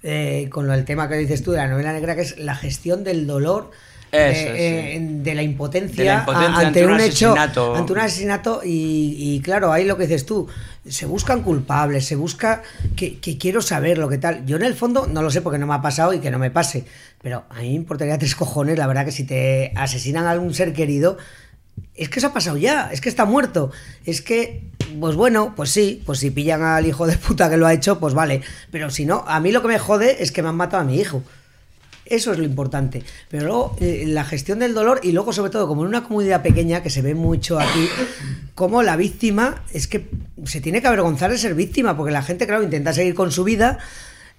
eh, con del tema que dices tú de la novela negra, que es la gestión del dolor. Eh, de la impotencia, De la impotencia a- ante un un hecho, ante un asesinato y, y claro, ahí lo que dices tú, se buscan culpables, se busca que, que quiero saber lo que tal. Yo en el fondo no lo sé porque no me ha pasado y que no me pase, pero a mí me importaría tres cojones, la verdad que si te asesinan a algún ser querido, es que eso ha pasado ya, es que está muerto. Es que, pues bueno, pues sí, pues si pillan al hijo de puta que lo ha hecho, pues vale. Pero si no, a mí lo que me jode es que me han matado a mi hijo. Eso es lo importante. Pero luego eh, la gestión del dolor y luego sobre todo como en una comunidad pequeña que se ve mucho aquí, como la víctima es que se tiene que avergonzar de ser víctima porque la gente, claro, intenta seguir con su vida,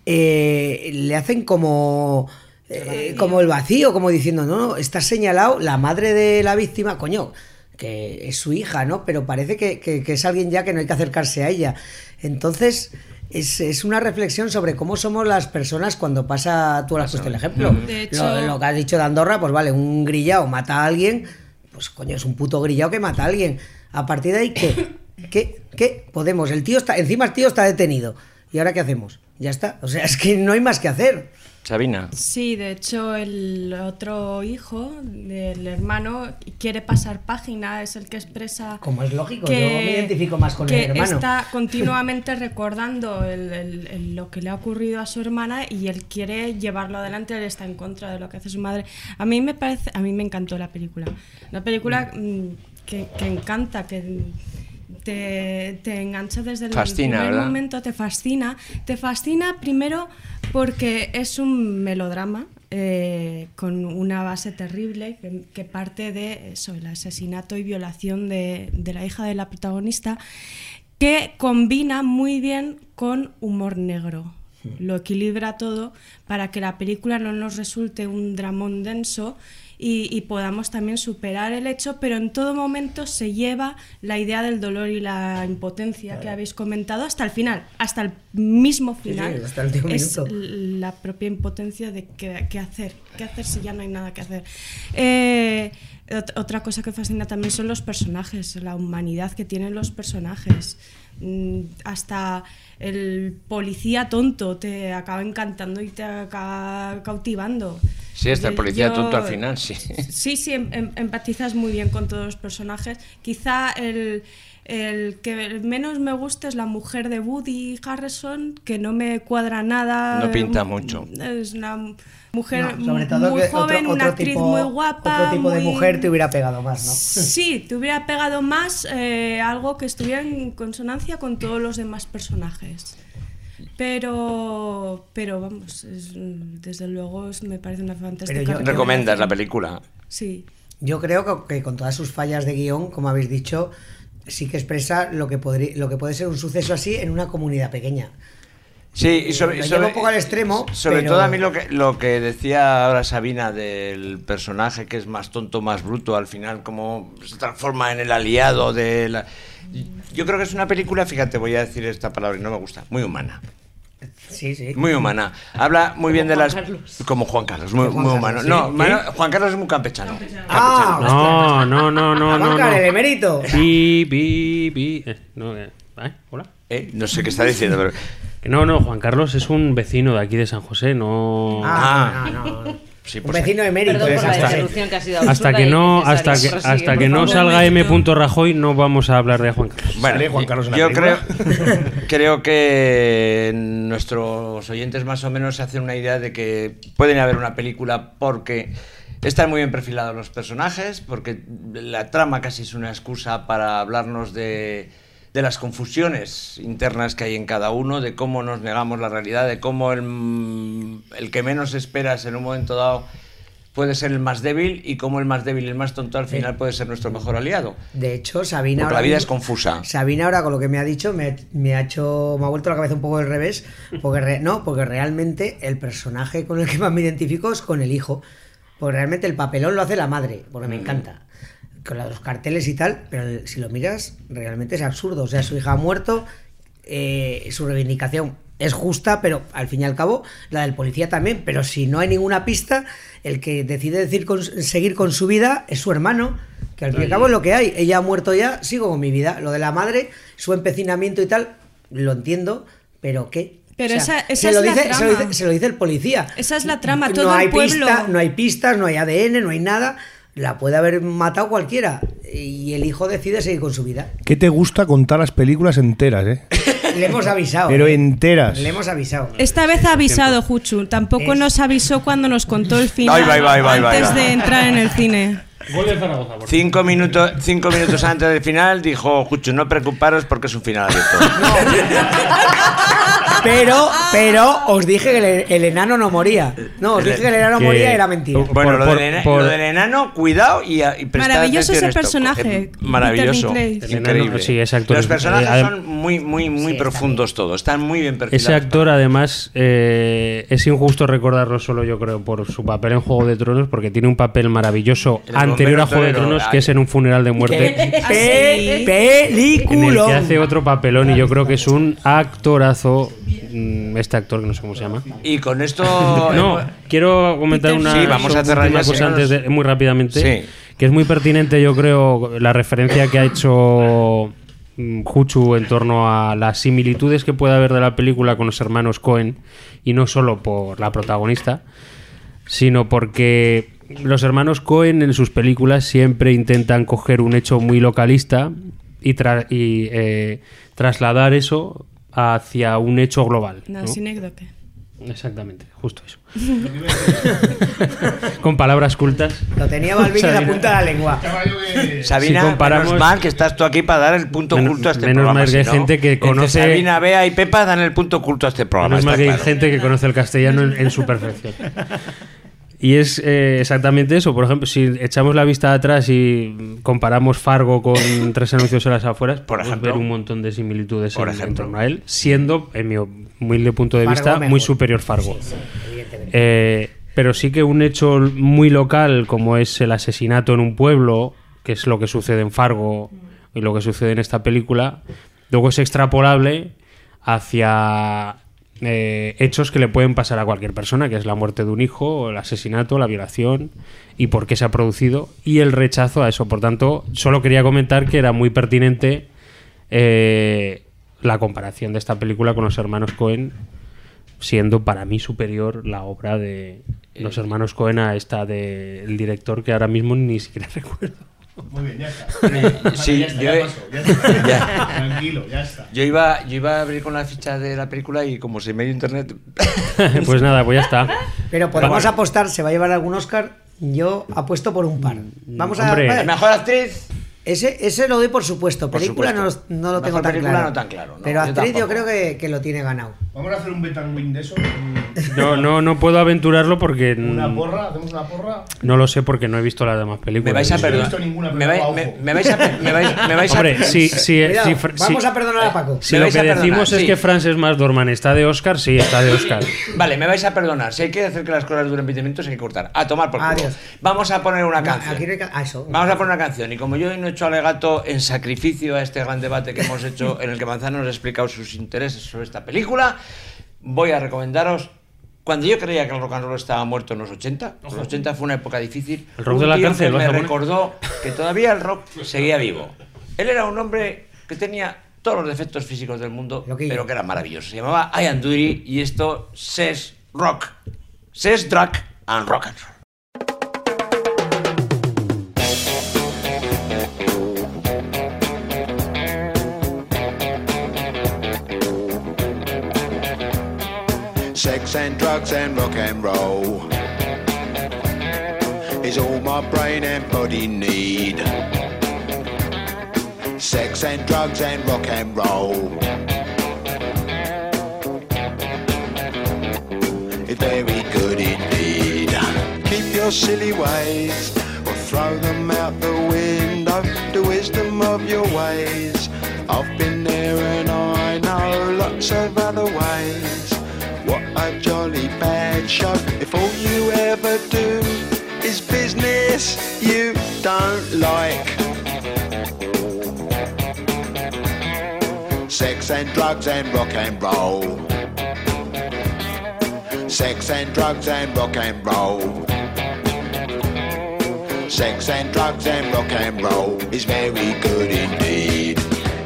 eh, le hacen como eh, como el vacío, como diciendo, no, no, está señalado la madre de la víctima, coño, que es su hija, ¿no? Pero parece que, que- que es alguien ya que no hay que acercarse a ella. Entonces, es, es una reflexión sobre cómo somos las personas cuando pasa, tú has puesto el ejemplo. De hecho- lo, lo que has dicho de Andorra, pues vale, un grillao mata a alguien, pues coño, es un puto grillao que mata a alguien. A partir de ahí, ¿qué? ¿Qué? ¿Qué? Podemos, el tío está, encima el tío está detenido. ¿Y ahora qué hacemos? Ya está. O sea, es que no hay más que hacer. Sabina. Sí, de hecho el otro hijo del hermano quiere pasar página, es el que expresa... Como es lógico, yo me identifico más con el que hermano. está continuamente recordando el- el- el- lo que le ha ocurrido a su hermana y él quiere llevarlo adelante, él está en contra de lo que hace su madre. A mí me parece, a mí me encantó la película. Una película mm, que, que encanta, que te, te engancha desde el Fascina, primer ¿verdad? momento, te fascina. Te fascina primero porque es un melodrama eh, con una base terrible que, que parte de eso, el asesinato y violación de, de la hija de la protagonista, que combina muy bien con humor negro. Lo equilibra todo para que la película no nos resulte un dramón denso y, y podamos también superar el hecho, pero en todo momento se lleva la idea del dolor y la impotencia que habéis comentado hasta el final, hasta el mismo Sí, sí, final. hasta el último es minuto. la propia impotencia de qué, qué hacer, qué hacer si ya no hay nada que hacer. Eh, ot- otra cosa que fascina también son los personajes, la humanidad que tienen los personajes. Mm, Hasta el policía tonto te acaba encantando y te acaba cautivando. Sí, está el Yo- policía tonto al final, sí. Sí, sí, em- em- empatizas muy bien con todos los personajes. Quizá el, el que menos me gusta es la mujer de Woody Harrison, que no me cuadra nada. No pinta mucho. Es una mujer No, sobre todo muy que joven, otro, una actriz tipo, muy guapa. Otro tipo de mujer te hubiera pegado más, ¿no? Sí, te hubiera pegado más eh, algo que estuviera en consonancia con todos los demás personajes. Pero, pero vamos, es- desde luego es- me parece una fantástica. yo- Recomiendas la película. Sí. Yo creo que, que con todas sus fallas de guion, como habéis dicho, sí que expresa lo que, podría, lo que puede ser un suceso así en una comunidad pequeña. Sí, y sobre, y lleva sobre- un poco al extremo, Sobre pero- todo a mí lo que, lo que decía ahora Sabina del personaje que es más tonto, más bruto, al final como se transforma en el aliado de la... Yo creo que es una película, fíjate, voy a decir esta palabra y no me gusta, muy humana. Sí, sí. Muy humana. Habla muy bien de Juan las... Carlos. Como Juan Carlos, muy, Juan muy Carlos, humano. sí. No, Juan Carlos es muy campechano. Ah, No, no, no, no, no. No. el emérito. Bi, bi, bi. eh, no, eh, ¿eh? ¿Hola? Eh, no sé qué está diciendo, pero... No, no, Juan Carlos es un vecino de aquí de San José, no. Ah, no, no, Sí, Un pues, vecino emérito. Perdón por la Hasta- interrupción que ha sido Hasta que no, hasta que, Prosigue, hasta que no salga M. Rajoy no vamos a hablar de Juan Carlos. Bueno, ¿Sale Juan Carlos en la yo creo, creo que nuestros oyentes más o menos se hacen una idea de que pueden haber una película porque están muy bien perfilados los personajes, porque la trama casi es una excusa para hablarnos de, de las confusiones internas que hay en cada uno, de cómo nos negamos la realidad, de cómo el, el que menos esperas en un momento dado puede ser el más débil y cómo el más débil y el más tonto al final puede ser nuestro mejor aliado. De hecho, Sabina. Porque la ahora vida es confusa. Sabina ahora con lo que me ha dicho me, me ha hecho me ha vuelto la cabeza un poco del revés porque re- no porque realmente el personaje con el que más me identifico es con el hijo porque realmente el papelón lo hace la madre porque me encanta con los carteles y tal pero si lo miras realmente es absurdo o sea su hija ha muerto eh, su reivindicación es justa, pero al fin y al cabo la del policía también. Pero si no hay ninguna pista, el que decide decir con- seguir con su vida es su hermano, que al fin y al cabo es lo que hay. Ella ha muerto ya, sigo con mi vida. Lo de la madre, su empecinamiento y tal, lo entiendo, pero ¿qué? Pero esa- esa se, es lo la dice, se, lo trama. dice, se lo dice el policía. Esa es la trama, no todo hay el pueblo. pista- no hay pistas, no hay ADN, no hay nada. La puede haber matado cualquiera. Y el hijo decide seguir con su vida. ¿Qué te gusta contar las películas enteras, eh? Le hemos avisado. Pero ¿eh? enteras. Le hemos avisado. Esta vez ha avisado Juchu, tampoco Es- nos avisó cuando nos contó el final antes de entrar en el cine. Gol de Zaragoza, por Cinco minutos, cinco minutos antes del final dijo, Juchu, no preocuparos porque es un final abierto. Pero, pero os dije que el, el enano no moría. No, os El- dije que el enano que- moría y era mentira. Bueno, Por- lo, por- del ena- por- lo del enano, cuidado y, y prestad Maravilloso atención ese a esto, personaje, porque- Peter Maravilloso. Dinklage. El Increíble. sí, ese actor Los es- personajes eh, adem- son muy, muy, muy profundos todos. Están muy bien perfilados. Ese actor, además, eh, es injusto recordarlo solo, yo creo, por su papel en Juego de Tronos, porque tiene un papel maravilloso El anterior a Juego de torero, Tronos, ay. que es en un funeral de muerte. Pe- En el película. que hace otro papelón y yo creo que es un actorazo este actor que no sé cómo se llama Y con esto. no quiero comentar una, Sí, vamos a cerrar ya, cosa antes de- muy rápidamente Sí. que es muy pertinente yo creo la referencia que ha hecho mm, Juchu en torno a las similitudes que puede haber de la película con los hermanos Cohen y no solo por la protagonista sino porque los hermanos Cohen en sus películas siempre intentan coger un hecho muy localista y, tra- y, eh, trasladar eso hacia un hecho global. No, ¿no? sinécdoque. Exactamente, justo eso. Con palabras cultas. Lo tenía Balvin en la Sabina. punta de la lengua. Sabina, Si comparamos- menos mal que estás tú aquí para dar el punto Menos- oculto a este menos programa. mal que hay si no, gente que conoce- Sabina, Bea y Pepa dan el punto oculto a este programa. Menos mal que hay claro. gente que conoce el castellano en, en su perfección. Y es eh, exactamente eso. Por ejemplo, si echamos la vista atrás y comparamos Fargo con tres anuncios en las afueras, podemos ejemplo. ver un montón de similitudes Por en, en ejemplo. torno a él, siendo, en mi humilde punto de Fargo vista, mejor. muy superior Fargo. Eh, pero sí que un hecho muy local, como es el asesinato en un pueblo, que es lo que sucede en Fargo y lo que sucede en esta película, luego es extrapolable hacia eh, hechos que le pueden pasar a cualquier persona, que es la muerte de un hijo, el asesinato, la violación y por qué se ha producido y el rechazo a eso. Por tanto, solo quería comentar que era muy pertinente eh, la comparación de esta película con los hermanos Cohen, siendo para mí superior la obra de los hermanos Cohen a esta del director que ahora mismo ni siquiera recuerdo. Muy bien, ya está. Eh, sí, ya está, yo ya pasó, ya está. Ya. Tranquilo, ya está. Yo iba, yo iba a abrir con la ficha de la película y como se me dio internet. pues nada, pues ya está. Pero podemos Bueno. apostar, ¿se va a llevar algún Oscar? Yo apuesto por un par. Vamos a vaya. Mejor actriz. Ese, ese lo doy por supuesto. Por Película supuesto. No, no lo Mejor tengo tan película claro. no tan claro, no, Pero actriz yo, creo que, que lo tiene ganado. Vamos a hacer un bet win de eso. No, no, no puedo aventurarlo porque Una porra, hacemos una porra. no lo sé porque no he visto las demás películas. Me vais a Yo no he perdonar. visto ninguna, Me, me- me vais a me vais, me vais a Hombre, si, si, Cuidado, si Fra- vamos a perdonar a Paco. si lo que decimos es sí. que Frances McDormand está de Oscar, sí, está de Oscar. Vale, me vais a perdonar. Si hay que hacer que las cosas duren 20 minutos, hay que cortar. A tomar por culo. Adiós. Vamos a poner una canción. ah. Vamos a poner una canción. Y como yo no he hecho alegato en sacrificio a este gran debate que hemos hecho, en el que Manzano nos ha explicado sus intereses sobre esta película, voy a recomendaros. Cuando yo creía que el rock and roll estaba muerto en los 80, los 80 fue una época difícil. El rock un de la cárcel, que ¿vas me recordó que todavía el rock seguía vivo. Él era un hombre que tenía todos los defectos físicos del mundo, pero que era maravilloso. Se llamaba Ian Dury y esto Says Rock. Says Drag and Rock and Roll. Sex and drugs and rock and roll is all my brain and body need. Sex and drugs and rock and roll. It's very good indeed. Keep your silly ways or throw them out the window. The wisdom of your ways. I've been there and I know lots of other ways. What a jolly bad show. If all you ever do is business you don't like. Sex and drugs and rock and roll. Sex and drugs and rock and roll. Sex and drugs and rock and roll is very good indeed.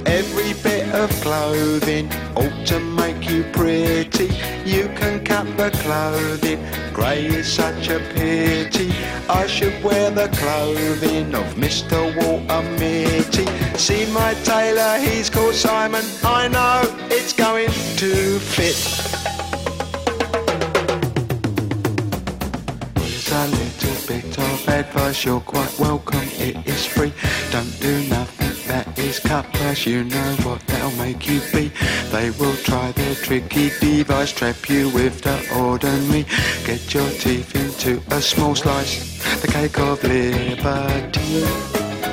Every bit of clothing ought to you pretty. You can cut the clothing, grey is such a pity. I should wear the clothing of Mr. Walter Mitty. See my tailor, he's called Simon. I know it's going to fit. Here's a little bit of advice, you're quite welcome, it is free. Don't do nothing that is cut press, you know what they'll make you be. They will try their tricky device, trap you with the ordinary. Get your teeth into a small slice, the cake of liberty.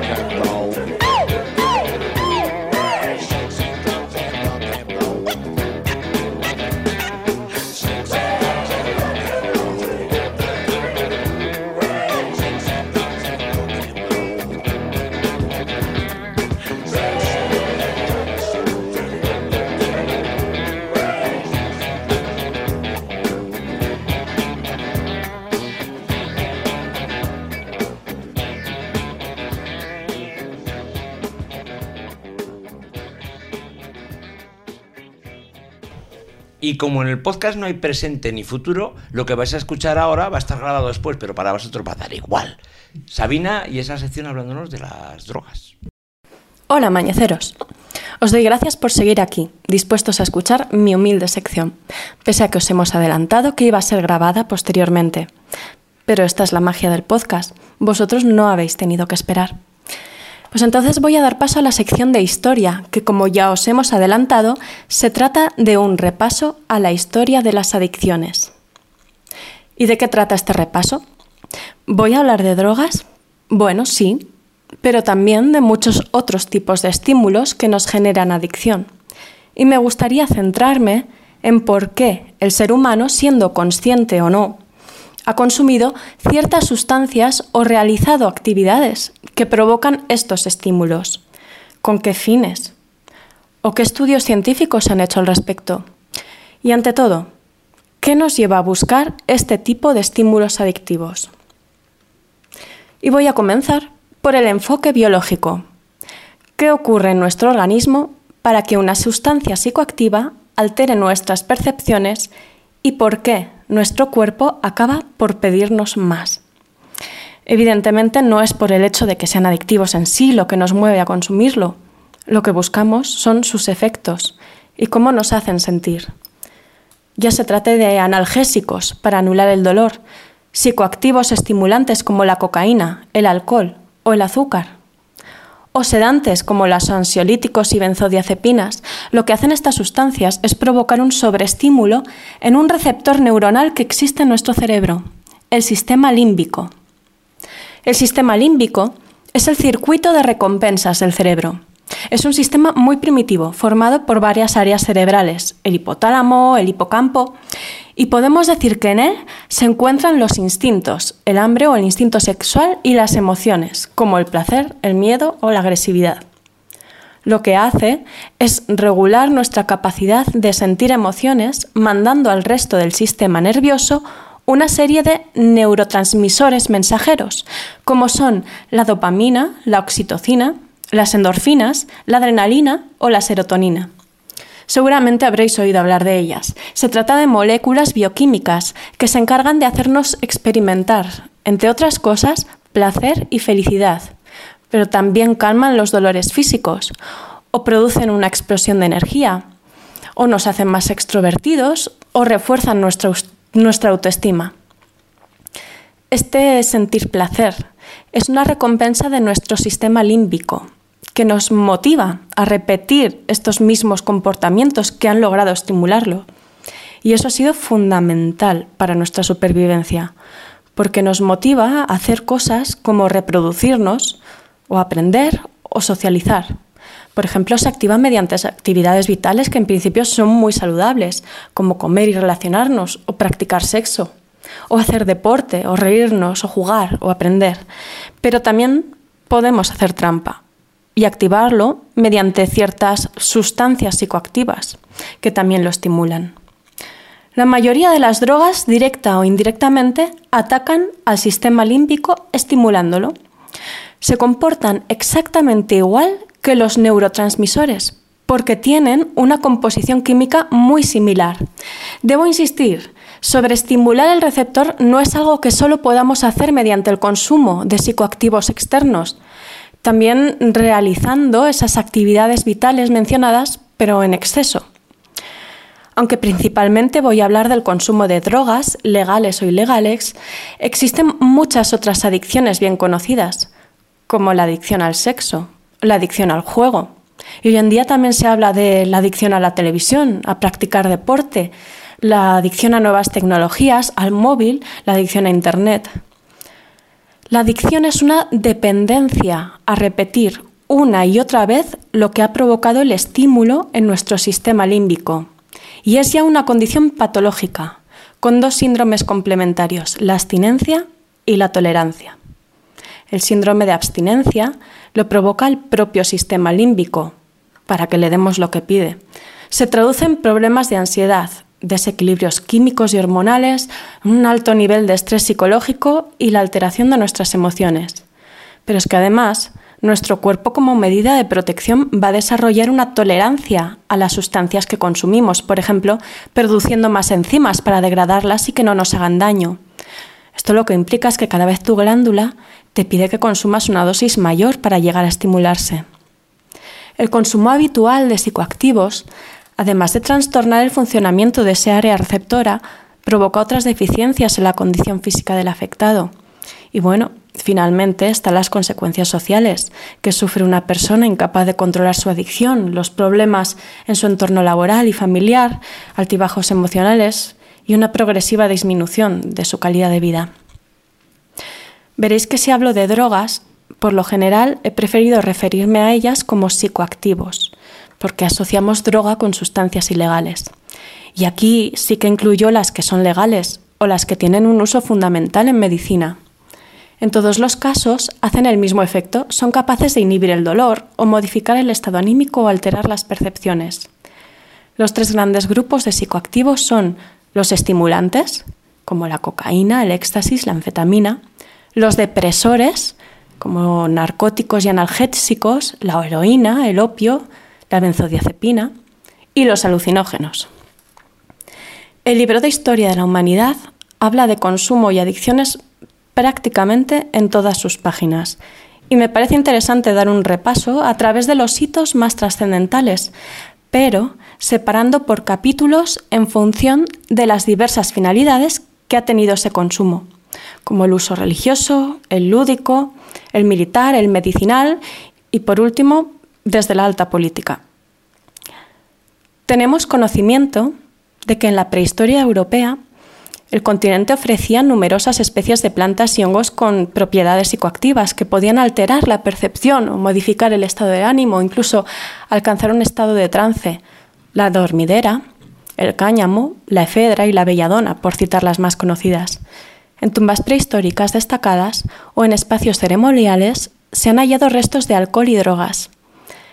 Y como en el podcast no hay presente ni futuro, lo que vais a escuchar ahora va a estar grabado después, pero para vosotros va a dar igual. Sabina y esa sección hablándonos de las drogas. Hola, mañeceros. Os doy gracias por seguir aquí, dispuestos a escuchar mi humilde sección, pese a que os hemos adelantado que iba a ser grabada posteriormente. Pero esta es la magia del podcast. Vosotros no habéis tenido que esperar. Pues entonces voy a dar paso a la sección de historia, que como ya os hemos adelantado, se trata de un repaso a la historia de las adicciones. ¿Y de qué trata este repaso? ¿Voy a hablar de drogas? Bueno, sí, pero también de muchos otros tipos de estímulos que nos generan adicción. Y me gustaría centrarme en por qué el ser humano, siendo consciente o no, ha consumido ciertas sustancias o realizado actividades que provocan estos estímulos. ¿Con qué fines? ¿O qué estudios científicos se han hecho al respecto? Y ante todo, ¿qué nos lleva a buscar este tipo de estímulos adictivos? Y voy a comenzar por el enfoque biológico. ¿Qué ocurre en nuestro organismo para que una sustancia psicoactiva altere nuestras percepciones y por qué nuestro cuerpo acaba por pedirnos más? Evidentemente no es por el hecho de que sean adictivos en sí lo que nos mueve a consumirlo. Lo que buscamos son sus efectos y cómo nos hacen sentir. Ya se trate de analgésicos para anular el dolor, psicoactivos estimulantes como la cocaína, el alcohol o el azúcar, o sedantes como los ansiolíticos y benzodiazepinas, lo que hacen estas sustancias es provocar un sobreestímulo en un receptor neuronal que existe en nuestro cerebro, el sistema límbico. El sistema límbico es el circuito de recompensas del cerebro. Es un sistema muy primitivo, formado por varias áreas cerebrales, el hipotálamo, el hipocampo, y podemos decir que en él se encuentran los instintos, el hambre o el instinto sexual y las emociones, como el placer, el miedo o la agresividad. Lo que hace es regular nuestra capacidad de sentir emociones, mandando al resto del sistema nervioso una serie de neurotransmisores mensajeros, como son la dopamina, la oxitocina, las endorfinas, la adrenalina o la serotonina. Seguramente habréis oído hablar de ellas. Se trata de moléculas bioquímicas que se encargan de hacernos experimentar, entre otras cosas, placer y felicidad, pero también calman los dolores físicos o producen una explosión de energía, o nos hacen más extrovertidos o refuerzan nuestra, nuestra autoestima. Este sentir placer es una recompensa de nuestro sistema límbico, que nos motiva a repetir estos mismos comportamientos que han logrado estimularlo. Y eso ha sido fundamental para nuestra supervivencia, porque nos motiva a hacer cosas como reproducirnos, o aprender, o socializar. Por ejemplo, se activa mediante actividades vitales que en principio son muy saludables, como comer y relacionarnos, o practicar sexo, o hacer deporte, o reírnos, o jugar, o aprender. Pero también podemos hacer trampa y activarlo mediante ciertas sustancias psicoactivas que también lo estimulan. La mayoría de las drogas, directa o indirectamente, atacan al sistema límbico estimulándolo. Se comportan exactamente igual que los neurotransmisores, porque tienen una composición química muy similar. Debo insistir, sobreestimular el receptor no es algo que solo podamos hacer mediante el consumo de psicoactivos externos, también realizando esas actividades vitales mencionadas, pero en exceso. Aunque principalmente voy a hablar del consumo de drogas, legales o ilegales, existen muchas otras adicciones bien conocidas, como la adicción al sexo, la adicción al juego. Y hoy en día también se habla de la adicción a la televisión, a practicar deporte, la adicción a nuevas tecnologías, al móvil, la adicción a Internet. La adicción es una dependencia a repetir una y otra vez lo que ha provocado el estímulo en nuestro sistema límbico. Y es ya una condición patológica, con dos síndromes complementarios, la abstinencia y la tolerancia. El síndrome de abstinencia lo provoca el propio sistema límbico, para que le demos lo que pide. Se traduce en problemas de ansiedad, desequilibrios químicos y hormonales, un alto nivel de estrés psicológico y la alteración de nuestras emociones. Pero es que además, nuestro cuerpo como medida de protección va a desarrollar una tolerancia a las sustancias que consumimos, por ejemplo, produciendo más enzimas para degradarlas y que no nos hagan daño. Esto lo que implica es que cada vez tu glándula te pide que consumas una dosis mayor para llegar a estimularse. El consumo habitual de psicoactivos, además de trastornar el funcionamiento de ese área receptora, provoca otras deficiencias en la condición física del afectado. Y bueno, finalmente están las consecuencias sociales que sufre una persona incapaz de controlar su adicción, los problemas en su entorno laboral y familiar, altibajos emocionales y una progresiva disminución de su calidad de vida. Veréis que si hablo de drogas, por lo general he preferido referirme a ellas como psicoactivos, porque asociamos droga con sustancias ilegales. Y aquí sí que incluyo las que son legales o las que tienen un uso fundamental en medicina. En todos los casos hacen el mismo efecto, son capaces de inhibir el dolor o modificar el estado anímico o alterar las percepciones. Los tres grandes grupos de psicoactivos son los estimulantes, como la cocaína, el éxtasis, la anfetamina, los depresores, como narcóticos y analgésicos, la heroína, el opio, la benzodiazepina, y los alucinógenos. El libro de historia de la humanidad habla de consumo y adicciones prácticamente en todas sus páginas. Y me parece interesante dar un repaso a través de los hitos más trascendentales, pero separando por capítulos en función de las diversas finalidades que ha tenido ese consumo, como el uso religioso, el lúdico, el militar, el medicinal y, por último, desde la alta política. Tenemos conocimiento de que en la prehistoria europea el continente ofrecía numerosas especies de plantas y hongos con propiedades psicoactivas que podían alterar la percepción o modificar el estado de ánimo incluso alcanzar un estado de trance. La dormidera, el cáñamo, la efedra y la belladona, por citar las más conocidas. En tumbas prehistóricas destacadas o en espacios ceremoniales se han hallado restos de alcohol y drogas.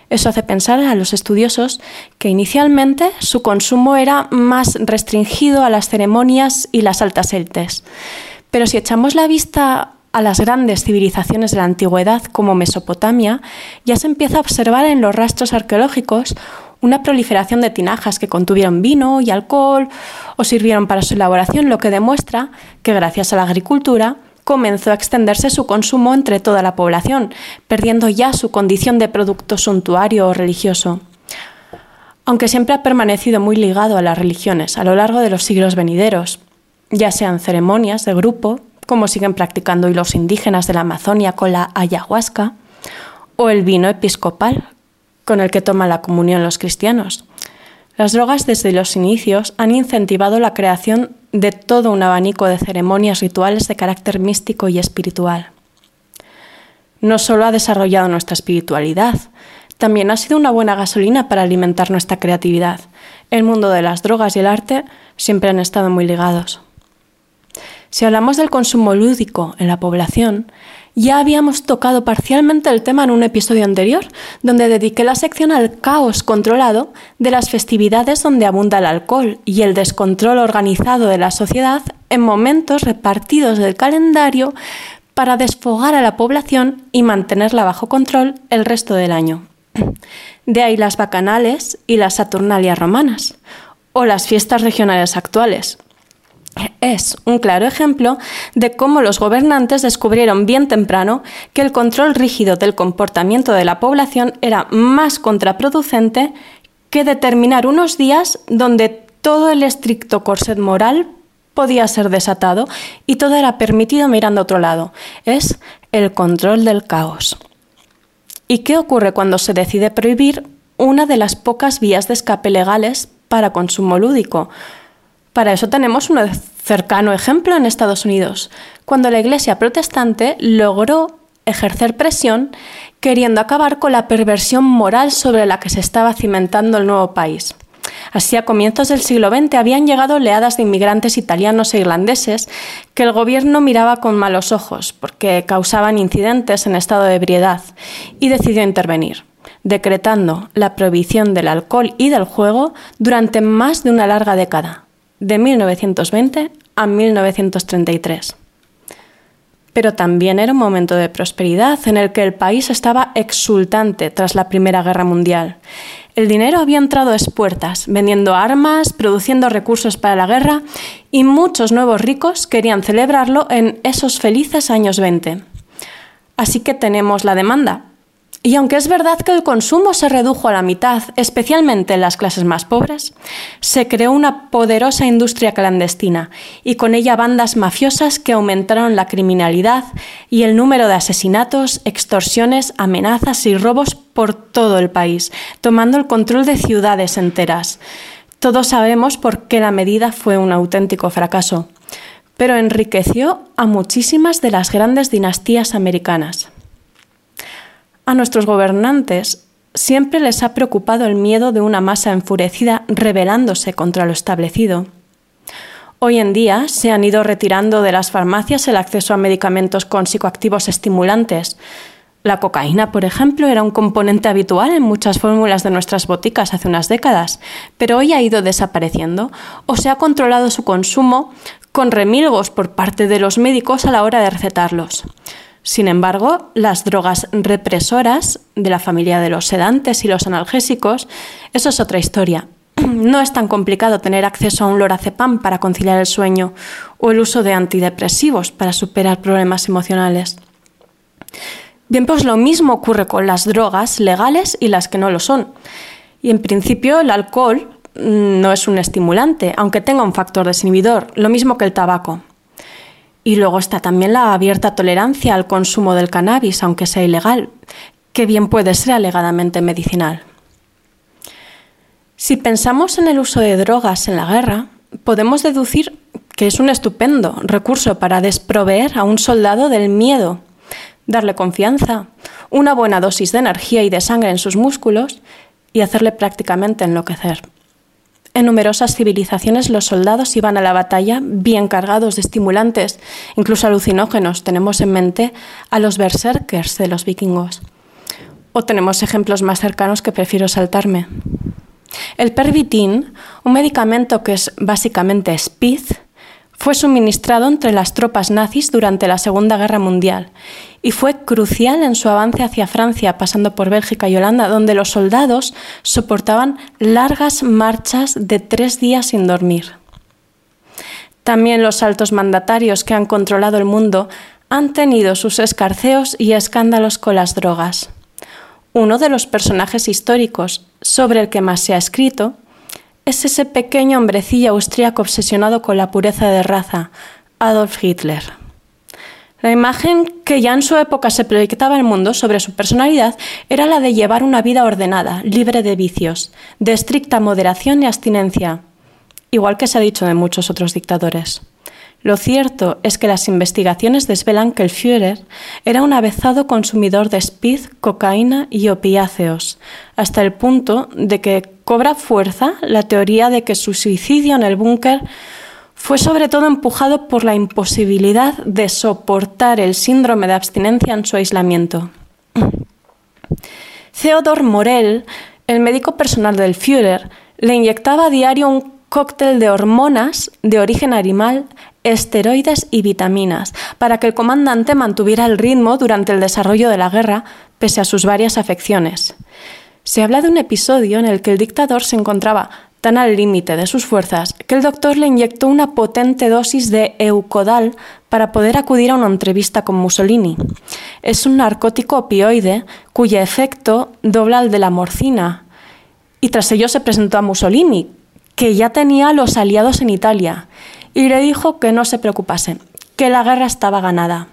Eso hace pensar a los estudiosos que inicialmente su consumo era más restringido a las ceremonias y las altas élites. Pero si echamos la vista a las grandes civilizaciones de la antigüedad como Mesopotamia, ya se empieza a observar en los rastros arqueológicos una proliferación de tinajas que contuvieron vino y alcohol o sirvieron para su elaboración, lo que demuestra que gracias a la agricultura comenzó a extenderse su consumo entre toda la población, perdiendo ya su condición de producto suntuario o religioso. Aunque siempre ha permanecido muy ligado a las religiones a lo largo de los siglos venideros, ya sean ceremonias de grupo, como siguen practicando hoy los indígenas de la Amazonia con la ayahuasca, o el vino episcopal, con el que toman la comunión los cristianos. Las drogas desde los inicios han incentivado la creación de todo un abanico de ceremonias rituales de carácter místico y espiritual. No solo ha desarrollado nuestra espiritualidad, también ha sido una buena gasolina para alimentar nuestra creatividad. El mundo de las drogas y el arte siempre han estado muy ligados. Si hablamos del consumo lúdico en la población, ya habíamos tocado parcialmente el tema en un episodio anterior, donde dediqué la sección al caos controlado de las festividades donde abunda el alcohol y el descontrol organizado de la sociedad en momentos repartidos del calendario para desfogar a la población y mantenerla bajo control el resto del año. De ahí las bacanales y las saturnalias romanas, o las fiestas regionales actuales. Es un claro ejemplo de cómo los gobernantes descubrieron bien temprano que el control rígido del comportamiento de la población era más contraproducente que determinar unos días donde todo el estricto corset moral podía ser desatado y todo era permitido mirando a otro lado. Es el control del caos. ¿Y qué ocurre cuando se decide prohibir una de las pocas vías de escape legales para consumo lúdico? Para eso tenemos un cercano ejemplo en Estados Unidos, cuando la Iglesia protestante logró ejercer presión queriendo acabar con la perversión moral sobre la que se estaba cimentando el nuevo país. Así, a comienzos del siglo XX habían llegado oleadas de inmigrantes italianos e irlandeses que el gobierno miraba con malos ojos porque causaban incidentes en estado de ebriedad y decidió intervenir, decretando la prohibición del alcohol y del juego durante más de una larga década, de 1920 a 1933 pero también era un momento de prosperidad en el que el país estaba exultante tras la Primera Guerra Mundial. El dinero había entrado a espuertas, vendiendo armas, produciendo recursos para la guerra, y muchos nuevos ricos querían celebrarlo en esos felices años 20. Así que tenemos la demanda. Y aunque es verdad que el consumo se redujo a la mitad, especialmente en las clases más pobres, se creó una poderosa industria clandestina y con ella bandas mafiosas que aumentaron la criminalidad y el número de asesinatos, extorsiones, amenazas y robos por todo el país, tomando el control de ciudades enteras. Todos sabemos por qué la medida fue un auténtico fracaso, pero enriqueció a muchísimas de las grandes dinastías americanas. A nuestros gobernantes siempre les ha preocupado el miedo de una masa enfurecida rebelándose contra lo establecido. Hoy en día se han ido retirando de las farmacias el acceso a medicamentos con psicoactivos estimulantes. La cocaína, por ejemplo, era un componente habitual en muchas fórmulas de nuestras boticas hace unas décadas, pero hoy ha ido desapareciendo o se ha controlado su consumo con remilgos por parte de los médicos a la hora de recetarlos. Sin embargo, las drogas represoras de la familia de los sedantes y los analgésicos, eso es otra historia. No es tan complicado tener acceso a un lorazepam para conciliar el sueño o el uso de antidepresivos para superar problemas emocionales. Bien, pues lo mismo ocurre con las drogas legales y las que no lo son. Y en principio el alcohol mm, no es un estimulante, aunque tenga un factor desinhibidor, lo mismo que el tabaco. Y luego está también la abierta tolerancia al consumo del cannabis, aunque sea ilegal, que bien puede ser alegadamente medicinal. Si pensamos en el uso de drogas en la guerra, podemos deducir que es un estupendo recurso para desproveer a un soldado del miedo, darle confianza, una buena dosis de energía y de sangre en sus músculos y hacerle prácticamente enloquecer. En numerosas civilizaciones los soldados iban a la batalla bien cargados de estimulantes, incluso alucinógenos. Tenemos en mente a los berserkers de los vikingos. O tenemos ejemplos más cercanos que prefiero saltarme. El pervitin, un medicamento que es básicamente speed, fue suministrado entre las tropas nazis durante la Segunda Guerra Mundial y fue crucial en su avance hacia Francia, pasando por Bélgica y Holanda, donde los soldados soportaban largas marchas de tres días sin dormir. También los altos mandatarios que han controlado el mundo han tenido sus escarceos y escándalos con las drogas. Uno de los personajes históricos sobre el que más se ha escrito es ese pequeño hombrecillo austríaco obsesionado con la pureza de raza, Adolf Hitler. La imagen que ya en su época se proyectaba al mundo sobre su personalidad era la de llevar una vida ordenada, libre de vicios, de estricta moderación y abstinencia, igual que se ha dicho de muchos otros dictadores. Lo cierto es que las investigaciones desvelan que el Führer era un avezado consumidor de speed, cocaína y opiáceos, hasta el punto de que cobra fuerza la teoría de que su suicidio en el búnker fue sobre todo empujado por la imposibilidad de soportar el síndrome de abstinencia en su aislamiento. Theodor Morell, el médico personal del Führer, le inyectaba a diario un cóctel de hormonas de origen animal, esteroides y vitaminas, para que el comandante mantuviera el ritmo durante el desarrollo de la guerra, pese a sus varias afecciones. Se habla de un episodio en el que el dictador se encontraba tan al límite de sus fuerzas que el doctor le inyectó una potente dosis de eucodal para poder acudir a una entrevista con Mussolini. Es un narcótico opioide cuyo efecto dobla al de la morcina. Y tras ello se presentó a Mussolini, que ya tenía a los aliados en Italia, y le dijo que no se preocupase, que la guerra estaba ganada.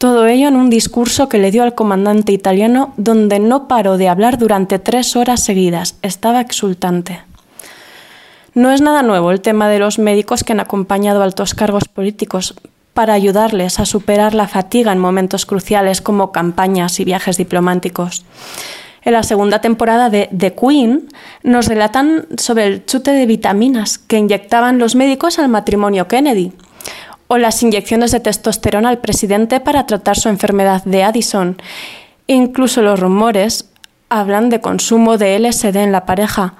Todo ello en un discurso que le dio al comandante italiano donde no paró de hablar durante tres horas seguidas. Estaba exultante. No es nada nuevo el tema de los médicos que han acompañado altos cargos políticos para ayudarles a superar la fatiga en momentos cruciales como campañas y viajes diplomáticos. En la segunda temporada de The Queen nos relatan sobre el chute de vitaminas que inyectaban los médicos al matrimonio Kennedy o las inyecciones de testosterona al presidente para tratar su enfermedad de Addison. Incluso los rumores hablan de consumo de LSD en la pareja,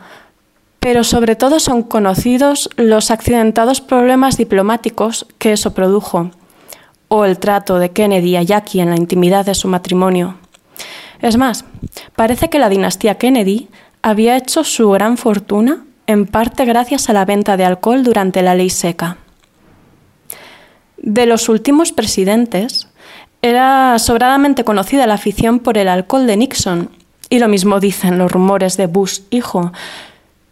pero sobre todo son conocidos los accidentados problemas diplomáticos que eso produjo, o el trato de Kennedy a Jackie en la intimidad de su matrimonio. Es más, parece que la dinastía Kennedy había hecho su gran fortuna en parte gracias a la venta de alcohol durante la ley seca. De los últimos presidentes, era sobradamente conocida la afición por el alcohol de Nixon, y lo mismo dicen los rumores de Bush hijo.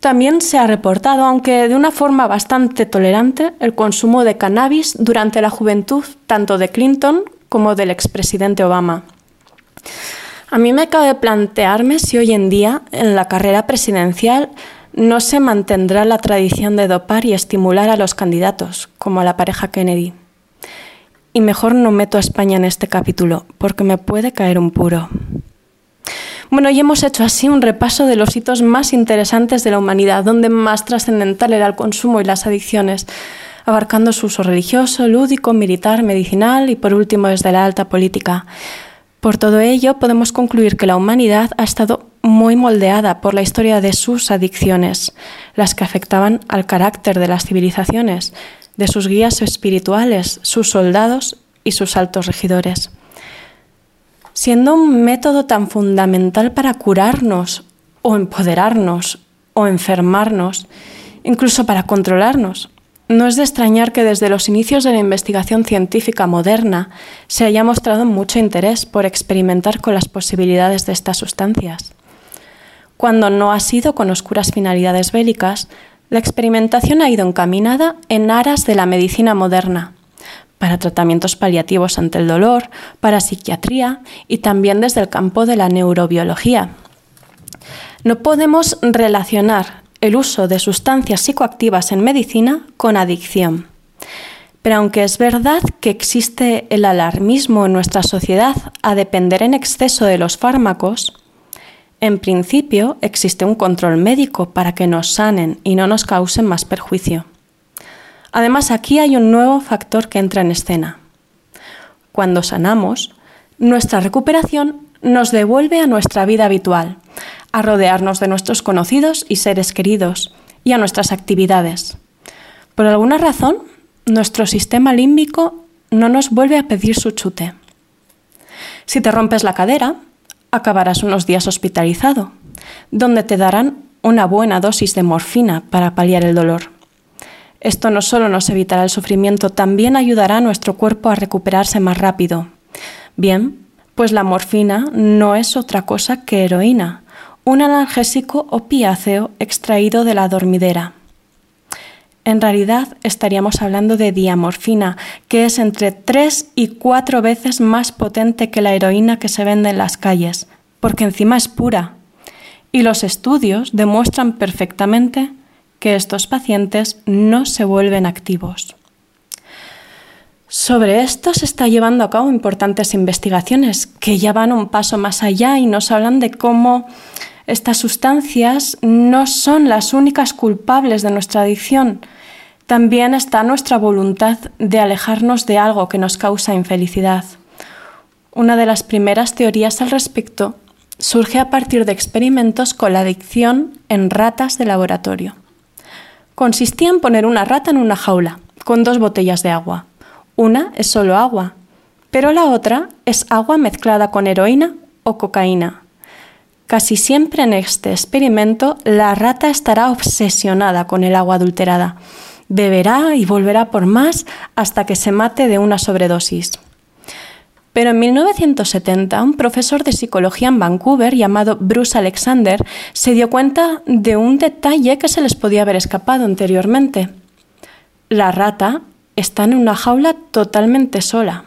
También se ha reportado, aunque de una forma bastante tolerante, el consumo de cannabis durante la juventud tanto de Clinton como del expresidente Obama. A mí me cabe plantearme si hoy en día, en la carrera presidencial, no se mantendrá la tradición de dopar y estimular a los candidatos, como a la pareja Kennedy. Y mejor no meto a España en este capítulo, porque me puede caer un puro. Bueno, y hemos hecho así un repaso de los hitos más interesantes de la humanidad, donde más trascendental era el consumo y las adicciones, abarcando su uso religioso, lúdico, militar, medicinal y por último desde la alta política. Por todo ello, podemos concluir que la humanidad ha estado muy moldeada por la historia de sus adicciones, las que afectaban al carácter de las civilizaciones, de sus guías espirituales, sus soldados y sus altos regidores. Siendo un método tan fundamental para curarnos o empoderarnos o enfermarnos, incluso para controlarnos, no es de extrañar que desde los inicios de la investigación científica moderna se haya mostrado mucho interés por experimentar con las posibilidades de estas sustancias. Cuando no ha sido con oscuras finalidades bélicas, la experimentación ha ido encaminada en aras de la medicina moderna, para tratamientos paliativos ante el dolor, para psiquiatría y también desde el campo de la neurobiología. No podemos relacionar el uso de sustancias psicoactivas en medicina con adicción. Pero aunque es verdad que existe el alarmismo en nuestra sociedad a depender en exceso de los fármacos, en principio existe un control médico para que nos sanen y no nos causen más perjuicio. Además, aquí hay un nuevo factor que entra en escena. Cuando sanamos, nuestra recuperación nos devuelve a nuestra vida habitual, a rodearnos de nuestros conocidos y seres queridos y a nuestras actividades. Por alguna razón, nuestro sistema límbico no nos vuelve a pedir su chute. Si te rompes la cadera, acabarás unos días hospitalizado, donde te darán una buena dosis de morfina para paliar el dolor. Esto no solo nos evitará el sufrimiento, también ayudará a nuestro cuerpo a recuperarse más rápido. Bien, pues la morfina no es otra cosa que heroína, un analgésico opiáceo extraído de la dormidera. En realidad estaríamos hablando de diamorfina, que es entre tres y cuatro veces más potente que la heroína que se vende en las calles, porque encima es pura. Y los estudios demuestran perfectamente que estos pacientes no se vuelven activos. Sobre esto se está llevando a cabo importantes investigaciones que ya van un paso más allá y nos hablan de cómo estas sustancias no son las únicas culpables de nuestra adicción. También está nuestra voluntad de alejarnos de algo que nos causa infelicidad. Una de las primeras teorías al respecto surge a partir de experimentos con la adicción en ratas de laboratorio. Consistía en poner una rata en una jaula con dos botellas de agua. Una es solo agua, pero la otra es agua mezclada con heroína o cocaína. Casi siempre en este experimento la rata estará obsesionada con el agua adulterada. Beberá y volverá por más hasta que se mate de una sobredosis. Pero en 1970, un profesor de psicología en Vancouver llamado Bruce Alexander se dio cuenta de un detalle que se les podía haber escapado anteriormente. La rata está en una jaula totalmente sola.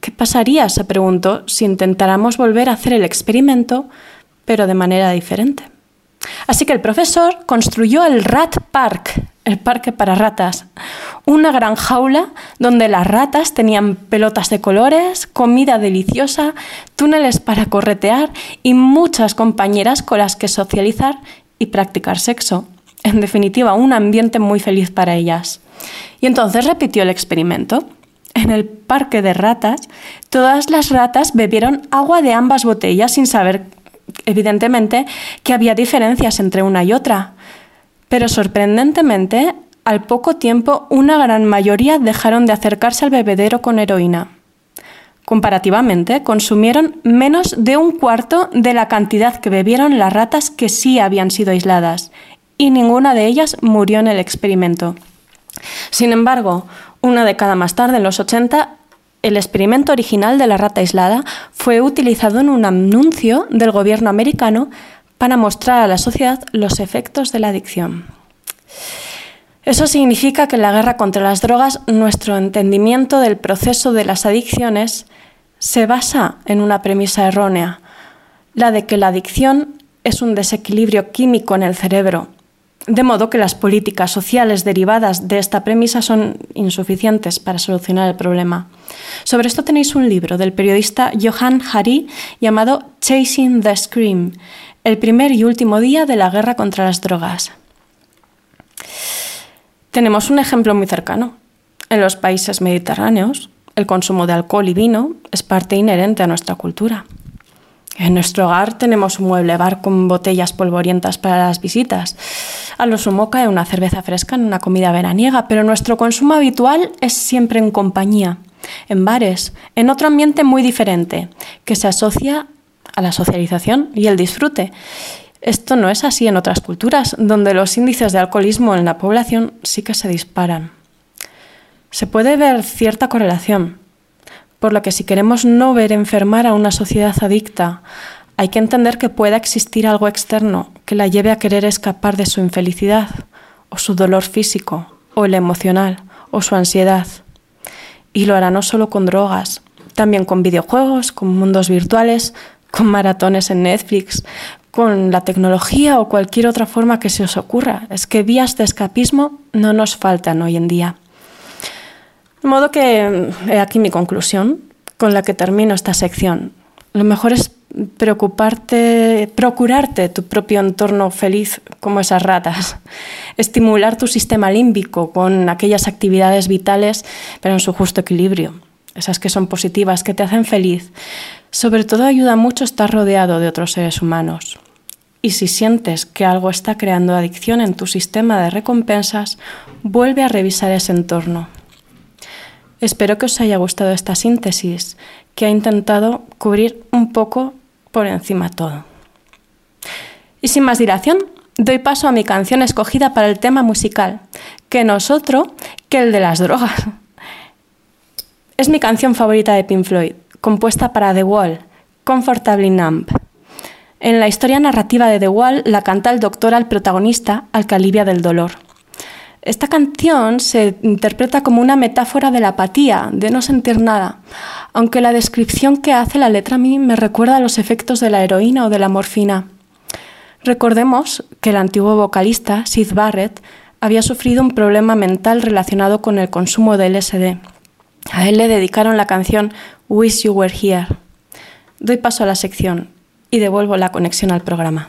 ¿Qué pasaría, se preguntó, si intentáramos volver a hacer el experimento, pero de manera diferente? Así que el profesor construyó el Rat Park, el parque para ratas, una gran jaula donde las ratas tenían pelotas de colores, comida deliciosa, túneles para corretear y muchas compañeras con las que socializar y practicar sexo. En definitiva, un ambiente muy feliz para ellas. Y entonces repitió el experimento. En el parque de ratas, todas las ratas bebieron agua de ambas botellas sin saber, evidentemente, que había diferencias entre una y otra. Pero sorprendentemente, al poco tiempo, una gran mayoría dejaron de acercarse al bebedero con heroína. Comparativamente, consumieron menos de un cuarto de la cantidad que bebieron las ratas que sí habían sido aisladas, y ninguna de ellas murió en el experimento. Sin embargo, una década más tarde, en los 80, el experimento original de la rata aislada fue utilizado en un anuncio del gobierno americano para mostrar a la sociedad los efectos de la adicción. Eso significa que en la guerra contra las drogas nuestro entendimiento del proceso de las adicciones se basa en una premisa errónea, la de que la adicción es un desequilibrio químico en el cerebro, de modo que las políticas sociales derivadas de esta premisa son insuficientes para solucionar el problema. Sobre esto tenéis un libro del periodista Johan Hari llamado Chasing the Scream, el primer y último día de la guerra contra las drogas. Tenemos un ejemplo muy cercano. En los países mediterráneos, el consumo de alcohol y vino es parte inherente a nuestra cultura. En nuestro hogar tenemos un mueble bar con botellas polvorientas para las visitas. A lo sumo cae una cerveza fresca en una comida veraniega, pero nuestro consumo habitual es siempre en compañía, en bares, en otro ambiente muy diferente, que se asocia a la socialización y el disfrute. Esto no es así en otras culturas, donde los índices de alcoholismo en la población sí que se disparan. Se puede ver cierta correlación, por lo que si queremos no ver enfermar a una sociedad adicta, hay que entender que pueda existir algo externo que la lleve a querer escapar de su infelicidad, o su dolor físico, o el emocional, o su ansiedad. Y lo hará no solo con drogas, también con videojuegos, con mundos virtuales, con maratones en Netflix, con la tecnología o cualquier otra forma que se os ocurra. Es que vías de escapismo no nos faltan hoy en día. De modo que he aquí mi conclusión con la que termino esta sección. Lo mejor es preocuparte, procurarte tu propio entorno feliz como esas ratas, estimular tu sistema límbico con aquellas actividades vitales, pero en su justo equilibrio, esas que son positivas, que te hacen feliz. Sobre todo ayuda mucho estar rodeado de otros seres humanos. Y si sientes que algo está creando adicción en tu sistema de recompensas, vuelve a revisar ese entorno. Espero que os haya gustado esta síntesis, que ha intentado cubrir un poco por encima todo. Y sin más dilación, doy paso a mi canción escogida para el tema musical, que no es otro que el de las drogas. Es mi canción favorita de Pink Floyd, compuesta para The Wall, Comfortably Numb. En la historia narrativa de The Wall la canta el doctor al protagonista al que alivia del dolor. Esta canción se interpreta como una metáfora de la apatía, de no sentir nada, aunque la descripción que hace la letra a mí me recuerda a los efectos de la heroína o de la morfina. Recordemos que el antiguo vocalista, Sid Barrett, había sufrido un problema mental relacionado con el consumo de LSD. A él le dedicaron la canción Wish You Were Here. Doy paso a la sección y devuelvo la conexión al programa.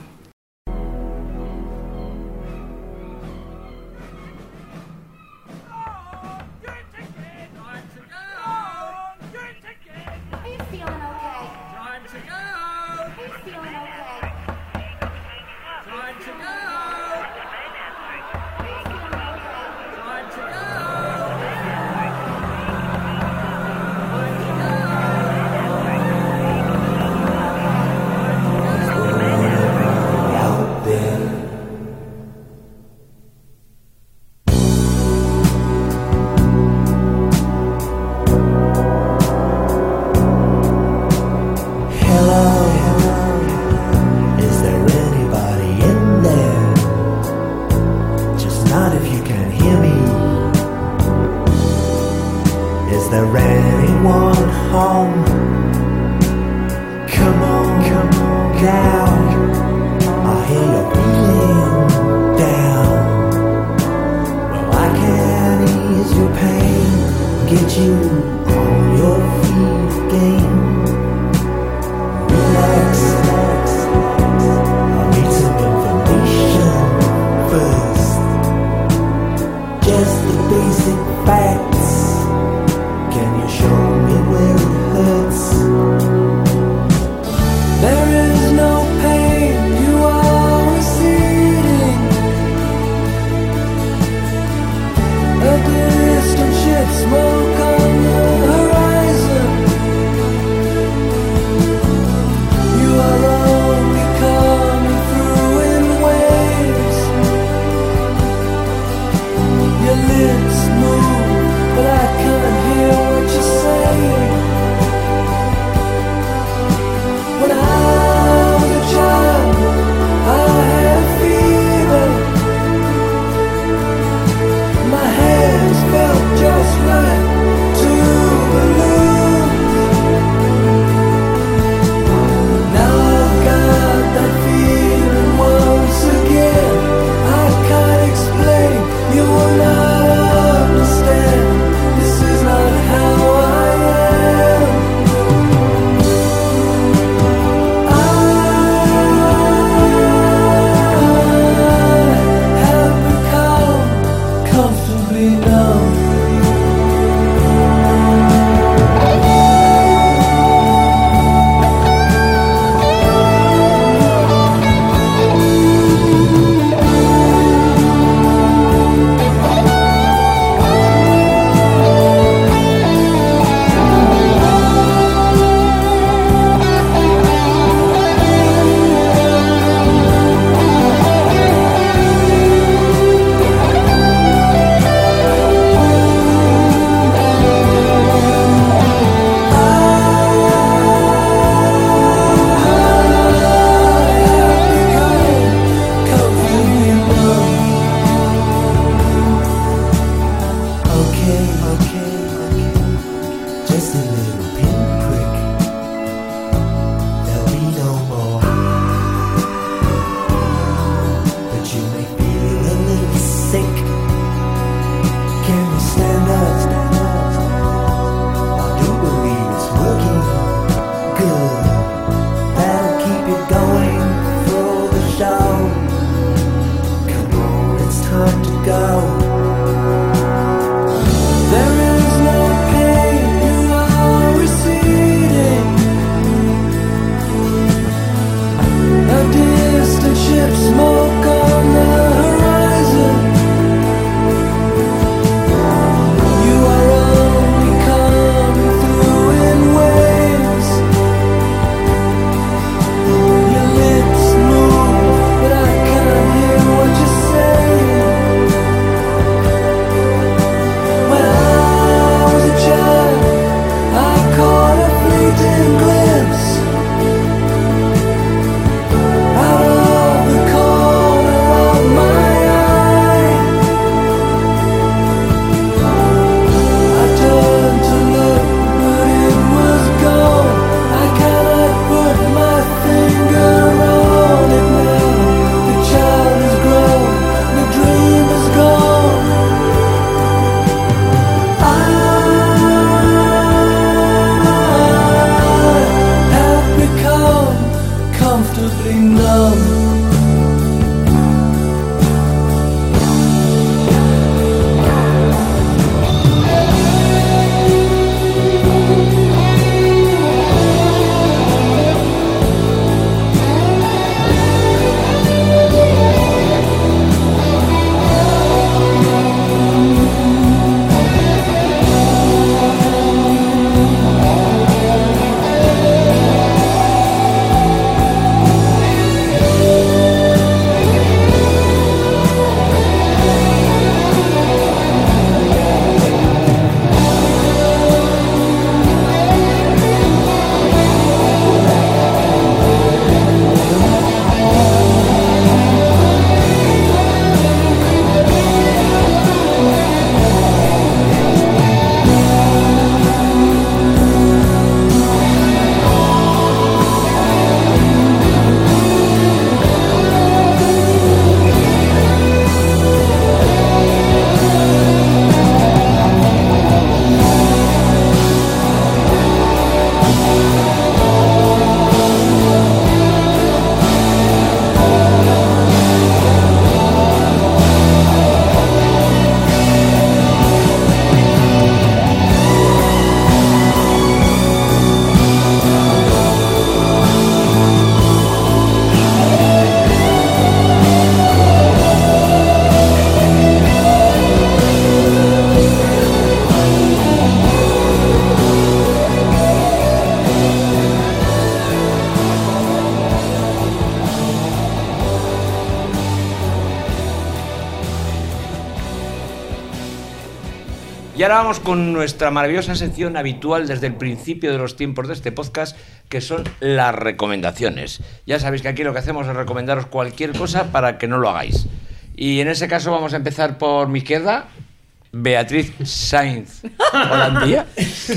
Y ahora vamos con nuestra maravillosa sección habitual desde el principio de los tiempos de este podcast, que son las recomendaciones. Ya sabéis que aquí lo que hacemos es recomendaros cualquier cosa para que no lo hagáis. Y en ese caso vamos a empezar por mi izquierda, Beatriz Sainz. Holandía. Es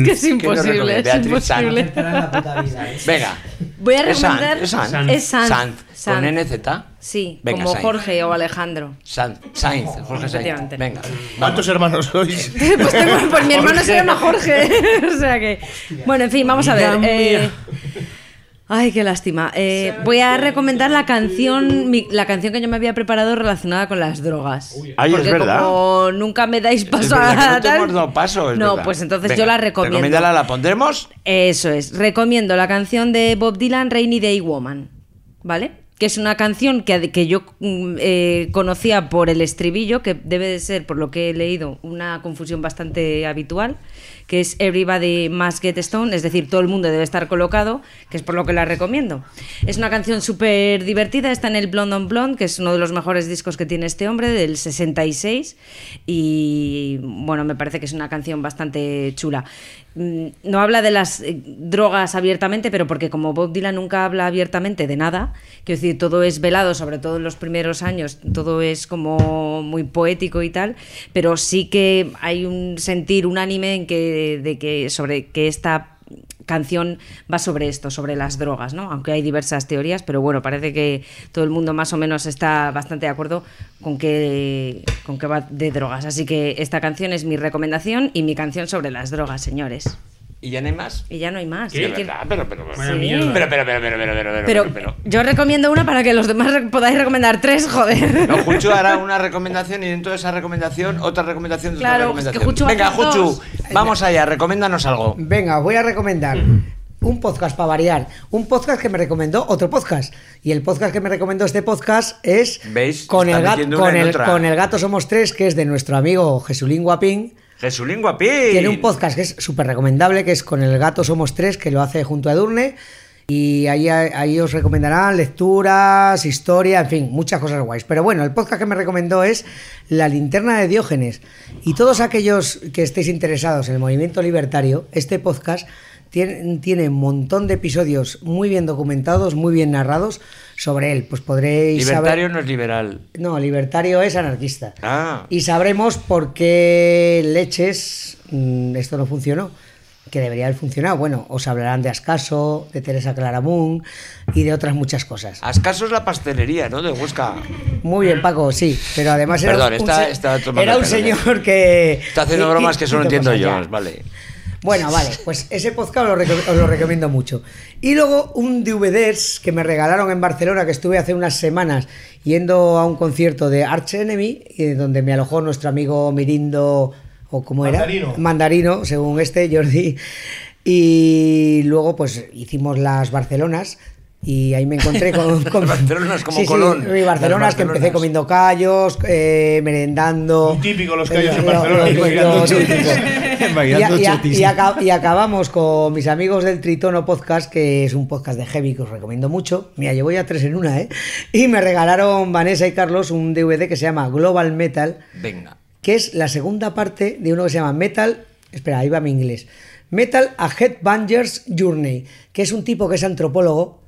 que es ¿Qué nos imposible, es Beatriz imposible. Sainz. Venga. Voy a ¿Es Sanz? recomendar. ¿Es Sanz? Es Sanz. Sanz. Con NZ. Sí, Venga, como Sainz. Jorge o Alejandro. Sanz. Sainz. Jorge Sainz. Venga. ¿Cuántos hermanos sois? Pues, tengo- pues mi hermano se Jorge. llama Jorge. o sea que. Bueno, en fin, vamos a ver. Eh. Ay, qué lástima. Eh, voy a recomendar la canción, mi- la canción que yo me había preparado relacionada con las drogas. Ay, es verdad. como nunca me dais paso a no te tal- hemos dado paso. es No, verdad. pues entonces Venga, yo la recomiendo. Recomiéndala, la pondremos. Eso es. Recomiendo la canción de Bob Dylan, Rainy Day Woman. ¿Vale? Que es una canción que, que yo mm, eh, conocía por el estribillo, que debe de ser, por lo que he leído, una confusión bastante habitual, que es Everybody Must Get Stone, es decir, todo el mundo debe estar colocado, que es por lo que la recomiendo. Es una canción súper divertida, está en el Blonde on Blonde, que es uno de los mejores discos que tiene este hombre, del 66, y bueno, me parece que es una canción bastante chula. Mm, No habla de las eh, drogas abiertamente, pero porque como Bob Dylan nunca habla abiertamente de nada, quiero decir, todo es velado, sobre todo en los primeros años, todo es como muy poético y tal, pero sí que hay un sentir unánime en que, de que sobre que esta canción va sobre esto, sobre las drogas, ¿no? Aunque hay diversas teorías, pero bueno, parece que todo el mundo más o menos está bastante de acuerdo con que, con que va de drogas. Así que esta canción es mi recomendación y mi canción sobre las drogas, señores. ¿Y ya no hay más? Y ya no hay más. Verdad, pero, pero, Sí. pero, pero, pero, pero, pero, pero, pero, Pero pero, pero. yo recomiendo una para que los demás podáis recomendar tres, joder. No, Juchu hará una recomendación y dentro de esa recomendación otra recomendación Claro, otra es que recomendación. Juchu Venga, Juchu, dos. vamos allá, recomiéndanos algo. Venga, voy a recomendar un podcast para variar. Un podcast que me recomendó otro podcast. Y el podcast que me recomendó este podcast es ¿Veis? con el, gato, el, con el gato Somos Tres, que es de nuestro amigo Jesulín Guapín. Jesulín Guapín. Tiene un podcast que es súper recomendable, que es con el gato Somos Tres, que lo hace junto a Edurne. Y ahí, ahí os recomendarán lecturas, historia, en fin, muchas cosas guays. Pero bueno, el podcast que me recomendó es La linterna de Diógenes. Y todos aquellos que estéis interesados en el movimiento libertario, este podcast tiene, tiene un montón de episodios muy bien documentados, muy bien narrados sobre él. Pues podréis Libertario saber... no es liberal. No, libertario es anarquista. Ah. Y sabremos por qué leches mm, esto no funcionó. Que debería haber funcionado. Bueno, os hablarán de Ascaso, de Teresa Claramunt y de otras muchas cosas. Ascaso es la pastelería, ¿no? De Huesca. Muy bien, Paco, sí. Pero además era Perdón, un, está- está era un señor que... Está haciendo bromas que solo entiendo yo, vale. Bueno, vale, pues ese podcast os lo recomiendo mucho. Y luego un DVDs que me regalaron en Barcelona, que estuve hace unas semanas yendo a un concierto de Arch Enemy, eh, donde me alojó nuestro amigo Mirindo, o como era, Mandarino. Mandarino, según este, Jordi. Y luego pues hicimos las Barcelonas. Y ahí me encontré con... con Barcelonas como Sí, sí, Colón. y Barcelonas, que empecé comiendo callos, eh, merendando. Muy típico los callos en Lo- lo- Barcelona, lo- lo. Y, y- y acabamos con mis amigos del Tritono Podcast, que es un podcast de heavy que os recomiendo mucho. Mira, llevo ya tres en una, ¿eh? Y me regalaron Vanessa y Carlos un DVD que se llama Global Metal, Venga. que es la segunda parte de uno que se llama Metal. Espera, ahí va mi inglés. Metal a Headbangers Journey, que es un tipo que es antropólogo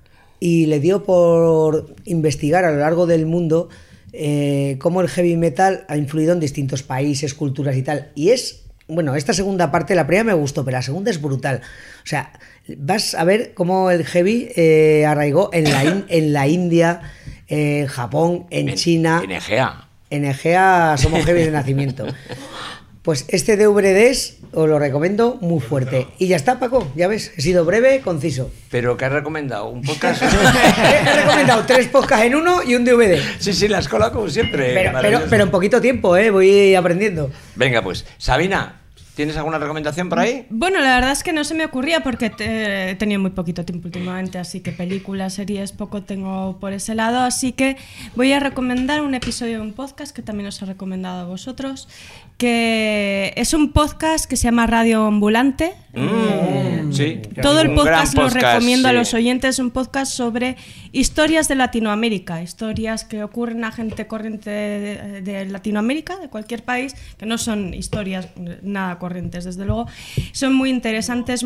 y le dio por investigar a lo largo del mundo eh, cómo el heavy metal ha influido en distintos países, culturas y tal. Y es, bueno, esta segunda parte, la primera me gustó, pero la segunda es brutal. O sea, vas a ver cómo el heavy eh, arraigó en la, in- en la India, en Japón, en, China. En Egea. En Egea somos heavy de nacimiento. Pues este DVDs os lo recomiendo muy fuerte. Y ya está, Paco, ya ves, he sido breve, conciso. Pero ¿qué has recomendado? ¿Un podcast? He recomendado tres podcasts en uno y un DVD. sí, sí, la escuela como siempre. Pero, pero, pero en poquito tiempo, ¿eh? voy aprendiendo. Venga, pues. Sabina, ¿Tienes alguna recomendación por ahí? Bueno, la verdad es que no se me ocurría porque te- he tenido muy poquito tiempo últimamente, así que películas, series, poco tengo por ese lado. Así que voy a recomendar un episodio de un podcast que también os he recomendado a vosotros, que es un podcast que se llama Radio Ambulante. Mm, sí. Todo el podcast, lo recomiendo a los oyentes. Es un podcast sobre historias de Latinoamérica, historias que ocurren a gente corriente de, de Latinoamérica, de cualquier país, que no son historias nada corrientes, desde luego. Son muy interesantes,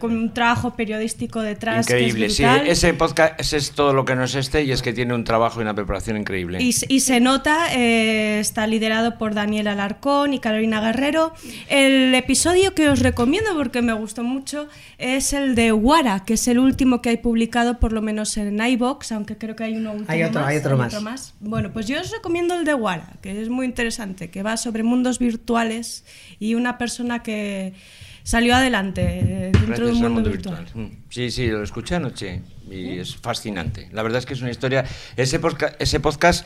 con un trabajo periodístico detrás. que es Increíble, sí. Ese podcast ese es todo lo que no es este y es que tiene un trabajo y una preparación increíble. Y, y se nota, eh, está liderado por Daniel Alarcón y Carolina Guerrero. El episodio que os recomiendo porque me gustó mucho es el de Wara, que es el último que hay publicado por lo menos en iBox, aunque creo que hay uno último Hay otro, más, hay otro más. Bueno, pues yo os recomiendo el de Wara, que es muy interesante, que va sobre mundos virtuales y una persona que salió adelante eh, dentro de un mundo mundo virtual. Mm, Sí, sí, lo escuché anoche y es fascinante. La verdad es que es una historia. Ese podcast,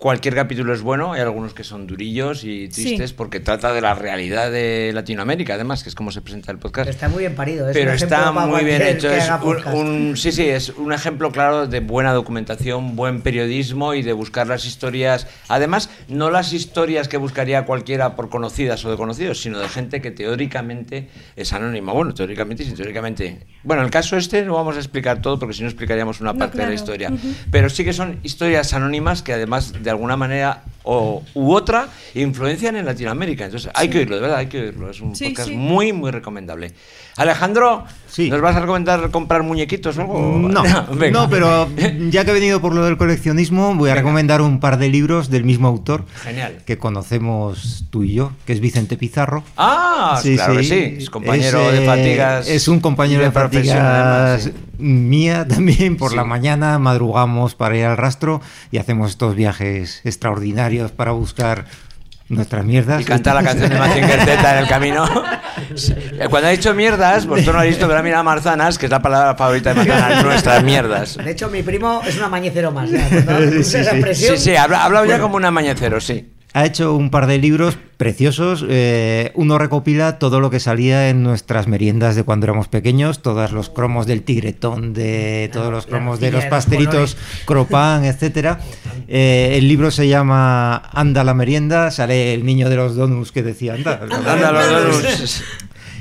cualquier capítulo es bueno. Hay algunos que son durillos y tristes Sí. porque trata de la realidad de Latinoamérica, además, que es como se presenta el podcast. Está muy bien parido. es Pero está muy bien hecho. Es un, un- sí, sí, es un ejemplo claro de buena documentación, buen periodismo y de buscar las historias. Además, no las historias que buscaría cualquiera por conocidas o de conocidos, sino de gente que teóricamente es anónima. Bueno, teóricamente sí, teóricamente. Bueno, el caso este no vamos a explicar todo porque si no explicaríamos una No, parte de claro. la historia. Pero sí que son historias anónimas que además de alguna manera o, u otra influencian en Latinoamérica. Entonces hay Sí. que oírlo, de verdad, hay que oírlo. Es un Sí, podcast sí. muy, muy recomendable. Alejandro, ¿nos vas a recomendar comprar muñequitos o algo? No, no, pero ya que he venido por lo del coleccionismo, voy a recomendar un par de libros del mismo autor Genial. que conocemos tú y yo, que es Vicente Pizarro. Ah, claro que sí. Es compañero de eh, fatigas Es un compañero de, de profesión, fatigas además, mía también. Por Sí. la mañana madrugamos para ir al rastro y hacemos estos viajes extraordinarios para buscar nuestras mierdas. Y canta la canción de Mazinger Z en el camino. Sí. Cuando ha dicho mierdas, vosotros no habéis visto, pero ha mirado a Marzanas, que es la palabra favorita de Marzanas, nuestras mierdas. De hecho, mi primo es un amañecero más. ¿eh? Expresión- Sí, sí, habla, habla ya Bueno. como un amañecero, sí. Ha hecho un par de libros preciosos. eh, uno recopila todo lo que salía en nuestras meriendas de cuando éramos pequeños, todos los cromos del tigretón, de todos los cromos de los pastelitos Cropán, etcétera. Eh, el libro se llama Anda la merienda. Sale el niño de los donuts que decía Anda, Anda los donuts.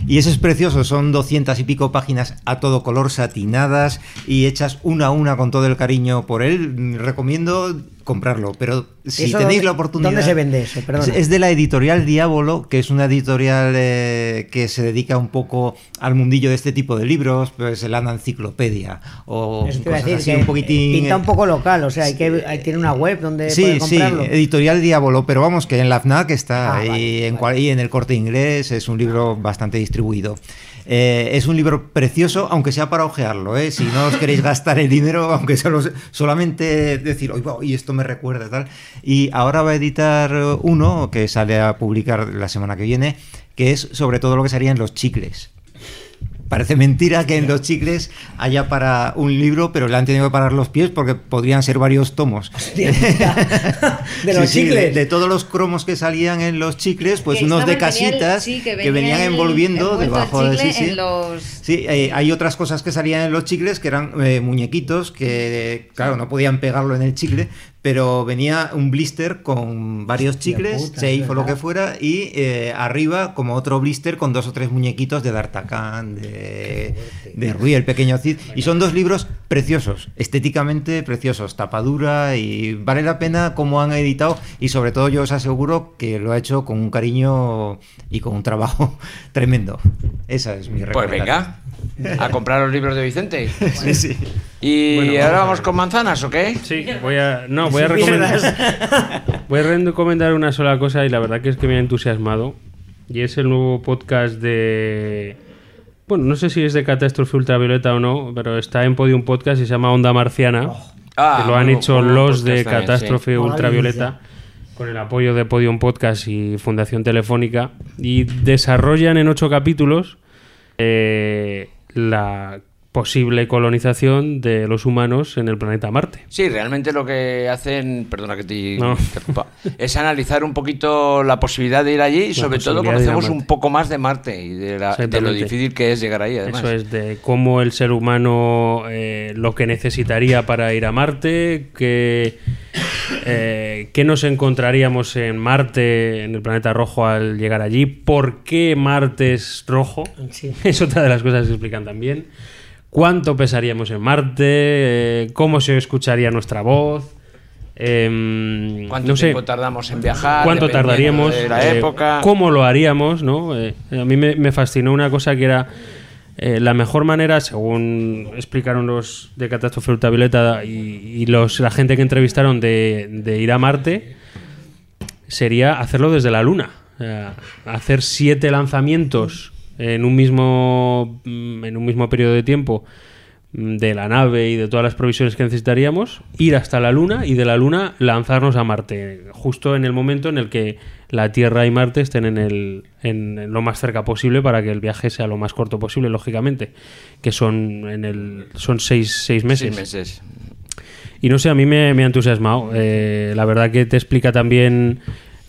Y eso es precioso, son doscientas y pico páginas a todo color, satinadas y hechas una a una con todo el cariño por él. Recomiendo comprarlo, pero si ¿Eso tenéis dónde- la oportunidad... dónde se vende eso? Perdona. Es- Es de la editorial Diabolo, que es una editorial eh, que se dedica un poco al mundillo de este tipo de libros, pues el Ana Enciclopedia o a cosas decir, así que un poquitín... pinta un eh, poco local, o sea, hay que, hay- tiene una web donde Sí, poder sí, comprarlo. editorial Diabolo, pero vamos, que en la FNAC está Ah, y, vale, en, cual- y en el corte inglés es un libro bastante distribuido. Eh, es un libro precioso, aunque sea para ojearlo, ¿eh? si no os queréis gastar el dinero, aunque solo, solamente decir, oye, y esto me recuerda tal. Y ahora va a editar uno que sale a publicar la semana que viene, que es sobre todo lo que serían los chicles. Parece mentira que en los chicles haya para un libro, pero le han tenido que parar los pies porque podrían ser varios tomos. De los Sí, sí, chicles. de, de todos los cromos que salían en los chicles, pues Que unos de casitas sí, que, venía venían el- envolviendo debajo de sí, sí. en los Sí, eh, hay otras cosas que salían en los chicles que eran eh, muñequitos que, eh, claro, no podían pegarlo en el chicle, pero venía un blister con varios chicles, puta, o lo que fuera, y eh, arriba como otro blister con dos o tres muñequitos de D'Artagnan, de, de Rui, el pequeño Cid. Y son dos libros preciosos, estéticamente preciosos, tapadura, y vale la pena cómo han editado, y sobre todo yo os aseguro que lo ha hecho con un cariño y con un trabajo tremendo. Esa es mi Pues recomendación. venga, a comprar los libros de Vicente. Sí, sí. ¿Y Bueno, ahora vamos con manzanas o qué? Sí, voy a. No, voy a recomendar. Voy a recomendar una sola cosa y la verdad que es que me ha entusiasmado. Y es el nuevo podcast de. Bueno, no sé si es de Catástrofe Ultravioleta o no, pero está en Podium Podcast y se llama Onda Marciana. Ah, que lo han hecho los de podcast también, Catástrofe sí. Ultravioleta. Con el apoyo de Podium Podcast y Fundación Telefónica. Y desarrollan en ocho capítulos eh, la posible colonización de los humanos en el planeta Marte. Sí, realmente lo que hacen, perdona que te No. interrumpa, es analizar un poquito la posibilidad de ir allí y sobre todo conocemos un poco más de Marte y de, la- de lo difícil que es llegar ahí. Además. Eso es, de cómo el ser humano eh, lo que necesitaría para ir a Marte, que, eh, qué nos encontraríamos en Marte, en el planeta rojo al llegar allí, por qué Marte es rojo, Sí. es otra de las cosas que se explican también, cuánto pesaríamos en Marte, eh, cómo se escucharía nuestra voz. em, ¿Cuánto no sé, tiempo tardamos en viajar? ¿Cuánto tardaríamos? De la eh, época. ¿Cómo lo haríamos? ¿no? Eh, a mí me, me fascinó una cosa que era eh, la mejor manera, según explicaron los de Catástrofe Ultravioleta y, y los, la gente que entrevistaron de, de ir a Marte, sería hacerlo desde la Luna. Hacer siete lanzamientos en un mismo mm, en un mismo periodo de tiempo mm, de la nave y de todas las provisiones que necesitaríamos, ir hasta la Luna y de la Luna lanzarnos a Marte, justo en el momento en el que la Tierra y Marte estén en, el, en, en lo más cerca posible para que el viaje sea lo más corto posible, lógicamente, que son en el son seis, seis meses. Seis meses. Y no sé, a mí me, me ha entusiasmado. Eh, la verdad que te explica también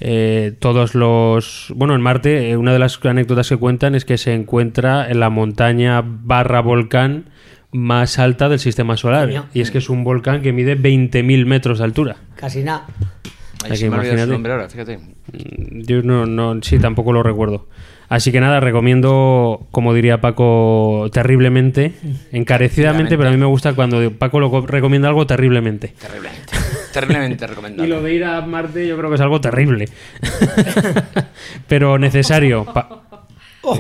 eh, todos los... Bueno, en Marte, eh, una de las anécdotas que cuentan es que se encuentra en la montaña barra volcán más alta del sistema solar. Coño. Y es que es un volcán que mide 20.000 metros de altura. Casi nada. Se que me olvidado su nombre ahora, fíjate. Mm, Yo no, no, sí, tampoco lo recuerdo. Así que nada, recomiendo, como diría Paco, terriblemente, encarecidamente, pero a mí me gusta cuando Paco lo co- recomienda algo terriblemente. Terriblemente. Terriblemente recomendable. Y lo de ir a Marte yo creo que es algo terrible. pero necesario. Pa-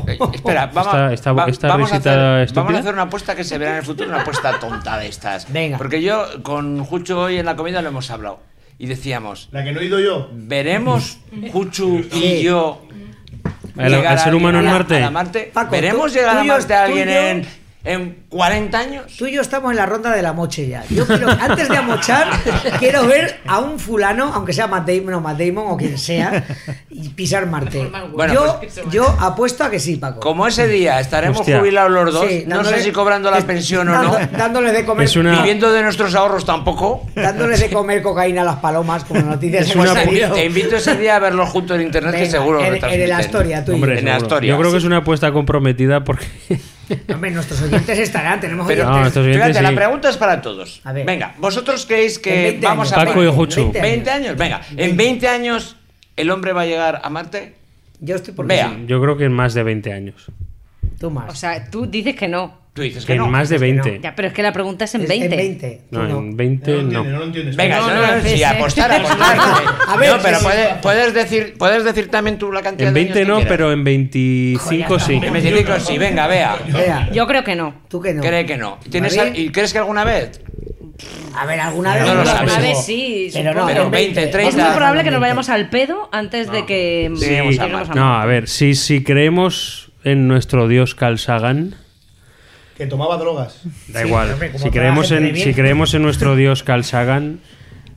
Eh, Espera, vamos, Esta- esta- va- esta vamos, a hacer, vamos a hacer una apuesta que se verá en el futuro, una apuesta tonta de estas. Venga. Porque yo con Jucho hoy en la comida lo hemos hablado. Y decíamos, La que no he ido yo. ¿veremos Juchu y yo El- llegar el ser a humano en a- Marte. a la Marte? Paco, ¿Veremos tú- llegar a Marte a alguien en, en 40 años? Tú y yo estamos en la ronda de la moche ya. Yo quiero, antes de amochar, quiero ver a un fulano, aunque sea Matt Damon o Matt Damon o quien sea, y pisar Marte. Bueno, yo, pues- yo apuesto a que sí, Paco. Como ese día estaremos Hostia. jubilados los dos, Sí, no dándole- sé si cobrando la es- pensión o no, Dándoles de comer, una- viviendo de nuestros ahorros tampoco. dándoles de comer cocaína a las palomas, como noticias una-. Te invito ese día a verlos juntos en internet, que seguro en- que en el retransmiten. Astoria, tú y Hombre, yo. En seguro. Astoria, Yo creo que es una apuesta comprometida porque Hombre, nuestros oyentes estarán, tenemos Pero No, oyentes. nuestros oyentes fíjate, sí. la pregunta es para todos. A ver. Venga, ¿vosotros creéis que 20 vamos años, a... Paco y Juchu. 20 años. 20 años, venga. ¿En 20 años el hombre va a llegar a Marte? Yo estoy por Vea. yo creo que en más de 20 años. Tú más. O sea, tú dices que no. Tú dices Que que no. en más de es que no. 20. Ya, pero es que la pregunta es en Es- 20. En 20. tú No, no. en 20 no. No lo entiendes. Venga, No, no, no, no, no, sí, sí. apostar, apostar. A ver, no, pero sí, sí. puedes, puedes decir, puedes decir también tú la cantidad En de 20 años no, que pero en 25 sí. En 25 sí, venga, vea. Vea, Yo creo que no. tú que no. Cree que no. ¿Tienes al- ¿Y crees que alguna vez? A ver, alguna vez. No lo no, sabes. A pero- ver, sí. Pero no, Pero en 20, 30. Es muy probable que nos 20. vayamos al pedo antes de que Sí, lleguemos a no, a ver, si, si creemos en nuestro dios Carl Sagan, Que tomaba drogas. da Sí, igual. hombre, si, creemos en, si creemos en nuestro dios Carl Sagan,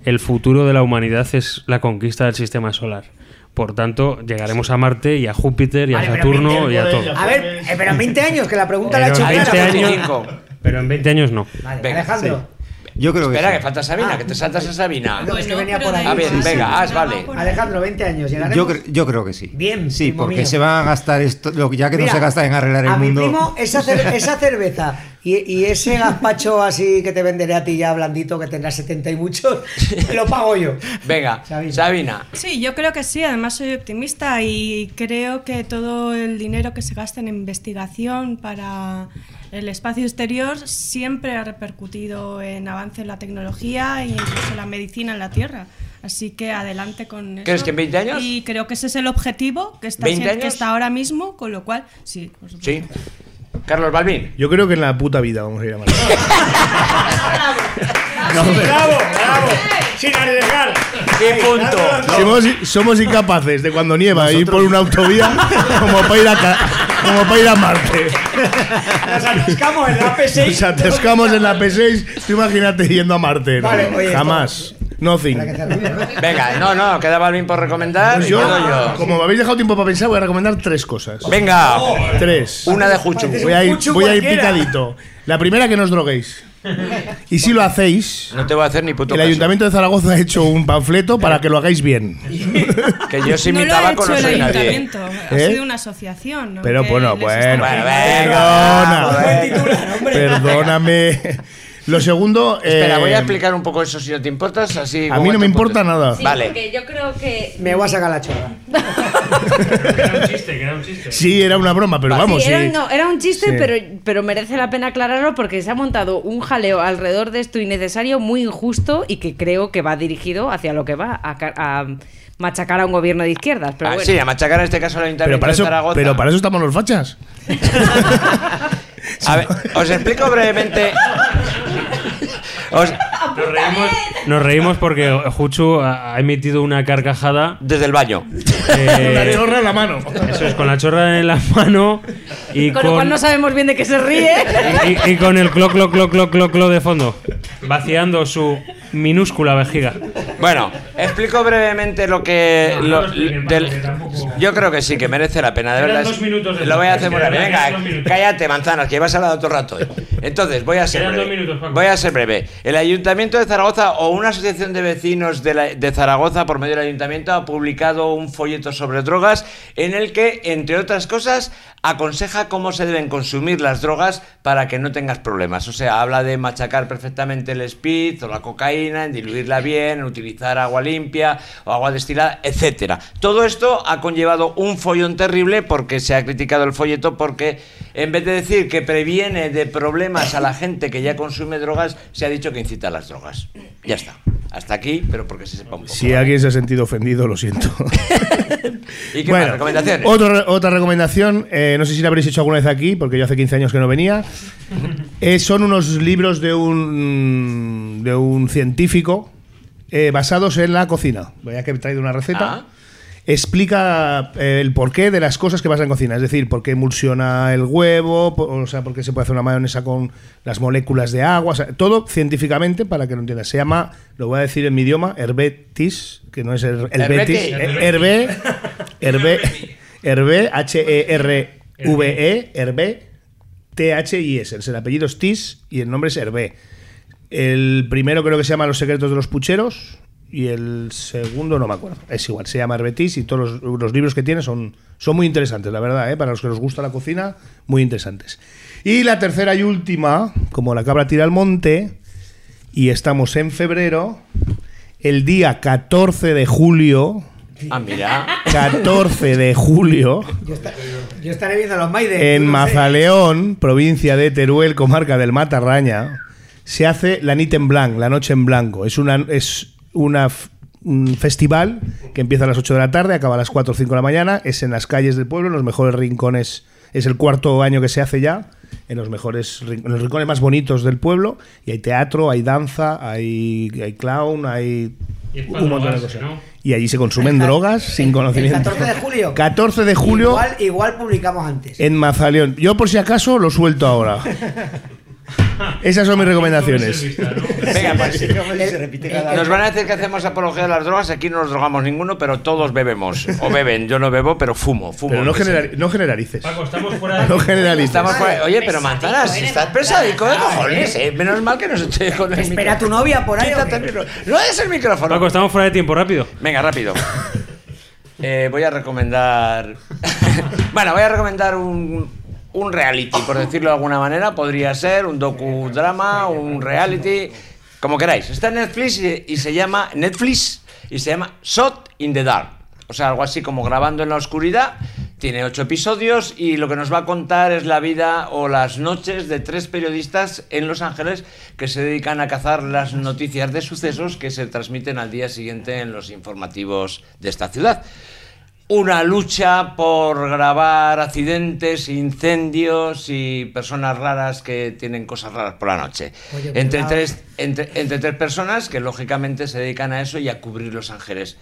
el futuro de la humanidad es la conquista del sistema solar. Por tanto, llegaremos a Marte y a Júpiter y a Vale, Saturno 20 y a todo. A ver, eh, pero en 20 años, que la pregunta la he hecho en 20 clara. años, 25. pero en 20 años no. Vale, Venga, Alejandro. Yo creo que Espera, sí. que falta Sabina, que te saltas a Sabina. No, es que venía por ahí. A ver, igual. venga, haz, vale. Alejandro, 20 años, llegaremos. Yo, cre- yo creo que sí. Bien, Sí, porque mío. se van a gastar esto, lo que ya que Mira, no se gasta en arreglar el a mundo. mi primo, esa, cer- esa cerveza y, y ese gazpacho así que te venderé a ti ya blandito, que tendrás 70 y muchos, lo pago yo. Venga, Sabina. Sabina. Sí, yo creo que sí, además soy optimista y creo que todo el dinero que se gasta en investigación para el espacio exterior siempre ha repercutido en avance en la tecnología e incluso la medicina en la Tierra. Así que adelante con eso. ¿Crees que en 20 años? Y creo que ese es el objetivo que está, 20 sien- que está ahora mismo, con lo cual, sí, por supuesto. Sí. Carlos Balvin. Yo creo que en la puta vida vamos a ir a Marte. ¡Bravo, bravo! Sin arriesgar. Y punto. Somos, somos incapaces de cuando nieva ir por una autovía como para ir a, ca- como para ir a Marte. Nos atascamos en la P6. Nos atascamos en la P6. Tú imagínate yendo a Marte. ¿no? Vale, oye, Jamás. Nothing. Venga, no, no, queda Balvin por recomendar. Pues y yo, como me habéis dejado tiempo para pensar, voy a recomendar tres cosas. Venga, Tres. una de Juchu. Voy a ir, voy a ir picadito. La primera, que no os droguéis. Y si lo hacéis, No te voy a hacer ni puto el caso. Ayuntamiento de Zaragoza ha hecho un panfleto para que lo hagáis bien. Que yo si no lo imitaba ha con hecho no el soy nadie. ayuntamiento, ha ¿Eh? sido una asociación. ¿no? Pero bueno, bueno, está- perdona. Perdóname. Lo segundo. Espera, eh, voy a explicar un poco eso si no te importas. Así A mí no me importa nada. Vale. Porque yo creo que. Me voy a sacar la chorra. Era un chiste, que era un chiste. Sí, era una broma, pero vamos. Sí, era, sí. no, era un chiste, Sí. pero, pero merece la pena aclararlo porque se ha montado un jaleo alrededor de esto innecesario, muy injusto y que creo que va dirigido hacia lo que va, a, ca- a machacar a un gobierno de izquierdas. Pero Ah, bueno. Sí, a machacar en este caso al Ayuntamiento Pero para, de eso, Zaragoza. pero para eso estamos los fachas. A ver, os explico brevemente. Os- Nos reímos, nos reímos porque Juchu ha emitido una carcajada. Desde el baño. La chorra en la mano. Eso es, con la chorra en la mano y con, con, lo cual no sabemos bien de qué se ríe. y, y con el clo, clo, clo, clo, clo, clo de fondo. Vaciando su minúscula vejiga. Bueno, explico brevemente lo que. No, no lo- lo expliques, del- Paco, que tampoco- yo creo que sí, que merece la pena, de verdad. dos minutos de lo voy a hacer muy rápido. Venga, cállate, manzanas, que ibas a hablar otro rato. Entonces, voy a ser breve. minutos, voy a ser breve. El Ayuntamiento de Zaragoza o una asociación de vecinos de, la- de Zaragoza, por medio del Ayuntamiento, ha publicado un folleto sobre drogas en el que, entre otras cosas, aconseja cómo se deben consumir las drogas para que no tengas problemas. O sea, habla de machacar perfectamente el speed o la cocaína, en diluirla bien, en utilizar agua limpia o agua destilada, etcétera. Todo esto ha conllevado un follón terrible porque se ha criticado el folleto porque en vez de decir que previene de problemas a la gente que ya consume drogas, se ha dicho que incita a las drogas. Ya está. Hasta aquí, pero porque se sepa un poco. Si alguien se ha sentido ofendido, lo siento. ¿Y qué más? ¿Recomendaciones? otro- otra recomendación, eh, no sé si la habréis hecho alguna vez aquí, porque yo hace 15 años que no venía. Eh, son unos libros de un, de un científico eh, basados en la cocina. Voy a que he traído una receta. Ah. Explica eh, el porqué de las cosas que pasan en cocina, es decir, por qué emulsiona el huevo, o sea, por qué se puede hacer una mayonesa con las moléculas de agua, o sea, todo científicamente para que lo entiendas. Se llama, lo voy a decir en mi idioma, herbetis, que no es el, eh, herbe, herbe, herbe, H-E-R-V-E, herbe, T-H-I-S. El apellido es Tis y el nombre es Hervé. El primero creo que se llama Los secretos de los pucheros y el segundo no me acuerdo. Es igual, se llama Herbetis y todos los, los libros que tiene son, son muy interesantes, la verdad, ¿eh? para los que nos gusta la cocina, muy interesantes. Y la tercera y última, como la cabra tira al monte, y estamos en febrero, el día 14 de julio, Ah, mira. 14 de julio, Yo, esta- yo estaré viendo los Maiden. en no sé. Mazaleón, provincia de Teruel, comarca del Matarraña, se hace la Nit en Blanc, la Noche en Blanco. Es una es una un festival que empieza a las 8 de la tarde, acaba a las 4 o 5 de la mañana, es en las calles del pueblo, en los mejores rincones. Es el cuarto año que se hace ya, en los mejores en los rincones más bonitos del pueblo. Y hay teatro, hay danza, hay, hay clown, hay un montón de cosas. ¿no? Y allí se consumen drogas sin El conocimiento. 14 de julio. 14 de julio Igual, igual publicamos antes. en Mazaleón. Yo por si acaso lo suelto ahora. Esas son mis recomendaciones. Venga, pues. Nos van a decir que hacemos apología de las drogas. Aquí no nos drogamos ninguno, pero todos bebemos. O beben. Yo no bebo, pero fumo. fumo Pero no, generalices. Paco, estamos fuera de No generalices. Estamos fuera- Oye, pero manzanas, estás pesadico de cojones, eh. Menos mal que no se te con el Espera tu novia por ahí. No es el micrófono. Paco, estamos fuera de tiempo, rápido. Venga, rápido. Eh, voy a recomendar. bueno, voy a recomendar un, un reality, por decirlo de alguna manera. Podría ser un docudrama, un reality, como queráis. Está en Netflix y, se llama Netflix y se llama Shot in the Dark. O sea, algo así como grabando en la oscuridad. Tiene ocho episodios y lo que nos va a contar es la vida o las noches de tres periodistas en Los Ángeles que se dedican a cazar las noticias de sucesos que se transmiten al día siguiente en los informativos de esta ciudad. Una lucha por grabar accidentes, incendios y personas raras que tienen cosas raras por la noche. Oye, entre, tres, entre, entre tres personas que lógicamente se dedican a eso y a cubrir Los Ángeles.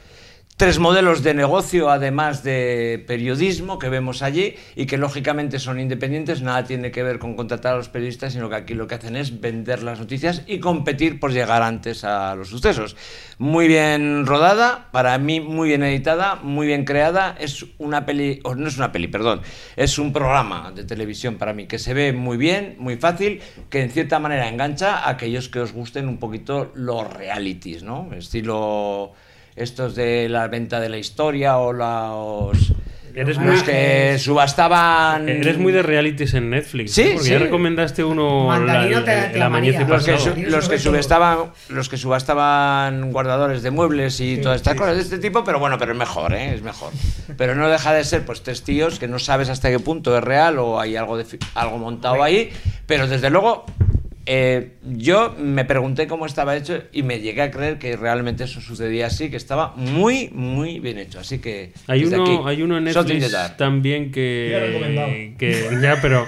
Tres modelos de negocio, además de periodismo, que vemos allí y que lógicamente son independientes, nada tiene que ver con contratar a los periodistas, sino que aquí lo que hacen es vender las noticias y competir por llegar antes a los sucesos. Muy bien rodada, para mí muy bien editada, muy bien creada, es una peli, o no es una peli, perdón, es un programa de televisión para mí que se ve muy bien, muy fácil, que en cierta manera engancha a aquellos que os gusten un poquito los realities, ¿no? Estilo estos de la venta de la historia o los, Eres los muy- que subastaban... Eres muy de realities en Netflix. Sí, ¿no? Porque sí. ya recomendaste uno Mandarino la, te- te la mañana los que, su- los que subastaban los que subastaban guardadores de muebles y todas estas cosas de este tipo pero bueno pero es mejor ¿eh? es mejor pero no deja de ser pues tres tíos que no sabes hasta qué punto es real o hay algo de algo montado ahí pero desde luego eh, yo me pregunté cómo estaba hecho y me llegué a creer que realmente eso sucedía así que estaba muy muy bien hecho así que Hay uno, aquí, hay uno en Netflix también Ya que, que ya, pero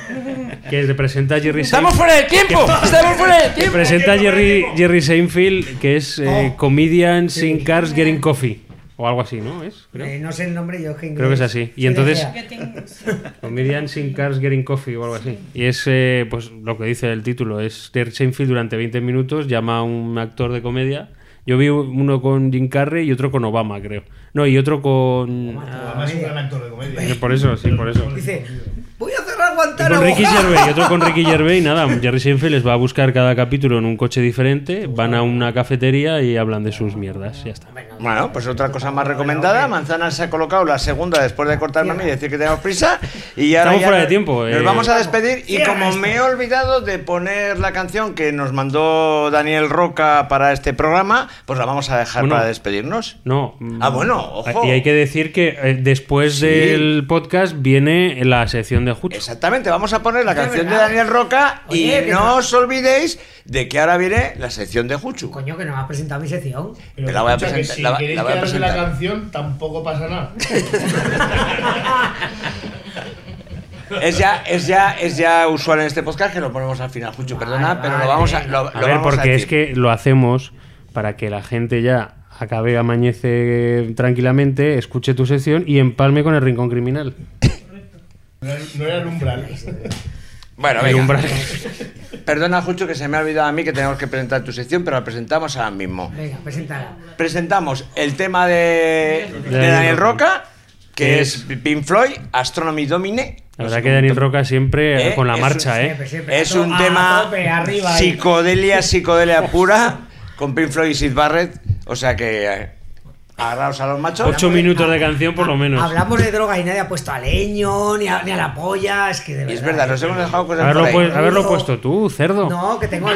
que te presenta Jerry ¡Estamos Seinfeld- fuera de tiempo! que- ¡Estamos fuera de que tiempo! presenta Jerry, Jerry Seinfeld, que es eh, Oh. Comedians in Cars Getting Coffee. O algo así, ¿no? ¿Es? Creo. Eh, no sé el nombre, yo que Creo que es así. Y entonces, decía. Comedians in Cars Getting Coffee o algo así. Y es, eh, pues, lo que dice el título, es Jerry Seinfeld durante 20 minutos llama a un actor de comedia. Yo vi uno con Jim Carrey y otro con Obama, creo. No, y otro con... Además es un gran actor de comedia. Eh, Por eso, sí, por eso. Dice, voy a cerrar Y Guantánamo. con Ricky Gervais, y otro con Ricky Gervais, y nada, Jerry Seinfeld les va a buscar cada capítulo en un coche diferente, van a una cafetería y hablan de sus mierdas, ya está. Bueno, pues otra cosa más recomendada. Manzana se ha colocado la segunda después de cortarme a mí y decir que tenemos prisa. Y ahora Estamos ya fuera de tiempo, Nos eh. vamos a despedir. Y como me he olvidado de poner la canción que nos mandó Daniel Roca para este programa, pues la vamos a dejar Bueno, para despedirnos. No. Ah, bueno, ojo. Y hay que decir que eh, después Sí. del podcast viene la sección de Jucho. Exactamente, vamos a poner la canción de. Daniel Roca Oye, y no no- os olvidéis de que ahora viene la sección de Juchu. Coño, que no me has presentado mi sección. Pero la voy a que presentar- Si la queréis la voy a quedarse la presentar. canción, tampoco pasa nada. Es ya, es ya, es ya usual en este podcast que lo ponemos al final, Juchu, perdona, pero lo vamos a, lo, A lo ver, vamos a porque es que lo hacemos para que la gente ya acabe, amanece tranquilamente, escuche tu sección y empalme con el rincón criminal. No era- No era el umbral. Bueno, El venga. umbral. Perdona, Jucho, que se me ha olvidado a mí que tenemos que presentar tu sección, pero la presentamos ahora mismo. Venga, preséntala. Presentamos el tema de, de Daniel Roca. Que es Pink Floyd, Astronomy Domine. La verdad que Daniel Roca siempre Eh, con la es marcha, un- ¿eh? Siempre, siempre. Es un tema tope, arriba ahí. psicodelia, psicodelia pura, con Pink Floyd y Sid Barrett. O sea que eh, agarraos a los machos. Ocho minutos de canción por lo menos. Hablamos de droga y nadie ha puesto a leño, ni a, ni a la polla, es que de verdad. Es verdad, nos hemos dejado cosas Haberlo, por ahí. haberlo puesto tú, cerdo. No, que tengo. eh,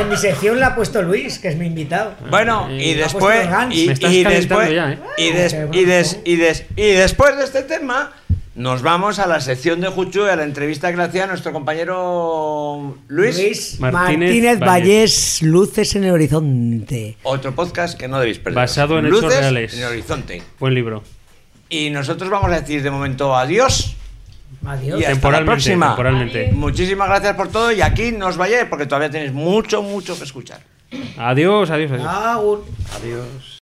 en mi sección la ha puesto Luis, que es mi invitado. Bueno, y después puesto los Guns. y, después ¿eh? y, des- y, des- y des- y después de este tema nos vamos a la sección de Juchu y a la entrevista que le hacía nuestro compañero Luis. Luis Martínez Martínez, Vallés. Luces en el Horizonte. Otro podcast que no debéis perder. Basado en hechos Luces reales. en el horizonte. Buen libro. Y nosotros vamos a decir de momento adiós. Adiós. Y hasta la Temporalmente, próxima. temporalmente. Muchísimas gracias por todo y aquí no os vayáis porque todavía tenéis mucho, mucho que escuchar. Adiós, adiós, adiós. Adiós.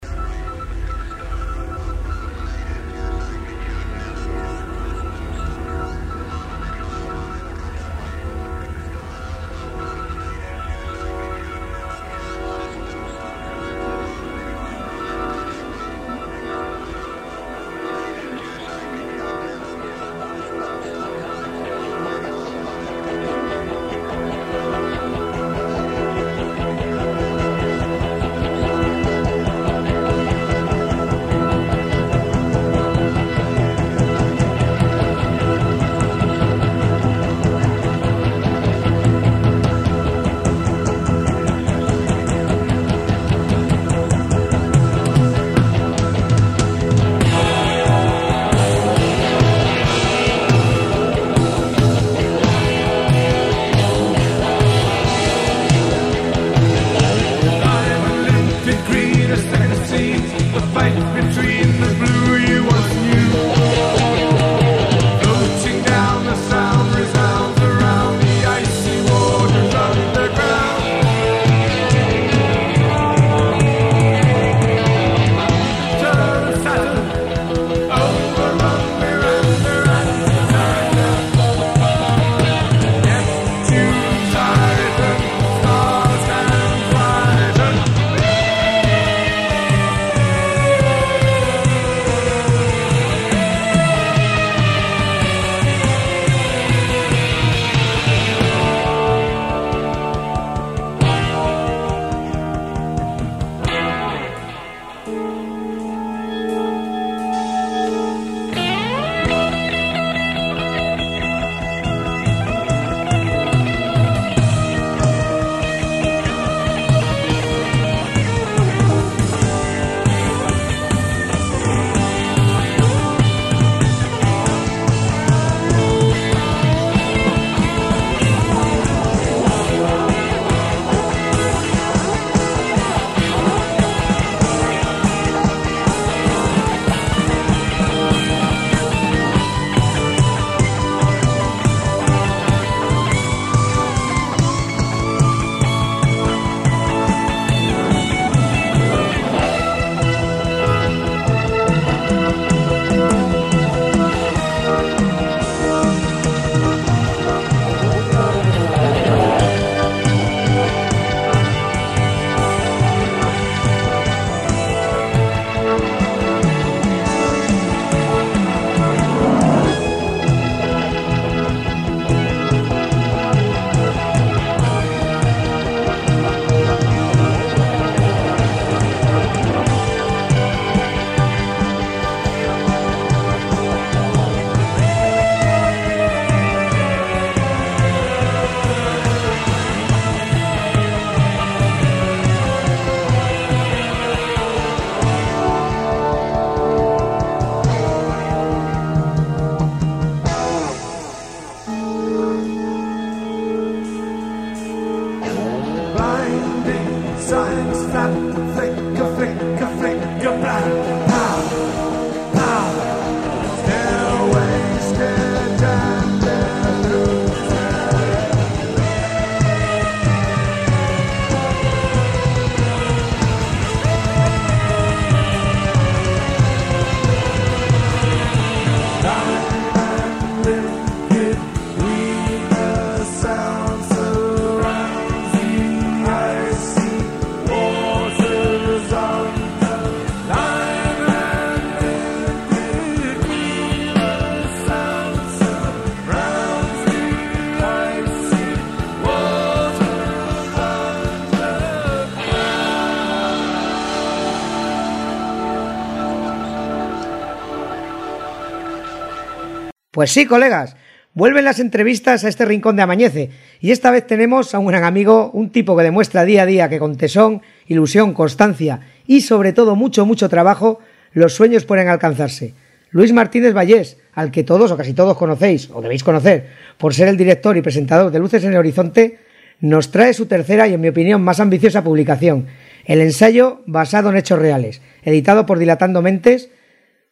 Pues sí, colegas, vuelven las entrevistas a este rincón de Amañece y esta vez tenemos a un gran amigo, un tipo que demuestra día a día que con tesón, ilusión, constancia y sobre todo mucho, mucho trabajo, los sueños pueden alcanzarse. Luis Martínez Vallés, al que todos o casi todos conocéis o debéis conocer por ser el director y presentador de Luces en el Horizonte, nos trae su tercera y en mi opinión más ambiciosa publicación, el ensayo basado en hechos reales, editado por Dilatando Mentes.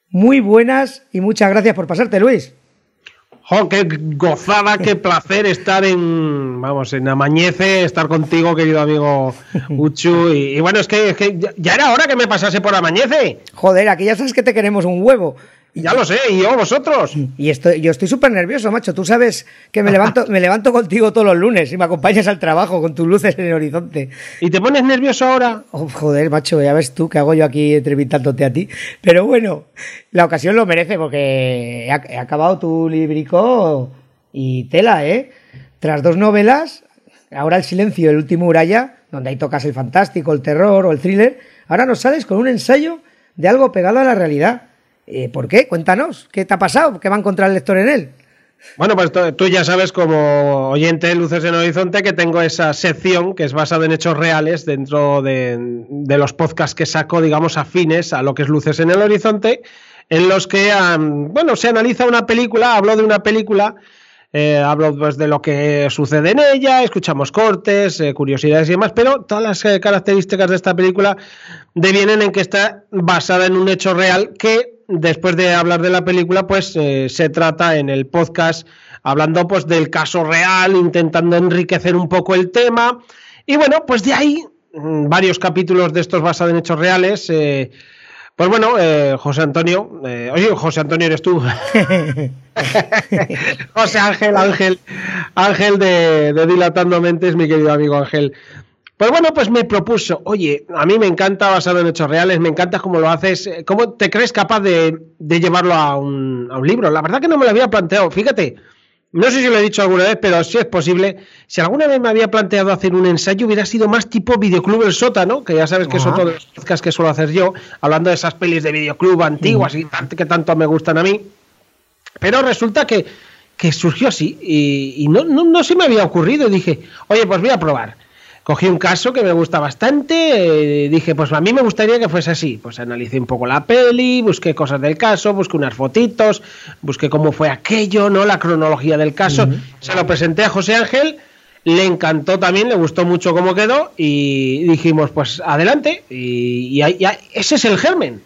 Muy buenas y muchas gracias por pasarte, Luis. ¡Jo, qué gozada, qué placer estar en, vamos, en Amañece, estar contigo, querido amigo Uchu. Y, y bueno, es que, es que ya, ya era hora que me pasase por Amañece. Joder, aquí ya sabes que te queremos un huevo. Ya lo sé, y yo vosotros. Y estoy, yo estoy súper nervioso, macho. Tú sabes que me levanto, me levanto contigo todos los lunes y me acompañas al trabajo con tus luces en el horizonte. ¿Y te pones nervioso ahora? Oh, joder, macho, ya ves tú que hago yo aquí entrevistándote a ti. Pero bueno, la ocasión lo merece porque he acabado tu librico y tela, ¿eh? Tras dos novelas, ahora El silencio, el último Uraya, donde ahí tocas el fantástico, el terror o el thriller, ahora nos sales con un ensayo de algo pegado a la realidad. Eh, ¿Por qué? Cuéntanos, ¿qué te ha pasado? ¿Qué va a encontrar el lector en él? Bueno, pues tú- ya sabes como oyente de Luces en Horizonte que tengo esa sección que es basada en hechos reales dentro de, los podcasts que saco, digamos, afines a lo que es Luces en el Horizonte, en los que, bueno, se analiza una película, hablo de una película, eh, hablo pues, de lo que sucede en ella, escuchamos cortes, eh, curiosidades y demás, pero todas las eh, características de esta película devienen en que está basada en un hecho real que después de hablar de la película, pues eh, se trata en el podcast hablando pues del caso real, intentando enriquecer un poco el tema. Y bueno, pues de ahí mm, varios capítulos de estos basados en hechos reales. eh, pues bueno, eh, José Antonio, oye, José Antonio eres tú. José Ángel, Ángel, Ángel de, de Dilatando Mentes, mi querido amigo Ángel. Pues bueno, pues me propuso, oye, a mí me encanta basado en hechos reales, me encanta cómo lo haces, eh, cómo te crees capaz de, de llevarlo a un, a un libro. La verdad que no me lo había planteado, fíjate, no sé si lo he dicho alguna vez, pero si es posible, si alguna vez me había planteado hacer un ensayo, hubiera sido más tipo Videoclub El Sótano, que ya sabes que es Ajá. otro de los podcasts que suelo hacer yo, hablando de esas pelis de videoclub antiguas y que tanto me gustan a mí. Pero resulta que, que surgió así y, y no, no, no se me había ocurrido. Dije, oye, pues voy a probar. Cogí un caso que me gusta bastante, eh, dije, pues a mí me gustaría que fuese así. Pues analicé un poco la peli, busqué cosas del caso, busqué unas fotitos, busqué cómo fue aquello, ¿no? La cronología del caso. Se lo presenté a José Ángel, le encantó también, le gustó mucho cómo quedó y dijimos, pues adelante. Y, y ahí- y ahí- ese es el germen.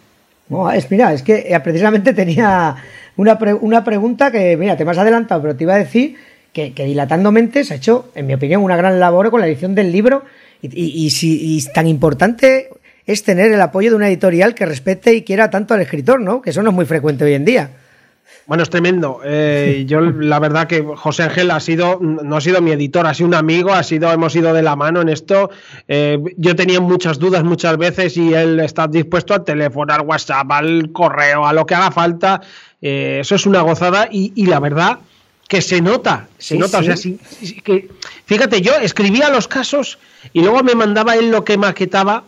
No, es, mira, es que eh, precisamente tenía una, pre- una pregunta que, mira, te me has adelantado, pero te iba a decir que, que Dilatando Mentes ha hecho, en mi opinión, una gran labor con la edición del libro y, y- y si y tan importante es tener el apoyo de una editorial que respete y quiera tanto al escritor, ¿no? Que eso no es muy frecuente hoy en día. Bueno, es tremendo. Eh, yo la verdad que José Ángel ha sido, no ha sido mi editor, ha sido un amigo, ha sido, hemos ido de la mano en esto. Eh, yo tenía muchas dudas muchas veces y él está dispuesto a telefonar, WhatsApp, al correo, a lo que haga falta. Eh, eso es una gozada y, y la verdad que se nota, se Sí, nota. O sea, sí que, fíjate, yo escribía los casos y luego me mandaba él lo que maquetaba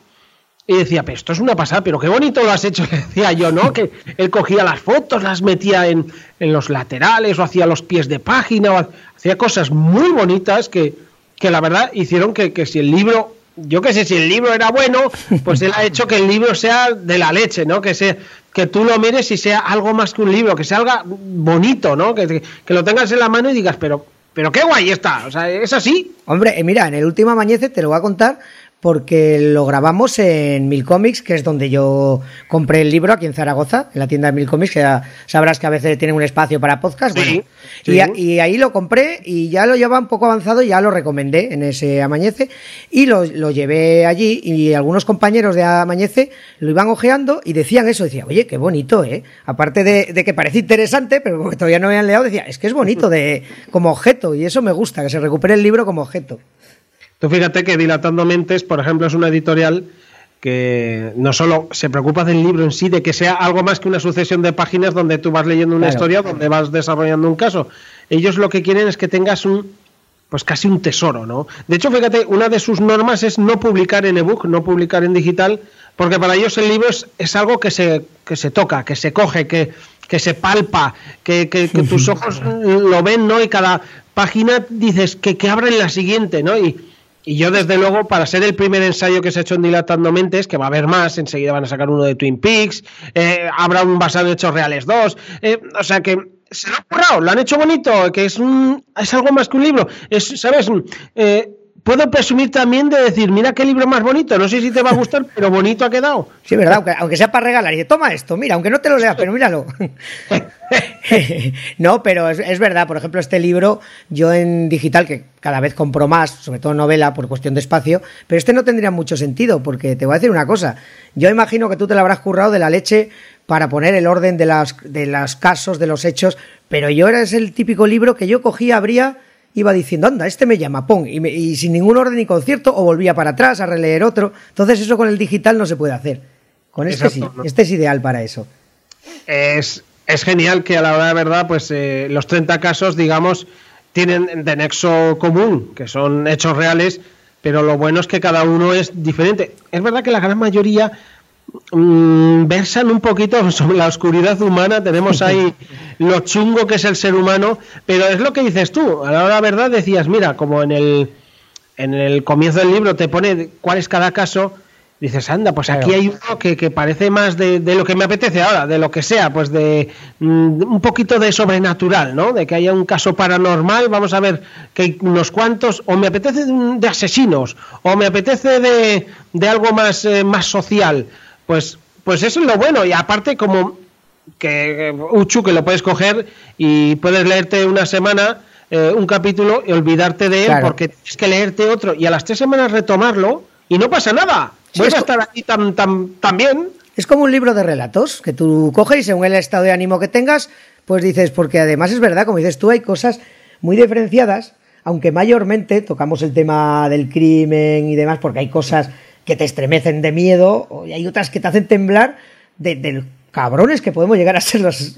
y decía, pero esto es una pasada, pero qué bonito lo has hecho, le decía yo, ¿no? Que él cogía las fotos, las metía en, en los laterales o hacía los pies de página, o hacía cosas muy bonitas que, que la verdad hicieron que, que si el libro, yo qué sé, si el libro era bueno, pues él ha hecho que el libro sea de la leche, ¿no? Que sea que tú lo mires y sea algo más que un libro, que sea algo bonito, ¿no? Que, que lo tengas en la mano y digas, pero, pero qué guay está, o sea, es así. Hombre, eh, mira, en el último Amañece te lo voy a contar porque lo grabamos en Mil Comics, que es donde yo compré el libro aquí en Zaragoza, en la tienda de Mil Comics, que ya sabrás que a veces tienen un espacio para podcast. bueno, sí. y, a- y ahí lo compré y ya lo llevaba un poco avanzado, ya lo recomendé en ese Amañece y lo, lo llevé allí y algunos compañeros de Amañece lo iban ojeando y decían eso, decía, oye, qué bonito, ¿eh? Aparte de, de que parece interesante, pero porque todavía no habían leído, decía, es que es bonito de, como objeto y eso me gusta, que se recupere el libro como objeto. Tú fíjate que Dilatando Mentes, por ejemplo, es una editorial que no solo se preocupa del libro en sí, de que sea algo más que una sucesión de páginas donde tú vas leyendo una Claro. historia, donde vas desarrollando un caso. Ellos lo que quieren es que tengas un, pues casi un tesoro, ¿no? De hecho, fíjate, una de sus normas es no publicar en ebook, no publicar en digital, porque para ellos el libro es, es algo que se, que se toca, que se coge, que, que se palpa, que, que- que tus ojos lo ven, ¿no? Y cada página dices que, que abren la siguiente, ¿no? Y, y yo, desde luego, para ser el primer ensayo que se ha hecho en Dilatando Mentes, que va a haber más, enseguida van a sacar uno de Twin Peaks, eh, habrá un basado en Hechos Reales 2, eh, o sea que se lo han currado, lo han hecho bonito, que es, un, es algo más que un libro. Es, ¿Sabes? Eh, puedo presumir también de decir, mira qué libro más bonito, no sé si te va a gustar, pero bonito ha quedado. Sí, verdad, aunque, sea para regalar. Y dice, toma esto, mira, aunque no te lo leas, pero míralo. no, pero es, verdad, por ejemplo, este libro, yo en digital, que cada vez compro más, sobre todo novela, por cuestión de espacio, pero este no tendría mucho sentido, porque te voy a decir una cosa. Yo imagino que tú te lo habrás currado de la leche para poner el orden de, las, de los casos, de los hechos, pero yo era es el típico libro que yo cogía, abría iba diciendo, anda, este me llama, pon, y, me- y sin ningún orden ni concierto, o volvía para atrás a releer otro. Entonces eso con el digital no se puede hacer. Con este sí, ¿no? este es ideal para eso. es, es genial que a la hora de verdad, pues eh, los 30 casos, digamos, tienen de nexo común, que son hechos reales, pero lo bueno es que cada uno es diferente. Es verdad que la gran mayoría mm, versan un poquito sobre la oscuridad humana, tenemos ahí lo chungo que es el ser humano, pero es lo que dices tú, a la hora verdad decías, mira, como en el, en el comienzo del libro te pone cuál es cada caso, dices, anda, pues aquí hay uno que, que parece más de, de lo que me apetece ahora, de lo que sea, pues de mm, un poquito de sobrenatural, ¿no? De que haya un caso paranormal, vamos a ver que hay unos cuantos, o me apetece de, de asesinos, o me apetece de, de algo más, eh, más social, pues, pues eso es lo bueno, y aparte como que Uchu que lo puedes coger y puedes leerte una semana eh, un capítulo y olvidarte de él Claro. porque tienes que leerte otro y a las tres semanas retomarlo y no pasa nada. Sí, a estar aquí tan, tan, tan bien. Es como un libro de relatos que tú coges y según el estado de ánimo que tengas, pues dices, porque además es verdad, como dices tú, hay cosas muy diferenciadas, aunque mayormente tocamos el tema del crimen y demás, porque hay cosas que te estremecen de miedo y hay otras que te hacen temblar de, de cabrones que podemos llegar a ser los,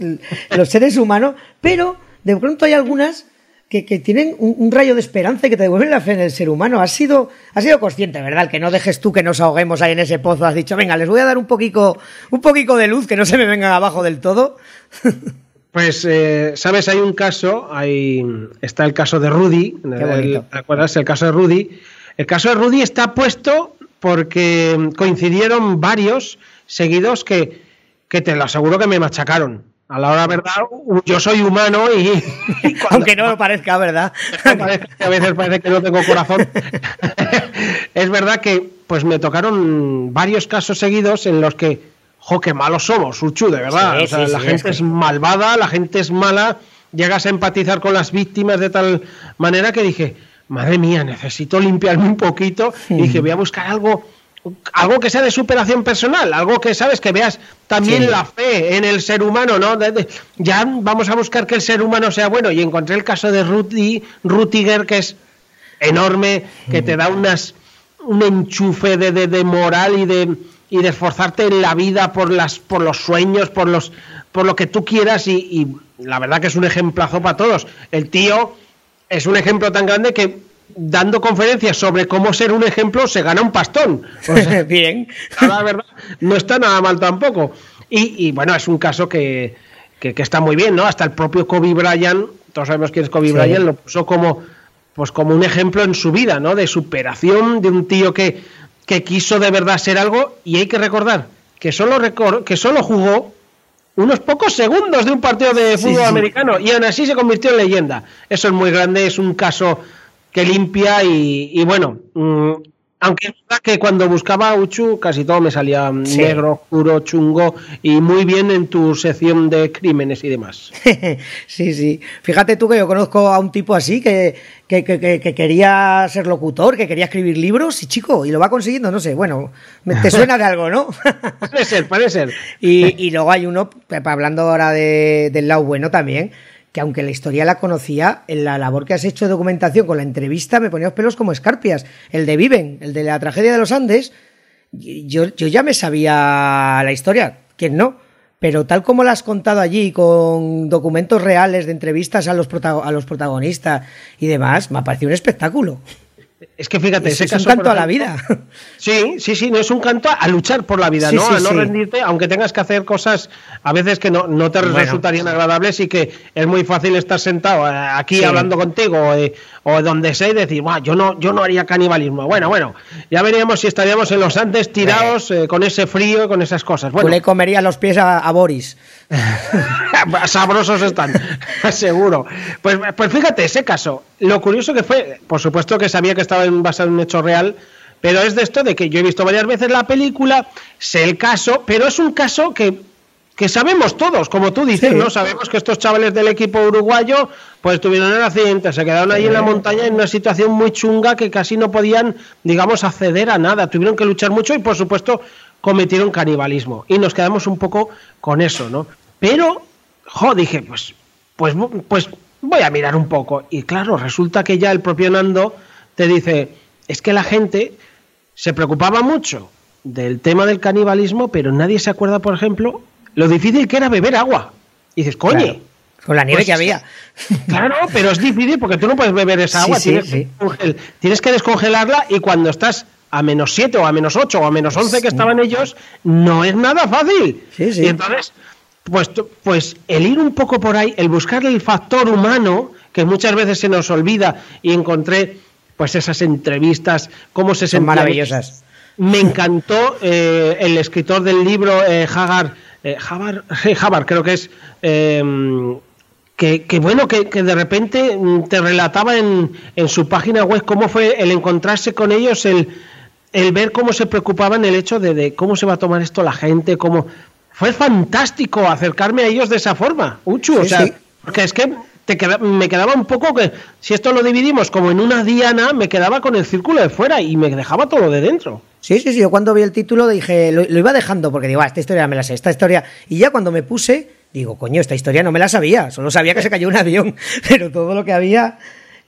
los seres humanos, pero de pronto hay algunas que, que tienen un, un rayo de esperanza y que te devuelven la fe en el ser humano. Has sido, has sido consciente, ¿verdad? Que no dejes tú que nos ahoguemos ahí en ese pozo. Has dicho, venga, les voy a dar un poquito, un poquito de luz, que no se me vengan abajo del todo. Pues, eh, sabes, hay un caso, hay, está el caso de Rudy. ¿te acuerdas? El caso de Rudy. El caso de Rudy está puesto porque coincidieron varios seguidos que, que te lo aseguro que me machacaron. A la hora verdad, yo soy humano y, Aunque no lo parezca, ¿verdad? a veces parece que no tengo corazón. es verdad que pues me tocaron varios casos seguidos en los que, jo, qué malos somos, Uchu, de verdad. Sí, O sea, sí, la sí, gente es que- es malvada, la gente es mala, llegas a empatizar con las víctimas de tal manera que dije, madre mía, necesito limpiarme un poquito. Y dije, voy a buscar algo algo que sea de superación personal, algo que sabes que veas también Sí. la fe en el ser humano, ¿no? De- de- ya vamos a buscar que el ser humano sea bueno y encontré el caso de Rudy, Rutiger que es enorme, que te da unas un enchufe de, de- de moral y de y de esforzarte en la vida por las por los sueños, por los por lo que tú quieras y, y la verdad que es un ejemplazo para todos. El tío es un ejemplo tan grande que dando conferencias sobre cómo ser un ejemplo se gana un pastón. O sea, Bien. la verdad, no está nada mal tampoco. Y, y, bueno, es un caso que, que- que está muy bien, ¿no? Hasta el propio Kobe Bryant, todos sabemos quién es Kobe Sí. Bryant, lo puso como, pues como un ejemplo en su vida, ¿no? De superación, de un tío que, que quiso de verdad ser algo. Y hay que recordar que solo, recor- que solo jugó unos pocos segundos de un partido de fútbol sí. americano y aún así se convirtió en leyenda. Eso es muy grande, es un caso que limpia y, y bueno, mm, Aunque es verdad que cuando buscaba a Uchu casi todo me salía Sí. negro, oscuro, chungo y muy bien en tu sección de crímenes y demás. Sí, sí. Fíjate tú que yo conozco a un tipo así que, que, que- que- que quería ser locutor, que quería escribir libros y chico, y lo va consiguiendo, no sé, bueno, te suena de algo, ¿no? puede ser, puede ser. Y, y luego hay uno, hablando ahora de- del lado bueno también, que aunque la historia la conocía, en la labor que has hecho de documentación con la entrevista me ponía los pelos como escarpias. El de Viven, el de la tragedia de los Andes, yo, yo ya me sabía la historia, ¿quién no? Pero tal como la has contado allí, con documentos reales de entrevistas a los, protago- a los protagonistas y demás, me ha parecido un espectáculo. Es que fíjate, Es- ese es un canto a la vida. Sí, sí, sí, no es un canto a luchar por la vida, Sí, ¿no? sí, a no sí. rendirte, aunque tengas que hacer cosas a veces que no, no te Bueno. resultarían agradables y que es muy fácil estar sentado eh, aquí hablando contigo eh, o donde sea y decir, "Buah, yo no, yo no haría canibalismo. Bueno, bueno, ya veríamos si estaríamos en los Andes tirados eh, con ese frío y con esas cosas. Tú Bueno, le comerías los pies a, a Boris. sabrosos están, seguro. Pues, pues fíjate, ese caso, lo curioso que fue, por supuesto que sabía que estaba basado en un hecho real, pero es de esto de que yo he visto varias veces la película, sé el caso, pero es un caso que, que sabemos todos, como tú dices, Sí. ¿no? Sabemos que estos chavales del equipo uruguayo pues tuvieron el accidente, se quedaron ahí en la montaña en una situación muy chunga que casi no podían, digamos, acceder a nada, tuvieron que luchar mucho y por supuesto cometieron canibalismo. Y nos quedamos un poco con eso, ¿no? Pero, jo, dije, pues, pues, pues voy a mirar un poco. Y claro, resulta que ya el propio Nando te dice, es que la gente se preocupaba mucho del tema del canibalismo, pero nadie se acuerda, por ejemplo, lo difícil que era beber agua. Y dices, coño. Claro, con la nieve pues que había. Claro, pero es difícil porque tú no puedes beber esa agua. sí, tienes, sí. Que congel- tienes que descongelarla y cuando estás a menos 7 o a menos 8 o a menos 11 que estaban ellos, no es nada fácil. Sí, sí. Y entonces, pues, pues el ir un poco por ahí, el buscar el factor humano, que muchas veces se nos olvida, y encontré pues esas entrevistas, cómo se Son maravillosas. me encantó eh, el escritor del libro, eh, Hagar, eh, Habar, Habar, creo que es, eh, que, que bueno, que, que de repente mm, te relataba en, en su página web cómo fue el encontrarse con ellos, el, el ver cómo se preocupaban el hecho de, de cómo se va a tomar esto la gente, cómo... Fue fantástico acercarme a ellos de esa forma, Uchu, o Sí, sea, sí. porque es que te queda- me quedaba un poco que, si esto lo dividimos como en una diana, me quedaba con el círculo de fuera y me dejaba todo de dentro. Sí, sí, sí. Yo cuando vi el título dije, lo, lo iba dejando porque digo, ah, esta historia me la sé, esta historia. Y ya cuando me puse, digo, coño, esta historia no me la sabía. Solo sabía que se cayó un avión, pero todo lo que había.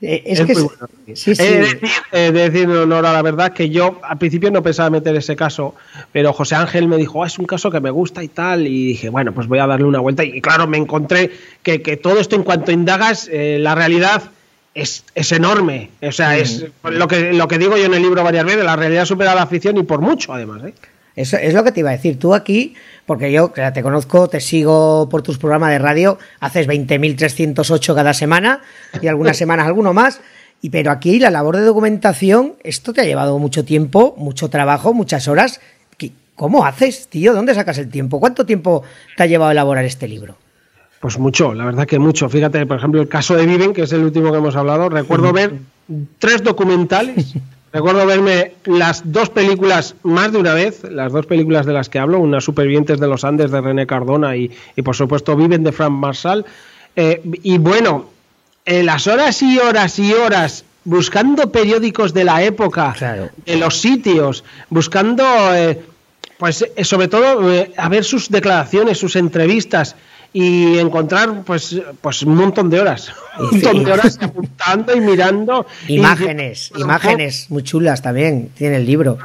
Eh, es, que. muy es- bueno. Sí, sí. He de decir, he de decir en honor a la verdad que yo al principio no pensaba meter ese caso, pero José Ángel me dijo, "Ah, es un caso que me gusta y tal, y dije, bueno, pues voy a darle una vuelta. Y claro, me encontré que, que todo esto en cuanto indagas, eh, la realidad es, es enorme. O sea, es lo que, lo que digo yo en el libro varias veces, la realidad supera la ficción y por mucho además. ¿eh? Eso es lo que te iba a decir. Tú aquí, porque yo te conozco, te sigo por tus programas de radio, haces 20.308 cada semana y algunas semanas alguno más. Y pero aquí la labor de documentación, esto te ha llevado mucho tiempo, mucho trabajo, muchas horas. ¿Qué- ¿Cómo haces, tío? ¿Dónde sacas el tiempo? ¿Cuánto tiempo te ha llevado a elaborar este libro? Pues mucho, la verdad que mucho. Fíjate, por ejemplo, el caso de Viven, que es el último que hemos hablado. Recuerdo ver tres documentales. Recuerdo verme las dos películas más de una vez, las dos películas de las que hablo, una Supervivientes de los Andes de René Cardona y, y, por supuesto Viven de Frank Marshall. Eh, y bueno, en las horas y horas y horas buscando periódicos de la época, de los sitios, buscando, eh, pues eh, sobre todo, eh, a ver sus declaraciones, sus entrevistas y encontrar pues, pues un montón de horas, un montón de horas apuntando y mirando. y- Imágenes, imágenes muy chulas también, tiene el libro.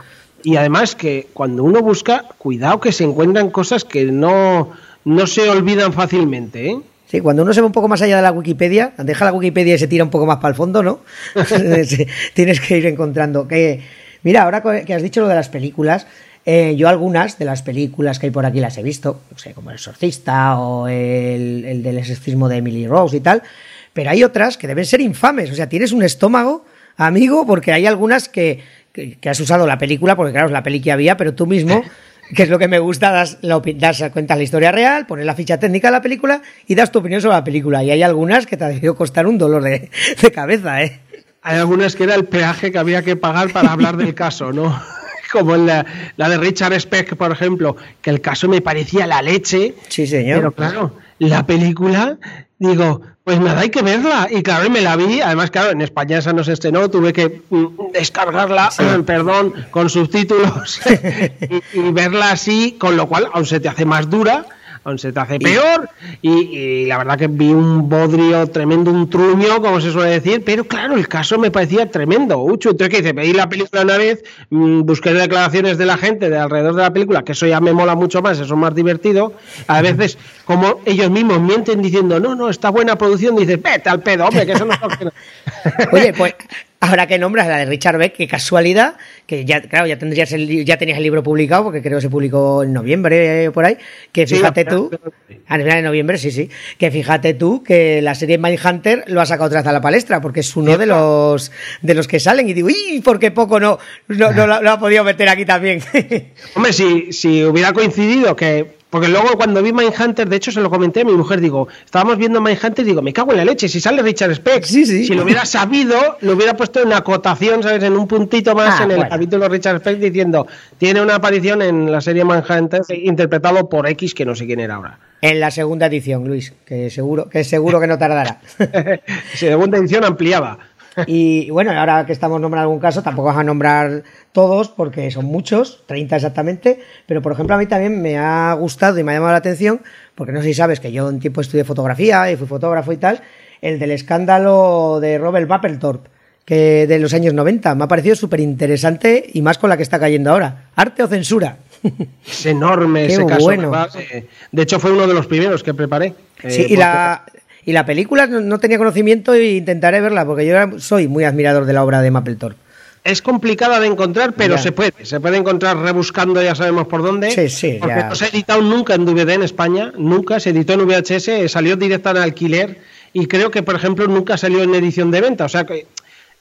y además que cuando uno busca, cuidado que se encuentran cosas que no, no se olvidan fácilmente, ¿eh? Sí, cuando uno se va un poco más allá de la Wikipedia, deja la Wikipedia y se tira un poco más para el fondo, ¿no? Tienes que ir encontrando. Que, mira, ahora que has dicho lo de las películas, eh, yo algunas de las películas que hay por aquí las he visto, no sé, como El Exorcista o el, el del exorcismo de Emily Rose y tal, pero hay otras que deben ser infames. O sea, tienes un estómago, amigo, porque hay algunas que, que, que has usado la película, porque claro, es la peli que había, pero tú mismo que es lo que me gusta, das, la das cuenta la historia real, pones la ficha técnica de la película y das tu opinión sobre la película. Y hay algunas que te ha debido costar un dolor de, de cabeza, ¿eh? hay algunas que era el peaje que había que pagar para hablar del caso, ¿no? Como la, la de Richard Speck, por ejemplo, que el caso me parecía la leche. Sí, señor. Pero claro, la película, digo, pues nada, hay que verla. Y claro, me la vi. Además, claro, en España esa no se estrenó, tuve que mm, descargarla, perdón, con subtítulos y, y verla así, con lo cual aún se te hace más dura. Se te hace peor y, y la verdad que vi un bodrio tremendo, un truño, como se suele decir, pero claro, el caso me parecía tremendo, Ucho. Entonces, ¿qué hice? Pedí la película una vez, mm, busqué declaraciones de la gente de alrededor de la película, que eso ya me mola mucho más, eso es más divertido. A veces, como ellos mismos mienten diciendo, no, no, está buena producción, dices, vete al pedo, hombre, que eso no es lo que- Oye, pues ahora que nombras la de Richard Beck, qué casualidad, que ya, claro, ya tendrías el, ya tenías el libro publicado, porque creo que se publicó en noviembre eh, por ahí, que fíjate tú, a final de noviembre, sí, sí, que fíjate tú que la serie Mindhunter lo ha sacado otra vez a la palestra, porque es uno de los de los que salen y digo, ¡y por qué poco no, no, no lo, lo ha podido meter aquí también! Hombre, si, si hubiera coincidido que. Porque luego cuando vi Mindhunter, de hecho se lo comenté a mi mujer, digo, estábamos viendo Mindhunter, digo, me cago en la leche, si sale Richard Speck. Si lo hubiera sabido, lo hubiera puesto en una acotación, ¿sabes? En un puntito más Ah, en el bueno. capítulo Richard Speck diciendo, tiene una aparición en la serie Mindhunter interpretado por X, que no sé quién era ahora. en la segunda edición, Luis, que seguro que seguro que no tardará. Segunda edición ampliada. Y bueno, ahora que estamos nombrando algún caso, tampoco vamos a nombrar todos porque son muchos, 30 exactamente, pero por ejemplo a mí también me ha gustado y me ha llamado la atención, porque no sé si sabes que yo un tiempo estudié fotografía y fui fotógrafo y tal, el del escándalo de Robert Mapplethorpe, que de los años 90, me ha parecido súper interesante y más con la que está cayendo ahora. ¿Arte o censura? Es enorme Qué ese caso. bueno. Eh, De hecho, fue uno de los primeros que preparé. Sí, Eh, y la, y la película no, tenía conocimiento e intentaré verla, porque yo soy muy admirador de la obra de Mapplethorpe. Es complicada de encontrar, pero Ya. se puede. Se puede encontrar rebuscando, ya sabemos por dónde. Sí, sí, Porque ya. no se ha editado nunca en DVD en España, nunca. Se editó en VHS, salió directa en alquiler y creo que, por ejemplo, nunca salió en edición de venta. O sea que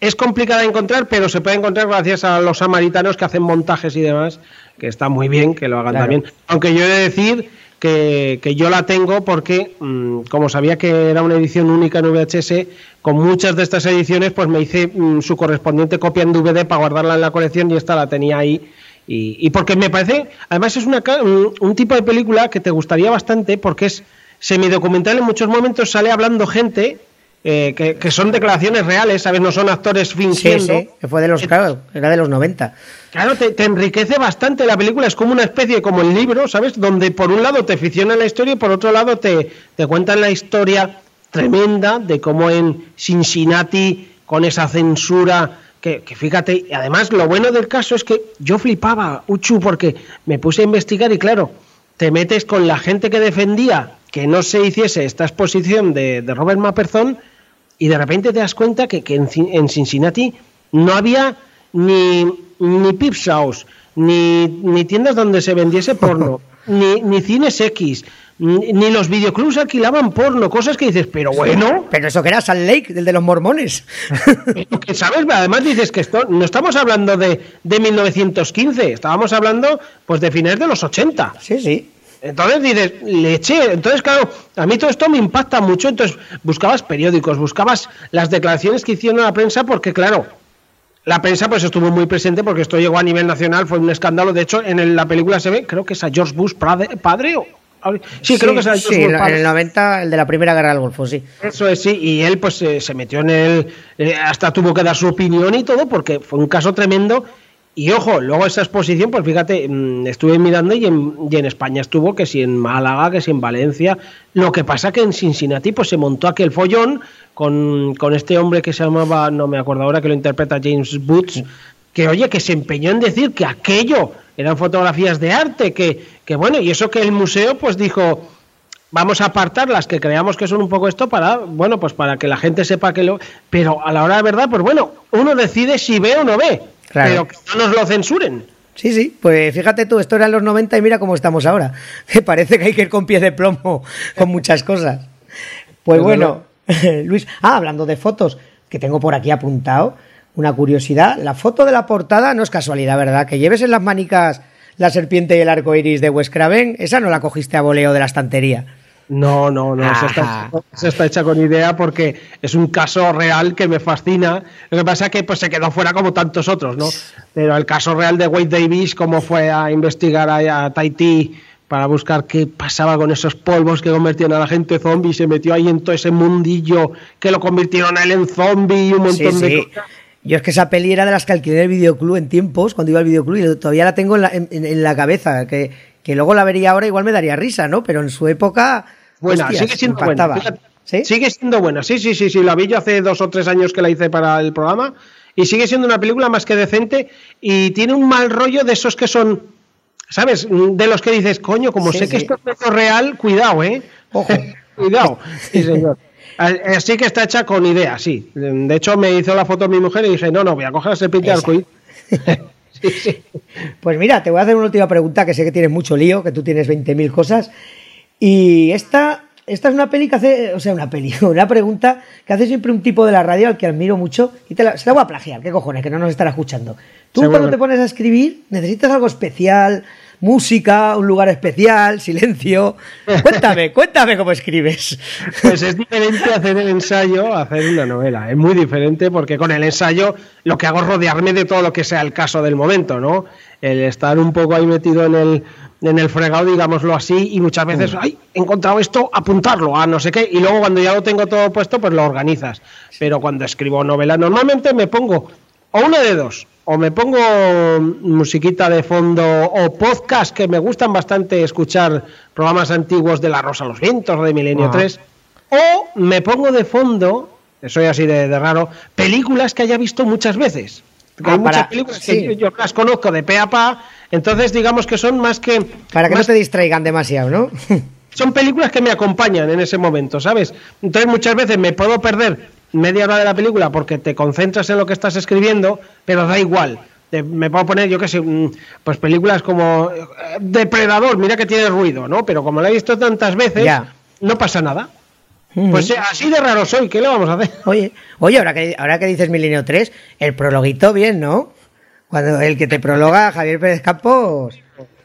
es complicada de encontrar, pero se puede encontrar gracias a los samaritanos que hacen montajes y demás, que está muy bien que lo hagan Claro. también. Aunque yo he de decir que, yo la tengo porque, mm, como sabía que era una edición única en VHS, con muchas de estas ediciones, pues me hice mm, su correspondiente copia en DVD para guardarla en la colección y esta la tenía ahí. Y, porque me parece, además es una, un, un tipo de película que te gustaría bastante porque es semidocumental, en muchos momentos sale hablando gente. Eh, que, que son declaraciones reales, ¿sabes? No son actores Sí, fingiendo. sí, que fue de los, claro, era de los 90. Claro, te, te enriquece bastante la película, es como una especie, como el libro, ¿sabes? Donde por un lado te ficciona la historia y por otro lado te, te cuentan la historia tremenda de cómo en Cincinnati, con esa censura, que, que fíjate, y además lo bueno del caso es que yo flipaba, Uchu, porque me puse a investigar y claro, te metes con la gente que defendía que no se hiciese esta exposición de, de Robert Mapperson y de repente te das cuenta que, que en, en Cincinnati no había ni, ni pip shows, ni, ni tiendas donde se vendiese porno, ni, ni cines X, ni, los videoclubs alquilaban porno, cosas que dices, pero bueno. Pero eso que era Salt Lake, del de los mormones. Que, ¿Sabes? Además dices que esto no estamos hablando de, de 1915, estábamos hablando pues de finales de los 80. Sí, sí. Entonces dices, leche. Entonces, claro, a mí todo esto me impacta mucho. Entonces, buscabas periódicos, buscabas las declaraciones que hicieron la prensa, porque, claro, la prensa pues estuvo muy presente porque esto llegó a nivel nacional, fue un escándalo. De hecho, en el- la película se ve, creo que es a George Bush padre, padre o. Sí, creo que es a George sí, Bush en padre. el 90, el de la Primera Guerra del Golfo, sí. Eso es, sí, y él pues eh, se metió en el... eh, hasta tuvo que dar su opinión y todo porque fue un caso tremendo. Y ojo, luego esa exposición, pues fíjate, mm, estuve mirando y en, y en España estuvo, que si en Málaga, que si en Valencia. Lo que pasa que en Cincinnati pues se montó aquel follón con, con este hombre que se llamaba, no me acuerdo ahora, que lo interpreta James Boots, que oye, que se empeñó en decir que aquello eran fotografías de arte, que, que bueno, y eso que el museo pues dijo, vamos a apartar las que creamos que son un poco esto para, bueno, pues para que la gente sepa que lo... Pero a la hora de verdad, pues bueno, uno decide si ve o no ve, Claro. pero que no nos lo censuren. Sí, sí, pues fíjate tú, esto era en los 90 y mira cómo estamos ahora. Que parece que hay que ir con pie de plomo con muchas cosas. Pues Desde bueno, Luis, ah, hablando de fotos, que tengo por aquí apuntado, una curiosidad, la foto de la portada no es casualidad, ¿verdad? Que lleves en las manicas la serpiente y el arco iris de Wes Craven, esa no la cogiste a voleo de la estantería. No, no, no. Esa está, hecha con idea porque es un caso real que me fascina. Lo que pasa es que pues, se quedó fuera como tantos otros, ¿no? Pero el caso real de Wade Davis, cómo fue a investigar a, a Tahití para buscar qué pasaba con esos polvos que convertían a la gente zombie, y se metió ahí en todo ese mundillo que lo convirtieron a él en zombie y un montón Sí, de sí. cosas. Yo es que esa peli era de las que alquilé el videoclub en tiempos, cuando iba al videoclub, y todavía la tengo en la, en- en la cabeza, que, que luego la vería ahora igual me daría risa, ¿no? Pero en su época... Buena, hostias, sigue siendo impactaba. buena. fíjate. Sigue siendo buena, sí, sí, sí, sí. La vi yo hace dos o tres años que la hice para el programa y sigue siendo una película más que decente y tiene un mal rollo de esos que son, ¿sabes? De los que dices, coño, como Sí, sé que sí. esto es real, cuidado, ¿eh? Ojo. cuidado. Sí, señor. Así que está hecha con idea, sí. De hecho, me hizo la foto mi mujer y dije, no, no, voy a coger ese pinte arcoíris. Pues mira, te voy a hacer una última pregunta, que sé que tienes mucho lío, que tú tienes 20.000 cosas. Y esta, esta es una peli que hace, o sea, una peli, una pregunta que hace siempre un tipo de la radio al que admiro mucho y te la, se la voy a plagiar, qué cojones, que no nos estará escuchando. Tú Seguro cuando te pones a escribir necesitas algo especial, música, un lugar especial, silencio. Cuéntame, cuéntame cómo escribes. Pues es diferente hacer el ensayo a hacer una novela. Es muy diferente porque con el ensayo lo que hago es rodearme de todo lo que sea el caso del momento, ¿no? El estar un poco ahí metido en el, en el fregado, digámoslo así, y muchas veces, Mm. ay, he encontrado esto, apuntarlo a no sé qué, y luego cuando ya lo tengo todo puesto, pues lo organizas. Pero cuando escribo novela, normalmente me pongo o una de dos, o me pongo musiquita de fondo o podcast que me gustan bastante escuchar programas antiguos de La Rosa a los Vientos, de Milenio Ah. 3, o me pongo de fondo, soy así de, de raro, películas que haya visto muchas veces. Ah, hay muchas películas sí. que yo, yo las conozco de pe a pa, entonces digamos que son más que... Para que más no te distraigan demasiado, ¿no? son películas que me acompañan en ese momento, ¿sabes? Entonces muchas veces me puedo perder media hora de la película porque te concentras en lo que estás escribiendo, pero da igual. Me puedo poner, yo qué sé, mm, pues películas como eh, Depredador, mira que tiene ruido, ¿no? Pero como la he visto tantas veces, Ya. no pasa nada. Pues eh, así de raro soy, ¿qué le vamos a hacer? Oye, oye, ahora que, ahora que dices Milenio 3, el prologuito bien, ¿no? Cuando el que te prologa, Javier Pérez Campos.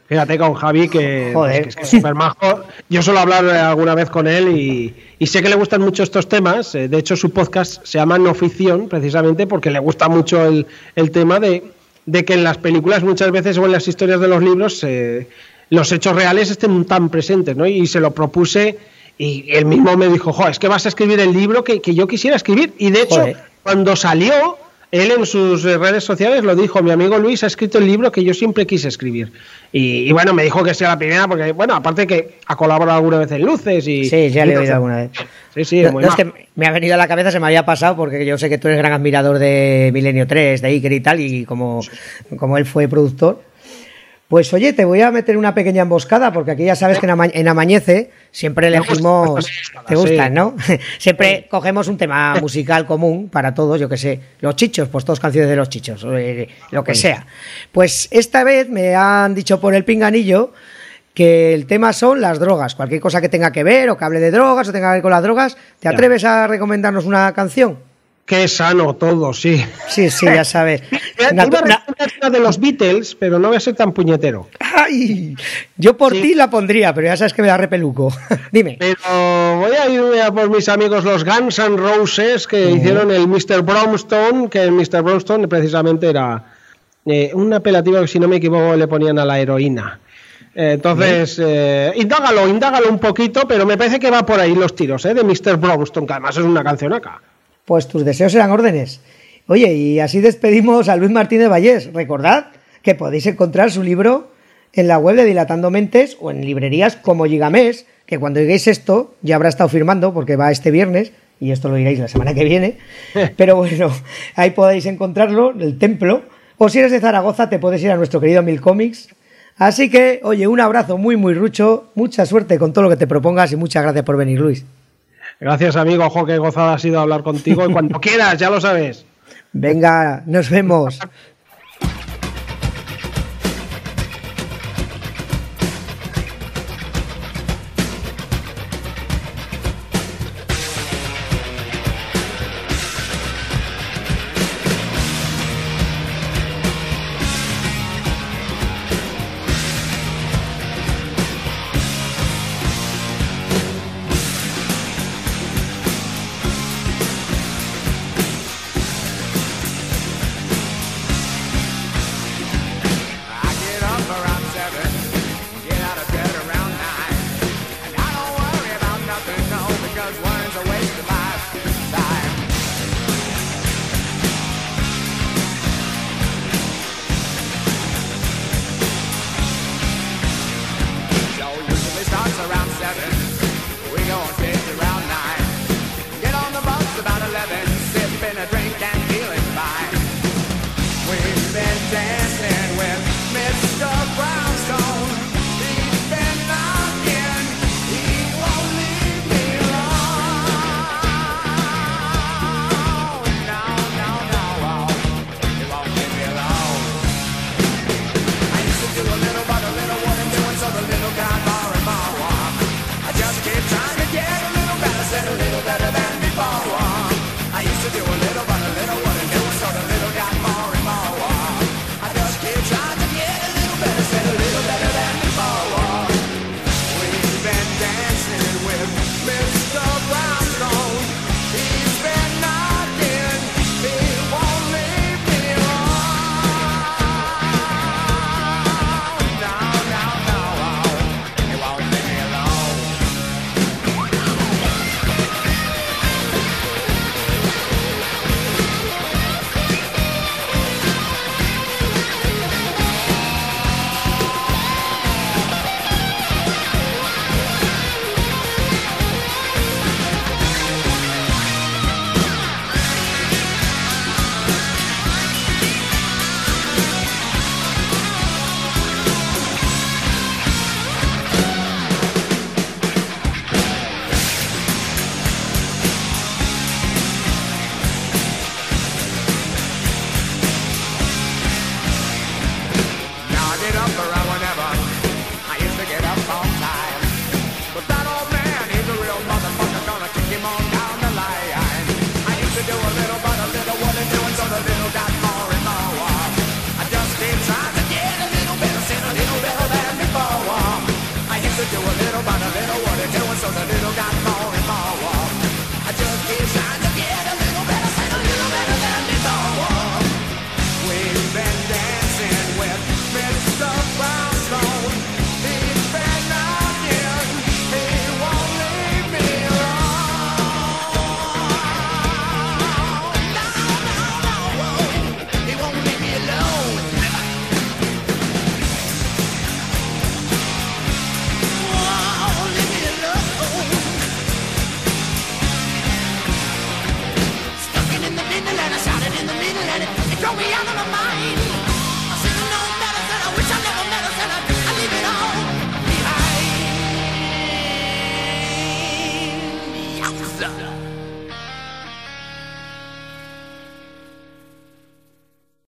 Fíjate con Javi que, Joder. que es que súper majo. Yo suelo hablar alguna vez con él y, y sé que le gustan mucho estos temas. Eh, De hecho, su podcast se llama No Ficción, precisamente porque le gusta mucho el, el tema de, de que en las películas muchas veces o en las historias de los libros eh, los hechos reales estén tan presentes, ¿no? Y se lo propuse y él mismo me dijo, jo, es que vas a escribir el libro que, que yo quisiera escribir. Y de hecho, Joder. cuando salió, él en sus eh, redes sociales lo dijo, mi amigo Luis ha escrito el libro que yo siempre quise escribir. Y, y bueno, me dijo que sea la primera, porque bueno, aparte que ha colaborado alguna vez en Luces y... Sí, ya y le he oído alguna vez. Sí, sí, No, muy no, es que me ha venido a la cabeza, se me había pasado, porque yo sé que tú eres gran admirador de Milenio 3, de Iker y tal, y como, como él fue productor. Pues oye, te voy a meter una pequeña emboscada, porque aquí ya sabes que en, Ama- en Amanece siempre elegimos. Te sí. gustan, ¿no? Siempre cogemos un tema musical común para todos, yo que sé. Los chichos, pues todas canciones de los chichos, eh, lo que sea. Pues esta vez me han dicho por el pinganillo que el tema son las drogas. Cualquier cosa que tenga que ver, o que hable de drogas, o tenga que ver con las drogas, ¿te atreves a recomendarnos una canción? Qué sano todo, sí. Sí, sí, ya sabes. Una- iba a una- de los Beatles, pero no voy a ser tan puñetero. ¡Ay! Yo por ti la pondría, pero ya sabes que me da repeluco. Dime. Pero voy a irme a por mis amigos los Guns N' Roses que hicieron el Mr. Brownstone, que el Mr. Brownstone precisamente era eh, un apelativo que si no me equivoco le ponían a la heroína. Entonces, eh, indágalo, indágalo un poquito, pero me parece que va por ahí los tiros, ¿eh? De Mr. Brownstone, que además es una canción acá. Pues tus deseos serán órdenes. Oye, y así despedimos a Luis Martínez Vallés. Recordad que podéis encontrar su libro en la web de Dilatando Mentes o en librerías como Gigamés, que cuando oigáis esto ya habrá estado firmando porque va este viernes y esto lo diréis la semana que viene. Pero bueno, ahí podéis encontrarlo, el templo. O si eres de Zaragoza te puedes ir a nuestro querido Mil Comics. Así que, oye, un abrazo muy, muy rucho. Mucha suerte con todo lo que te propongas y muchas gracias por venir, Luis. Gracias, amigo. Ojo, qué gozada ha sido hablar contigo. Y cuando quieras, ya lo sabes. Venga, nos vemos.